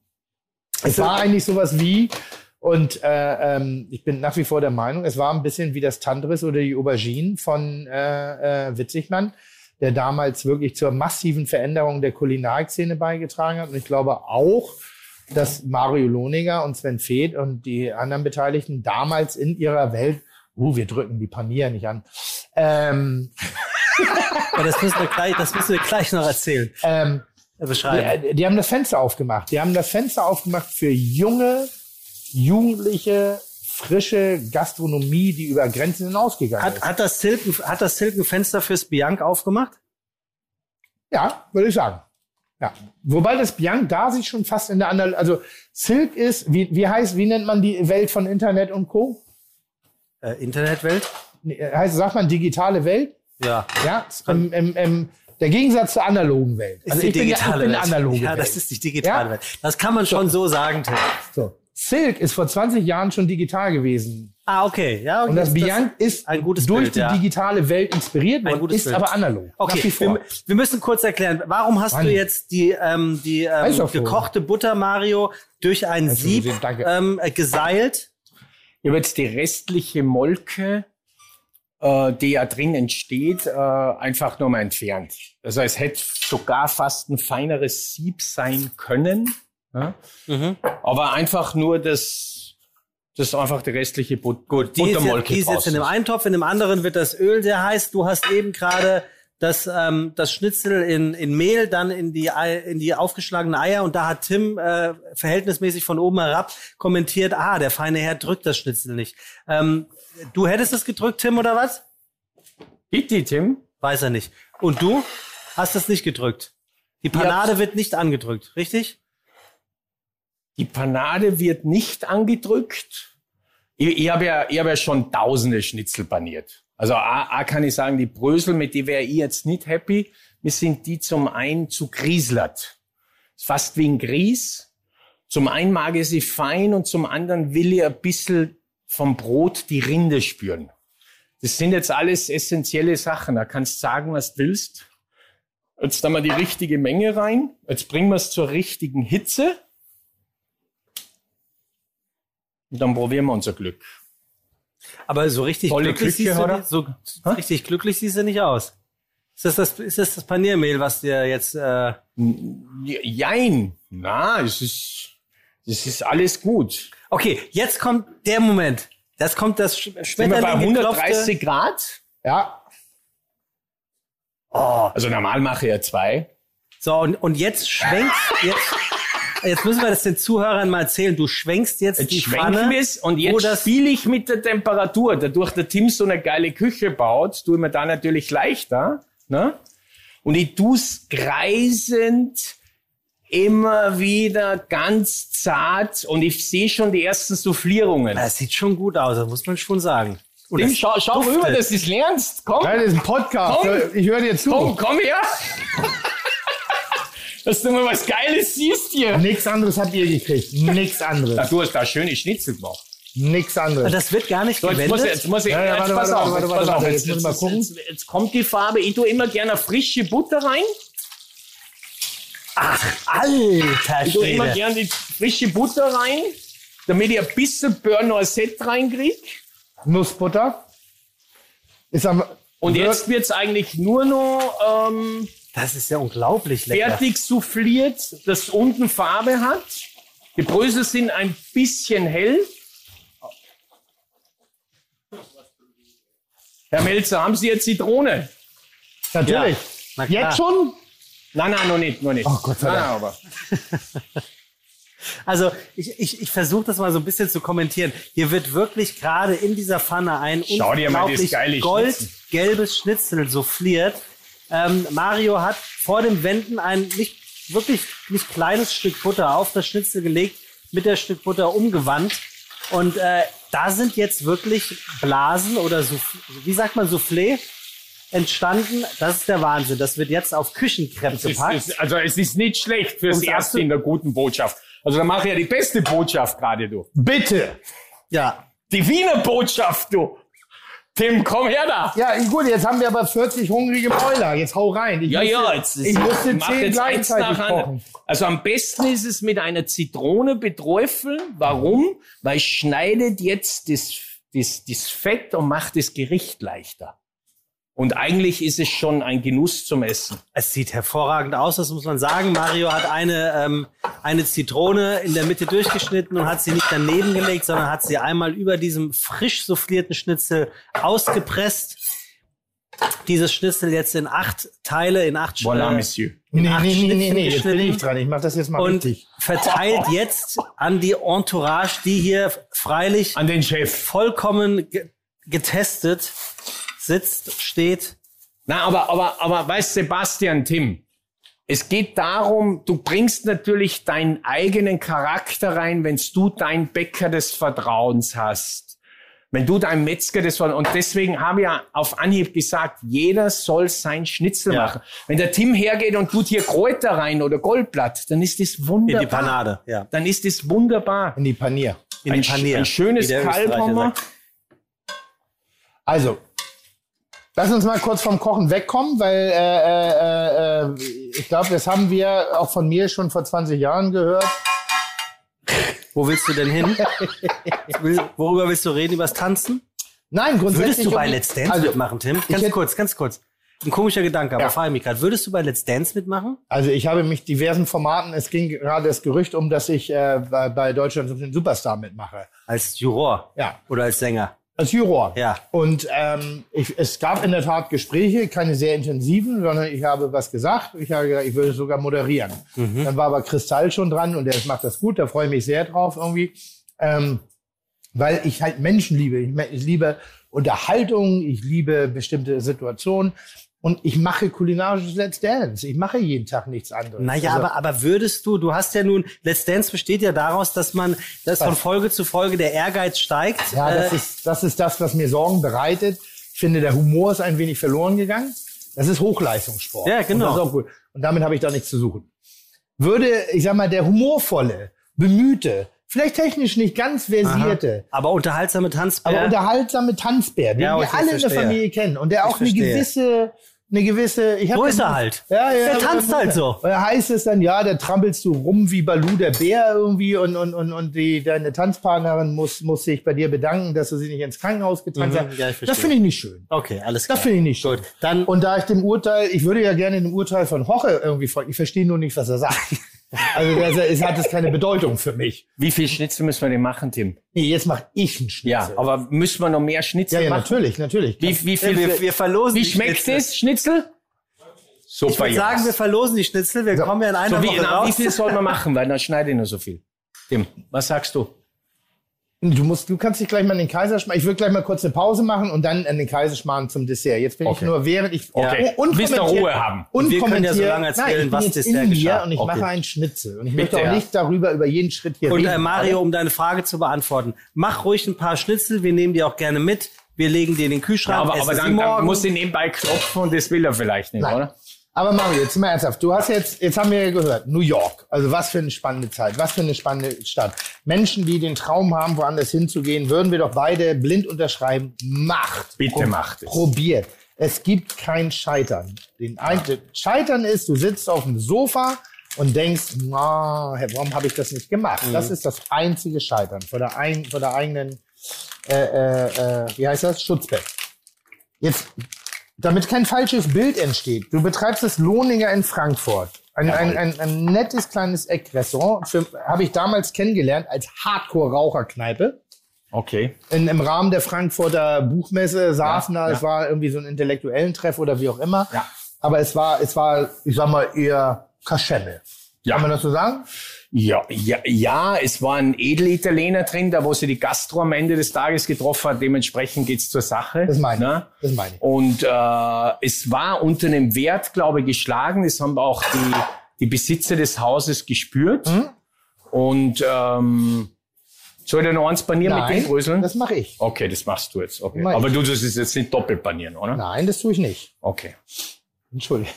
Es war eigentlich sowas wie, und äh, ähm, ich bin nach wie vor der Meinung, es war ein bisschen wie das Tantris oder die Aubergine von äh, äh, Witzigmann, der damals wirklich zur massiven Veränderung der Kulinarikszene beigetragen hat. Und ich glaube auch, dass Mario Lohninger und Sven Feth und die anderen Beteiligten damals in ihrer Welt, uh, wir drücken die Panier nicht an, ähm, Aber das müssen wir gleich, das müssen wir gleich noch erzählen. ähm, Äh, Beschreiben. die, die haben das Fenster aufgemacht. Die haben das Fenster aufgemacht für junge, jugendliche, frische Gastronomie, die über Grenzen hinausgegangen Hat, ist. hat, das Silk, hat das Silk ein Fenster fürs Bianc aufgemacht? Ja, würde ich sagen. Ja. Wobei das Bianc da sich schon fast in der anderen, also Silk ist, wie, wie heißt, wie nennt man die Welt von Internet und Co? Äh, Internetwelt? Nee, Heißt, sagt man digitale Welt? Ja. Ja, im, im, im, der Gegensatz zur analogen Welt. Ist Also die ich bin ja- digitale ich bin Welt. analoge ja, das ist die digitale Ja? Welt. Das kann man schon so sagen, Tim. So. Silk ist vor 20 Jahren schon digital gewesen. Ah, okay. Ja, okay. Und das Bianc ist ein gutes durch Bild, die ja. digitale Welt inspiriert Ein worden, gutes ist Bild. aber analog. Okay, wir, wir müssen kurz erklären, warum hast Mann. du jetzt die, ähm, die ähm, gekochte Butter Mario durch ein Sieb ähm, äh, geseilt? Ich habe jetzt die restliche Molke, äh, die ja drin entsteht, äh, einfach nur mal entfernt. Also es hätte sogar fast ein feineres Sieb sein können. Ja? Mhm. Aber einfach nur das, das einfach die restliche But Gut, Die ist, jetzt, Buttermolke die ist jetzt in einem draußen. Eintopf, in dem anderen wird das Öl sehr heiß. Du hast eben gerade das, ähm, das Schnitzel in, in Mehl, dann in die, Ei- in die aufgeschlagenen Eier und da hat Tim äh, verhältnismäßig von oben herab kommentiert, ah, der feine Herr drückt das Schnitzel nicht. Ähm, du hättest es gedrückt, Tim, oder was? Bitte, Tim. Weiß er nicht. Und du hast es nicht gedrückt. Die Panade wird nicht angedrückt, richtig? Die Panade wird nicht angedrückt. Ich, ich habe ja, ich hab ja schon tausende Schnitzel paniert. Also A, A kann ich sagen, die Brösel, mit die wäre ich jetzt nicht happy. Mir sind die zum einen zu grieslert. Ist fast wie ein Grieß. Zum einen mag ich sie fein und zum anderen will ich ein bisschen vom Brot die Rinde spüren. Das sind jetzt alles essentielle Sachen. Da kannst du sagen, was du willst. Jetzt haben wir die richtige Menge rein. Jetzt bringen wir es zur richtigen Hitze. Und dann probieren wir unser Glück. Aber so richtig glücklich Küche, siehst du nicht, so richtig glücklich siehst du nicht aus. Ist das das, ist das, das Paniermehl, was dir jetzt äh, Jein. Na, es ist, es ist alles gut. Okay, jetzt kommt der Moment. Das kommt das Sch- Sind wir bei Schmetterling geklopfte- 130 Grad? Ja, Also normal mache ich ja zwei. So, und, und jetzt schwenkst, jetzt, jetzt müssen wir das den Zuhörern mal erzählen. Du schwenkst jetzt, Jetzt die Pfanne. es und jetzt das- spiele ich mit der Temperatur. Dadurch der Tim so eine geile Küche baut, tue ich mir da natürlich leichter. Ne? Und ich tu's kreisend immer wieder ganz zart und ich sehe schon die ersten Soufflierungen. Das sieht schon gut aus, das muss man schon sagen. Und Tim, schau, schau duftet. rüber, dass du es lernst. Komm, Nein, das ist ein Podcast. Komm. Ich höre dir zu. komm, komm her. dass du mal was Geiles siehst hier. Nichts anderes habt ihr gekriegt. Nichts Ach, anderes. du hast da schöne Schnitzel gemacht. Nichts anderes. das wird gar nicht So, jetzt muss, jetzt muss ich, Ja, ja, jetzt warte, pass warte, auf, warte, jetzt, warte, pass auf, warte, jetzt, jetzt jetzt, jetzt kommt die Farbe. Ich tue immer gerne frische Butter rein. Alter Ich tue immer Schwede. gerne die frische Butter rein. damit ich ein bisschen Beurre Noisette reinkriege. Nussbutter. Ist am, Und Wirk- jetzt wird's eigentlich nur noch ähm, Das ist ja unglaublich lecker. fertig souffliert, das unten Farbe hat. Die Brösel sind ein bisschen hell. Herr Melzer, haben Sie jetzt Zitrone? Natürlich. na klar. Jetzt schon? Nein, nein, noch nicht, noch nicht. Oh, Gott sei Nein, Dank. aber Also ich, ich, ich versuche das mal so ein bisschen zu kommentieren. Hier wird wirklich gerade in dieser Pfanne ein Schau unglaublich goldgelbes Schnitzel souffliert. Ähm, Mario hat vor dem Wenden ein nicht wirklich nicht kleines Stück Butter auf das Schnitzel gelegt, mit der Stück Butter umgewandt. Und äh, da sind jetzt wirklich Blasen oder Souff wie sagt man Soufflé entstanden. Das ist der Wahnsinn. Das wird jetzt auf Küchenkrepp ist, gepackt. es, also es ist nicht schlecht fürs Und Erste in der guten Botschaft. Also da mache ich ja die beste Botschaft gerade, du. Bitte. ja, Die Wiener Botschaft, du. Tim, komm her da. Ja, gut, jetzt haben wir aber 40 hungrige Mäuler. Jetzt hau rein. Ich Ja, musste, ja, jetzt ist, ich musste mach 10 jetzt gleichzeitig kochen. Also am besten ist es mit einer Zitrone beträufeln. Warum? Weil es schneidet jetzt das, das, das Fett und macht das Gericht leichter. Und eigentlich ist es schon ein Genuss zum Essen. Es sieht hervorragend aus, das muss man sagen. Mario hat eine, ähm, eine Zitrone in der Mitte durchgeschnitten und hat sie nicht daneben gelegt, sondern hat sie einmal über diesem frisch soufflierten Schnitzel ausgepresst. Dieses Schnitzel jetzt in acht Teile, in acht Voilà, Monsieur. in Nee, acht nee, nee, nee, jetzt bin ich dran. Ich mach das jetzt mal und richtig. verteilt jetzt an die Entourage, die hier freilich An den Chef. vollkommen ge getestet sitzt, steht. Na, aber, aber, aber weißt Sebastian, Tim, es geht darum, du bringst natürlich deinen eigenen Charakter rein, wenn du dein Bäcker des Vertrauens hast. Wenn du dein Metzger des Vertrauens, und deswegen habe ich ja auf Anhieb gesagt, jeder soll sein Schnitzel Ja. machen. Wenn der Tim hergeht und tut hier Kräuter rein oder Goldblatt, dann ist das wunderbar. In die Panade, ja. Dann ist das wunderbar. In die Panier. In ein, die Panier. ein schönes Kalb haben wir. Also, lass uns mal kurz vom Kochen wegkommen, weil äh, äh, äh, ich glaube, das haben wir auch von mir schon vor 20 Jahren gehört. Wo willst du denn hin? Worüber willst du reden? Übers Tanzen? Nein, grundsätzlich. Würdest du bei Let's Dance also, mitmachen, Tim? Ganz kurz, ganz kurz. Ein komischer Gedanke, aber Ja. frage mich gerade. Würdest du bei Let's Dance mitmachen? Also ich habe mich diversen Formaten, es ging gerade das Gerücht um, dass ich äh, bei, bei Deutschland den Superstar mitmache. Als Juror? Ja. Oder als Sänger? Als Juror. Ja. Und ähm, ich, es gab in der Tat Gespräche, keine sehr intensiven, sondern ich habe was gesagt. Ich habe gesagt, ich würde sogar moderieren. Dann war aber Kristall schon dran und der macht das gut, da freue ich mich sehr drauf irgendwie. Ähm, weil ich halt Menschen liebe. Ich, ich liebe Unterhaltung, ich liebe bestimmte Situationen und ich mache kulinarisches Let's Dance. Ich mache jeden Tag nichts anderes. Naja, Also- aber, aber würdest du, du hast ja nun, Let's Dance besteht ja daraus, dass man, dass von? Folge zu Folge der Ehrgeiz steigt. Ja, das Äh, ist, das ist das, was mir Sorgen bereitet. Ich finde, der Humor ist ein wenig verloren gegangen. Das ist Hochleistungssport. Ja, genau. Und das ist auch gut. Und damit habe ich da nichts zu suchen. Würde, ich sag mal, der humorvolle, bemühte, vielleicht technisch nicht ganz versierte, aber unterhaltsame Tanzbär. aber unterhaltsame Tanzbär, den Ja, wir alle in der verstehe. Familie kennen und der auch eine verstehe. gewisse, eine gewisse, ich So ist er halt. Ja, ja, Der tanzt halt so. Und da heißt es dann, ja, da trampelst du rum wie Balu der Bär irgendwie und, und, und, und die, deine Tanzpartnerin muss, muss sich bei dir bedanken, dass du sie nicht ins Krankenhaus getanzt Mhm, hast. ja, das finde ich nicht schön. Okay, alles klar. Das finde ich nicht schön. Gut, dann Und da ich dem Urteil, ich würde ja gerne dem Urteil von Hoche irgendwie folgen. Ich verstehe nur nicht, was er sagt. Also das, es hat es keine Bedeutung für mich. Wie viel Schnitzel müssen wir denn machen, Tim? Nee, jetzt mache ich einen Schnitzel. Ja, aber müssen wir noch mehr Schnitzel ja, ja, machen? natürlich, natürlich. Wie, wie viel? wir, wir verlosen wie schmeckt Schnitzel. es, Schnitzel? Super, Ich würde sagen, wir verlosen die Schnitzel. Wir kommen ja in einer so wie, Woche na, wie raus. viel soll man machen? Weil dann schneide ich nur so viel. Tim, was sagst du? Du musst, du kannst dich gleich mal in den Kaiserschmarrn. Ich würde gleich mal kurz eine Pause machen und dann in den Kaiserschmarrn zum Dessert. Jetzt bin ich Okay. nur während ich Okay. un- Willst du unkommentiert- Ruhe haben? Und wir können ja so lange erzählen, Nein, ich was jetzt Dessert geschah. und ich Okay. mache einen Schnitzel und ich Bitte, möchte auch ja. nicht darüber über jeden Schritt hier Und reden. äh, Mario, um deine Frage zu beantworten, mach ruhig ein paar Schnitzel. Wir nehmen die auch gerne mit. Wir legen die in den Kühlschrank. aber essen aber sie dann, dann muss ich nebenbei klopfen und das will er vielleicht nicht, Nein. oder? Aber Mario, jetzt mal ernsthaft. Du hast jetzt, jetzt haben wir ja gehört, New York. Also was für eine spannende Zeit, was für eine spannende Stadt. Menschen, die den Traum haben, woanders hinzugehen, würden wir doch beide blind unterschreiben. Macht. Bitte macht es. Probiert. Es gibt kein Scheitern. Den ein, Scheitern ist, du sitzt auf dem Sofa und denkst, na, warum habe ich das nicht gemacht? Mhm. Das ist das einzige Scheitern vor der, ein, vor der eigenen, äh, äh, äh, wie heißt das, Schutzbett. Jetzt, damit kein falsches Bild entsteht, du betreibst das Lohninger in Frankfurt. Ein, ein, ein, ein nettes kleines Eckrestaurant, habe ich damals kennengelernt als Hardcore-Raucherkneipe Okay. in, im Rahmen der Frankfurter Buchmesse saßen Ja, da, ja. es war irgendwie so ein intellektuellen Treff oder wie auch immer. Ja. Aber es war, es war, ich sag mal, eher Kaschemme. Ja. Kann man das so sagen? Ja, ja, ja, es war ein Edelitaliener drin, da wo sie die Gastro am Ende des Tages getroffen hat. Dementsprechend geht's zur Sache. Das meine ich. ne? Das meine ich. Und äh, es war unter einem Wert, glaube ich, geschlagen. Das haben auch die, die Besitzer des Hauses gespürt. Mhm. Und ähm, soll ich noch eins panieren mit Nein, den Bröseln? das mache ich. Okay, das machst du jetzt. Okay. Aber du tust es jetzt nicht doppelt panieren, oder? Nein, das tue ich nicht. Okay. Entschuldigung.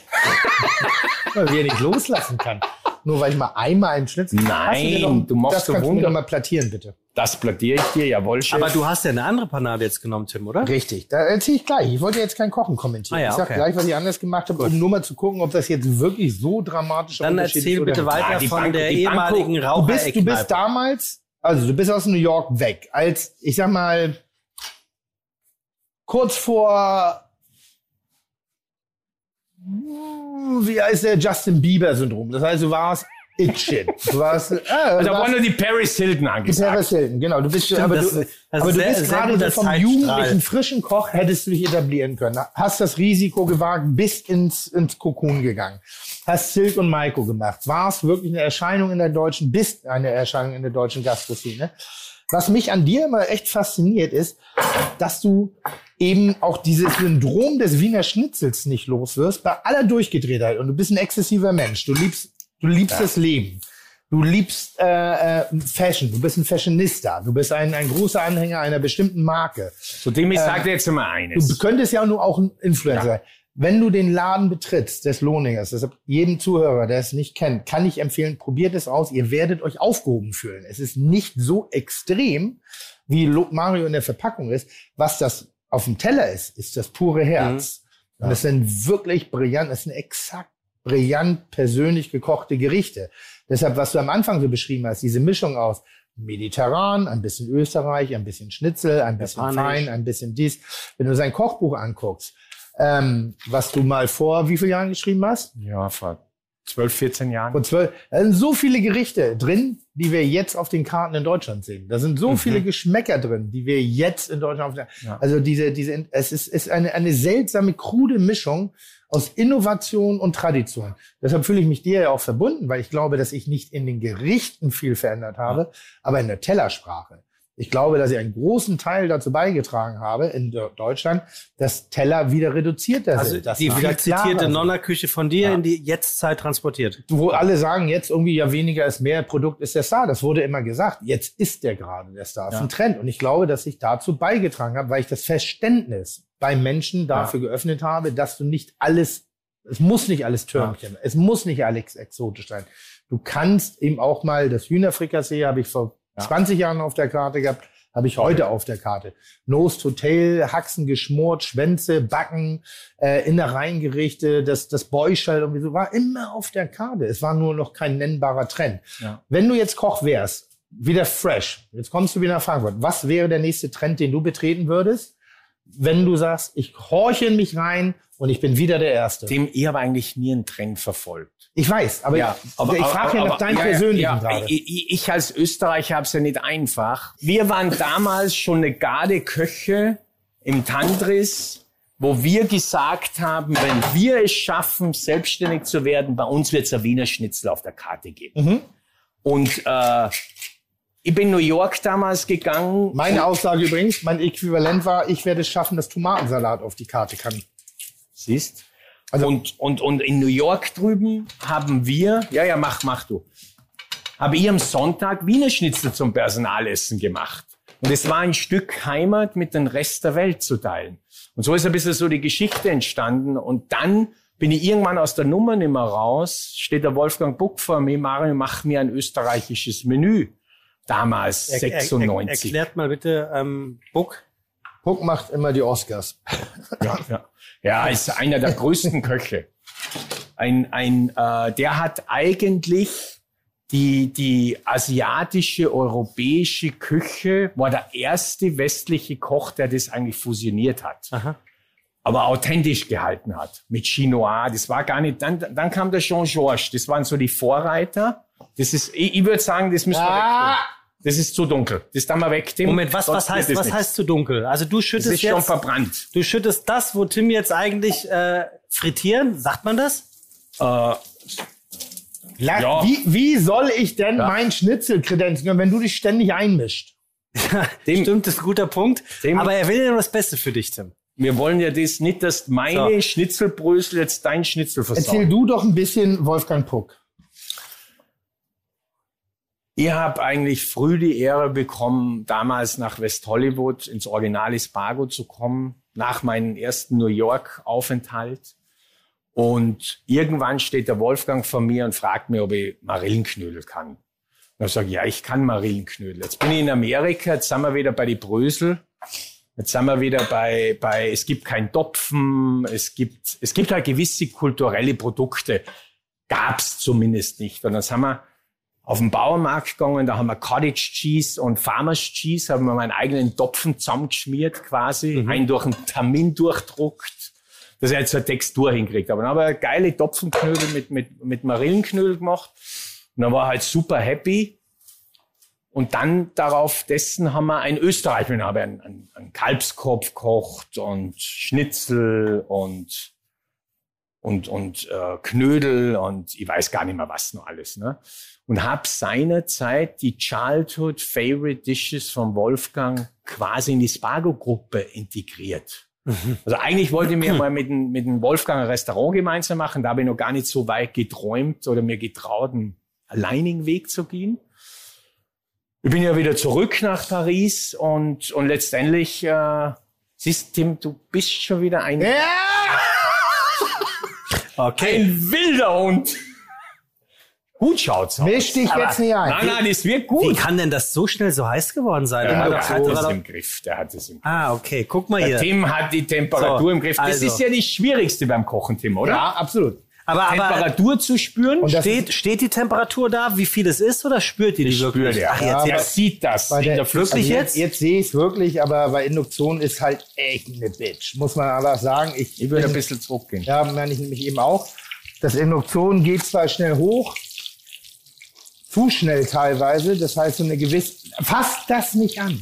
Weil wir nicht loslassen kann. Nur weil ich mal einmal einen Schnitzel. Nein, du machst Das so kannst du mir noch mal plattieren, bitte. Das plattiere ich dir, jawohl, Chef. Aber du hast ja eine andere Panade jetzt genommen, Tim, oder? Richtig, da erzähle ich gleich. Ich wollte jetzt kein Kochen kommentieren. Ah ja, ich sag okay. gleich, was ich anders gemacht habe, um nur mal zu gucken, ob das jetzt wirklich so dramatisch Dann erzähl bitte weiter Ah, von Banco- der ehemaligen Du bist, du bist damals, also du bist aus New York weg, als, ich sag mal, kurz vor, wie heißt der Justin Bieber-Syndrom? Das heißt, du warst It-Shit. Du warst, äh, du Also da war warst nur die Paris Hilton angesagt. Paris Hilton, genau. Du bist, aber das- du, das ist aber du sehr- bist sehr gerade so vom jugendlichen, frischen Koch hättest du dich etablieren können. Hast das Risiko gewagt, bist ins, ins Kokon gegangen. Hast Silk und Maiko gemacht. Warst wirklich eine Erscheinung in der deutschen, bist eine Erscheinung in der deutschen Gastroszene. Was mich an dir immer echt fasziniert ist, dass du eben auch dieses Syndrom des Wiener Schnitzels nicht los wirst, bei aller Durchgedrehtheit. Und du bist ein exzessiver Mensch. Du liebst, du liebst das Leben. Du liebst äh, äh, Fashion, du bist ein Fashionista, du bist ein, ein großer Anhänger einer bestimmten Marke. So dem ich sage jetzt mal eines. Du könntest ja nur auch ein Influencer Ja. sein. Wenn du den Laden betrittst, des Lohningers, deshalb jedem Zuhörer, der es nicht kennt, kann ich empfehlen, probiert es aus. Ihr werdet euch aufgehoben fühlen. Es ist nicht so extrem, wie Mario in der Verpackung ist. Was das auf dem Teller ist, ist das pure Herz. Und das sind wirklich brillant, das sind exakt brillant persönlich gekochte Gerichte. Deshalb, was du am Anfang so beschrieben hast, diese Mischung aus mediterran, ein bisschen Österreich, ein bisschen Schnitzel, ein bisschen Japanisch. fein, ein bisschen dies. Wenn du sein Kochbuch anguckst, ähm, was du mal vor wie vielen Jahren geschrieben hast? ja, vor 12, 14 Jahren. Vor zwölf. Da sind so viele Gerichte drin, die wir jetzt auf den Karten in Deutschland sehen. Da sind so viele Geschmäcker drin, die wir jetzt in Deutschland auf der, Ja. also diese, diese, es ist, ist eine, eine seltsame, krude Mischung aus Innovation und Tradition. Deshalb fühle ich mich dir ja auch verbunden, weil ich glaube, dass ich nicht in den Gerichten viel verändert habe, aber in der Tellersprache. Ich glaube, dass ich einen großen Teil dazu beigetragen habe in De- Deutschland, dass Teller wieder reduzierter Also sind. dass die klarer zitierte sind. Nonna-Küche von dir in die Jetztzeit transportiert. wo alle sagen, jetzt irgendwie ja weniger ist mehr, Produkt ist der Star. Das wurde immer gesagt. Jetzt ist der gerade der Star. Das ist ein Trend. Und ich glaube, dass ich dazu beigetragen habe, weil ich das Verständnis bei Menschen dafür geöffnet habe, dass du nicht alles, es muss nicht alles Türmchen, es muss nicht alles exotisch sein. Du kannst eben auch mal das Hühnerfrikassee habe ich vor 20 Jahren auf der Karte gehabt, habe ich heute auf der Karte. Nose to Tail, Haxen geschmort, Schwänze, Backen, äh, Innereingerichte, das, das Beuschel irgendwie so, war immer auf der Karte. Es war nur noch kein nennbarer Trend. Ja. Wenn du jetzt Koch wärst, wieder fresh, jetzt kommst du wieder nach Frankfurt, was wäre der nächste Trend, den du betreten würdest, wenn du sagst, ich horche in mich rein und ich bin wieder der Erste? Dem ich habe eigentlich nie einen Trend verfolgt. Ich weiß, aber Ja, ich, ich frage ja nach deinem ja, persönlichen ja, gerade. Ich, ich- ich als Österreicher habe es ja nicht einfach. Wir waren damals schon eine Garde Köche im Tantris, wo wir gesagt haben, wenn wir es schaffen, selbstständig zu werden, bei uns wird es ein Wiener Schnitzel auf der Karte geben. Mhm. Und äh, ich bin New York damals gegangen. Meine Aussage übrigens, mein Äquivalent war, ich werde es schaffen, dass Tomatensalat auf die Karte kann. Siehst? Also- und, und, und in New York drüben haben wir, ja, ja, mach, mach du, habe ich am Sonntag Wiener Schnitzel zum Personalessen gemacht. Und es war ein Stück Heimat mit dem Rest der Welt zu teilen. Und so ist ein bisschen so die Geschichte entstanden. Und dann bin ich irgendwann aus der Nummer nimmer raus, steht der Wolfgang Buck vor mir, Mario, mach mir ein österreichisches Menü. Damals, Er- er- er- 96. Erklärt mal bitte, ähm, Buck. Puck macht immer die Oscars. Ja, ja. Ja, ist einer der größten Köche. ein, ein äh, der hat eigentlich die, die asiatische, europäische Küche, war der erste westliche Koch, der das eigentlich fusioniert hat. Aha. Aber authentisch gehalten hat. Mit Chinois. Das war gar nicht, dann, dann kam der Jean-Georges. Das waren so die Vorreiter. Das ist, ich, ich würde sagen, das müssen wir Ah. Das ist zu dunkel. Das dann mal weg, Tim. Moment, was, was heißt, das was nichts. heißt zu dunkel? Also du Das schüttest ist schon jetzt, verbrannt. du schüttest das, wo Tim jetzt eigentlich äh, frittieren, sagt man das? Äh, La- Ja. Wie, wie soll ich denn mein Schnitzel kredenzen, wenn du dich ständig einmischt? Dem- Stimmt, das ist ein guter Punkt. Dem- Aber er will ja nur das Beste für dich, Tim. wir wollen ja das nicht, dass meine So. Schnitzelbrösel jetzt dein Schnitzel Erzähl versauen. du doch ein bisschen Wolfgang Puck. Ich habe eigentlich früh die Ehre bekommen, damals nach West Hollywood ins Original Ispago zu kommen, nach meinem ersten New York-Aufenthalt. Und irgendwann steht der Wolfgang vor mir und fragt mir, ob ich Marillenknödel kann. Und ich sage, ja, ich kann Marillenknödel. Jetzt bin ich in Amerika, jetzt sind wir wieder bei die Brösel. Jetzt sind wir wieder bei, bei es gibt kein Topfen, es gibt, es gibt halt gewisse kulturelle Produkte. Gab's zumindest nicht. Und dann sind wir auf den Bauernmarkt gegangen, da haben wir Cottage Cheese und Farmers Cheese, haben wir meinen eigenen Topfen zusammengeschmiert quasi, einen durch einen Termin durchdruckt, dass er jetzt eine Textur hinkriegt. Aber dann haben wir geile Topfenknödel mit, mit, mit Marillenknödel gemacht und dann war er halt super happy. Und dann darauf dessen haben wir ein Österreich, wir haben einen, einen, einen Kalbskopf gekocht und Schnitzel und und, und äh, Knödel und ich weiß gar nicht mehr was noch alles. Ne? Und habe seinerzeit die Childhood Favorite Dishes von Wolfgang quasi in die Spago-Gruppe integriert. Also eigentlich wollte ich mir mal mit dem, mit dem Wolfgang ein Restaurant gemeinsam machen. Da habe ich noch gar nicht so weit geträumt oder mir getraut, einen alleinigen Weg zu gehen. Ich bin ja wieder zurück nach Paris und, und letztendlich, äh, siehst Tim, du bist schon wieder ein, Okay. ein wilder Hund. Gut schaut's aus. Misch dich jetzt nicht ein. Nein, nein, das wird Wie gut. kann denn das so schnell so heiß geworden sein? Der, Aber der hat es im Griff. Der hat es im Griff. Ah, okay. Guck mal Der hier. Tim hat die Temperatur So, im Griff. Das also. ist ja das Schwierigste beim Kochen, Tim, oder? Ja, absolut. Aber, aber Temperatur zu spüren. Und steht, steht die Temperatur da, wie viel es ist, oder spürt ihr die wirklich? spürt er. Ach, jetzt, Ja, der jetzt. sieht das. Bei der- der. Wirklich Also jetzt? Jetzt sehe ich es wirklich, aber bei Induktion ist halt echt eine Bitch. Muss man einfach sagen. Ich, Ich würde ein bisschen zurückgehen. Ja, meine ich nämlich eben auch. Das Induktion geht zwar schnell hoch, zu schnell teilweise. Das heißt, so eine gewisse. Fasst das nicht an.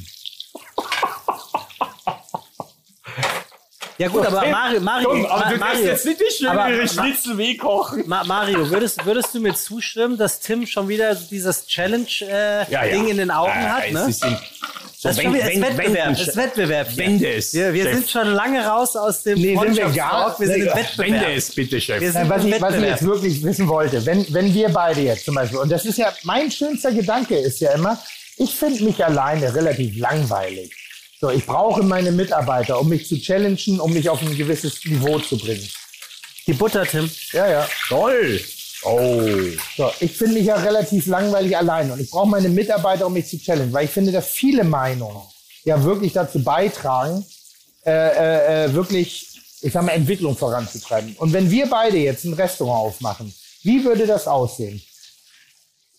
Ja gut, aber Mario, Mario, Komm, aber Ma- du Mario, jetzt nicht die aber schönere Schnitzel wie kochen. Ma Mario, würdest, würdest du mir zustimmen, dass Tim schon wieder dieses Challenge-Ding in den Augen Ja, hat? Ne? So Das ist wenn- Wettbewerb. wenn- Das ist Wettbewerb. hier. Wende es. Wir, wir sind schon lange raus aus dem Nee, sind wir gar- Wir sind im Wettbewerb. Wende es bitte, Chef. Wir sind Was ich, was ich jetzt wirklich wissen wollte, wenn, wenn wir beide jetzt zum Beispiel, und das ist ja, mein schönster Gedanke ist ja immer, ich finde mich alleine relativ langweilig. So, ich brauche meine Mitarbeiter, um mich zu challengen, um mich auf ein gewisses Niveau zu bringen. Die Butter, Tim. Ja, ja. Toll. Oh. So, ich finde mich ja relativ langweilig allein und ich brauche meine Mitarbeiter, um mich zu challengen, weil ich finde, dass viele Meinungen ja wirklich dazu beitragen, äh, äh, äh, wirklich, ich sag mal, Entwicklung voranzutreiben. Und wenn wir beide jetzt ein Restaurant aufmachen, wie würde das aussehen?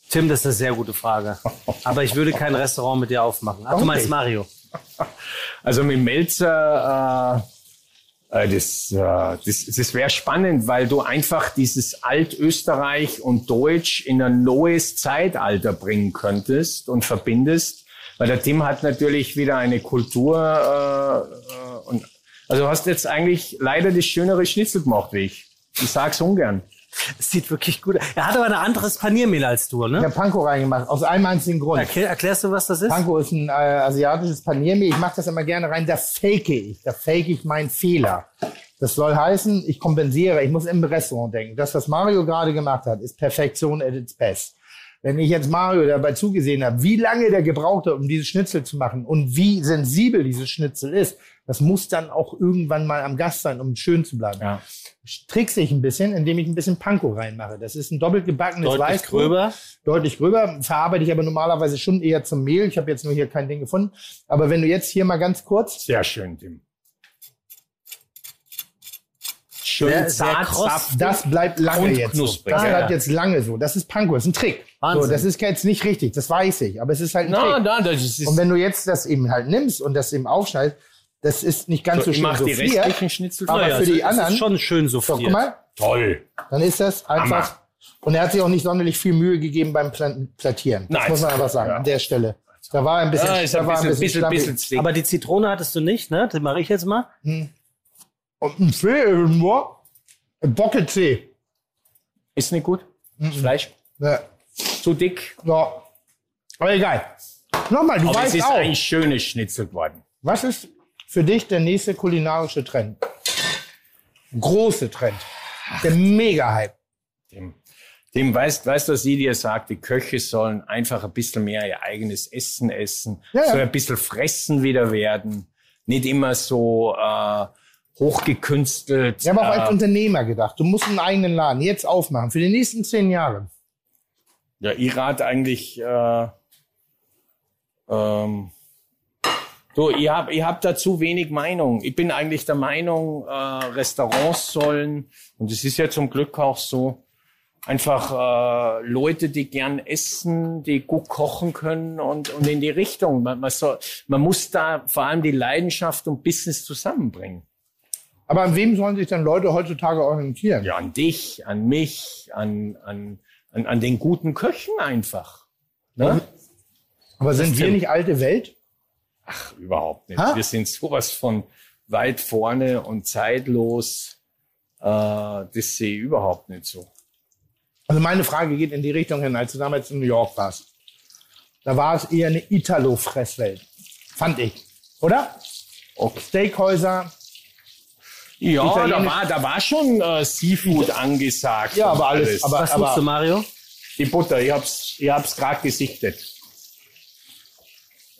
Tim, das ist eine sehr gute Frage. Aber ich würde kein Restaurant mit dir aufmachen. Ach, du Warum meinst? Mario. Also mit Melzer, äh, das, äh, das, das wäre spannend, weil du einfach dieses Altösterreich und Deutsch in ein neues Zeitalter bringen könntest und verbindest. Weil der Tim hat natürlich wieder eine Kultur äh, äh, und also du hast jetzt eigentlich leider das schönere Schnitzel gemacht wie ich. Ich sag's ungern. Es sieht wirklich gut aus. Er hat aber ein anderes Paniermehl als du, Ich ne? habe Panko reingemacht, aus einem einzigen Grund. Erklär, erklärst du, was das ist? Panko ist ein äh, asiatisches Paniermehl. Ich mache das immer gerne rein. Da fake ich. Da fake ich meinen Fehler. Das soll heißen, ich kompensiere. Ich muss im Restaurant denken. Das, was Mario gerade gemacht hat, ist Perfektion at its best. Wenn ich jetzt Mario dabei zugesehen habe, wie lange der gebraucht hat, um dieses Schnitzel zu machen und wie sensibel dieses Schnitzel ist, das muss dann auch irgendwann mal am Gast sein, um schön zu bleiben. Ja. Trickse ich ein bisschen, indem ich ein bisschen Panko reinmache. Das ist ein doppelt gebackenes Deutlich Weißbrot gröber. deutlich gröber. Verarbeite ich aber normalerweise schon eher zum Mehl. Ich habe jetzt nur hier kein Ding gefunden. Aber wenn du jetzt hier mal ganz kurz, Sehr schön, Tim. schön Sehr- zart, Das bleibt lange und jetzt so. knusprig. Das ja. bleibt jetzt lange so. Das ist Panko, das ist ein Trick. So, das ist jetzt nicht richtig, das weiß ich, aber es ist halt ein Na, Trick. na, das ist, Und wenn du jetzt das eben halt nimmst und das eben aufschneidest, das ist nicht ganz so, so, schön mach die restlichen Schnitzel aber Naja, für es die ist- es anderen, ist schon schön so, souffliert. guck mal, toll. dann ist das einfach. Und er hat sich auch nicht sonderlich viel Mühe gegeben beim Pla- Plattieren. Das Nein. muss man einfach sagen, Ja. an der Stelle. Da war ein bisschen, Ja, ist da ein war bisschen, bisschen, schlampig. bisschen zwick. Aber die Zitrone hattest du nicht, ne? Das mache ich jetzt mal. Und ein Fee nur, ein Bocke C. Ist nicht gut? Das Fleisch Ja. zu dick. Ja. Aber egal. Nochmal, du Aber es weißt ist auch, ein schönes Schnitzel geworden. was ist für dich der nächste kulinarische Trend? Große Trend. Der Mega-Hype. Dem, dem weißt, weißt du, was sie dir sagt? Die Köche sollen einfach ein bisschen mehr ihr eigenes Essen essen, Ja, ja. soll ein bisschen fressen wieder werden. Nicht immer so äh, hochgekünstelt. Ich habe auch als äh, Unternehmer gedacht, du musst einen eigenen Laden jetzt aufmachen für die nächsten zehn Jahre. Ja, ich rate eigentlich, äh, ähm, so, ihr habt ihr habt da zu wenig Meinung. Ich bin eigentlich der Meinung, äh, Restaurants sollen, und es ist ja zum Glück auch so, einfach äh, Leute, die gern essen, die gut kochen können und, und in die Richtung. Man, man, soll, man muss da vor allem die Leidenschaft und Business zusammenbringen. Aber an wem sollen sich dann Leute heutzutage orientieren? Ja, an dich, an mich, an, an, an, an den guten Köchen einfach. Ne? Aber sind wir nicht alte Welt? Ach, überhaupt nicht. Ha? Wir sind sowas von weit vorne und zeitlos. Äh, das sehe ich überhaupt nicht so. Also meine Frage geht in die Richtung hin, als du damals in New York warst. Da war es eher eine Italo-Fresswelt. Fand ich. Oder? Steakhäuser. Ja, da war, da war schon äh, Seafood angesagt. Ja, aber alles- aber- Was suchst du, Mario? Die Butter, ich hab's, ich hab's gerade gesichtet.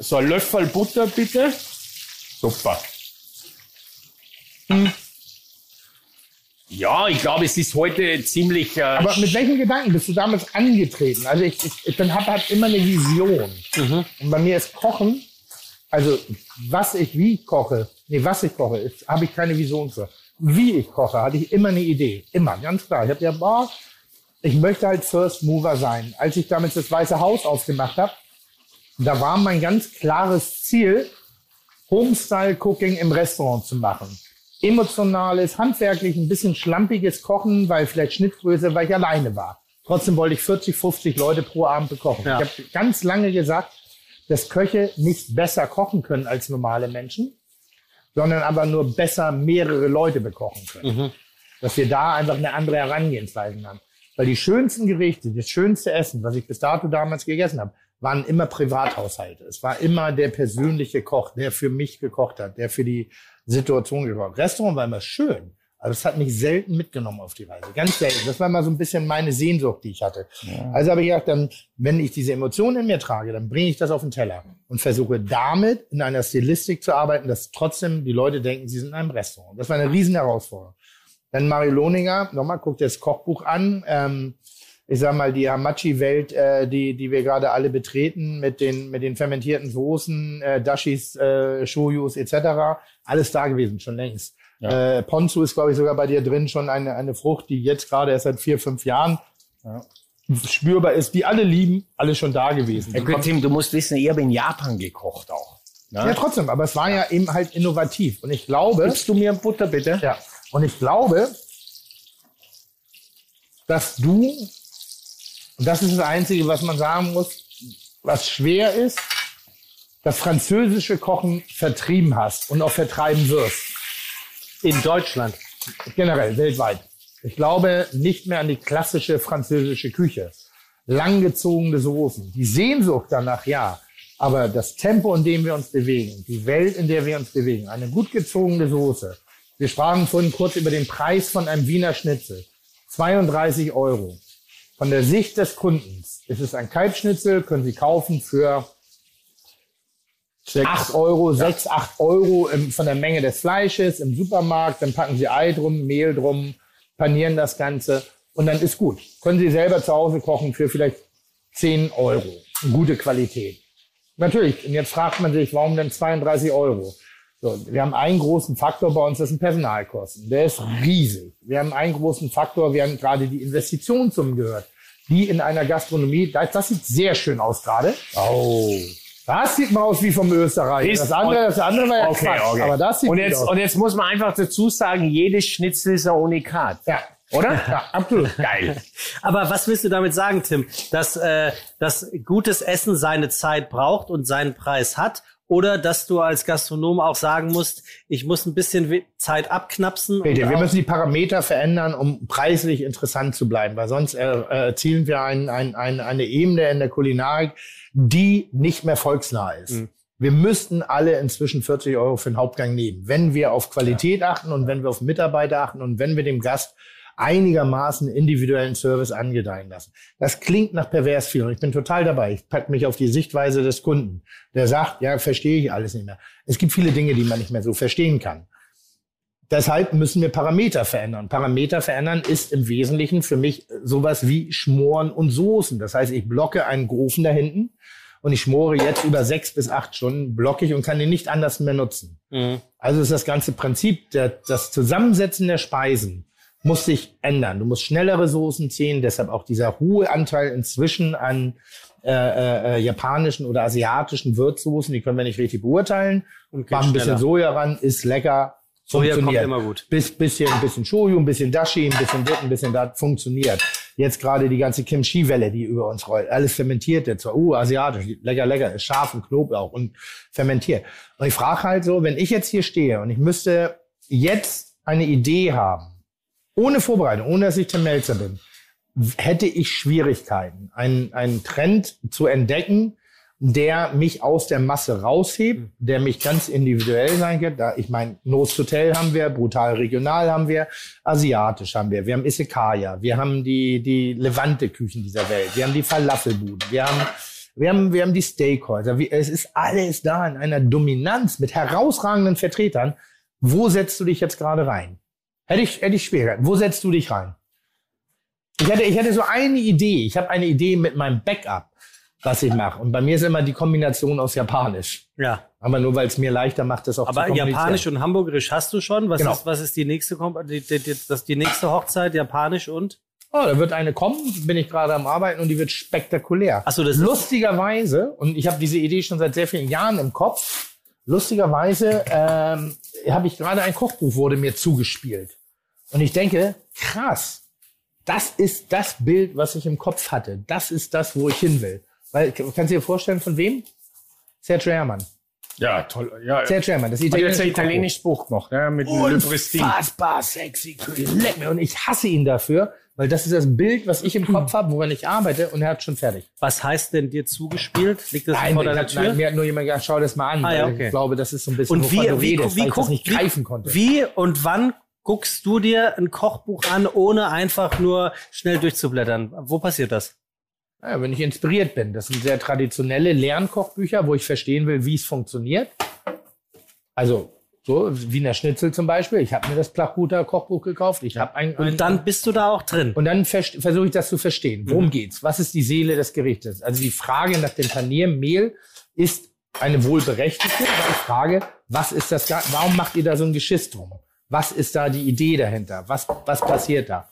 So ein Löffel Butter bitte. Super. Hm. Ja, ich glaube, es ist heute ziemlich. Äh, Aber mit welchen Gedanken bist du damals angetreten? Also ich, ich, ich bin, hab halt immer eine Vision. Und bei mir ist Kochen, also was ich wie ich koche, nee, was ich koche, habe ich keine Vision für. Wie ich koche, hatte ich immer eine Idee. Immer, ganz klar. Ich habe ja, boah, ich möchte halt First Mover sein. Als ich damals das Weiße Haus aufgemacht habe, da war mein ganz klares Ziel, Homestyle-Cooking im Restaurant zu machen. Emotionales, handwerklich, ein bisschen schlampiges Kochen, weil vielleicht Schnittgröße, weil ich alleine war. Trotzdem wollte ich 40, 50 Leute pro Abend bekochen. Ja. Ich habe ganz lange gesagt, dass Köche nicht besser kochen können als normale Menschen, sondern aber nur besser mehrere Leute bekochen können. Dass wir da einfach eine andere Herangehensweise haben. Weil die schönsten Gerichte, das schönste Essen, was ich bis dato damals gegessen habe, waren immer Privathaushalte. Es war immer der persönliche Koch, der für mich gekocht hat, der für die Situation gekocht hat. Restaurant war immer schön, aber es hat mich selten mitgenommen auf die Reise. Ganz selten. Das war immer so ein bisschen meine Sehnsucht, die ich hatte. Also habe ich gedacht, dann, wenn ich diese Emotionen in mir trage, dann bringe ich das auf den Teller und versuche damit in einer Stilistik zu arbeiten, dass trotzdem die Leute denken, sie sind in einem Restaurant. Das war eine riesen Herausforderung. Dann Mario Lohninger, nochmal, guckt das Kochbuch an. Ähm, ich sag mal, die Hamachi-Welt, äh, die, die wir gerade alle betreten, mit den, mit den fermentierten Soßen, äh, Dashis, äh, Shoyus etc., alles da gewesen, schon längst. Äh, Ponzu ist, glaube ich, sogar bei dir drin, schon eine, eine Frucht, die jetzt gerade erst seit vier, fünf Jahren spürbar ist, die alle lieben, alles schon da gewesen. Ja, gut, Tim, du musst wissen, ich habe in Japan gekocht auch. Ne? Ja, trotzdem, aber es war ja eben halt innovativ. Und ich glaube, Gibst du mir Butter bitte? Ja. Und ich glaube, dass du, und das ist das Einzige, was man sagen muss, was schwer ist, das französische Kochen vertrieben hast und auch vertreiben wirst. In Deutschland. Generell, weltweit. Ich glaube nicht mehr an die klassische französische Küche. Langgezogene Soßen. Die Sehnsucht danach, ja. Aber das Tempo, in dem wir uns bewegen, die Welt, in der wir uns bewegen, eine gut gezogene Soße. Wir sprachen vorhin kurz über den Preis von einem Wiener Schnitzel. 32 Euro. Von der Sicht des Kundens ist es ein Kalbschnitzel, können Sie kaufen für 8 Euro, 6, 8 Euro im, von der Menge des Fleisches im Supermarkt. Dann packen Sie Ei drum, Mehl drum, panieren das Ganze und dann ist gut. Können Sie selber zu Hause kochen für vielleicht 10 Euro. Gute Qualität. Natürlich, und jetzt fragt man sich, warum denn 32 Euro? So, wir haben einen großen Faktor bei uns, das sind Personalkosten. Der ist riesig. Wir haben einen großen Faktor, wir haben gerade die Investitionssummen gehört, die in einer Gastronomie, das, das sieht sehr schön aus gerade. Oh. Das sieht mal aus wie vom Österreich. Das andere, das andere war ja Okay, Quatsch. okay. Aber das sieht und gut jetzt, aus. und jetzt muss man einfach dazu sagen, jedes Schnitzel ist ein Unikat. ja. Oder? Ja, absolut. Geil. Aber was willst du damit sagen, Tim? Dass, äh, dass gutes Essen seine Zeit braucht und seinen Preis hat? Oder dass du als Gastronom auch sagen musst, ich muss ein bisschen Zeit abknapsen? Peter, wir müssen die Parameter verändern, um preislich interessant zu bleiben, weil sonst äh, äh, erzielen wir ein, ein, ein, eine Ebene in der Kulinarik, die nicht mehr volksnah ist. Wir müssten alle inzwischen 40 Euro für den Hauptgang nehmen, wenn wir auf Qualität achten und wenn wir auf Mitarbeiter achten und wenn wir dem Gast einigermaßen individuellen Service angedeihen lassen. Das klingt nach pervers viel und ich bin total dabei. Ich pack mich auf die Sichtweise des Kunden, der sagt, ja, verstehe ich alles nicht mehr. Es gibt viele Dinge, die man nicht mehr so verstehen kann. Deshalb müssen wir Parameter verändern. Parameter verändern ist im Wesentlichen für mich sowas wie Schmoren und Soßen. Das heißt, ich blocke einen Ofen da hinten und ich schmore jetzt über sechs bis acht Stunden, blocke ich und kann den nicht anders mehr nutzen. Mhm. Also ist das ganze Prinzip, der, das Zusammensetzen der Speisen muss sich ändern. Du musst schnellere Soßen ziehen, deshalb auch dieser hohe Anteil inzwischen an äh, äh, japanischen oder asiatischen Würzsoßen, die können wir nicht richtig beurteilen. Und Mach ein bisschen schneller. Soja ran, ist lecker, Soja kommt immer gut. Bis, bisschen, ein bisschen Shoyu, ein bisschen Dashi, ein bisschen dit, ein bisschen das funktioniert. Jetzt gerade die ganze Kimchi-Welle, die über uns rollt. Alles fermentiert jetzt. Uh, asiatisch, lecker, lecker, ist scharf und Knoblauch und fermentiert. Und ich frage halt so, wenn ich jetzt hier stehe und ich müsste jetzt eine Idee haben, ohne Vorbereitung, ohne dass ich Tim Melzer bin, hätte ich Schwierigkeiten, einen, einen Trend zu entdecken, der mich aus der Masse raushebt, der mich ganz individuell sein kann. Da, ich meine, Nose Hotel haben wir, brutal regional haben wir, asiatisch haben wir, wir haben Isekaya, wir haben die, die Levante-Küchen dieser Welt, wir haben die Falafelbuden, wir haben, wir haben, wir haben die Steakhäuser. Es ist alles da in einer Dominanz mit herausragenden Vertretern. Wo setzt du dich jetzt gerade rein? Hätte ich, hätte ich Schwierigkeiten. Wo setzt du dich rein? Ich hätte, ich hätte so eine Idee. Ich habe eine Idee mit meinem Backup, was ich mache. Und bei mir ist immer die Kombination aus Japanisch. Ja. Aber nur weil es mir leichter macht, das auch Aber zu kommunizieren. Japanisch und Hamburgerisch hast du schon. Was, Genau. ist, was ist die nächste, die, die, die, das, die nächste Hochzeit? Japanisch und? Oh, da wird eine kommen, bin ich gerade am Arbeiten und die wird spektakulär. Ach so, das Lustigerweise, und ich habe diese Idee schon seit sehr vielen Jahren im Kopf, lustigerweise ähm, habe ich gerade ein Kochbuch, wurde mir zugespielt. Und ich denke, krass, das ist das Bild, was ich im Kopf hatte. Das ist das, wo ich hin will. Weil, kannst du dir vorstellen, von wem? Sergio Herrmann. Ja, toll. Ja, Sergio Herrmann, das hat jetzt ein italienische italienisches Buch gemacht, ja, mit. Unfassbar sexy. Und ich hasse ihn dafür, weil das ist das Bild, was ich im Kopf habe, woran ich arbeite und er hat schon fertig. Was heißt denn dir zugespielt? Liegt das Nein, vor deiner Tür? nein, mir hat nur jemand gesagt, schau das mal an. Ah, ja, okay. Ich glaube, das ist so ein bisschen, und wie, wie, redest, wie, guck, nicht wie, greifen konnte. wie und wann guckst du dir ein Kochbuch an, ohne einfach nur schnell durchzublättern? Wo passiert das? Ja, wenn ich inspiriert bin. Das sind sehr traditionelle Lernkochbücher, wo ich verstehen will, wie es funktioniert. Also so Wiener Schnitzel zum Beispiel. Ich habe mir das Plachguter Kochbuch gekauft. Ich habe ein, ein Und dann bist du da auch drin. Und dann vers- versuche ich das zu verstehen. Worum geht's? Was ist die Seele des Gerichtes? Also die Frage nach dem Paniermehl ist eine wohlberechtigte, weil ich frage, was ist das, warum macht ihr da so ein Geschiss drum? Was ist da die Idee dahinter? Was, was passiert da?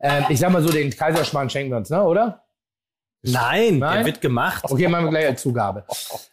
Ähm, ich sag mal so, den Kaiserschmarrn schenken wir uns, ne, oder? Nein, der Nein? wird gemacht. Okay, machen wir gleich als Zugabe.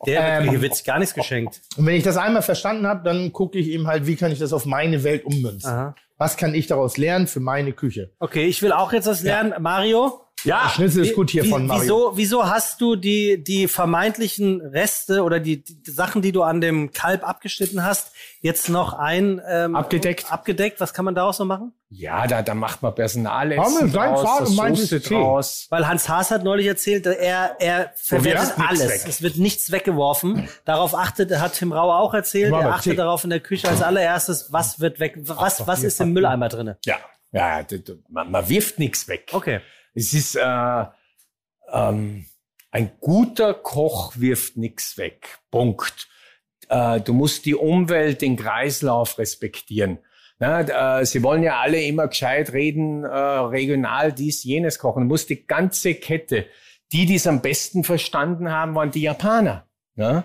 Der Ähm, hier wird sich gar nichts geschenkt. Und wenn ich das einmal verstanden habe, dann gucke ich eben halt, wie kann ich das auf meine Welt ummünzen? Aha. Was kann ich daraus lernen für meine Küche? Okay, ich will auch jetzt was lernen. Mario? Ja, Schnitzel ist gut hier Wie- von Mario. Wieso, wieso hast du die, die vermeintlichen Reste oder die, die Sachen, die du an dem Kalb abgeschnitten hast, jetzt noch ein ähm, Abgedeckt. Abgedeckt. Was kann man daraus noch machen? ja da, da macht man Personalessen Haben wir dein draus, es ist draus. Weil Hans Haas hat neulich erzählt, er, er verwertet nichts alles. weg. Es wird nichts weggeworfen. Darauf achtet, hat Tim Rauer auch erzählt, er achtet Tee. darauf in der Küche als allererstes, was wird weg, was, was ist im Mülleimer drinne? Ja, ja, man, man wirft nichts weg. Okay. Es ist äh, ähm, ein guter Koch wirft nichts weg. Punkt. Äh, du musst die Umwelt, den Kreislauf respektieren. Na, äh, sie wollen ja alle immer gescheit reden, äh, regional dies, jenes kochen. Du musst die ganze Kette, die dies am besten verstanden haben, waren die Japaner. Ja?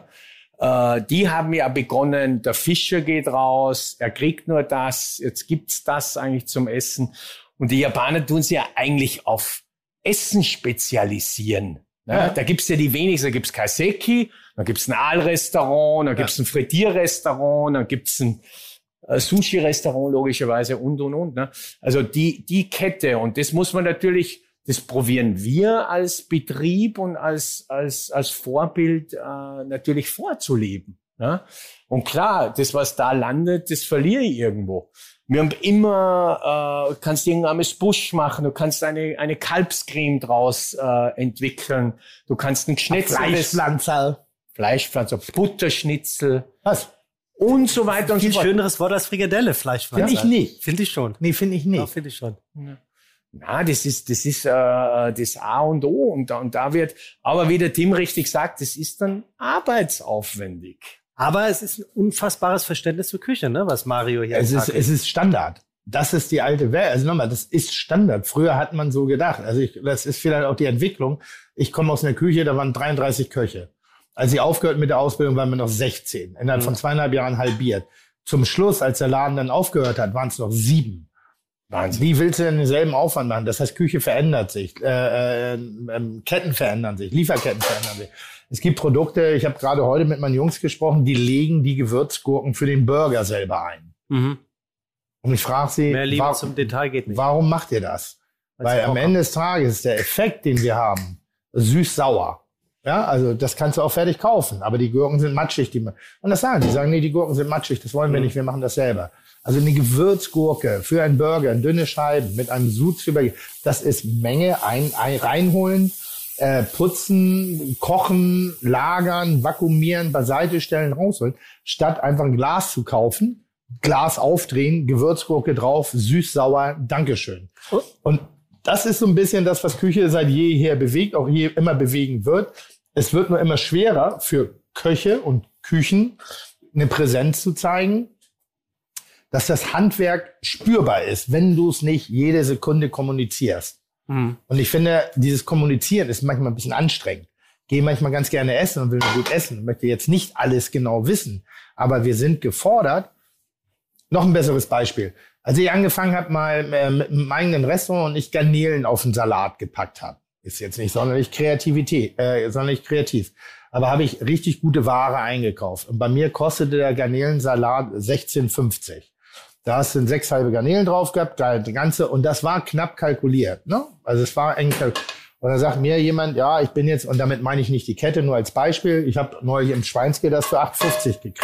Äh, die haben ja begonnen, der Fischer geht raus, er kriegt nur das, jetzt gibt's das eigentlich zum Essen. Und die Japaner tun sich ja eigentlich auf Essen spezialisieren. Ne? Ja. Da gibt's ja die wenigsten, da gibt's Kaiseki, dann gibt's ein Aalrestaurant, dann gibt's ein Frittierrestaurant, dann gibt's ein äh, Sushi-Restaurant logischerweise und und und. Ne? Also die die Kette und das muss man natürlich, das probieren wir als Betrieb und als als als Vorbild äh, natürlich vorzuleben. Ne? Und klar, das was da landet, das verliere ich irgendwo. Wir haben immer, äh, kannst irgendeines Busch machen, du kannst eine, eine Kalbscreme draus äh, entwickeln, du kannst ein geschnetzeltes Fleischpflanzerl. Fleischpflanzer, Butterschnitzel Was? und so weiter und so Viel fort. schöneres Wort als Frikadelle, Fleischpflanzer. Finde ich nicht. Finde ich schon. Nee, finde ich Ja, nicht. finde ich schon. Na, das ist, das ist äh, das A und O und da, und da wird, aber wie der Tim richtig sagt, das ist dann arbeitsaufwendig. Aber es ist ein unfassbares Verständnis für Küche, ne, was Mario hier Es ist, es ist Standard. Das ist die alte Welt. Also nochmal, das ist Standard. Früher hat man so gedacht. Also ich, das ist vielleicht auch die Entwicklung. Ich komme aus einer Küche, da waren 33 Köche. Als ich aufgehört mit der Ausbildung, waren wir noch 16. Innerhalb von zweieinhalb Jahren halbiert. Zum Schluss, als der Laden dann aufgehört hat, waren es noch sieben. Wahnsinn. Wie willst du denn denselben Aufwand machen? Das heißt, Küche verändert sich, äh, äh, ähm, Ketten verändern sich, Lieferketten verändern sich. Es gibt Produkte, ich habe gerade heute mit meinen Jungs gesprochen, die legen die Gewürzgurken für den Burger selber ein. Mhm. Und ich frage sie, Mehr Liebe wa- zum Detail geht nicht. warum macht ihr das? Weil Bock am. Ende des Tages ist der Effekt, den wir haben, süß-sauer. Ja, also das kannst du auch fertig kaufen, aber die Gurken sind matschig. Die, und das sagen die, sagen, nee, die Gurken sind matschig, das wollen wir nicht, wir machen das selber. Also eine Gewürzgurke für einen Burger, dünne Scheiben mit einem Sud drüber, das ist Menge ein, ein reinholen, äh, putzen, kochen, lagern, vakuumieren, beiseite stellen, rausholen, statt einfach ein Glas zu kaufen, Glas aufdrehen, Gewürzgurke drauf, süß-sauer, Dankeschön. Und das ist so ein bisschen das, was Küche seit jeher bewegt, auch je immer bewegen wird. Es wird nur immer schwerer für Köche und Küchen eine Präsenz zu zeigen, dass das Handwerk spürbar ist, wenn du es nicht jede Sekunde kommunizierst. Mhm. Und ich finde, dieses Kommunizieren ist manchmal ein bisschen anstrengend. Gehe manchmal ganz gerne essen und will nur gut essen, möchte jetzt nicht alles genau wissen, aber wir sind gefordert. Noch ein besseres Beispiel. Als ich angefangen habe, mal äh, mit einem eigenen Restaurant und ich Garnelen auf den Salat gepackt habe, ist jetzt nicht sonderlich Kreativität, äh, sonderlich kreativ, aber habe ich richtig gute Ware eingekauft. Und bei mir kostete der Garnelensalat 16,50. Da hast du sechs halbe Garnelen drauf gehabt, geil, die ganze, und das war knapp kalkuliert, ne? Also es war eng kalkuliert. Und da sagt mir jemand, ja, ich bin jetzt, und damit meine ich nicht die Kette, nur als Beispiel, ich habe neulich im Schweinske das für 8,50 gekriegt.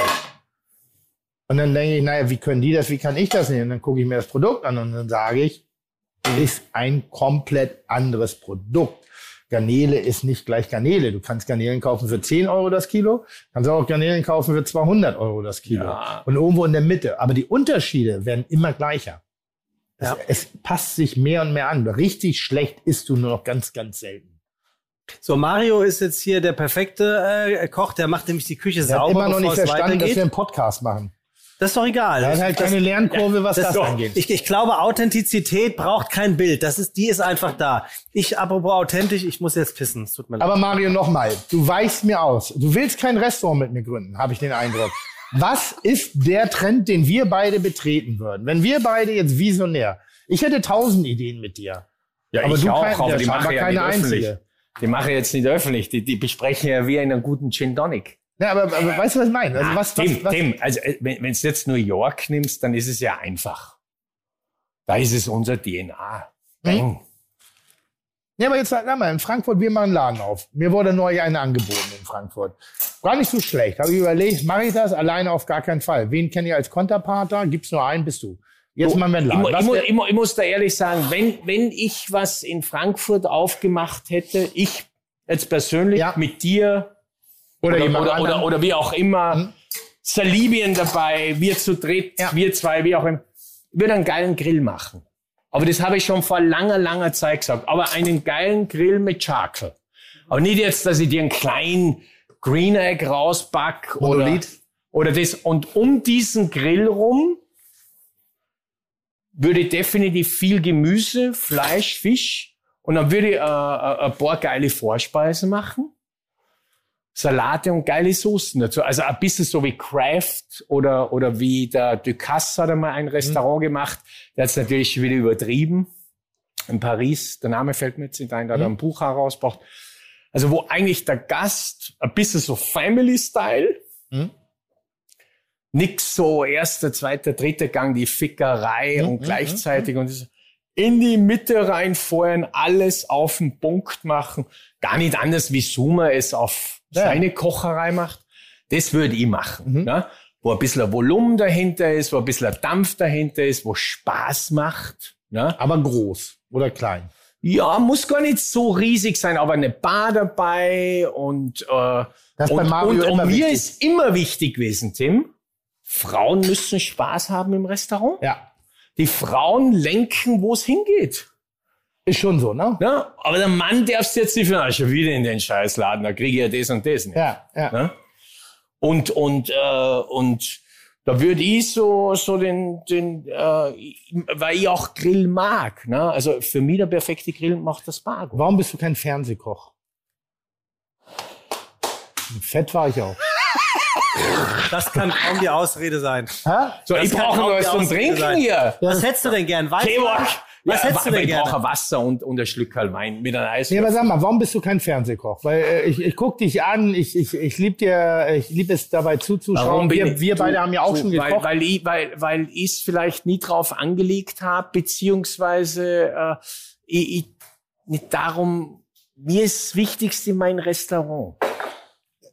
Und dann denke ich, naja, wie können die das, wie kann ich das nicht? Und dann gucke ich mir das Produkt an und dann sage ich, ist ein komplett anderes Produkt. Garnele ist nicht gleich Garnele. Du kannst Garnelen kaufen für 10 Euro das Kilo, kannst auch Garnelen kaufen für 200 Euro das Kilo. Ja. Und irgendwo in der Mitte. Aber die Unterschiede werden immer gleicher. Es, Ja. es passt sich mehr und mehr an. Richtig schlecht isst du nur noch ganz, ganz selten. So, Mario ist jetzt hier der perfekte äh, Koch, der macht nämlich die Küche Er hat sauber, immer noch nicht es verstanden, dass wir einen Podcast machen. Das ist doch egal. Er hat halt das, keine Lernkurve, was das, das, angeht. ich, ich glaube, Authentizität braucht kein Bild. Das ist, die ist einfach da. Ich, apropos authentisch, ich muss jetzt pissen. Es tut mir leid. Aber Mario, nochmal, du weichst mir aus. Du willst kein Restaurant mit mir gründen, habe ich den Eindruck. Was ist der Trend, den wir beide betreten würden? Wenn wir beide jetzt visionär, ich hätte tausend Ideen mit dir. Ja, Aber ich du auch, kein- aber die scheinbar mache ja keine nicht öffentlich. einzige. Die mache ich jetzt nicht öffentlich. Die, die besprechen ja wie einen guten Gin Tonic. Ja, aber, aber weißt du, was ich meine? Also was, was, Tim, was, Tim, also äh, wenn du jetzt New York nimmst, dann ist es ja einfach. Da ist es unser DNA. Bang. Ja, aber jetzt sag mal, in Frankfurt, wir machen einen Laden auf. Mir wurde neu eine angeboten in Frankfurt. War nicht so schlecht. Habe ich überlegt, mache ich das? Alleine auf gar keinen Fall. Wen kenne ich als Konterpartner? Gibt's nur einen, bist du. Jetzt machen wir einen Ich, Laden. ich, ich, mu- ich muss da ehrlich sagen, wenn, wenn ich was in Frankfurt aufgemacht hätte, ich jetzt persönlich Ja. mit dir oder, oder, oder, oder, oder wie auch immer, Mhm. Salibien dabei, wir zu dritt, Ja. wir zwei, wie auch immer, ich würde einen geilen Grill machen. Aber das habe ich schon vor langer, langer Zeit gesagt. Aber einen geilen Grill mit Charcoal. Aber nicht jetzt, dass ich dir einen kleinen Green Egg rausback oder, oder das. Und um diesen Grill rum würde ich definitiv viel Gemüse, Fleisch, Fisch und dann würde ich äh, äh, ein paar geile Vorspeisen machen. Salate und geile Soßen dazu. Also ein bisschen so wie Kraft oder, oder wie der Ducasse hat einmal ein Restaurant gemacht. Der hat es natürlich wieder übertrieben. In Paris, der Name fällt mir jetzt nicht ein, da hat er ein Buch herausgebracht. Also wo eigentlich der Gast ein bisschen so Family-Style, Mhm. nix so erster, zweiter, dritter Gang, die Fickerei Mhm, und mhm, gleichzeitig und das- in die Mitte reinfeuern, alles auf den Punkt machen. Gar nicht anders, wie Suma es auf Ja. seine Kocherei macht. Das würde ich machen. Mhm. Ne? Wo ein bisschen ein Volumen dahinter ist, wo ein bisschen ein Dampf dahinter ist, wo Spaß macht. Ne? Aber groß oder klein. Ja, muss gar nicht so riesig sein, aber eine Bar dabei und, äh, Das ist bei und, Mario und, und mir wichtig. ist immer wichtig gewesen, Tim, Frauen müssen Spaß haben im Restaurant. Ja. Die Frauen lenken, wo es hingeht. Ist schon so, ne? Ja, aber der Mann darfst jetzt nicht für schon wieder in den Scheißladen, da kriege ich ja das und das nicht. Ja, ja. Ne? Und, und, äh, und da würde ich so, so den, den äh, weil ich auch Grill mag. Ne? Also für mich der perfekte Grill macht das Bar. Warum bist du kein Fernsehkoch? Fett war ich auch. Das kann kaum die Ausrede sein. Hä? So, Das ich brauche die was zum Trinken sein. hier. Was hättest du denn gern? Kevork. Was ja, hättest du denn ich brauche gerne? Wasser und, und ein Schlückerl Wein mit einer Eis. Nee, aber sag mal, warum bist du kein Fernsehkoch? Weil äh, ich, ich guck dich an, ich, ich, ich lieb dir, ich lieb es dabei zuzuschauen. bin Wir, wir beide haben ja auch du, schon gekocht. Weil, weil ich weil, weil ich es vielleicht nie drauf angelegt habe, beziehungsweise äh, ich, ich, nicht darum, mir ist das Wichtigste mein Restaurant.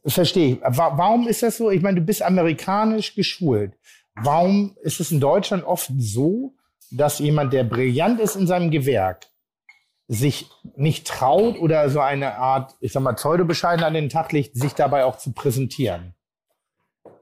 Verstehe Warum ist das so? Ich meine, du bist amerikanisch geschult. Warum ist es in Deutschland oft so, dass jemand, der brillant ist in seinem Gewerk, sich nicht traut oder so eine Art, ich sag mal, Pseudo-Bescheiden an den Tag legt, sich dabei auch zu präsentieren?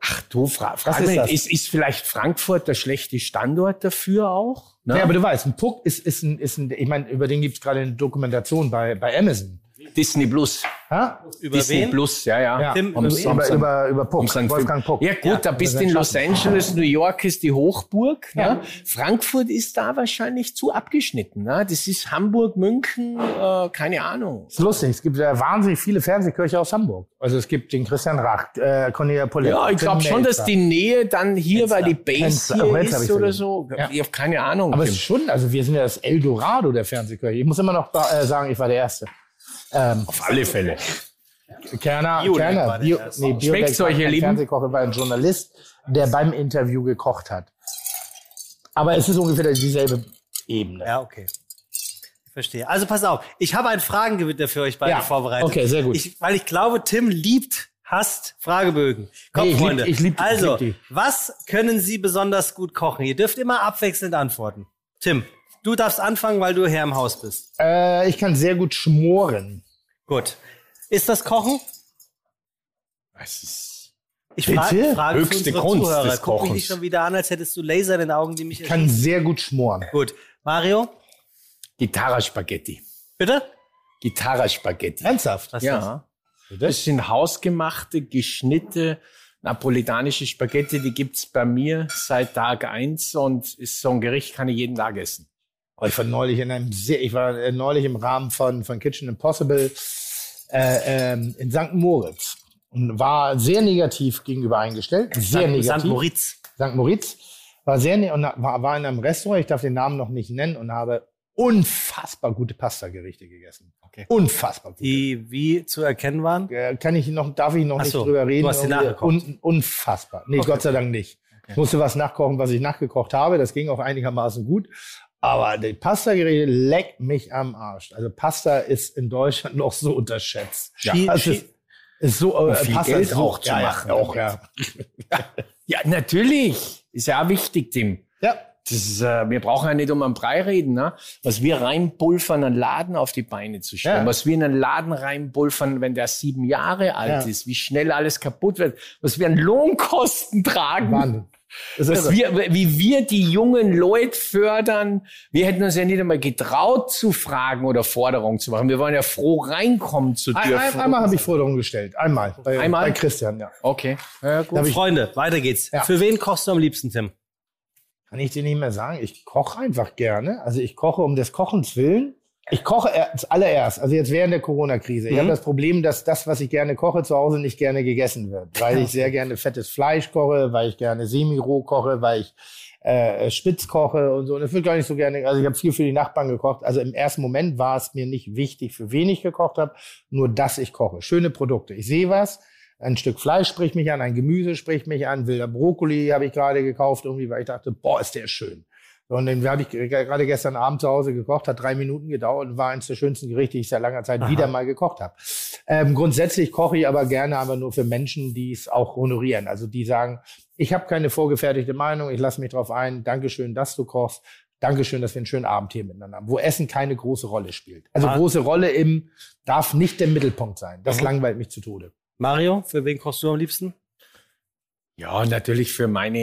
Ach du, fra frag ist das? ist, ist vielleicht Frankfurt der schlechte Standort dafür auch? Ne? Ja, aber du weißt, ein Puck ist, ist ein, ist ein ich meine, über den gibt's gerade eine Dokumentation bei, bei Amazon. Disney Plus. Ha? Über Disney wen? Plus, ja, ja. Ja, Tim, Am- über, am- über, über, Puck, um Wolfgang. Puck. Ja gut, da bist du in Los Angeles, New York ist die Hochburg. Ja. Ne? Frankfurt ist da wahrscheinlich zu abgeschnitten. Ne? Das ist Hamburg, München, äh, keine Ahnung. ist lustig, es gibt ja wahnsinnig viele Fernsehköche aus Hamburg. Also es gibt den Christian Rach, äh, Cornelia Polet. Ja, ich glaube schon, dass die Nähe dann hier, weil die Base Hensler. Oh, hier Hensler ist oder so. Ja. Ich habe keine Ahnung. Aber es ist schon, also wir sind ja das Eldorado der Fernsehköche. Ich muss immer noch äh, sagen, ich war der Erste. Ähm, Auf alle Fälle. Kerner, Biodeck Kerner, Bio, nee, Schmeckt's war euch, ihr kein Lieben? Fernsehkoch, er war ein Journalist, der beim Interview gekocht hat. Aber es ist ungefähr dieselbe Ebene. Ja, okay. Ich verstehe. Also pass auf, ich habe ein Fragengewitter für euch beide Ja, vorbereitet. okay, sehr gut. Ich, weil ich glaube, Tim liebt, hasst Fragebögen. Komm, Nee, ich lieb- Freunde. ich lieb- ich also, lieb die. was können Sie besonders gut kochen? Ihr dürft immer abwechselnd antworten. Tim, du darfst anfangen, weil du Herr im Haus bist. Äh, ich kann sehr gut schmoren. Gut. Ist das Kochen? Es ist Ich frage, frage Höchste Kunst Zuhörer. des Guck mich Kochens. nicht schon wieder an, als hättest du Laser in den Augen, die mich Ich kann sehr gut schmoren. Gut. Mario, Gitarra-Spaghetti. bitte? Gitarra-Spaghetti. Ernsthaft? Was ist das? Ja. Das sind hausgemachte, geschnitte napolitanische Spaghetti, die gibt's bei mir seit Tag eins und ist so ein Gericht, kann ich jeden Tag essen. Oh, ich war neulich in einem sehr, ich war äh, neulich im Rahmen von, von Kitchen Impossible äh, ähm, in St. Moritz und war sehr negativ gegenüber eingestellt. Sehr St. negativ. St. Moritz. St. Moritz. War sehr ne und war, war in einem Restaurant, ich darf den Namen noch nicht nennen, und habe unfassbar gute Pasta-Gerichte gegessen. Okay. Unfassbar gut. Die wie zu erkennen waren? Äh, Kann ich noch, darf ich noch Ach nicht so, drüber reden? du hast Irgendwie nachgekocht. Un, unfassbar. Nee, Okay. Gott sei Dank nicht. Ich musste was nachkochen, was ich nachgekocht habe. Das ging auch einigermaßen gut. Aber die Pasta-Gerichte leckt mich am Arsch. Also Pasta ist in Deutschland noch so unterschätzt. Schi- Das Schi- ist, ist so, äh, viel Pasta Geld ist so, auch zu ja, machen Ja, auch, ja. Ja, natürlich. Ist ja auch wichtig, Tim. ja. Das ist, äh, wir brauchen ja nicht um einen Brei reden, ne? Was wir reinpulvern, einen Laden auf die Beine zu stellen. Ja. Was wir in einen Laden reinpulvern, wenn der sieben Jahre alt Ja. ist, wie schnell alles kaputt wird. Was wir an Lohnkosten tragen. Wahnsinn. Das ist wir, wie wir die jungen Leute fördern. Wir hätten uns ja nicht einmal getraut zu fragen oder Forderungen zu machen. Wir waren ja froh, reinkommen zu Ein, dürfen. ein, einmal habe ich Forderungen gestellt. Einmal. Bei, Einmal? bei Christian, ja. Okay. Ja, gut. Ich- Freunde, weiter geht's. Ja. Für wen kochst du am liebsten, Tim? Kann ich dir nicht mehr sagen. Ich koche einfach gerne. Also ich koche um des Kochens willen. Ich koche er- zuallererst, also jetzt während der Corona-Krise. Ich Mhm. habe das Problem, dass das, was ich gerne koche, zu Hause nicht gerne gegessen wird. Weil ich sehr gerne fettes Fleisch koche, weil ich gerne semi-roh koche, weil ich äh, spitz koche und so. Und das wird gar nicht so gerne. Also ich habe viel für die Nachbarn gekocht. Also im ersten Moment war es mir nicht wichtig, für wen ich gekocht habe, nur dass ich koche. Schöne Produkte. Ich sehe was. Ein Stück Fleisch spricht mich an, ein Gemüse spricht mich an, wilder Brokkoli habe ich gerade gekauft, irgendwie, weil ich dachte, boah, ist der schön. Und den habe ich ge- gerade gestern Abend zu Hause gekocht, hat drei Minuten gedauert und war eines der schönsten Gerichte, die ich seit langer Zeit wieder mal gekocht habe. Ähm, grundsätzlich koche ich aber gerne, aber nur für Menschen, die es auch honorieren. Also die sagen, ich habe keine vorgefertigte Meinung, ich lasse mich drauf ein. Dankeschön, dass du kochst. Dankeschön, dass wir einen schönen Abend hier miteinander haben, wo Essen keine große Rolle spielt. Also Ah. große Rolle im darf nicht der Mittelpunkt sein. Das Mhm. langweilt mich zu Tode. Mario, für wen kochst du am liebsten? Ja, natürlich für meine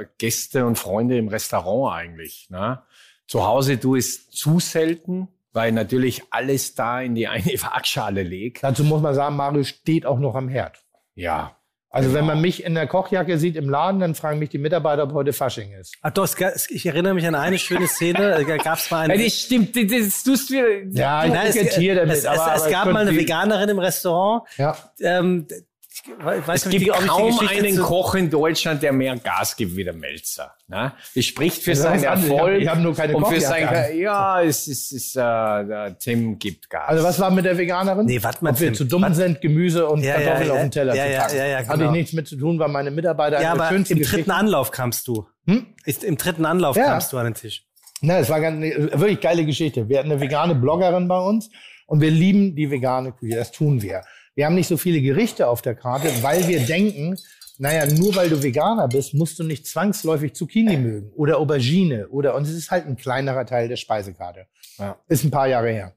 äh, Gäste und Freunde im Restaurant eigentlich. Ne? Zu Hause du es zu selten, weil natürlich alles da in die eine Waagschale legt. Dazu muss man sagen, Mario steht auch noch am Herd. Ja. Also wenn Genau. man mich in der Kochjacke sieht im Laden, dann fragen mich die Mitarbeiter, ob heute Fasching ist. Ach doch, ich erinnere mich an eine schöne Szene. Da gab es mal eine. Ja, das stimmt, das, tust du. Ja, ich Nein, es, damit. es, es, aber, es gab mal eine Veganerin im Restaurant. Ja. Ähm, weiß Es gibt kaum einen zu- Koch in Deutschland, der mehr Gas gibt wie der Melzer. Ne? Das spricht für Das seinen. Ich Erfolg. ich hab nur keine und für sein. Ja, es ist, es ist äh, der Tim gibt Gas. Also was war mit der Veganerin? Nee, warte mal, Ob wir zu dumm Warte. sind, Gemüse und Ja, ja, Kartoffeln ja, auf den Teller ja, zu ja, packen. ja, ja, Hatte genau. ich nichts mit zu tun, weil meine Mitarbeiter Ja, aber im dritten Anlauf kamst du. Hm? Ist, Im dritten Anlauf Ja. kamst du an den Tisch. Na, es war ganz, eine wirklich geile Geschichte. Wir hatten eine vegane Bloggerin bei uns und wir lieben die vegane Küche. Das tun wir. Wir haben nicht so viele Gerichte auf der Karte, weil wir denken, naja, nur weil du Veganer bist, musst du nicht zwangsläufig Zucchini mögen oder Aubergine oder, und es ist halt ein kleinerer Teil der Speisekarte. Ja. Ist ein paar Jahre her.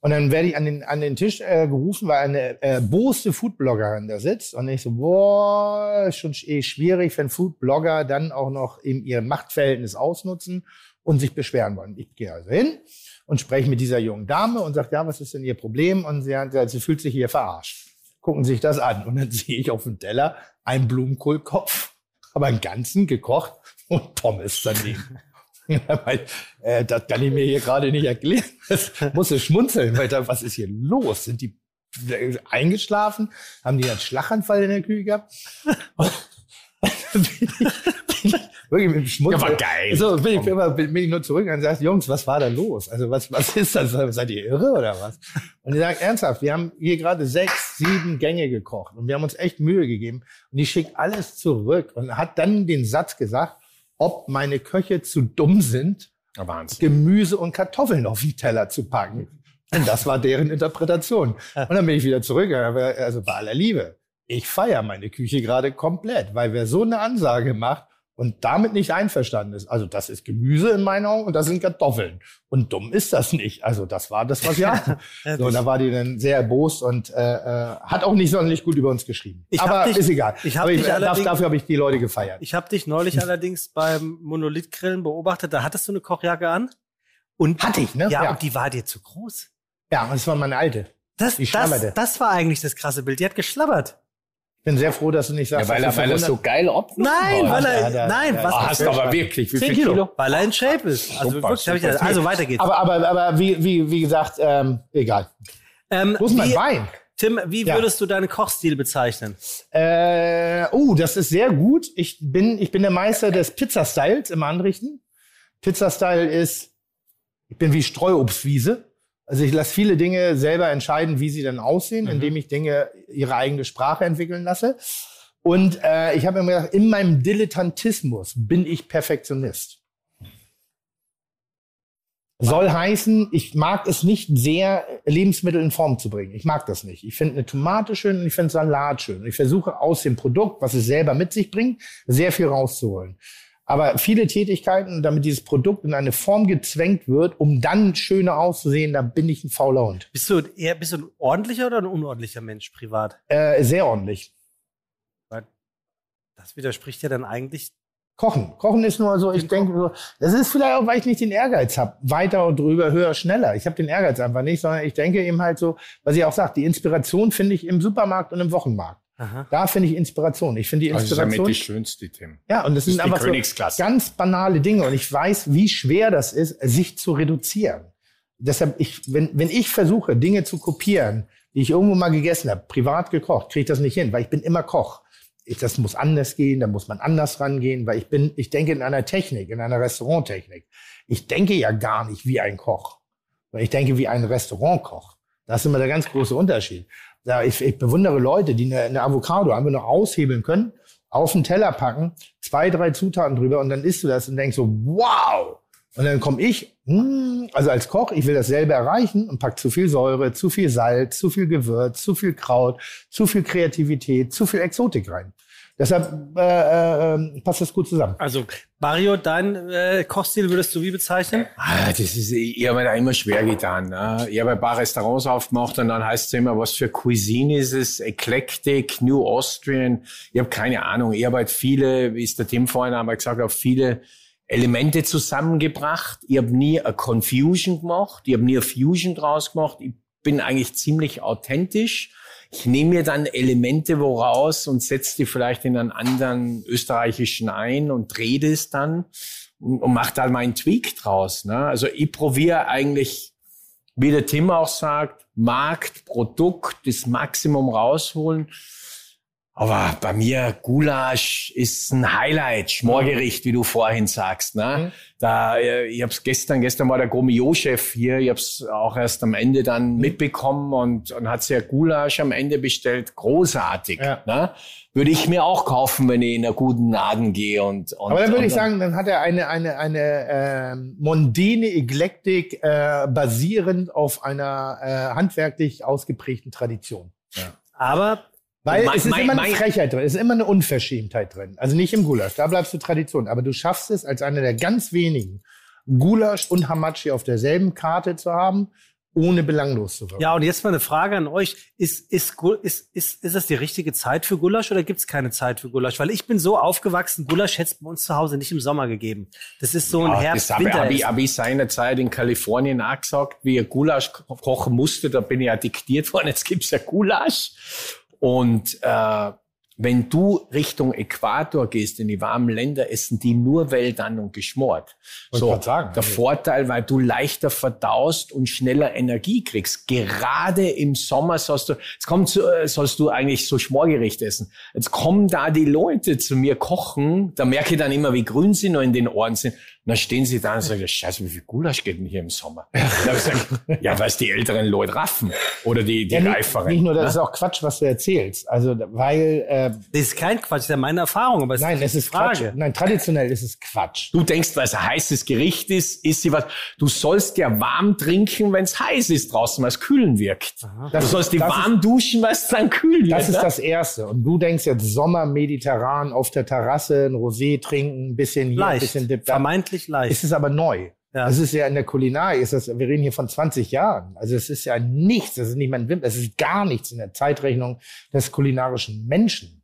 Und dann werde ich an den, an den Tisch äh, gerufen, weil eine äh, boste Foodbloggerin da sitzt. Und ich so, boah, ist schon eh schwierig, wenn Foodblogger dann auch noch in ihr Machtverhältnis ausnutzen und sich beschweren wollen. Ich gehe also hin und spreche mit dieser jungen Dame und sage, ja, was ist denn ihr Problem? Und sie, hat, sie fühlt sich hier verarscht. Gucken sich das an. Und dann sehe ich auf dem Teller einen Blumenkohlkopf, aber einen ganzen gekocht und Pommes daneben. Äh, das kann ich mir hier gerade nicht erklären. Das muss ich schmunzeln, weil da, was ist hier los? Sind die äh, eingeschlafen? Haben die einen Schlaganfall in der Küche gehabt? bin ich, bin ich wirklich mit dem Schmunzeln. Ja, war geil. So, bin ich, immer, bin ich nur zurück und sage, Jungs, was war da los? Also, was, was ist das? Seid ihr irre oder was? Und die sagen, ernsthaft, wir haben hier gerade sechs, sieben Gänge gekocht und wir haben uns echt Mühe gegeben. Und die schickt alles zurück und hat dann den Satz gesagt, ob meine Köche zu dumm sind, Wahnsinn. Gemüse und Kartoffeln auf den Teller zu packen. Und das war deren Interpretation. Und dann bin ich wieder zurück. Also bei aller Liebe. Ich feiere meine Küche gerade komplett, weil wer so eine Ansage macht und damit nicht einverstanden ist, also das ist Gemüse in meinen Augen und das sind Kartoffeln. Und dumm ist das nicht. Also das war das, was wir hatten. So, und da war die dann sehr erbost und äh, äh, hat auch nicht sonderlich gut über uns geschrieben. Ich Aber dich- ist egal. ich hab Aber dich darf, allerdings- dafür habe ich die Leute gefeiert. Ich habe dich neulich allerdings beim Monolithgrillen beobachtet. Da hattest du eine Kochjacke an. Und Hatte ich, ne? Ja, Ja. und die war dir zu groß. Ja, das war meine alte. Das, das, das war eigentlich das krasse Bild. Die hat geschlabbert. Ich bin sehr froh, dass du nicht sagst, Ja, weil, dass er, du weil er so geil abgenommen Nein, hat. weil er, Ja, nein, ja, was? Ah, hast du aber wirklich. Wie 10 viel Kilo. Kilo? Weil er in Shape ist. Also Super, wirklich, hab ich super. gedacht, also weiter geht's. Aber, aber, aber wie, wie, wie gesagt, ähm, egal. ähm, Wo ist mein wie, Wein? Tim, wie Ja. würdest du deinen Kochstil bezeichnen? Äh, oh, das ist sehr gut. Ich bin, ich bin der Meister des Pizza-Styles im Anrichten. Pizza-Style ist, ich bin wie Streuobstwiese. Also ich lasse viele Dinge selber entscheiden, wie sie dann aussehen, indem ich Dinge ihre eigene Sprache entwickeln lasse. Und äh, ich habe mir gedacht, in meinem Dilettantismus bin ich Perfektionist. Soll heißen, ich mag es nicht sehr, Lebensmittel in Form zu bringen. Ich mag das nicht. Ich finde eine Tomate schön und ich finde Salat schön. Und ich versuche aus dem Produkt, was es selber mit sich bringt, sehr viel rauszuholen. Aber viele Tätigkeiten, damit dieses Produkt in eine Form gezwängt wird, um dann schöner auszusehen, da bin ich ein fauler Hund. Bist du eher bist du ein ordentlicher oder ein unordentlicher Mensch privat? Äh, sehr ordentlich. Das widerspricht ja dann eigentlich. Kochen. Kochen ist nur so, ich denke so, das ist vielleicht auch, weil ich nicht den Ehrgeiz habe. Weiter und drüber, höher, schneller. Ich habe den Ehrgeiz einfach nicht, sondern ich denke eben halt so, was ich auch sage, die Inspiration finde ich im Supermarkt und im Wochenmarkt. Aha. Da finde ich Inspiration. Ich finde die Das ist ja mit Inspiration. die schönste, Tim. ja, und das, Das sind einfach so ganz banale Dinge. Und ich weiß, wie schwer das ist, sich zu reduzieren. deshalb, ich, wenn, wenn ich versuche, Dinge zu kopieren, die ich irgendwo mal gegessen habe, privat gekocht, kriege ich das nicht hin, weil ich bin immer Koch. Ich, das muss anders gehen, da muss man anders rangehen, weil ich bin, ich denke in einer Technik, in einer Restauranttechnik. Ich denke ja gar nicht wie ein Koch, weil ich denke wie ein Restaurantkoch. Das ist immer der ganz große Unterschied. Ja, ich, ich bewundere Leute, die eine, eine Avocado einfach nur aushebeln können, auf den Teller packen, zwei, drei Zutaten drüber und dann isst du das und denkst so, wow! Und dann komme ich, hm, also als Koch, ich will dasselbe erreichen und pack zu viel Säure, zu viel Salz, zu viel Gewürz, zu viel Kraut, zu viel Kreativität, zu viel Exotik rein. Deshalb äh, äh, passt das gut zusammen. Also Mario, dein äh, Kochstil würdest du wie bezeichnen? Ah, das ist, ich habe mir da immer schwer getan. Ne? Ich habe ein paar Restaurants aufgemacht und dann heißt es immer, was für Cuisine ist es? Eclectic, New Austrian. Ich habe keine Ahnung. Ich habe halt viele, wie es der Tim vorhin einmal gesagt hat, viele Elemente zusammengebracht. Ich habe nie eine Confusion gemacht. Ich habe nie eine Fusion draus gemacht. Ich bin eigentlich ziemlich authentisch. Ich nehme mir dann Elemente woraus und setze die vielleicht in einen anderen österreichischen ein und drehe das dann und, und mache da meinen Tweak draus. Ne? Also ich probiere eigentlich, wie der Tim auch sagt, Markt, Produkt, das Maximum rausholen. Aber bei mir Gulasch ist ein Highlight, Schmorgericht, wie du vorhin sagst. Ne? Mhm. Da, äh, ich habe es gestern, gestern war der Gourmillot-Chef hier, ich habe es auch erst am Ende dann mitbekommen und, und hat sehr Gulasch am Ende bestellt. Großartig. Ja. Ne? Würde ich mir auch kaufen, wenn ich in einer guten Laden gehe. Und, und, Aber dann würde ich sagen, dann hat er eine, eine, eine ähm, mondäne Eklektik äh, basierend auf einer äh, handwerklich ausgeprägten Tradition. Aber Weil Mein- es ist mein- immer eine mein- Frechheit drin, es ist immer eine Unverschämtheit drin. Also nicht im Gulasch, da bleibst du Tradition. Aber du schaffst es als einer der ganz wenigen, Gulasch und Hamachi auf derselben Karte zu haben, ohne belanglos zu wirken. ja, und jetzt mal eine Frage an euch. Ist, ist, ist, ist, ist das die richtige Zeit für Gulasch oder gibt es keine Zeit für Gulasch? Weil ich bin so aufgewachsen, Gulasch hätte es bei uns zu Hause nicht im Sommer gegeben. Das ist so ein Ja, herbst das habe winter hab ich, hab ich seinerzeit in Kalifornien auch gesagt, wie ich Gulasch ko- kochen musste, da bin ich ja diktiert worden, jetzt gibt's ja Gulasch. Und äh, wenn du Richtung Äquator gehst, in die warmen Länder, essen die nur Wäldan und geschmort. Wollte So, sagen, der also- Vorteil, weil du leichter verdaust und schneller Energie kriegst. Gerade im Sommer sollst du, jetzt kommt, äh, sollst du eigentlich so Schmorgericht essen. Jetzt kommen da die Leute zu mir kochen, da merke ich dann immer, wie grün sie noch in den Ohren sind. Und dann stehen sie da und sagen, scheiße, wie viel Gulasch geht denn hier im Sommer? Ich gesagt, ja, weil es die älteren Leute raffen. Oder die, die Ja, nicht, Reiferen. nicht nur, das ne? ist auch Quatsch, was du erzählst. Also, weil, äh, Das ist kein Quatsch, das ist ja meine Erfahrung, aber es nein, es die ist Quatsch. Nein, traditionell ist es Quatsch. Du denkst, weil es ein heißes Gericht ist, ist sie was. Du sollst ja warm trinken, wenn es heiß ist draußen, weil es kühlen wirkt. Das du sollst die das warm duschen, weil es dann kühl wird. Das ist ne? das Erste. Und du denkst jetzt Sommer, mediterran, auf der Terrasse, ein Rosé trinken, ein bisschen hier, ein bisschen Dip da. Vermeintlich leicht. Es ist aber neu. Ja. Das ist ja in der Kulinarik, ist das, wir reden hier von 20 Jahren. Also es ist ja nichts, das ist nicht mal ein Wimp, es ist gar nichts in der Zeitrechnung des kulinarischen Menschen.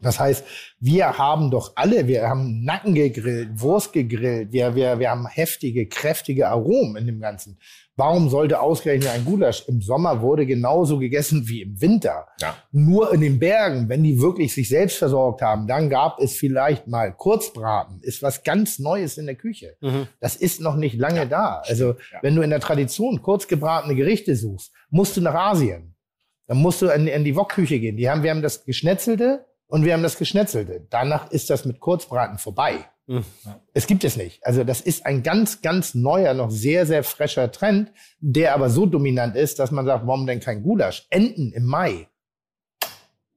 Das heißt, wir haben doch alle, wir haben Nacken gegrillt, Wurst gegrillt, wir, wir, wir haben heftige, kräftige Aromen in dem Ganzen. Warum sollte ausgerechnet ein Gulasch im Sommer wurde genauso gegessen wie im Winter? Ja. Nur in den Bergen, wenn die wirklich sich selbst versorgt haben, dann gab es vielleicht mal Kurzbraten, ist was ganz Neues in der Küche. Mhm. Das ist noch nicht lange da. Also, wenn du in der Tradition kurzgebratene Gerichte suchst, musst du nach Asien. Dann musst du in, in die Wokküche gehen. Die haben, wir haben das Geschnetzelte und wir haben das Geschnetzelte. Danach ist das mit Kurzbraten vorbei. Mhm. Es gibt es nicht. Also das ist ein ganz, ganz neuer, noch sehr, sehr frischer Trend, der aber so dominant ist, dass man sagt, warum denn kein Gulasch? Enten im Mai.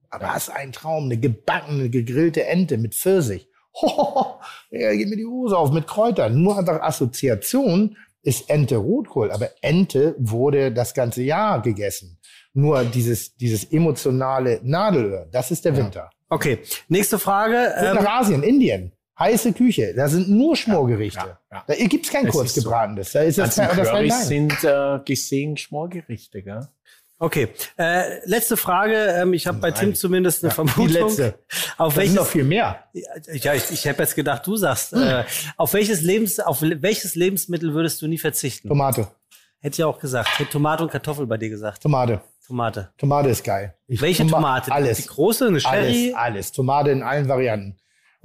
Aber das ist ein Traum, eine gebackene, gegrillte Ente mit Pfirsich. Hohoho, ja, geht mir die Hose auf mit Kräutern. Nur einfach Assoziation ist Ente Rotkohl, aber Ente wurde das ganze Jahr gegessen. Nur dieses, dieses emotionale Nadelöhr, das ist der Winter. Okay, nächste Frage. Ähm, nach Asien, Indien. Heiße Küche, da sind nur Schmorgerichte. ja, ja. Da gibt's kein kurzgebratenes. Da ist das, kein- das kein Nein. sind äh, gesehen Schmorgerichte, gell? okay, äh, letzte Frage. Ähm, ich habe bei Tim zumindest eine Die Vermutung. letzte. Auf Da sind noch welches, viel mehr. ja, ich, ich habe jetzt gedacht, du sagst, äh, auf welches Lebens, auf welches Lebensmittel würdest du nie verzichten? Tomate, Hätte ich auch gesagt. Hätte Tomate und Kartoffel bei dir gesagt. Tomate. Tomate. Tomate ist geil. Ich- Welche Toma- Tomate? Alles. Die große, eine Cherry? Alles, alles. Tomate in allen Varianten.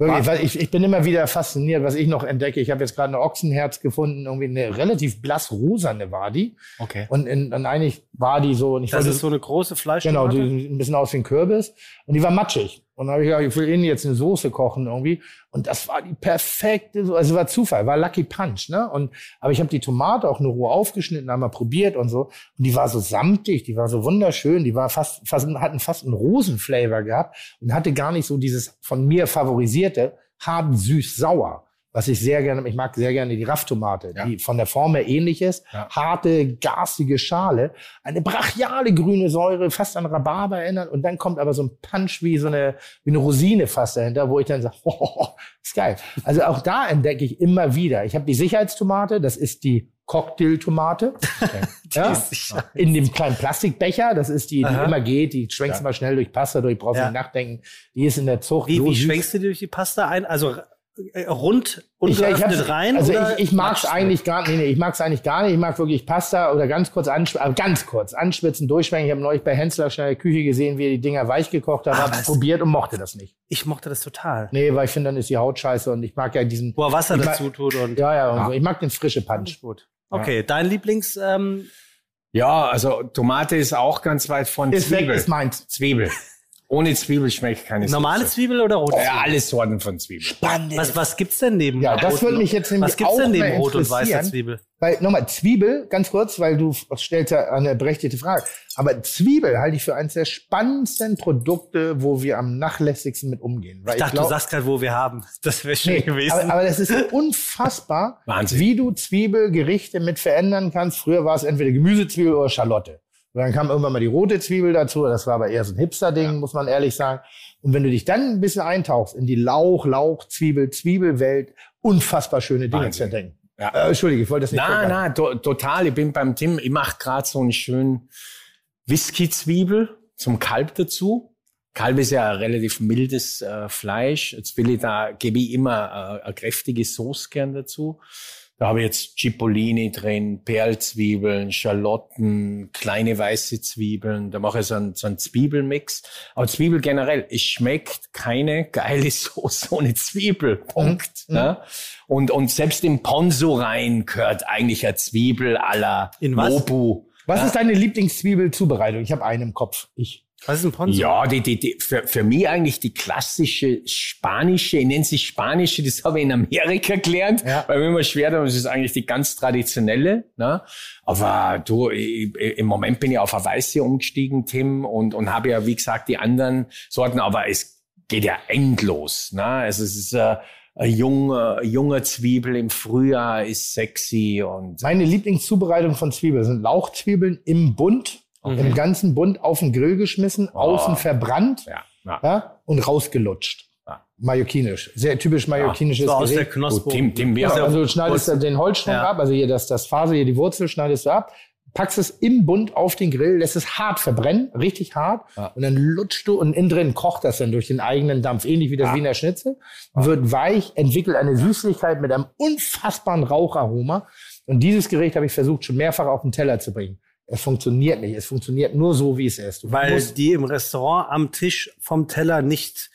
Wirklich, ich, ich bin immer wieder fasziniert, was ich noch entdecke. Ich habe jetzt gerade ein Ochsenherz gefunden, irgendwie eine relativ blass rosane war die. Okay. Und, in, und eigentlich war die so, und ich Das wollte, ist so eine große Fleisch. genau, die sieht ein bisschen aus wie ein Kürbis. Und die war matschig. Und dann habe ich gedacht, ich will Ihnen jetzt eine Soße kochen irgendwie. Und das war die perfekte, So- also war Zufall, war Lucky Punch, ne? Und, aber ich habe die Tomate auch nur roh aufgeschnitten, einmal probiert und so. Und die war so samtig, die war so wunderschön, die war fast, fast hatten fast einen Rosenflavor gehabt und hatte gar nicht so dieses von mir favorisierte, hart, süß, sauer. Was ich sehr gerne, ich mag sehr gerne die Rafftomate, Ja. die von der Form her ähnlich ist. Ja. Harte, garstige Schale, eine brachiale grüne Säure, fast an Rhabarber erinnert. Und dann kommt aber so ein Punch wie so eine, wie eine Rosine fast dahinter, wo ich dann sage, oh, ist geil. Also auch da entdecke ich immer wieder. Ich habe die Sicherheitstomate, das ist die Cocktailtomate. ja, in dem kleinen Plastikbecher, das ist die, die Aha. immer geht, die schwenkst du mal schnell durch Pasta durch, brauchst Ja. nicht nachdenken. Die ist in der Zucht. Wie, wie schwenkst du dir durch die Pasta ein? Also rund und Ich, ich rein? Also ich, ich mag es eigentlich gar nicht. Nee, ich mag es eigentlich gar nicht. Ich mag wirklich Pasta oder ganz kurz anschwitzen, aber ganz kurz anschwitzen, durchschwenken. Ich habe neulich bei Hensler schnell in der Küche gesehen, wie er die Dinger weich gekocht hat, habe probiert und mochte das nicht. Ich mochte das total. Nee, weil ich finde, dann ist die Haut scheiße und ich mag ja diesen. Wo er Wasser mag- dazu tut und. Ja, ja, und so. Ich mag den frische Punch. Gut. Okay, dein Lieblings. Ähm, Ja, also Tomate ist auch ganz weit von Ist weg, Zwiebel. ist meins. Zwiebel. Ohne Zwiebel schmeckt keine normale Soße. Zwiebel oder rote Ja, Zwiebel? alle Sorten von Zwiebeln. Spannend. Was, was gibt's denn neben Ja, das rot- würde mich jetzt nämlich Was gibt's denn auch neben mal rot und weißer interessieren. Zwiebel? Weil, nochmal, Zwiebel, ganz kurz, weil du stellst ja eine berechtigte Frage. Aber Zwiebel halte ich für eines der spannendsten Produkte, wo wir am nachlässigsten mit umgehen. Weil Ich dachte, glaub- du sagst gerade, wo wir haben. Das wäre schön Nee, gewesen. aber, aber das ist unfassbar, Wahnsinn. wie du Zwiebelgerichte mit verändern kannst. Früher war es entweder Gemüsezwiebel oder Schalotte. Und dann kam irgendwann mal die rote Zwiebel dazu. Das war aber eher so ein Hipster-Ding, muss man ehrlich sagen. Und wenn du dich dann ein bisschen eintauchst in die Lauch, Lauch, Zwiebel, Zwiebelwelt, unfassbar schöne Dinge zu entdecken. Ja. Äh, Entschuldige, ich wollte das nicht Na, vorgreifen. na, to total. Ich bin beim Tim. Ich mache gerade so einen schönen Whisky-Zwiebel zum Kalb dazu. Kalb ist ja relativ mildes äh, Fleisch. Jetzt will ich da, gebe ich immer äh, eine kräftige Sauce gern dazu. Da habe ich jetzt Cipollini drin, Perlzwiebeln, Schalotten, kleine weiße Zwiebeln. Da mache ich so einen, so einen Zwiebelmix. Aber Zwiebel generell, es schmeckt keine geile Sauce ohne Zwiebel. Punkt. Mhm. Ja? Und, und selbst im Ponzo rein gehört eigentlich eine Zwiebel à la In was? Was ist deine Lieblingszwiebelzubereitung? Ich habe einen im Kopf. Ich. Was ist ein Ponzo? Ja, die, die, die, für, für mich eigentlich die klassische spanische, ich nenne sie spanische, das habe ich in Amerika gelernt, Ja. weil mir immer schwer, das ist eigentlich die ganz traditionelle. Ne? Aber du, ich, im Moment bin ich auf eine weiße umgestiegen, Tim, und, und habe ja, wie gesagt, die anderen Sorten, aber es geht ja endlos. Ne? Also es ist äh, ein junger, junger Zwiebel im Frühjahr ist sexy und Meine Lieblingszubereitung von Zwiebeln sind Lauchzwiebeln im Bund, im ganzen Bund auf den Grill geschmissen, außen verbrannt ja, ja. ja, und rausgelutscht. Ja. Mallorquinisch. Sehr typisch mallorquinisches so aus der. Knospe. Tim, wir Ja, haben also du schneidest dann den Holzschwung Ja. ab, also hier das, das Faser, hier die Wurzel schneidest du ab, packst es im Bund auf den Grill, lässt es hart verbrennen, richtig hart, und dann lutschst du und innen drin kocht das dann durch den eigenen Dampf, ähnlich wie das Wiener Schnitzel, wird weich, entwickelt eine Süßlichkeit mit einem unfassbaren Raucharoma. Und dieses Gericht habe ich versucht, schon mehrfach auf den Teller zu bringen. Es funktioniert nicht. Es funktioniert nur so, wie es ist. Du Weil die im Restaurant am Tisch vom Teller nicht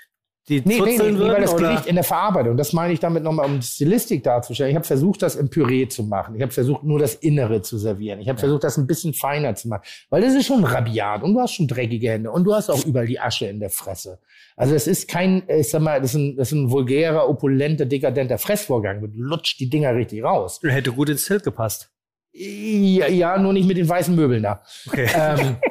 die Nee, nee, nee, zuzeln nee, würden? weil das oder? Gericht in der Verarbeitung, das meine ich damit nochmal, um die Stilistik darzustellen. Ich habe versucht, das im Püree zu machen. Ich habe versucht, nur das Innere zu servieren. Ich habe versucht, das ein bisschen feiner zu machen. Weil das ist schon rabiat und du hast schon dreckige Hände und du hast auch überall die Asche in der Fresse. Also es ist kein, ich sag mal, das ist ein, das ist ein vulgärer, opulenter, dekadenter Fressvorgang. Du lutscht die Dinger richtig raus. Hätte gut ins Schild gepasst. Ja, ja, nur nicht mit den weißen Möbeln da. Okay. Ähm,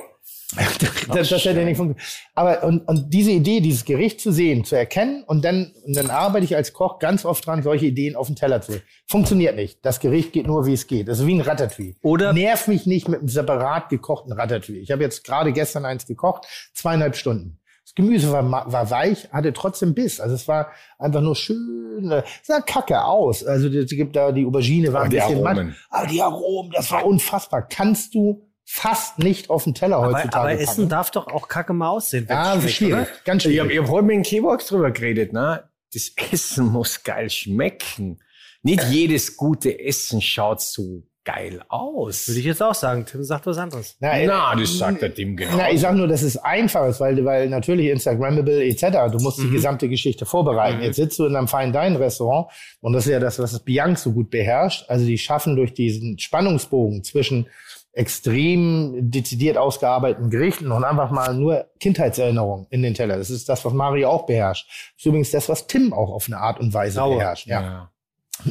das, das hätte nicht funktioniert. Aber und, und diese Idee, dieses Gericht zu sehen, zu erkennen und dann, und dann arbeite ich als Koch ganz oft dran, solche Ideen auf den Teller zu. Funktioniert nicht. Das Gericht geht nur, wie es geht. Das ist wie ein Ratatouille. Oder- nerv mich nicht mit einem separat gekochten Ratatouille. Ich habe jetzt gerade gestern eins gekocht, zweieinhalb Stunden. Gemüse war, war weich, hatte trotzdem Biss. Also es war einfach nur schön, äh, es sah kacke aus. Also es gibt da die Aubergine war Aber ein die bisschen matt. Aromen. Aber die Aromen, das war unfassbar. Kannst du fast nicht auf den Teller Aber, heutzutage aber packen. Essen darf doch auch kacke mal aussehen. Ja, das ist schwierig. oder? Ganz Ich schwierig. habe ich hab heute mit dem Keybox drüber geredet, ne? Das Essen muss geil schmecken. Nicht jedes gute Essen schaut so geil aus. Würde ich jetzt auch sagen. Tim sagt was anderes. Na, Na, das sagt der Tim genau. Na, ich sag nur, dass es einfach ist, weil, weil natürlich Instagrammable etc. Du musst die gesamte Geschichte vorbereiten. Jetzt sitzt du in einem Fine Dine Restaurant und das ist ja das, was das Bianc so gut beherrscht. Also die schaffen durch diesen Spannungsbogen zwischen extrem dezidiert ausgearbeiteten Gerichten und einfach mal nur Kindheitserinnerungen in den Teller. Das ist das, was Mario auch beherrscht. Das ist übrigens das, was Tim auch auf eine Art und Weise Sauer. beherrscht. Ja. ja.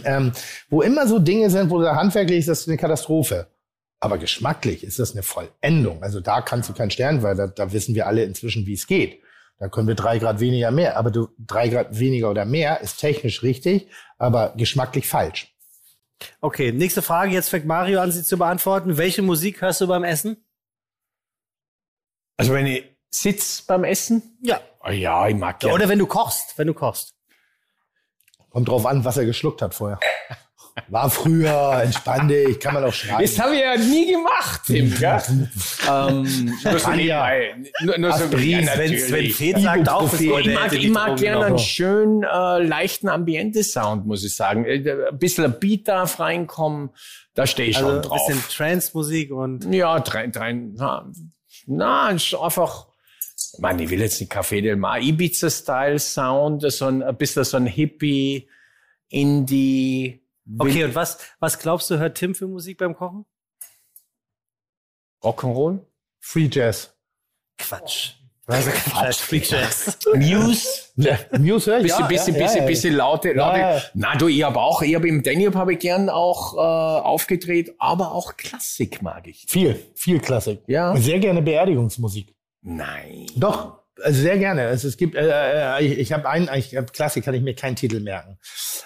Ähm, wo immer so Dinge sind, wo du handwerklich ist das eine Katastrophe. Aber geschmacklich ist das eine Vollendung. Also da kannst du keinen Stern, weil da, da wissen wir alle inzwischen, wie es geht. Da können wir drei Grad weniger mehr. Aber du, drei Grad weniger oder mehr ist technisch richtig, aber geschmacklich falsch. Okay, nächste Frage. Jetzt fängt Mario an, sie zu beantworten. Welche Musik hörst du beim Essen? Also wenn ich sitz beim Essen, Ja. oh ja, ich mag ja. gerne. Oder wenn du kochst. Wenn du kochst. Kommt drauf an, was er geschluckt hat vorher. War früher, entspann dich, kann man auch schreiben. Das habe ich ja nie gemacht, Tim, gell? ähm, nur so nebenbei. Nur, nur so Aspirin, ja, Wenn. Sven Feth sagt auch, das Ich mag, ich mag gerne einen schönen, äh, leichten Ambiente-Sound, muss ich sagen. Äh, Ein bisschen ein Beat darf reinkommen, da stehe ich Also schon ein drauf. bisschen Trance-Musik und Ja, drei, drei, na, na, einfach, man, ich will jetzt nicht Café del Mar, Ibiza-Style-Sound, so ein, ein bisschen so ein Hippie, Indie, Okay, und was, was glaubst du, hört Tim für Musik beim Kochen? Rock'n'Roll? Free Jazz. Quatsch. Also Quatsch, Freak Jazz. Muse? Ja, Muse ich, Bisschen, ja, bisschen, ja, bisschen, ja, bisschen laute, laute. Ja, ja. Na, du, ich habe auch, ich habe im Danube habe ich gern auch äh, aufgedreht, aber auch Klassik mag ich. Viel, viel Klassik. Ja. Und sehr gerne Beerdigungsmusik. Nein. Doch, also sehr gerne. Also es gibt, äh, äh, ich, ich habe einen, ich hab Klassik kann ich mir keinen Titel merken.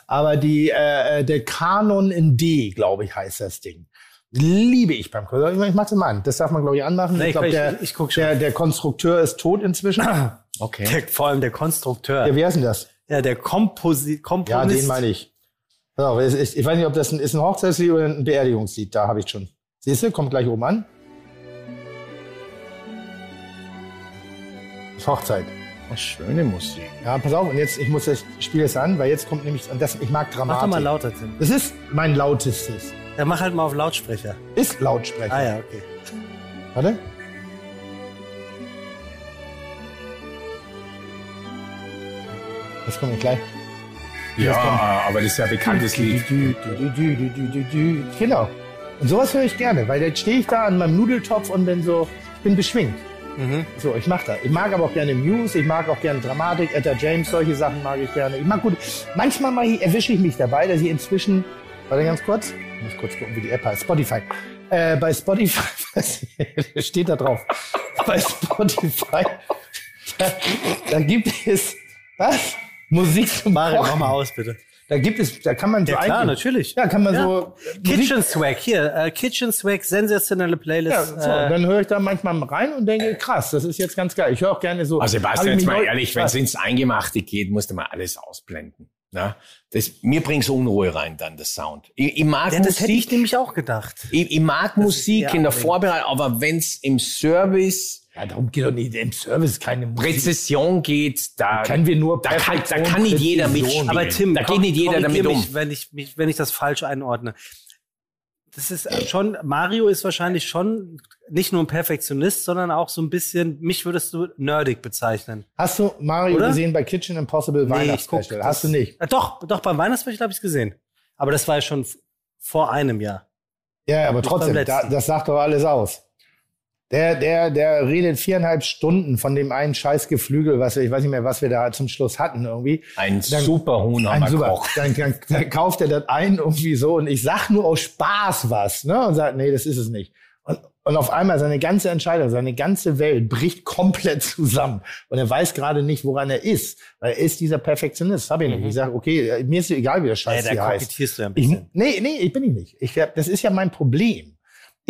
Aber die, äh, der Kanon in D, glaube ich, heißt das Ding. Liebe ich beim Kurs. Ich, ich mach das mal an. Das darf man, glaube ich, anmachen. Nee, ich ich- glaube, ich- der, ich schon. der, der Konstrukteur ist tot inzwischen. ja, Okay. Der, vor allem der Konstrukteur. wie heißt denn das? Ja, der Komposi Ja, Komponist. den meine ich. So, es ist, ich weiß nicht, ob das ein, ist ein Hochzeitslied oder ein Beerdigungslied. Da habe ich schon. Siehst du, kommt gleich oben an. Hochzeit. Oh, schöne Musik. Ja, pass auf, und jetzt, ich muss das, ich spiele es an, weil jetzt kommt nämlich, und das, ich mag Mach Dramatik. doch mal lauter, Tim. Das ist mein lautestes. Ja, mach halt mal auf Lautsprecher. Ist Lautsprecher. Ah ja, okay. Warte. Das kommt gleich. Ja, aber das ist ja ein bekanntes Lied. Du, du, du, du, du, du, du. Genau. Und sowas höre ich gerne, weil dann stehe ich da an meinem Nudeltopf und bin so, ich bin beschwingt. Mhm. So, ich mach das. Ich mag aber auch gerne Muse, ich mag auch gerne Dramatik, Etta James, solche Sachen mag ich gerne. Ich mag gut. Manchmal ich, erwische ich mich dabei, dass ich inzwischen, warte ganz kurz, ich muss kurz gucken, wie die App heißt, Spotify. Äh, bei Spotify, was steht da drauf? Bei Spotify, da, da gibt es, was? Musik zum Mario, mach Kochen. mal aus, bitte. Da gibt es, da kann man so Ja, klar, natürlich. Ja, kann man Ja. so Musik Kitchen Swag, hier, äh, Kitchen Swag, sensationelle Ja, Playlist. so, äh, dann höre ich da manchmal rein und denke, krass, das ist jetzt ganz geil. Ich höre auch gerne so. Also Sebastian, ich jetzt mal ehrlich, wenn es ins Eingemachte geht, musst du mal alles ausblenden. Na? Das, mir bringt's Unruhe rein, dann, das Sound. Ich, ich mag ja, das hätte ich Musik, nämlich auch gedacht. ich, ich mag Musik eher in der. Vorbereitung, aber wenn's im Service Ja, darum geht doch nicht im Service keine Musik. Präzision geht, da, Können wir nur da, kann, da kann nicht jeder mitspielen. Aber Tim, da geht nicht jeder damit um. mich, wenn ich, mich, wenn ich das falsch einordne. Das ist schon, Mario ist wahrscheinlich schon nicht nur ein Perfektionist, sondern auch so ein bisschen, mich würdest du nerdig bezeichnen. Hast du Mario Oder? gesehen bei Kitchen Impossible guck Weihnachtsspecial? Hast du nicht? Äh, doch, doch, beim Weihnachtsspecial habe ich gesehen. Aber das war ja schon vor einem Jahr. Ja, aber trotzdem, da, das sagt doch alles aus. Der, der, der redet viereinhalb Stunden von dem einen scheiß Geflügel, was wir, ich weiß nicht mehr, was wir da zum Schluss hatten irgendwie. Ein Dann- super Huhn Ein super. Dann, dann, dann kauft er das ein irgendwie so und ich sag nur aus Spaß was, ne? Und sagt, nee, das ist es nicht. Und, und auf einmal seine ganze Entscheidung, seine ganze Welt bricht komplett zusammen. Und er weiß gerade nicht, woran er ist. Weil er ist dieser Perfektionist. Hab ich nicht. Ich sage, okay, mir ist egal, wie der Scheiß Ja, hier heißt. du ja ein Ich, bisschen. nee, nee, ich bin ich nicht. Ich, hab- das ist ja mein Problem.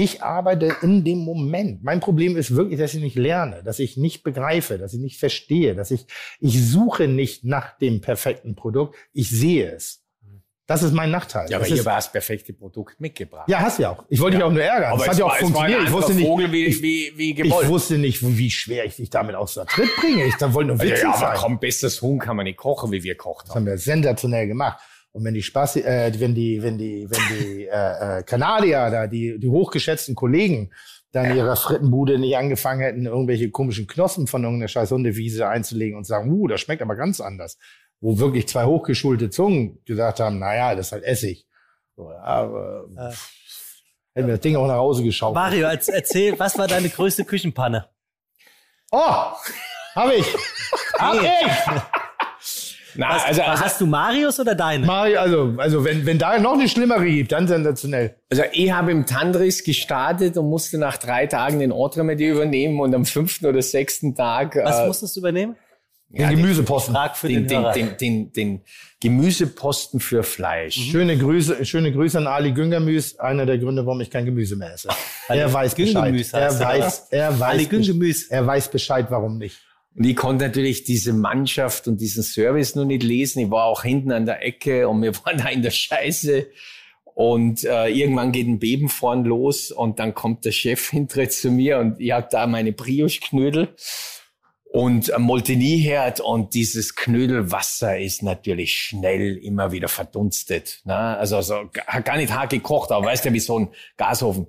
Ich arbeite in dem Moment. Mein Problem ist wirklich, dass ich nicht lerne, dass ich nicht begreife, dass ich nicht verstehe, dass ich, ich suche nicht nach dem perfekten Produkt, ich sehe es. Das ist mein Nachteil. Ja, aber das ist, war das perfekte Produkt mitgebracht. ja, hast du ja auch. Ich wollte dich auch nur ärgern. aber das hat ja auch war- funktioniert. Ich wusste nicht, Vogel wie, ich, wie, wie ich wusste nicht, wie schwer ich dich damit aus der Tritt bringe. Ich da wollte nur ja, witzig ja, aber sein. komm, bestes Huhn kann man nicht kochen, wie wir kocht Das haben. haben wir sensationell gemacht. Und wenn die Spaß, äh, wenn die, wenn die, wenn die äh, äh, Kanadier da, die, die hochgeschätzten Kollegen, dann in ihrer Frittenbude nicht angefangen hätten, irgendwelche komischen Knospen von irgendeiner scheiß Hundewiese einzulegen und sagen, uh, das schmeckt aber ganz anders. Wo wirklich zwei hochgeschulte Zungen gesagt haben, na ja, das ist halt Essig. So, ja, aber, Äh. hätten wir das Ding auch nach Hause geschaut. Mario, als, erzähl, was war deine größte Küchenpanne? Oh, hab ich. Hab ich. Na, Was, also, was hast du Marius oder deine? Mario, also, also wenn, wenn da noch eine schlimmere gibt, dann sensationell. also ich habe im Tandris gestartet und musste nach drei Tagen den Ordremedier übernehmen und am fünften oder sechsten Tag Was äh, musstest du übernehmen? Den Gemüseposten. Frag für den, den, den, den, den, Gemüseposten für Fleisch. Schöne Grüße, schöne Grüße an Ali Güngermüs, einer der Gründe, warum ich kein Gemüse mehr esse. Er weiß Bescheid. Güngemüs Er heißt er, weiß, er weiß, er weiß Bescheid, warum nicht. Und ich konnte natürlich diese Mannschaft und diesen Service nur nicht lesen. Ich war auch hinten an der Ecke und wir waren da in der Scheiße. Und äh, irgendwann geht ein Beben vorn los und dann kommt der Chef hinter zu mir und ich habe da meine Brioche-Knödel und ein Molteni-Herd und dieses Knödelwasser ist natürlich schnell immer wieder verdunstet. Ne? Also, also gar nicht hart gekocht, aber weißt du, wie so ein Gasofen.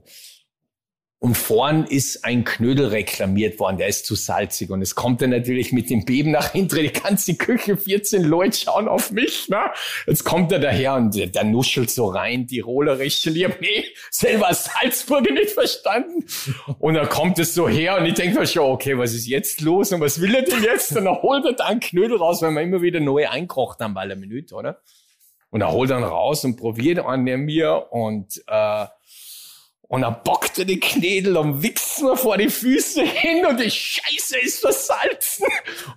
Und vorn ist ein Knödel reklamiert worden, der ist zu salzig. Und es kommt dann natürlich mit dem Beben nach hinten, die ganze Küche, 14 Leute schauen auf mich. Ne? Jetzt kommt er daher und der, der nuschelt so rein, Tirolerisch. Und ich hab nee, selber Salzburger nicht verstanden. Und dann kommt es so her und ich denke mir schon, okay, was ist jetzt los und was will er denn jetzt? Und dann holt er da einen Knödel raus, weil wir immer wieder neu einkocht haben bei der Minute, oder? Und er holt dann raus und probiert an mir und äh, und er bockt er die Knädel und wichst mir vor die Füße hin und die Scheiße ist versalzen.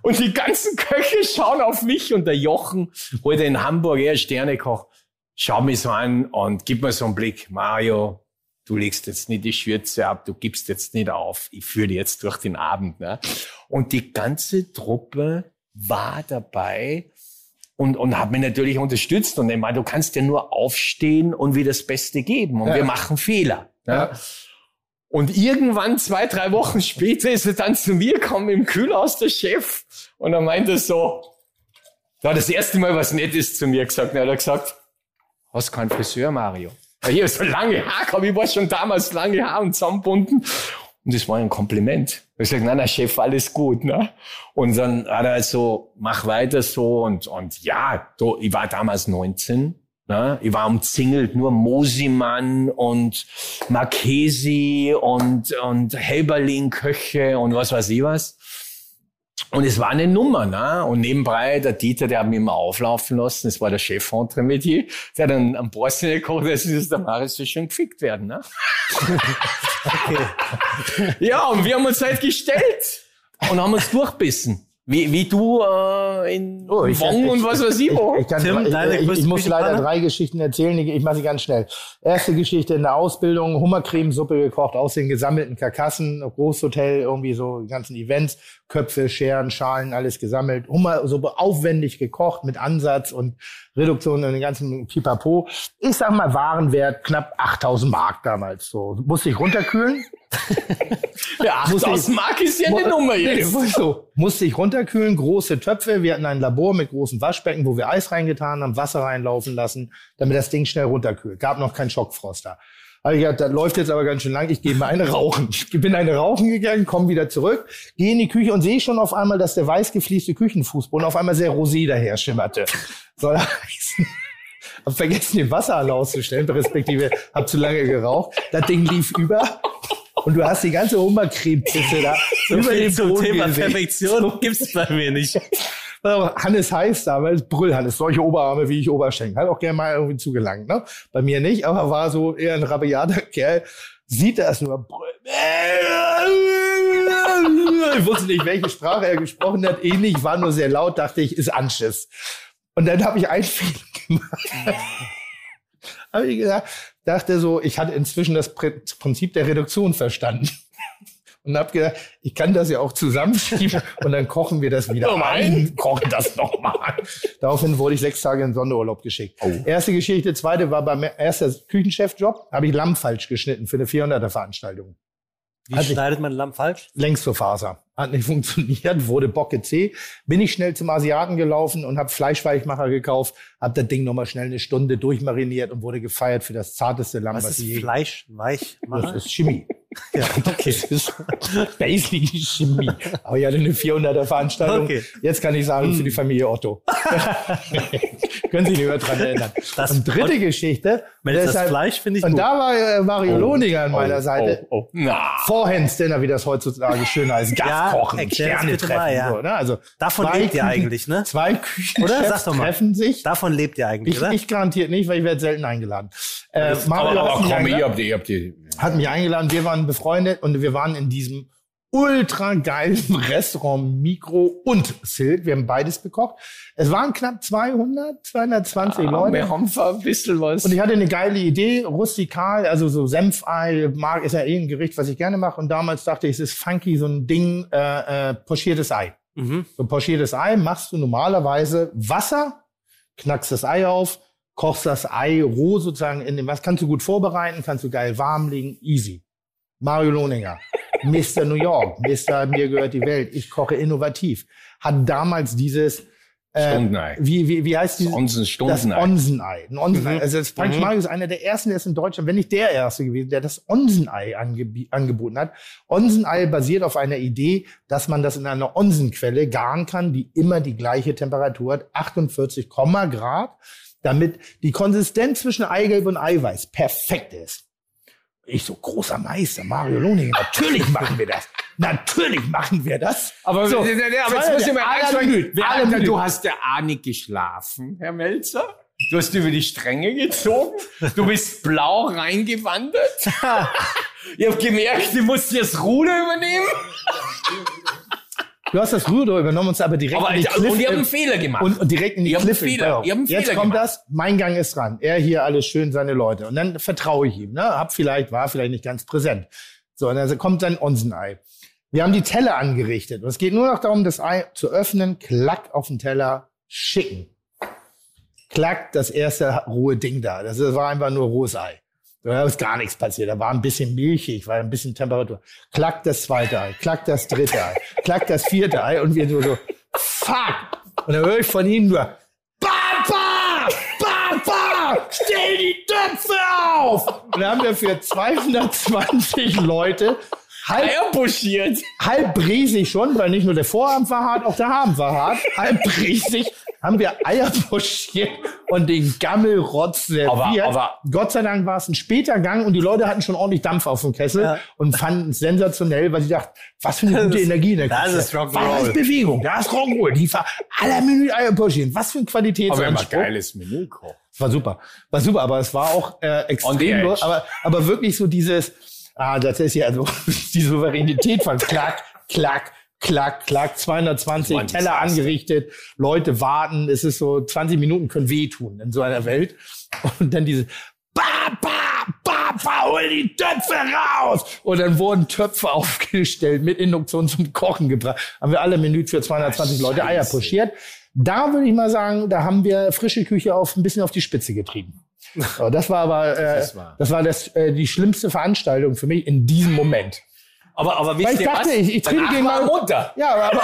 Und die ganzen Köche schauen auf mich und der Jochen, holt in Hamburg, er Sternekoch, schaut mich so an und gibt mir so einen Blick. Mario, du legst jetzt nicht die Schürze ab, du gibst jetzt nicht auf. Ich führe dich jetzt durch den Abend. Ne? Und die ganze Truppe war dabei und, und hat mich natürlich unterstützt. Und ich meine, du kannst ja nur aufstehen und wieder das Beste geben. Und Ja. wir machen Fehler. Ja. Und irgendwann, zwei, drei Wochen später, ist er dann zu mir gekommen im Kühlhaus, der Chef. Und er meinte so, da hat das erste Mal was Nettes zu mir gesagt. Und er hat gesagt, hast keinen Friseur, Mario? Ja, hier so lange Haare gehabt. Ich war schon damals lange Haare und zusammenbunden. Und das war ein Kompliment. Ich sag, nein, nein, Chef, alles gut, ne? Und dann hat er halt so, mach weiter so und, und ja, ich war damals 19, ne? Ich war umzingelt nur Mosimann und Marchesi und, und Helberlin-Köche und was weiß ich was. Und es war eine Nummer, ne? Und nebenbei, der Dieter, der hat mich immer auflaufen lassen, das war der Chef von Tremedier, der hat dann am Borsten gekocht, das ist der Marius so schön gefickt werden, ne? Ja, und wir haben uns halt gestellt und haben uns durchbissen. Wie, wie du äh, in Oh, ich- Wong ich- und was weiß ich wo. Ich, kann, Tim, ich, deine ich, ich muss leider drei Geschichten erzählen. Ich, ich mache sie ganz schnell. Erste Geschichte in der Ausbildung, Hummercremesuppe gekocht aus den gesammelten Karkassen, Großhotel, irgendwie so die ganzen Events, Köpfe, Scheren, Schalen, alles gesammelt. Hummersuppe aufwendig gekocht mit Ansatz und Reduktion und den ganzen Pipapo. Ich sag mal Warenwert knapp 8000 Mark damals. So musste ich runterkühlen. Ja, 8000 Mark ist ja eine Nummer jetzt. Nee, so. Musste ich runterkühlen, große Töpfe. Wir hatten ein Labor mit großen Waschbecken, wo wir Eis reingetan haben, Wasser reinlaufen lassen, damit das Ding schnell runterkühlt. Gab noch keinen Schockfroster. Also gesagt, das läuft jetzt aber ganz schön lang, ich gehe mal eine rauchen. Ich bin eine rauchen gegangen, komme wieder zurück, gehe in die Küche und sehe schon auf einmal, dass der weiß geflieste Küchenfußboden auf einmal sehr rosé daher schimmerte. Soll heißen, hab vergessen, den Wasserhahn auszustellen, respektive hab zu lange geraucht. Das Ding lief über und du hast die ganze Hummercreme-Pisse da So über den Boden Thema gesehen. Perfektion gibt's bei mir nicht. Hannes heiß damals, Brüllhannes, solche Oberarme wie ich Oberschenkel. Hat auch gerne mal irgendwie zugelangt, ne? Bei mir nicht, aber war so eher ein rabiater Kerl. Sieht das nur, brüllt. Ich wusste nicht, welche Sprache er gesprochen hat. Ähnlich, war nur sehr laut, dachte ich, ist Anschiss. Und dann habe ich einen Fehler gemacht. habe ich gesagt, dachte so, ich hatte inzwischen das Pr- Prinzip der Reduktion verstanden. Und habe gedacht, ich kann das ja auch zusammenschieben und dann kochen wir das wieder ein. Kochen das nochmal. Daraufhin wurde ich sechs Tage in Sonderurlaub geschickt. Erste Geschichte, zweite war beim ersten Küchenchefjob, habe ich Lamm falsch geschnitten für eine 400er Veranstaltung. Wie ich- schneidet man Lamm falsch? Längsverfaser. Hat nicht funktioniert, wurde Bocke C. Bin ich schnell zum Asiaten gelaufen und habe Fleischweichmacher gekauft, habe das Ding nochmal schnell eine Stunde durchmariniert und wurde gefeiert für das zarteste Lamm, Was was, ist je Fleisch weich Das ist Chemie. Ja, okay. Das ist basically Chemie. Aber hatte eine 400er Veranstaltung. Okay. Jetzt kann ich sagen, für die Familie Otto. Können Sie sich nicht mehr dran erinnern. Das- und dritte Geschichte. Deshalb- Fleisch finde ich Und gut. da war äh, Mario Lohninger an meiner Seite. Oh, oh. Na. Vorhands-Dinner, wie das heutzutage schön heißt. Ja, Gaskochen, das Sterne treffen. mal, ja. so, ne? also Davon lebt ihr eigentlich, ne? Zwei Küchen Oder? Sag doch mal. treffen sich. Davon lebt ihr eigentlich, Ich, oder? ich garantiert nicht, weil ich werde selten eingeladen. Äh, Aber, Mario aber komm, ihr habt, ihr habt die. Hat mich eingeladen, wir waren befreundet und wir waren in diesem ultra geilen Restaurant Mikro und Silk. Wir haben beides gekocht. Es waren knapp 200, 220 Wir Leute. haben ein bisschen was. Und ich hatte eine geile Idee, rustikal, also so Senfei, mag ist ja eh ein Gericht, was ich gerne mache. Und damals dachte ich, es ist funky, so ein Ding, äh, äh, pochiertes Ei. Mhm. So pochiertes Ei machst du normalerweise Wasser, knackst das Ei auf, kochst das Ei roh sozusagen in dem was kannst du gut vorbereiten, kannst du geil warm legen, easy. Mario Lohninger, Mr. New York, Mr. Mir gehört die Welt, ich koche innovativ, hat damals dieses äh, Stundenei. wie, wie, wie heißt dieses? Onsen Das Stundenei. Onsenei. Ein Onsenei. Mhm. Also das Frank Mhm. Schmeichel ist einer der ersten, der ist in Deutschland, wenn nicht der erste gewesen, der das Onsenei angeb angeboten hat. Onsenei basiert auf einer Idee, dass man das in einer Onsenquelle garen kann, die immer die gleiche Temperatur hat, 48, Grad, damit die Konsistenz zwischen Eigelb und Eiweiß perfekt ist. Ich so, großer Meister, Mario Lohning, natürlich machen wir das. Natürlich machen wir das. Aber, So, aber jetzt muss ich mal eins sagen, du hast ja auch nicht geschlafen, Herr Melzer. Du hast über die Stränge gezogen. Du bist blau reingewandert. ich habe gemerkt, du musst das Ruder übernehmen. Du hast das Ruder übernommen und uns aber direkt Aber, in die Cliff, und ich habe einen Fehler gemacht. und, und direkt in die Cliff. Fehler, Jetzt Fehler kommt gemacht. das, mein Gang ist dran. Er hier alles schön, seine Leute. Und dann vertraue ich ihm. Ne? Hab vielleicht, war vielleicht nicht ganz präsent. So, und dann kommt sein Onsenei. Wir haben die Teller angerichtet. Und es geht nur noch darum, das Ei zu öffnen, klack auf den Teller, schicken. Klack, das erste rohe Ding da. Das war einfach nur rohes Ei. Da ist gar nichts passiert. Da war ein bisschen milchig, war ein bisschen Temperatur. Klack das zweite Ei, klack das dritte Ei, klack das vierte Ei und wir so, so fuck. Und dann höre ich von ihm nur, Papa! Papa! Stell die Töpfe auf! Und dann haben wir für 220 Leute halb, buschiert. halb bresig schon, weil nicht nur der Vorarm war hart, auch der Arm war hart. Halb bresig haben wir Eier pochiert und den Gammelrotz serviert. Aber- aber- Gott sei Dank war es ein später Gang und die Leute hatten schon ordentlich Dampf auf dem Kessel Ja. und fanden es sensationell, weil sie dachten, was für eine gute Das- Energie in der das Küche. ist Rock'n'Roll. Was ist Bewegung, da ist Rock'n'Roll. Die war aller Menü Eier pochieren. Was für ein Aber immer Qualitätsanspruch. geiles Menü kochen. War super. War super, aber es war auch äh, extrem, aber, aber wirklich so dieses, ah, das ist ja so die Souveränität von klack, klack, klack, klack, 220 Mann, Teller angerichtet, Leute warten, es ist so 20 Minuten können wehtun in so einer Welt. Und dann diese Papa, Papa, hol die Töpfe raus! Und dann wurden Töpfe aufgestellt, mit Induktion zum Kochen gebracht. Haben wir alle Menü für 220 Leute Eier pochiert. Da würde ich mal sagen, da haben wir frische Küche auf ein bisschen auf die Spitze getrieben. So, das war aber äh, Das war- das war das, äh, die schlimmste Veranstaltung für mich in diesem Moment. Aber, aber Weil wisst ich dachte, was? ich, ich trete Danach gegen war mal. runter. Ja, aber,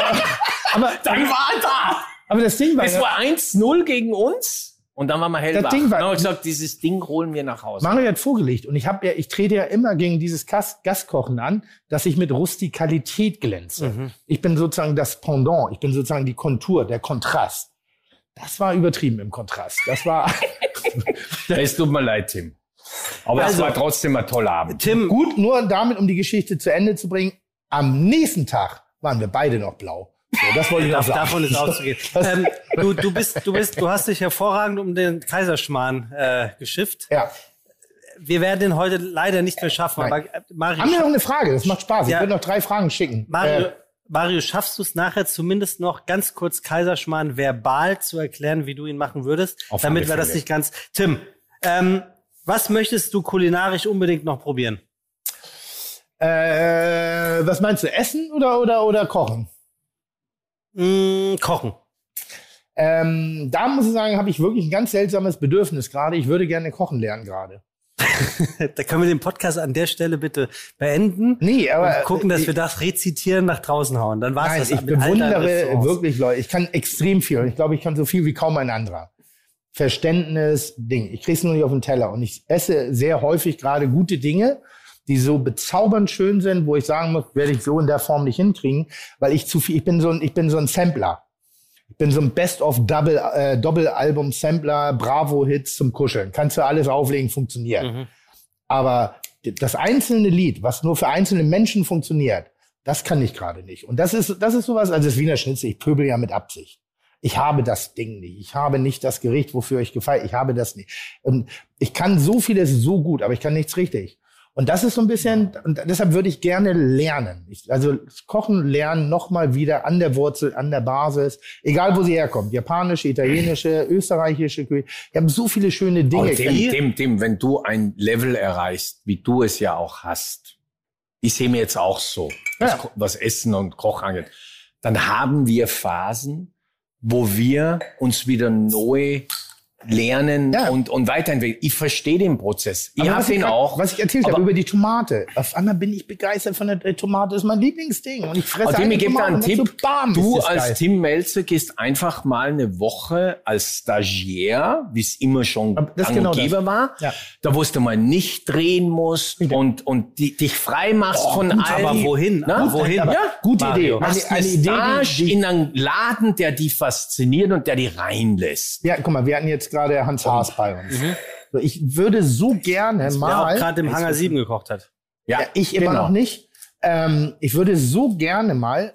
aber, Dann war er da. aber das Ding war, Es war 1-0 gegen uns. Und dann waren wir hellwach. Das Ding war- dann haben wir gesagt, dieses Ding holen wir nach Hause. Mario hat vorgelegt und ich habe ja, ich trete ja immer gegen dieses Gas, Gaskochen an, dass ich mit Rustikalität glänze. Mhm. Ich bin sozusagen das Pendant, ich bin sozusagen die Kontur, der Kontrast. Das war übertrieben im Kontrast. Das war Es tut mir leid, Tim. Aber es Also- war trotzdem ein toller Abend. Tim, gut, nur damit, um die Geschichte zu Ende zu bringen. Am nächsten Tag waren wir beide noch blau. So, das wollte ich noch sagen. davon ist auszugehen. ähm, du, du bist, du bist, du hast dich hervorragend um den Kaiserschmarrn äh, geschifft. Ja. Wir werden den heute leider nicht mehr schaffen. Nein. Aber äh, Mario, Haben wir noch eine Frage? Das macht Spaß. Ich Ja. würde noch drei Fragen schicken. Mario, Äh, Mario, schaffst du es nachher zumindest noch ganz kurz Kaiserschmarrn verbal zu erklären, wie du ihn machen würdest, Auf damit wir das nicht ganz. Tim, ähm, was möchtest du kulinarisch unbedingt noch probieren? äh, was meinst du? Essen oder, oder, oder kochen? Mm, kochen. Ähm, da muss ich sagen, habe ich wirklich ein ganz seltsames Bedürfnis gerade. Ich würde gerne kochen lernen gerade. da können wir den Podcast an der Stelle bitte beenden. Nee, aber und gucken, dass ich- wir das rezitieren nach draußen hauen. Dann war's Nein, das ich bewundere wirklich Leute. Ich kann extrem viel. Und ich glaube, ich kann so viel wie kaum ein anderer. Verständnis, Ding. Ich krieg's nur nicht auf den Teller. Und ich esse sehr häufig gerade gute Dinge, die so bezaubernd schön sind, wo ich sagen muss, werde ich so in der Form nicht hinkriegen, weil ich zu viel, ich bin so ein, ich bin so ein Sampler. Ich bin so ein Best-of-Double, äh, Bravo-Hits zum Kuscheln. Kannst du alles auflegen, funktioniert. Mhm. Aber das einzelne Lied, was nur für einzelne Menschen funktioniert, das kann ich gerade nicht. Und das ist, das ist sowas, also das Wiener Schnitzel, ich pöbel ja mit Absicht. Ich habe das Ding nicht. Ich habe nicht das Gericht, wofür ich gefeiert. Ich habe das nicht. Und ich kann so vieles so gut, aber ich kann nichts richtig. Und das ist so ein bisschen, und deshalb würde ich gerne lernen. Ich, also Kochen lernen nochmal wieder an der Wurzel, an der Basis, egal wo sie herkommt. Japanische, italienische, österreichische Küche. Ich habe so viele schöne Dinge. Tim. Tim, Tim, wenn du ein Level erreichst, wie du es ja auch hast, ich sehe mir jetzt auch so, was, Ja. Was Essen und Koch angeht, dann haben wir Phasen, wo wir uns wieder neu lernen Ja. und, und weiterentwickeln. Ich verstehe den Prozess. Ich habe den grad- auch. Was ich erzählt habe über die Tomate. Auf einmal bin ich begeistert von der Tomate. Das ist mein Lieblingsding. Und ich fresse Tim, ich gebe dir einen Tipp. So, bam, du als geil. Tim Melzer gehst einfach mal eine Woche als Stagiair, wie es immer schon genau das. gäbe war, Ja. da wo du mal nicht drehen musst Richtig. und, und die, dich frei machst Oh, von gut, allen. aber wohin? Na? Aber wohin? Aber Ja, gute Mario. Idee. Machst Eine, eine, eine Idee, Stage die, die, in einem Laden, der die fasziniert und der die reinlässt. ja, guck mal, wir hatten jetzt gerade Hans Haas bei uns. Mhm. So, Ich würde so gerne Der auch mal, gerade im Hangar 7 gekocht hat. ja, ich immer genau. noch nicht, ähm, ich würde so gerne mal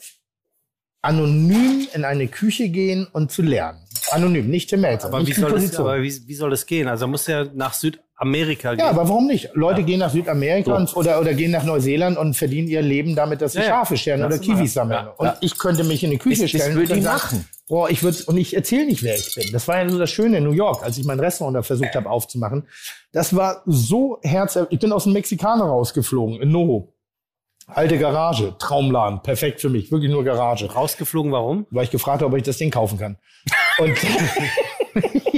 anonym in eine Küche gehen und zu lernen. Anonym, nicht Tim Melzer. Aber, nicht wie soll, das, aber wie, wie soll das gehen? Also muss ja nach Südamerika gehen. Ja, aber warum nicht? Leute gehen nach Südamerika und, oder, oder gehen nach Neuseeland und verdienen ihr Leben damit, dass sie Ja, ja. Schafe scheren oder. Kiwis sammeln. Und ich könnte mich in die Küche Das- das stellen würde und ich sagen, machen. Boah, ich würde und ich erzähle nicht, wer ich bin. Das war ja so das Schöne in New York, als ich mein Restaurant da versucht habe aufzumachen. Das war so herzerwärmend. Ich bin aus dem Mexikaner rausgeflogen in Noho. Alte Garage, Traumladen, perfekt für mich, wirklich nur Garage Rausgeflogen, warum? weil ich gefragt habe, ob ich das Ding kaufen kann. Und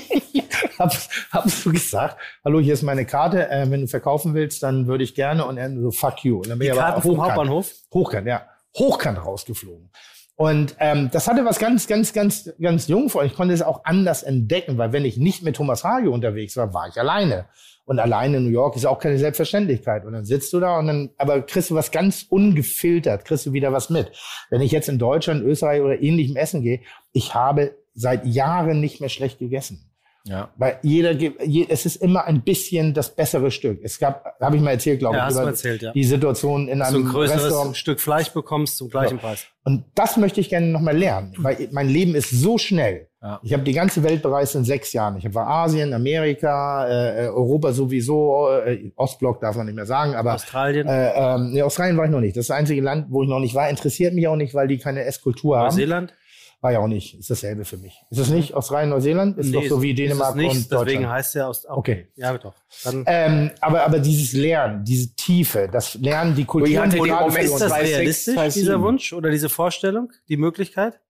hab, hab so gesagt, hallo, hier ist meine Karte, äh, wenn du verkaufen willst, dann würde ich gerne und er so, fuck you. Und dann bin Die ich aber Karten vom hochkant, Hauptbahnhof? hochkant, ja, hochkant rausgeflogen. Und ähm, das hatte was ganz, ganz, ganz, ganz jung vor. Ich konnte es auch anders entdecken, weil wenn ich nicht mit Thomas Hajo unterwegs war, war ich alleine. Und alleine in New York ist auch keine Selbstverständlichkeit. Und dann sitzt du da und dann, aber kriegst du was ganz ungefiltert, kriegst du wieder was mit. Wenn ich jetzt in Deutschland, Österreich oder ähnlichem essen gehe, ich habe seit Jahren nicht mehr schlecht gegessen. Ja. Weil jeder, je, es ist immer ein bisschen das bessere Stück. Es gab, habe ich mal erzählt, glaube Ja, ich, über erzählt, ja. die Situation in Dass du ein einem größeres Restaurant. Stück Fleisch bekommst zum gleichen Preis. Und das möchte ich gerne nochmal lernen, weil mein Leben ist so schnell. Ja. Ich habe die ganze Welt bereist in sechs Jahren. Ich war Asien, Amerika, äh, äh, Europa sowieso, äh, Ostblock darf man nicht mehr sagen, aber Australien, äh, ähm, nee, Australien war ich noch nicht. Das ist das einzige Land, wo ich noch nicht war. Interessiert mich auch nicht, weil die keine Esskultur haben. Neuseeland. War ja auch nicht. Ist dasselbe für mich. Ist es nicht Australien, Neuseeland? Ist doch so wie ist Dänemark es nicht, und Deutschland. Deswegen heißt er aus. Okay. Ja, doch. Dann, Ähm, aber, aber dieses Lernen, diese Tiefe, das Lernen, die Kultur. hatte die ist das realistisch, dieser. Wunsch oder diese Vorstellung, die Möglichkeit?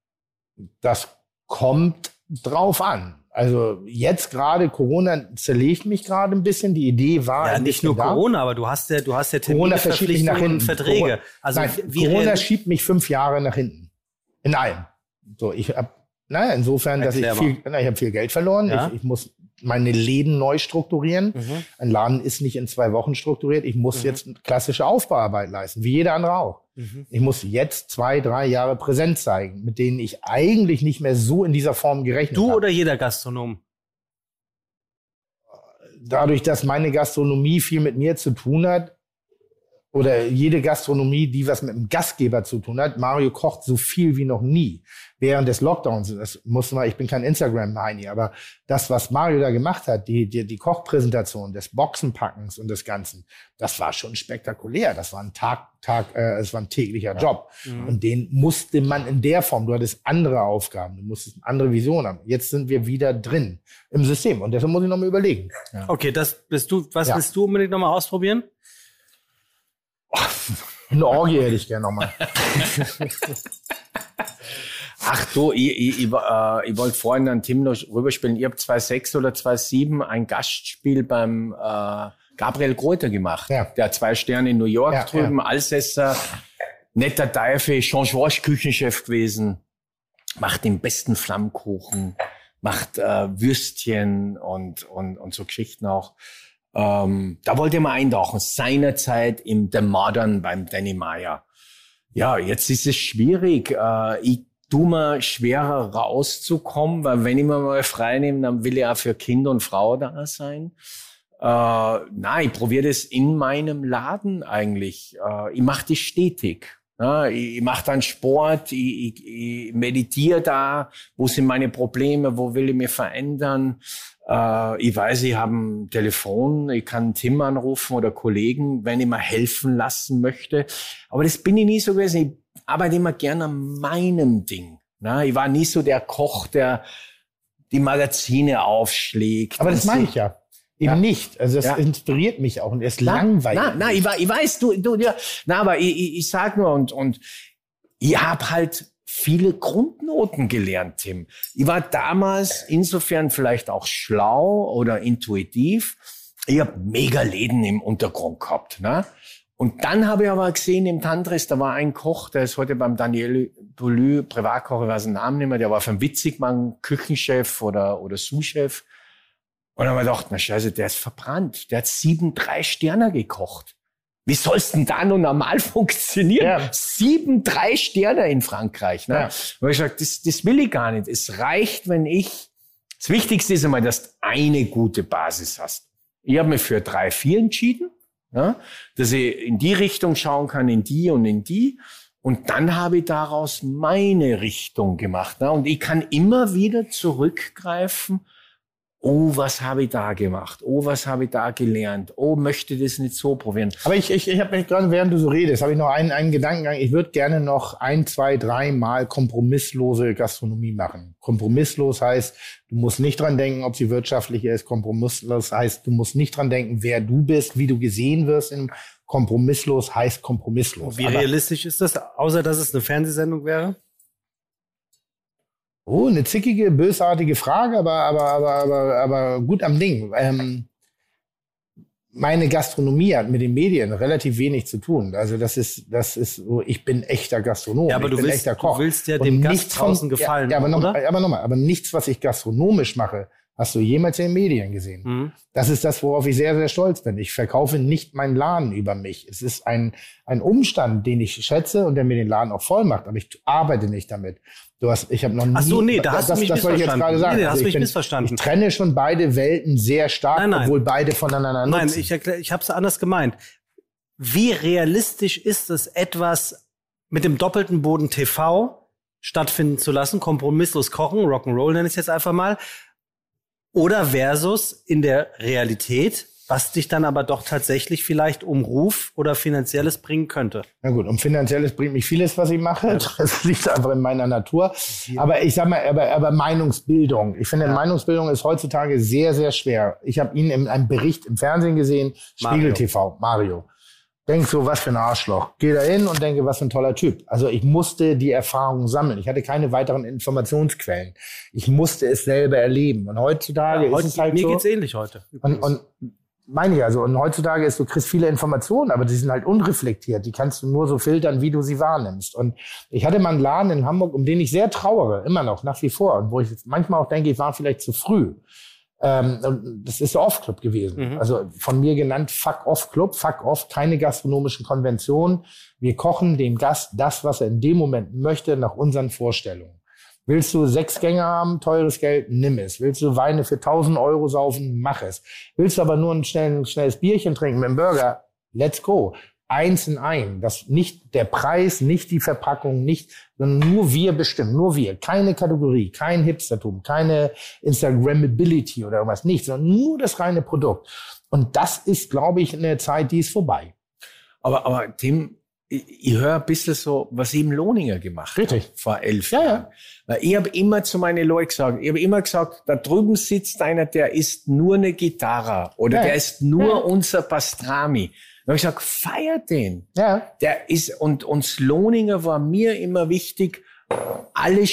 das kommt drauf an. Also jetzt gerade Corona zerlegt mich gerade ein bisschen. Die Idee war Ja, nicht nur da. Corona, aber du hast ja, du hast ja Corona verschiebt mich nach hinten. Verträge. Corona, Also Nein, wie Corona schiebt mich fünf Jahre nach hinten. In allem. So, ich habe, naja, insofern, dass ich Erklär viel, na, ich habe viel Geld verloren. Ja. Ich, ich muss meine Läden neu strukturieren. Mhm. Ein Laden ist nicht in zwei Wochen strukturiert. Ich muss jetzt klassische Aufbauarbeit leisten, wie jeder andere auch. Mhm. Ich muss jetzt zwei, drei Jahre Präsenz zeigen, mit denen ich eigentlich nicht mehr so in dieser Form gerechnet Du habe. oder jeder Gastronom? dadurch, dass meine Gastronomie viel mit mir zu tun hat, oder jede Gastronomie, die was mit dem Gastgeber zu tun hat, Mario kocht so viel wie noch nie während des Lockdowns. Das muss man, ich bin kein Instagram-Heini, aber das, was Mario da gemacht hat, die, die, die Kochpräsentation des Boxenpackens und des Ganzen, das war schon spektakulär. Das war ein Tag, Tag, äh, es war ein täglicher Job. Und den musste man in der Form, du hattest andere Aufgaben, du musstest eine andere Vision haben. Jetzt sind wir wieder drin im System und deshalb muss ich noch mal überlegen. Okay, das bist du. Was Ja. willst du unbedingt nochmal ausprobieren? Eine Orgie hätte ich gerne nochmal. Ach du, ich, ich, ich, äh, ich wollte vorhin an Tim noch rüberspielen. Ich habe 2.6 oder 2.7 ein Gastspiel beim äh, Gabriel Greuter gemacht. Ja. Der hat zwei Sterne in New York Ja, drüben, Alsesser, netter Teufel, Jean-Georges Küchenchef gewesen, macht den besten Flammkuchen, macht äh, Würstchen und, und, und so Geschichten auch. Ähm, da wollte man eintauchen, seinerzeit im The Modern beim Danny Meyer. Ja, jetzt ist es schwierig. Äh, ich tu mir schwerer rauszukommen, weil wenn ich mir mal frei nehme, dann will ich auch für Kind und Frau da sein. Äh, nein, ich probiere das in meinem Laden eigentlich. Äh, ich mache das stetig. Ja, ich ich mache dann Sport, ich, ich, ich meditiere da, wo sind meine Probleme, wo will ich mich verändern. Äh, ich weiß, ich habe ein Telefon, ich kann Tim anrufen oder Kollegen, wenn ich mir helfen lassen möchte. Aber das bin ich nie so gewesen. Ich arbeite immer gerne an meinem Ding. Na, ich war nie so der Koch, der die Magazine aufschlägt. Aber das meine ich ja. Eben Ja. nicht. Also das Ja. inspiriert mich auch und es Na, langweilt. Na, na, ich, ich weiß, du, du, ja, na, aber ich, ich, ich sag nur und und ich habe halt viele Grundnoten gelernt, Tim. Ich war damals insofern vielleicht auch schlau oder intuitiv. Ich habe mega Läden im Untergrund gehabt, ne? Und dann habe ich aber gesehen im Tantris, da war ein Koch, der ist heute beim Daniel Boulou, Privatkoch, ich weiß den Namen nicht mehr, der war vom Witzigmann Küchenchef oder, oder Sous-Chef. Und dann haben wir gedacht, na scheiße, der ist verbrannt. Der hat sieben, drei Sterne gekocht. Wie soll's denn da noch normal funktionieren? Ja. Sieben, drei Sterne in Frankreich. Ne? Ja. Und ich gesagt, das, das will ich gar nicht. Es reicht, wenn ich, das Wichtigste ist einmal, dass du eine gute Basis hast. Ich habe mich für drei, vier entschieden, ne? dass ich in die Richtung schauen kann, in die und in die. Und dann habe ich daraus meine Richtung gemacht. Ne? Und ich kann immer wieder zurückgreifen, oh, was habe ich da gemacht? Oh, was habe ich da gelernt? Oh, möchte das nicht so probieren? Aber ich, ich, ich habe mich gerade, während du so redest, habe ich noch einen, einen Gedankengang. Ich würde gerne noch ein, zwei, drei Mal kompromisslose Gastronomie machen. Kompromisslos heißt, du musst nicht dran denken, ob sie wirtschaftlich ist. Kompromisslos heißt, du musst nicht dran denken, wer du bist, wie du gesehen wirst. Im Kompromisslos heißt kompromisslos. Wie Aber- realistisch ist das, außer dass es eine Fernsehsendung wäre? Oh, eine zickige, bösartige Frage, aber, aber, aber, aber, aber gut am Ding. Ähm, meine Gastronomie hat mit den Medien relativ wenig zu tun. Also das ist, das ist so, ich bin echter Gastronom, Ja, aber ich du bin willst- echter du Koch. willst ja dem Gast nichts draußen gefallen, Ja, ja aber oder? nochmal, aber nochmal, aber nichts, was ich gastronomisch mache, hast du jemals in den Medien gesehen. Mhm. Das ist das, worauf ich sehr, sehr stolz bin. Ich verkaufe nicht meinen Laden über mich. Es ist ein, ein Umstand, den ich schätze und der mir den Laden auch voll macht, aber ich arbeite nicht damit. Du hast, ich habe noch nie. Ach so, nee, da hast du das, mich das ich jetzt missverstanden. gerade sagen. Nee, da hast Also du ich mich missverstanden. Ich trenne schon beide Welten sehr stark, Nein, nein. obwohl beide voneinander Nein, nutzen. ich, erklär, ich habe es anders gemeint. Wie realistisch ist es, etwas mit dem doppelten Boden TV stattfinden zu lassen, kompromisslos kochen, Rock'n'Roll nenne ich es jetzt einfach mal, oder versus in der Realität, was dich dann aber doch tatsächlich vielleicht um Ruf oder Finanzielles bringen könnte. Na gut, um finanzielles bringt mich vieles, was ich mache. Das liegt einfach in meiner Natur. Aber ich sag mal, aber, aber Meinungsbildung. Ich finde, Meinungsbildung ist heutzutage sehr, sehr schwer. Ich habe ihn in einem Bericht im Fernsehen gesehen, Spiegel Mario. TV, Mario. Denk so, was für ein Arschloch. Geh da hin und denke, was für ein toller Typ. Also ich musste die Erfahrung sammeln. Ich hatte keine weiteren Informationsquellen. Ich musste es selber erleben. Und heutzutage Heute, ist es halt mir so. geht's ähnlich heute. Und, und meine ich also. Und heutzutage ist, du kriegst viele Informationen, aber die sind halt unreflektiert. Die kannst du nur so filtern, wie du sie wahrnimmst. Und ich hatte mal einen Laden in Hamburg, um den ich sehr trauere, immer noch, nach wie vor. Und wo ich manchmal auch denke, ich war vielleicht zu früh. Ähm, das ist der Off-Club gewesen. Mhm. Also von mir genannt Fuck-Off-Club. Fuck-Off, keine gastronomischen Konventionen. Wir kochen dem Gast das, was er in dem Moment möchte, nach unseren Vorstellungen. Willst du sechs Gänge haben, teures Geld, nimm es. Willst du Weine für 1000 Euro saufen, mach es. Willst du aber nur ein, schnell, ein schnelles Bierchen trinken mit einem Burger, let's go. Eins in ein. Das nicht der Preis, nicht die Verpackung, nicht, sondern nur wir bestimmen, nur wir. Keine Kategorie, kein Hipstertum, keine Instagrammability oder irgendwas, nichts, sondern nur das reine Produkt. Und das ist, glaube ich, eine Zeit, die ist vorbei. Aber, aber Tim, ich, ich höre ein bisschen so, was eben Lohninger gemacht Richtig. hat vor elf Ja, ja. Jahren. Weil ich habe immer zu meinen Leuten gesagt, ich habe immer gesagt, da drüben sitzt einer, der ist nur eine Gitarre oder Ja, der ist nur Ja. unser Pastrami. Habe ich gesagt, feiert den. Ja. Der ist, und uns Lohninger war mir immer wichtig, alle,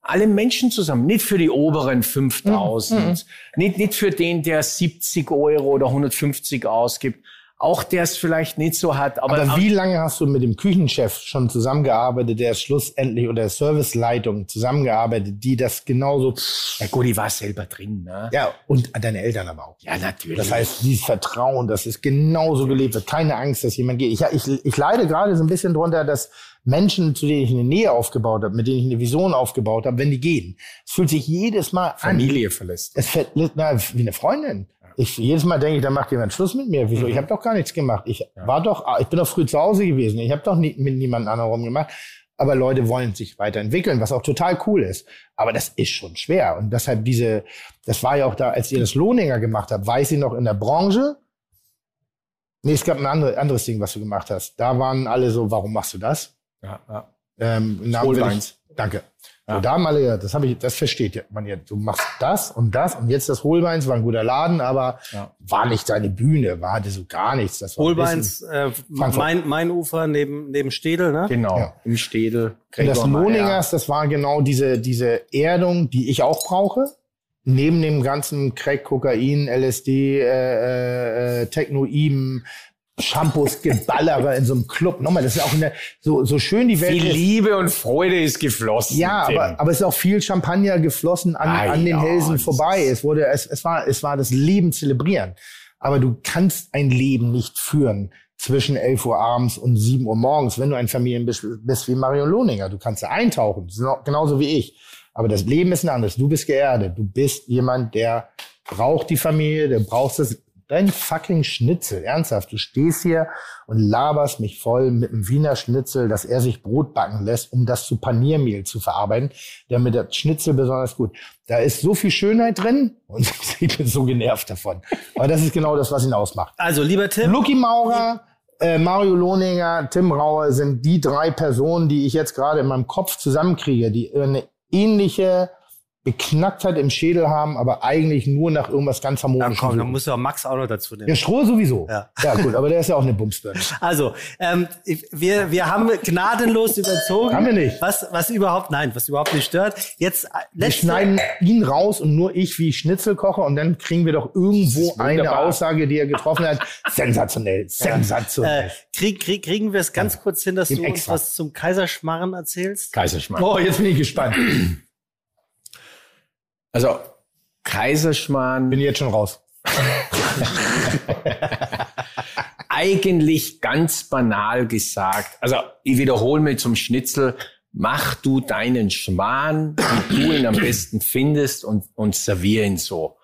alle Menschen zusammen, nicht für die oberen 5000, nicht, nicht für den, der 70 Euro oder 150 ausgibt, auch der es vielleicht nicht so hat. Aber, Aber wie lange hast du mit dem Küchenchef schon zusammengearbeitet, der schlussendlich oder der Serviceleitung zusammengearbeitet, die das genauso, ja gut, ich war selber drin. Ne? ja, und deine Eltern aber auch. Ja, natürlich. Das heißt, dieses Vertrauen, das ist genauso gelebt wird. Keine Angst, dass jemand geht. Ich, ich, ich leide gerade so ein bisschen drunter, dass Menschen, zu denen ich eine Nähe aufgebaut habe, mit denen ich eine Vision aufgebaut habe, wenn die gehen, es fühlt sich jedes Mal an. Familie verlässt. Es fällt na, wie eine Freundin. Ich, jedes Mal denke ich, da macht jemand Schluss mit mir. Wieso? Ich habe doch gar nichts gemacht. Ich war doch, ich bin doch früh zu Hause gewesen. Ich habe doch nie, mit niemand anderem rumgemacht. Aber Leute wollen sich weiterentwickeln, was auch total cool ist. Aber das ist schon schwer. Und deshalb diese, das war ja auch da, als ihr das Lohninger gemacht habt, weiß ich noch in der Branche. Nee, es gab ein andere, anderes Ding, was du gemacht hast. Da waren alle so, warum machst du das? Ja, ja. Ähm. Danke. So, Ja. da haben alle, gesagt, das habe ich, das versteht ja man jetzt. Du machst das und das und jetzt das Hohlbeins war ein guter Laden, aber Ja. war nicht deine Bühne, war hatte so gar nichts. Das war ein Holbeins, äh, mein, mein Ufer neben, neben Stedel, ne? Genau, Ja. im Städel. Und das. Lohningers, das war genau diese, diese Erdung, die ich auch brauche. Neben dem ganzen Crack, Kokain, LSD, äh, äh, Technoiden, Shampoos, Geballere in so einem Club. Nochmal, das ist auch eine, so, so schön die Welt Viel ist. Liebe und Freude ist geflossen. Ja, Tim. aber, aber es ist auch viel Champagner geflossen an, Ah, an den ja, Hälsen vorbei. Es wurde, es, es war, es war das Leben zelebrieren. Aber du kannst ein Leben nicht führen zwischen 11 Uhr abends und 7 Uhr morgens, wenn du ein Familienbist bist wie Marion Lohninger. Du kannst da eintauchen, so- genauso wie ich. Aber das Leben ist ein anderes. Du bist geerdet. Du bist jemand, der braucht die Familie, der braucht das. Dein fucking Schnitzel, ernsthaft. Du stehst hier und laberst mich voll mit einem Wiener Schnitzel, dass er sich Brot backen lässt, um das zu Paniermehl zu verarbeiten, damit der Schnitzel besonders gut. Da ist so viel Schönheit drin und ich bin so genervt davon. Aber das ist genau das, was ihn ausmacht. Also, lieber Tim, Lucky Maurer, äh, Mario Lohninger, Tim Rauer sind die drei Personen, die ich jetzt gerade in meinem Kopf zusammenkriege, die eine ähnliche Beknacktheit im Schädel haben, aber eigentlich nur nach irgendwas ganz ja, harmonischem komm, dann suchen. musst du auch Max auch noch dazu nehmen. Ja, Stroh sowieso. Ja. Ja. gut, aber der ist ja auch eine Bumsbirne. Also, ähm, wir, wir haben gnadenlos überzogen. Haben wir nicht. Was, was überhaupt, nein, was überhaupt nicht stört. Jetzt, äh, Wir letzte, schneiden ihn raus und nur ich, wie ich Schnitzel koche und dann kriegen wir doch irgendwo eine. Aussage, die er getroffen hat. Sensationell, sensationell. äh, krieg, krieg, kriegen wir es ganz kurz hin, dass Im du uns Extra. was zum Kaiserschmarren erzählst? Kaiserschmarrn. Oh, jetzt bin ich gespannt. Also Kaiserschmarrn, Bin jetzt schon raus. eigentlich ganz banal gesagt. Also ich wiederhole mir zum Schnitzel, mach du deinen Schmarrn, wie du ihn am besten findest und, und servier ihn so.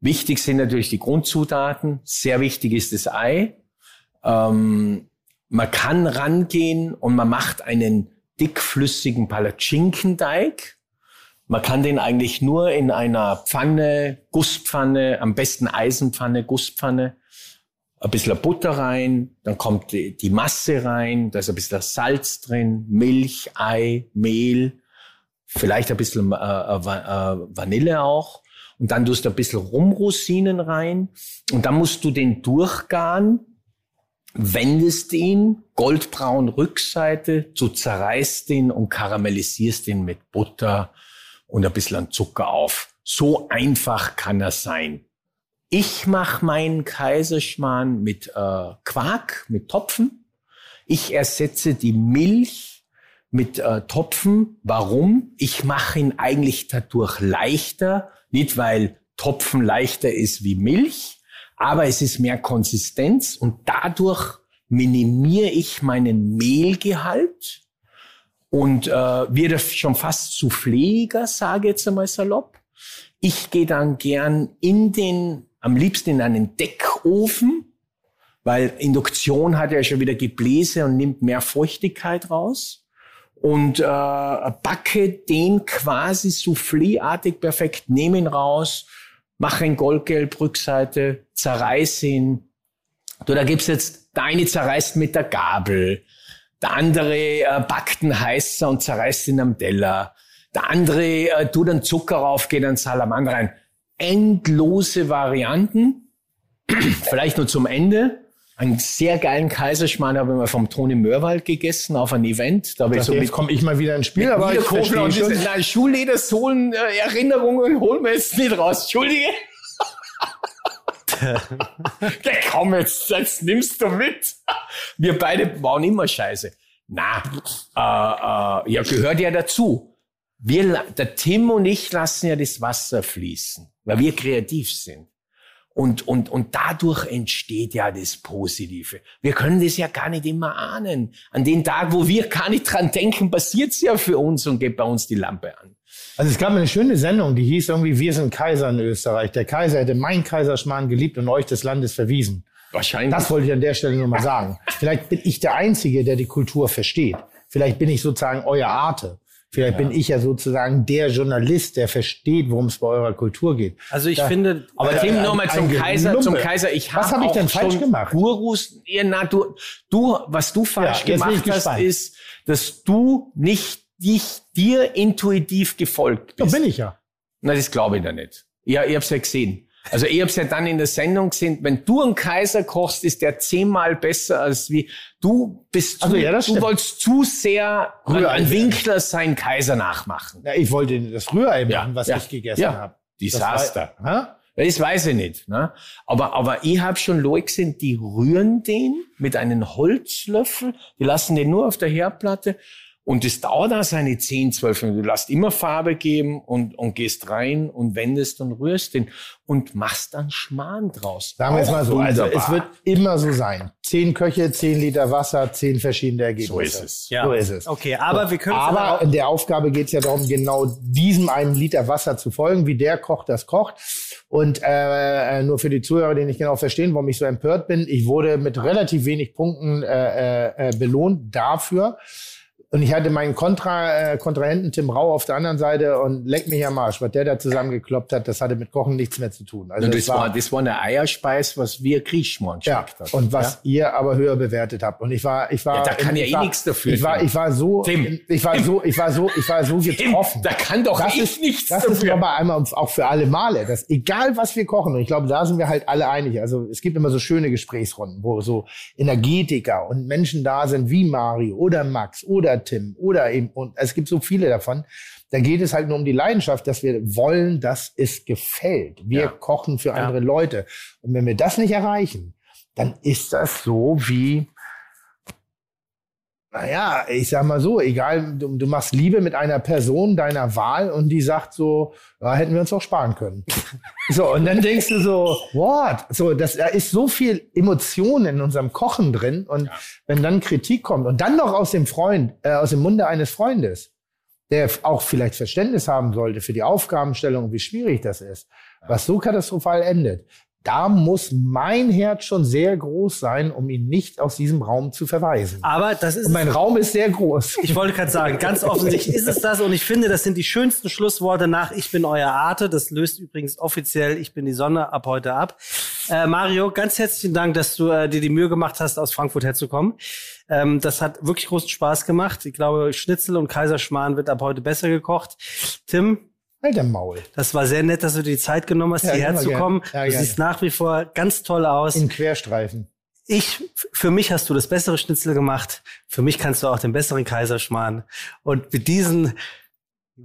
Wichtig sind natürlich die Grundzutaten. Sehr wichtig ist das Ei. Ähm, man kann rangehen und man macht einen dickflüssigen Palatschinkenteig. Man kann den eigentlich nur in einer Pfanne, Gusspfanne, am besten Eisenpfanne, Gusspfanne, ein bisschen Butter rein, dann kommt die, Masse rein, da ist ein bisschen Salz drin, Milch, Ei, Mehl, vielleicht ein bisschen äh, äh, äh, Vanille auch. Und dann tust du ein bisschen Rumrosinen rein und dann musst du den durchgaren, wendest ihn, goldbraun Rückseite, du zerreißt ihn und karamellisierst ihn mit Butter und ein bisschen Zucker auf. So einfach kann er sein. Ich mache meinen Kaiserschmarrn mit äh, Quark, mit Topfen. Ich ersetze die Milch mit äh, Topfen. Warum? Ich mache ihn eigentlich dadurch leichter. Nicht, weil Topfen leichter ist wie Milch, aber es ist mehr Konsistenz und dadurch minimiere ich meinen Mehlgehalt und äh, wird schon fast souffléiger, sage ich jetzt einmal salopp. Ich gehe dann gern in den, am liebsten in einen Deckofen, weil Induktion hat ja schon wieder Gebläse und nimmt mehr Feuchtigkeit raus. Und äh, backe den quasi soufflé-artig perfekt, nehme ihn raus, mache ihn goldgelb Rückseite, zerreiß ihn. Du, da gibt's jetzt, der eine zerreißt mit der Gabel, der andere äh, backt ihn heißer und zerreißt ihn am Teller. Der andere äh, tut dann Zucker rauf, geht dann Salamander rein. Endlose Varianten. Vielleicht nur zum Ende. Einen sehr geilen Kaiserschmarrn habe ich mal vom Toni Mörwald gegessen auf einem Event. Da habe ich so jetzt komme ich mal wieder ins Spiel, aber ich verstehe schon. diese nein, Schulledersohlen äh, Erinnerungen holen wir jetzt nicht raus. Entschuldige. Ja, komm jetzt, jetzt nimmst du mit. Wir beide waren immer scheiße. Na, äh, äh, ja, gehört ja dazu. Wir, der Tim und ich lassen ja das Wasser fließen, weil wir kreativ sind. Und, und, und dadurch entsteht ja das Positive. Wir können das ja gar nicht immer ahnen. An den Tag, wo wir gar nicht dran denken, passiert's ja für uns und geht bei uns die Lampe an. Also es gab eine schöne Sendung, die hieß irgendwie Wir sind Kaiser in Österreich. Der Kaiser hätte mein Kaiserschmarrn geliebt und euch des Landes verwiesen. Wahrscheinlich. Das wollte ich an der Stelle nur mal sagen. Vielleicht bin ich der Einzige, der die Kultur versteht. Vielleicht bin ich sozusagen euer Arte. Vielleicht bin ich ja sozusagen der Journalist, der versteht, worum es bei eurer Kultur geht. Also ich Ja. finde, Aber Tim, ein- nochmal zum ein Kaiser, zum Kaiser. Ich Was hab hab ich auch denn falsch schon gemacht? Gurus, ja, na, du, du, was du falsch Ja, ich gemacht hast, ist, dass du nicht dich, dir intuitiv gefolgt Da bist. bin ich ja. Na, das glaube ich da nicht. Ja, ich hab's ja gesehen. Also ich hab's ja dann in der Sendung gesehen, wenn du einen Kaiser kochst, ist der zehnmal besser als wie du bist. Zu, Also ja, das du stimmt. wolltest zu sehr Rührei werden. Winkler seinen Kaiser nachmachen. ja. Ich wollte das Rührei Ja, machen, was ja, ich gegessen ja. habe. Desaster. Das war? Das weiß ich nicht. Ne? Aber, aber ich habe schon Leute gesehen, die rühren den mit einem Holzlöffel, die lassen den nur auf der Herdplatte und das dauert auch seine 10, 12 Minuten. Du lässt immer Farbe geben und, und gehst rein und wendest und rührst den und machst dann Schmarrn draus. Sagen wir es mal so. Also es wird immer so sein. Zehn Köche, zehn Liter Wasser, zehn verschiedene Ergebnisse. So ist es. Ja. So ist es. Okay, aber wir können Aber in der Aufgabe geht es ja darum, genau diesem einen Liter Wasser zu folgen, wie der Koch das kocht. Und äh, nur für die Zuhörer, die nicht genau verstehen, warum ich so empört bin, ich wurde mit relativ wenig Punkten äh, äh, belohnt dafür. Und ich hatte meinen Kontra, äh, Kontrahenten Tim Rau auf der anderen Seite und leck mich am Arsch. Was der da zusammengekloppt hat, das hatte mit Kochen nichts mehr zu tun. Also das, war, das war eine Eierspeis, was wir Griechmann ja, hat. und was ihr aber höher bewertet habt. Und ich war, ich war, Ja, da kann ja eh nichts dafür, Ich war, Tim. ich war so, Tim. ich war so, ich war so, ich war so Tim, getroffen. da kann doch das ich ist, nichts das ist dafür. aber einmal auch für alle Male, dass egal was wir kochen, und ich glaube, da sind wir halt alle einig. Also es gibt immer so schöne Gesprächsrunden, wo so Energetiker und Menschen da sind wie Mario oder Max oder Tim oder eben, und es gibt so viele davon. Da geht es halt nur um die Leidenschaft, dass wir wollen, dass es gefällt. Wir Ja. kochen für andere Leute. Und wenn wir das nicht erreichen, dann ist das so wie, naja, ich sag mal so, egal, du, du machst Liebe mit einer Person deiner Wahl und die sagt so, ja, hätten wir uns auch sparen können. so, und dann denkst du so, what? So, das, da ist so viel Emotion in unserem Kochen drin und wenn dann Kritik kommt und dann noch aus dem Freund, äh, aus dem Munde eines Freundes, der auch vielleicht Verständnis haben sollte für die Aufgabenstellung, wie schwierig das ist, was so katastrophal endet, da muss mein Herz schon sehr groß sein, um ihn nicht aus diesem Raum zu verweisen. aber das ist Und mein Raum ist sehr groß. Ich wollte gerade sagen, ganz offensichtlich ist es das und ich finde, das sind die schönsten Schlussworte nach Ich bin euer Arte. Das löst übrigens offiziell Ich bin die Sonne ab heute ab. Äh, Mario, ganz herzlichen Dank, dass du äh, dir die Mühe gemacht hast, aus Frankfurt herzukommen. Ähm, das hat wirklich großen Spaß gemacht. Ich glaube, Schnitzel und Kaiserschmarrn wird ab heute besser gekocht. Tim, Dein Maul. das war sehr nett, dass du dir die Zeit genommen hast, Ja, hierher zu kommen. Ja, du gerne. siehst nach wie vor ganz toll aus. In Querstreifen. ich, für mich hast du das bessere Schnitzel gemacht. Für mich kannst du auch den besseren Kaiserschmarrn. Und mit diesen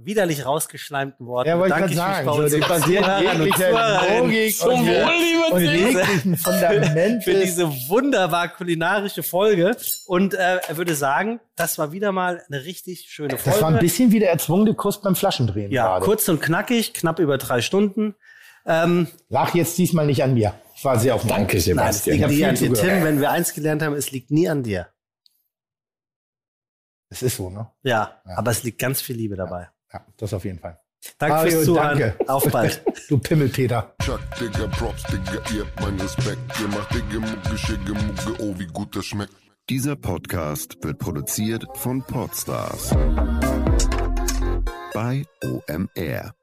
widerlich rausgeschleimten Worten Ja, wollte ich gerade ich sagen. So, bei die basiert jeglicher Logik Zum und, Wohl, und jeglichen Fundament für diese wunderbar kulinarische Folge. Und äh, er würde sagen, das war wieder mal eine richtig schöne Folge. Das war ein bisschen wie der erzwungene Kuss beim Flaschendrehen ja, gerade. kurz und knackig, knapp über drei Stunden. Ähm, Lach jetzt diesmal nicht an mir. Ich war sehr auf Danke, nein, Sebastian. nie viel an dir. Tim. Wenn wir eins gelernt haben, es liegt nie an dir. Es ist so, ne? Ja, Ja. aber es liegt ganz viel Liebe dabei. Ja, das auf jeden Fall. Danke Mario, fürs Zuhören. danke. Auf bald. Du Pimmelpeter. Chuck, Digga, Props, Digga, ihr habt meinen Respekt. Ihr macht Digga, Mucke, Schicke, Mucke, oh, wie gut das schmeckt. Dieser Podcast wird produziert von Podstars bei OMR.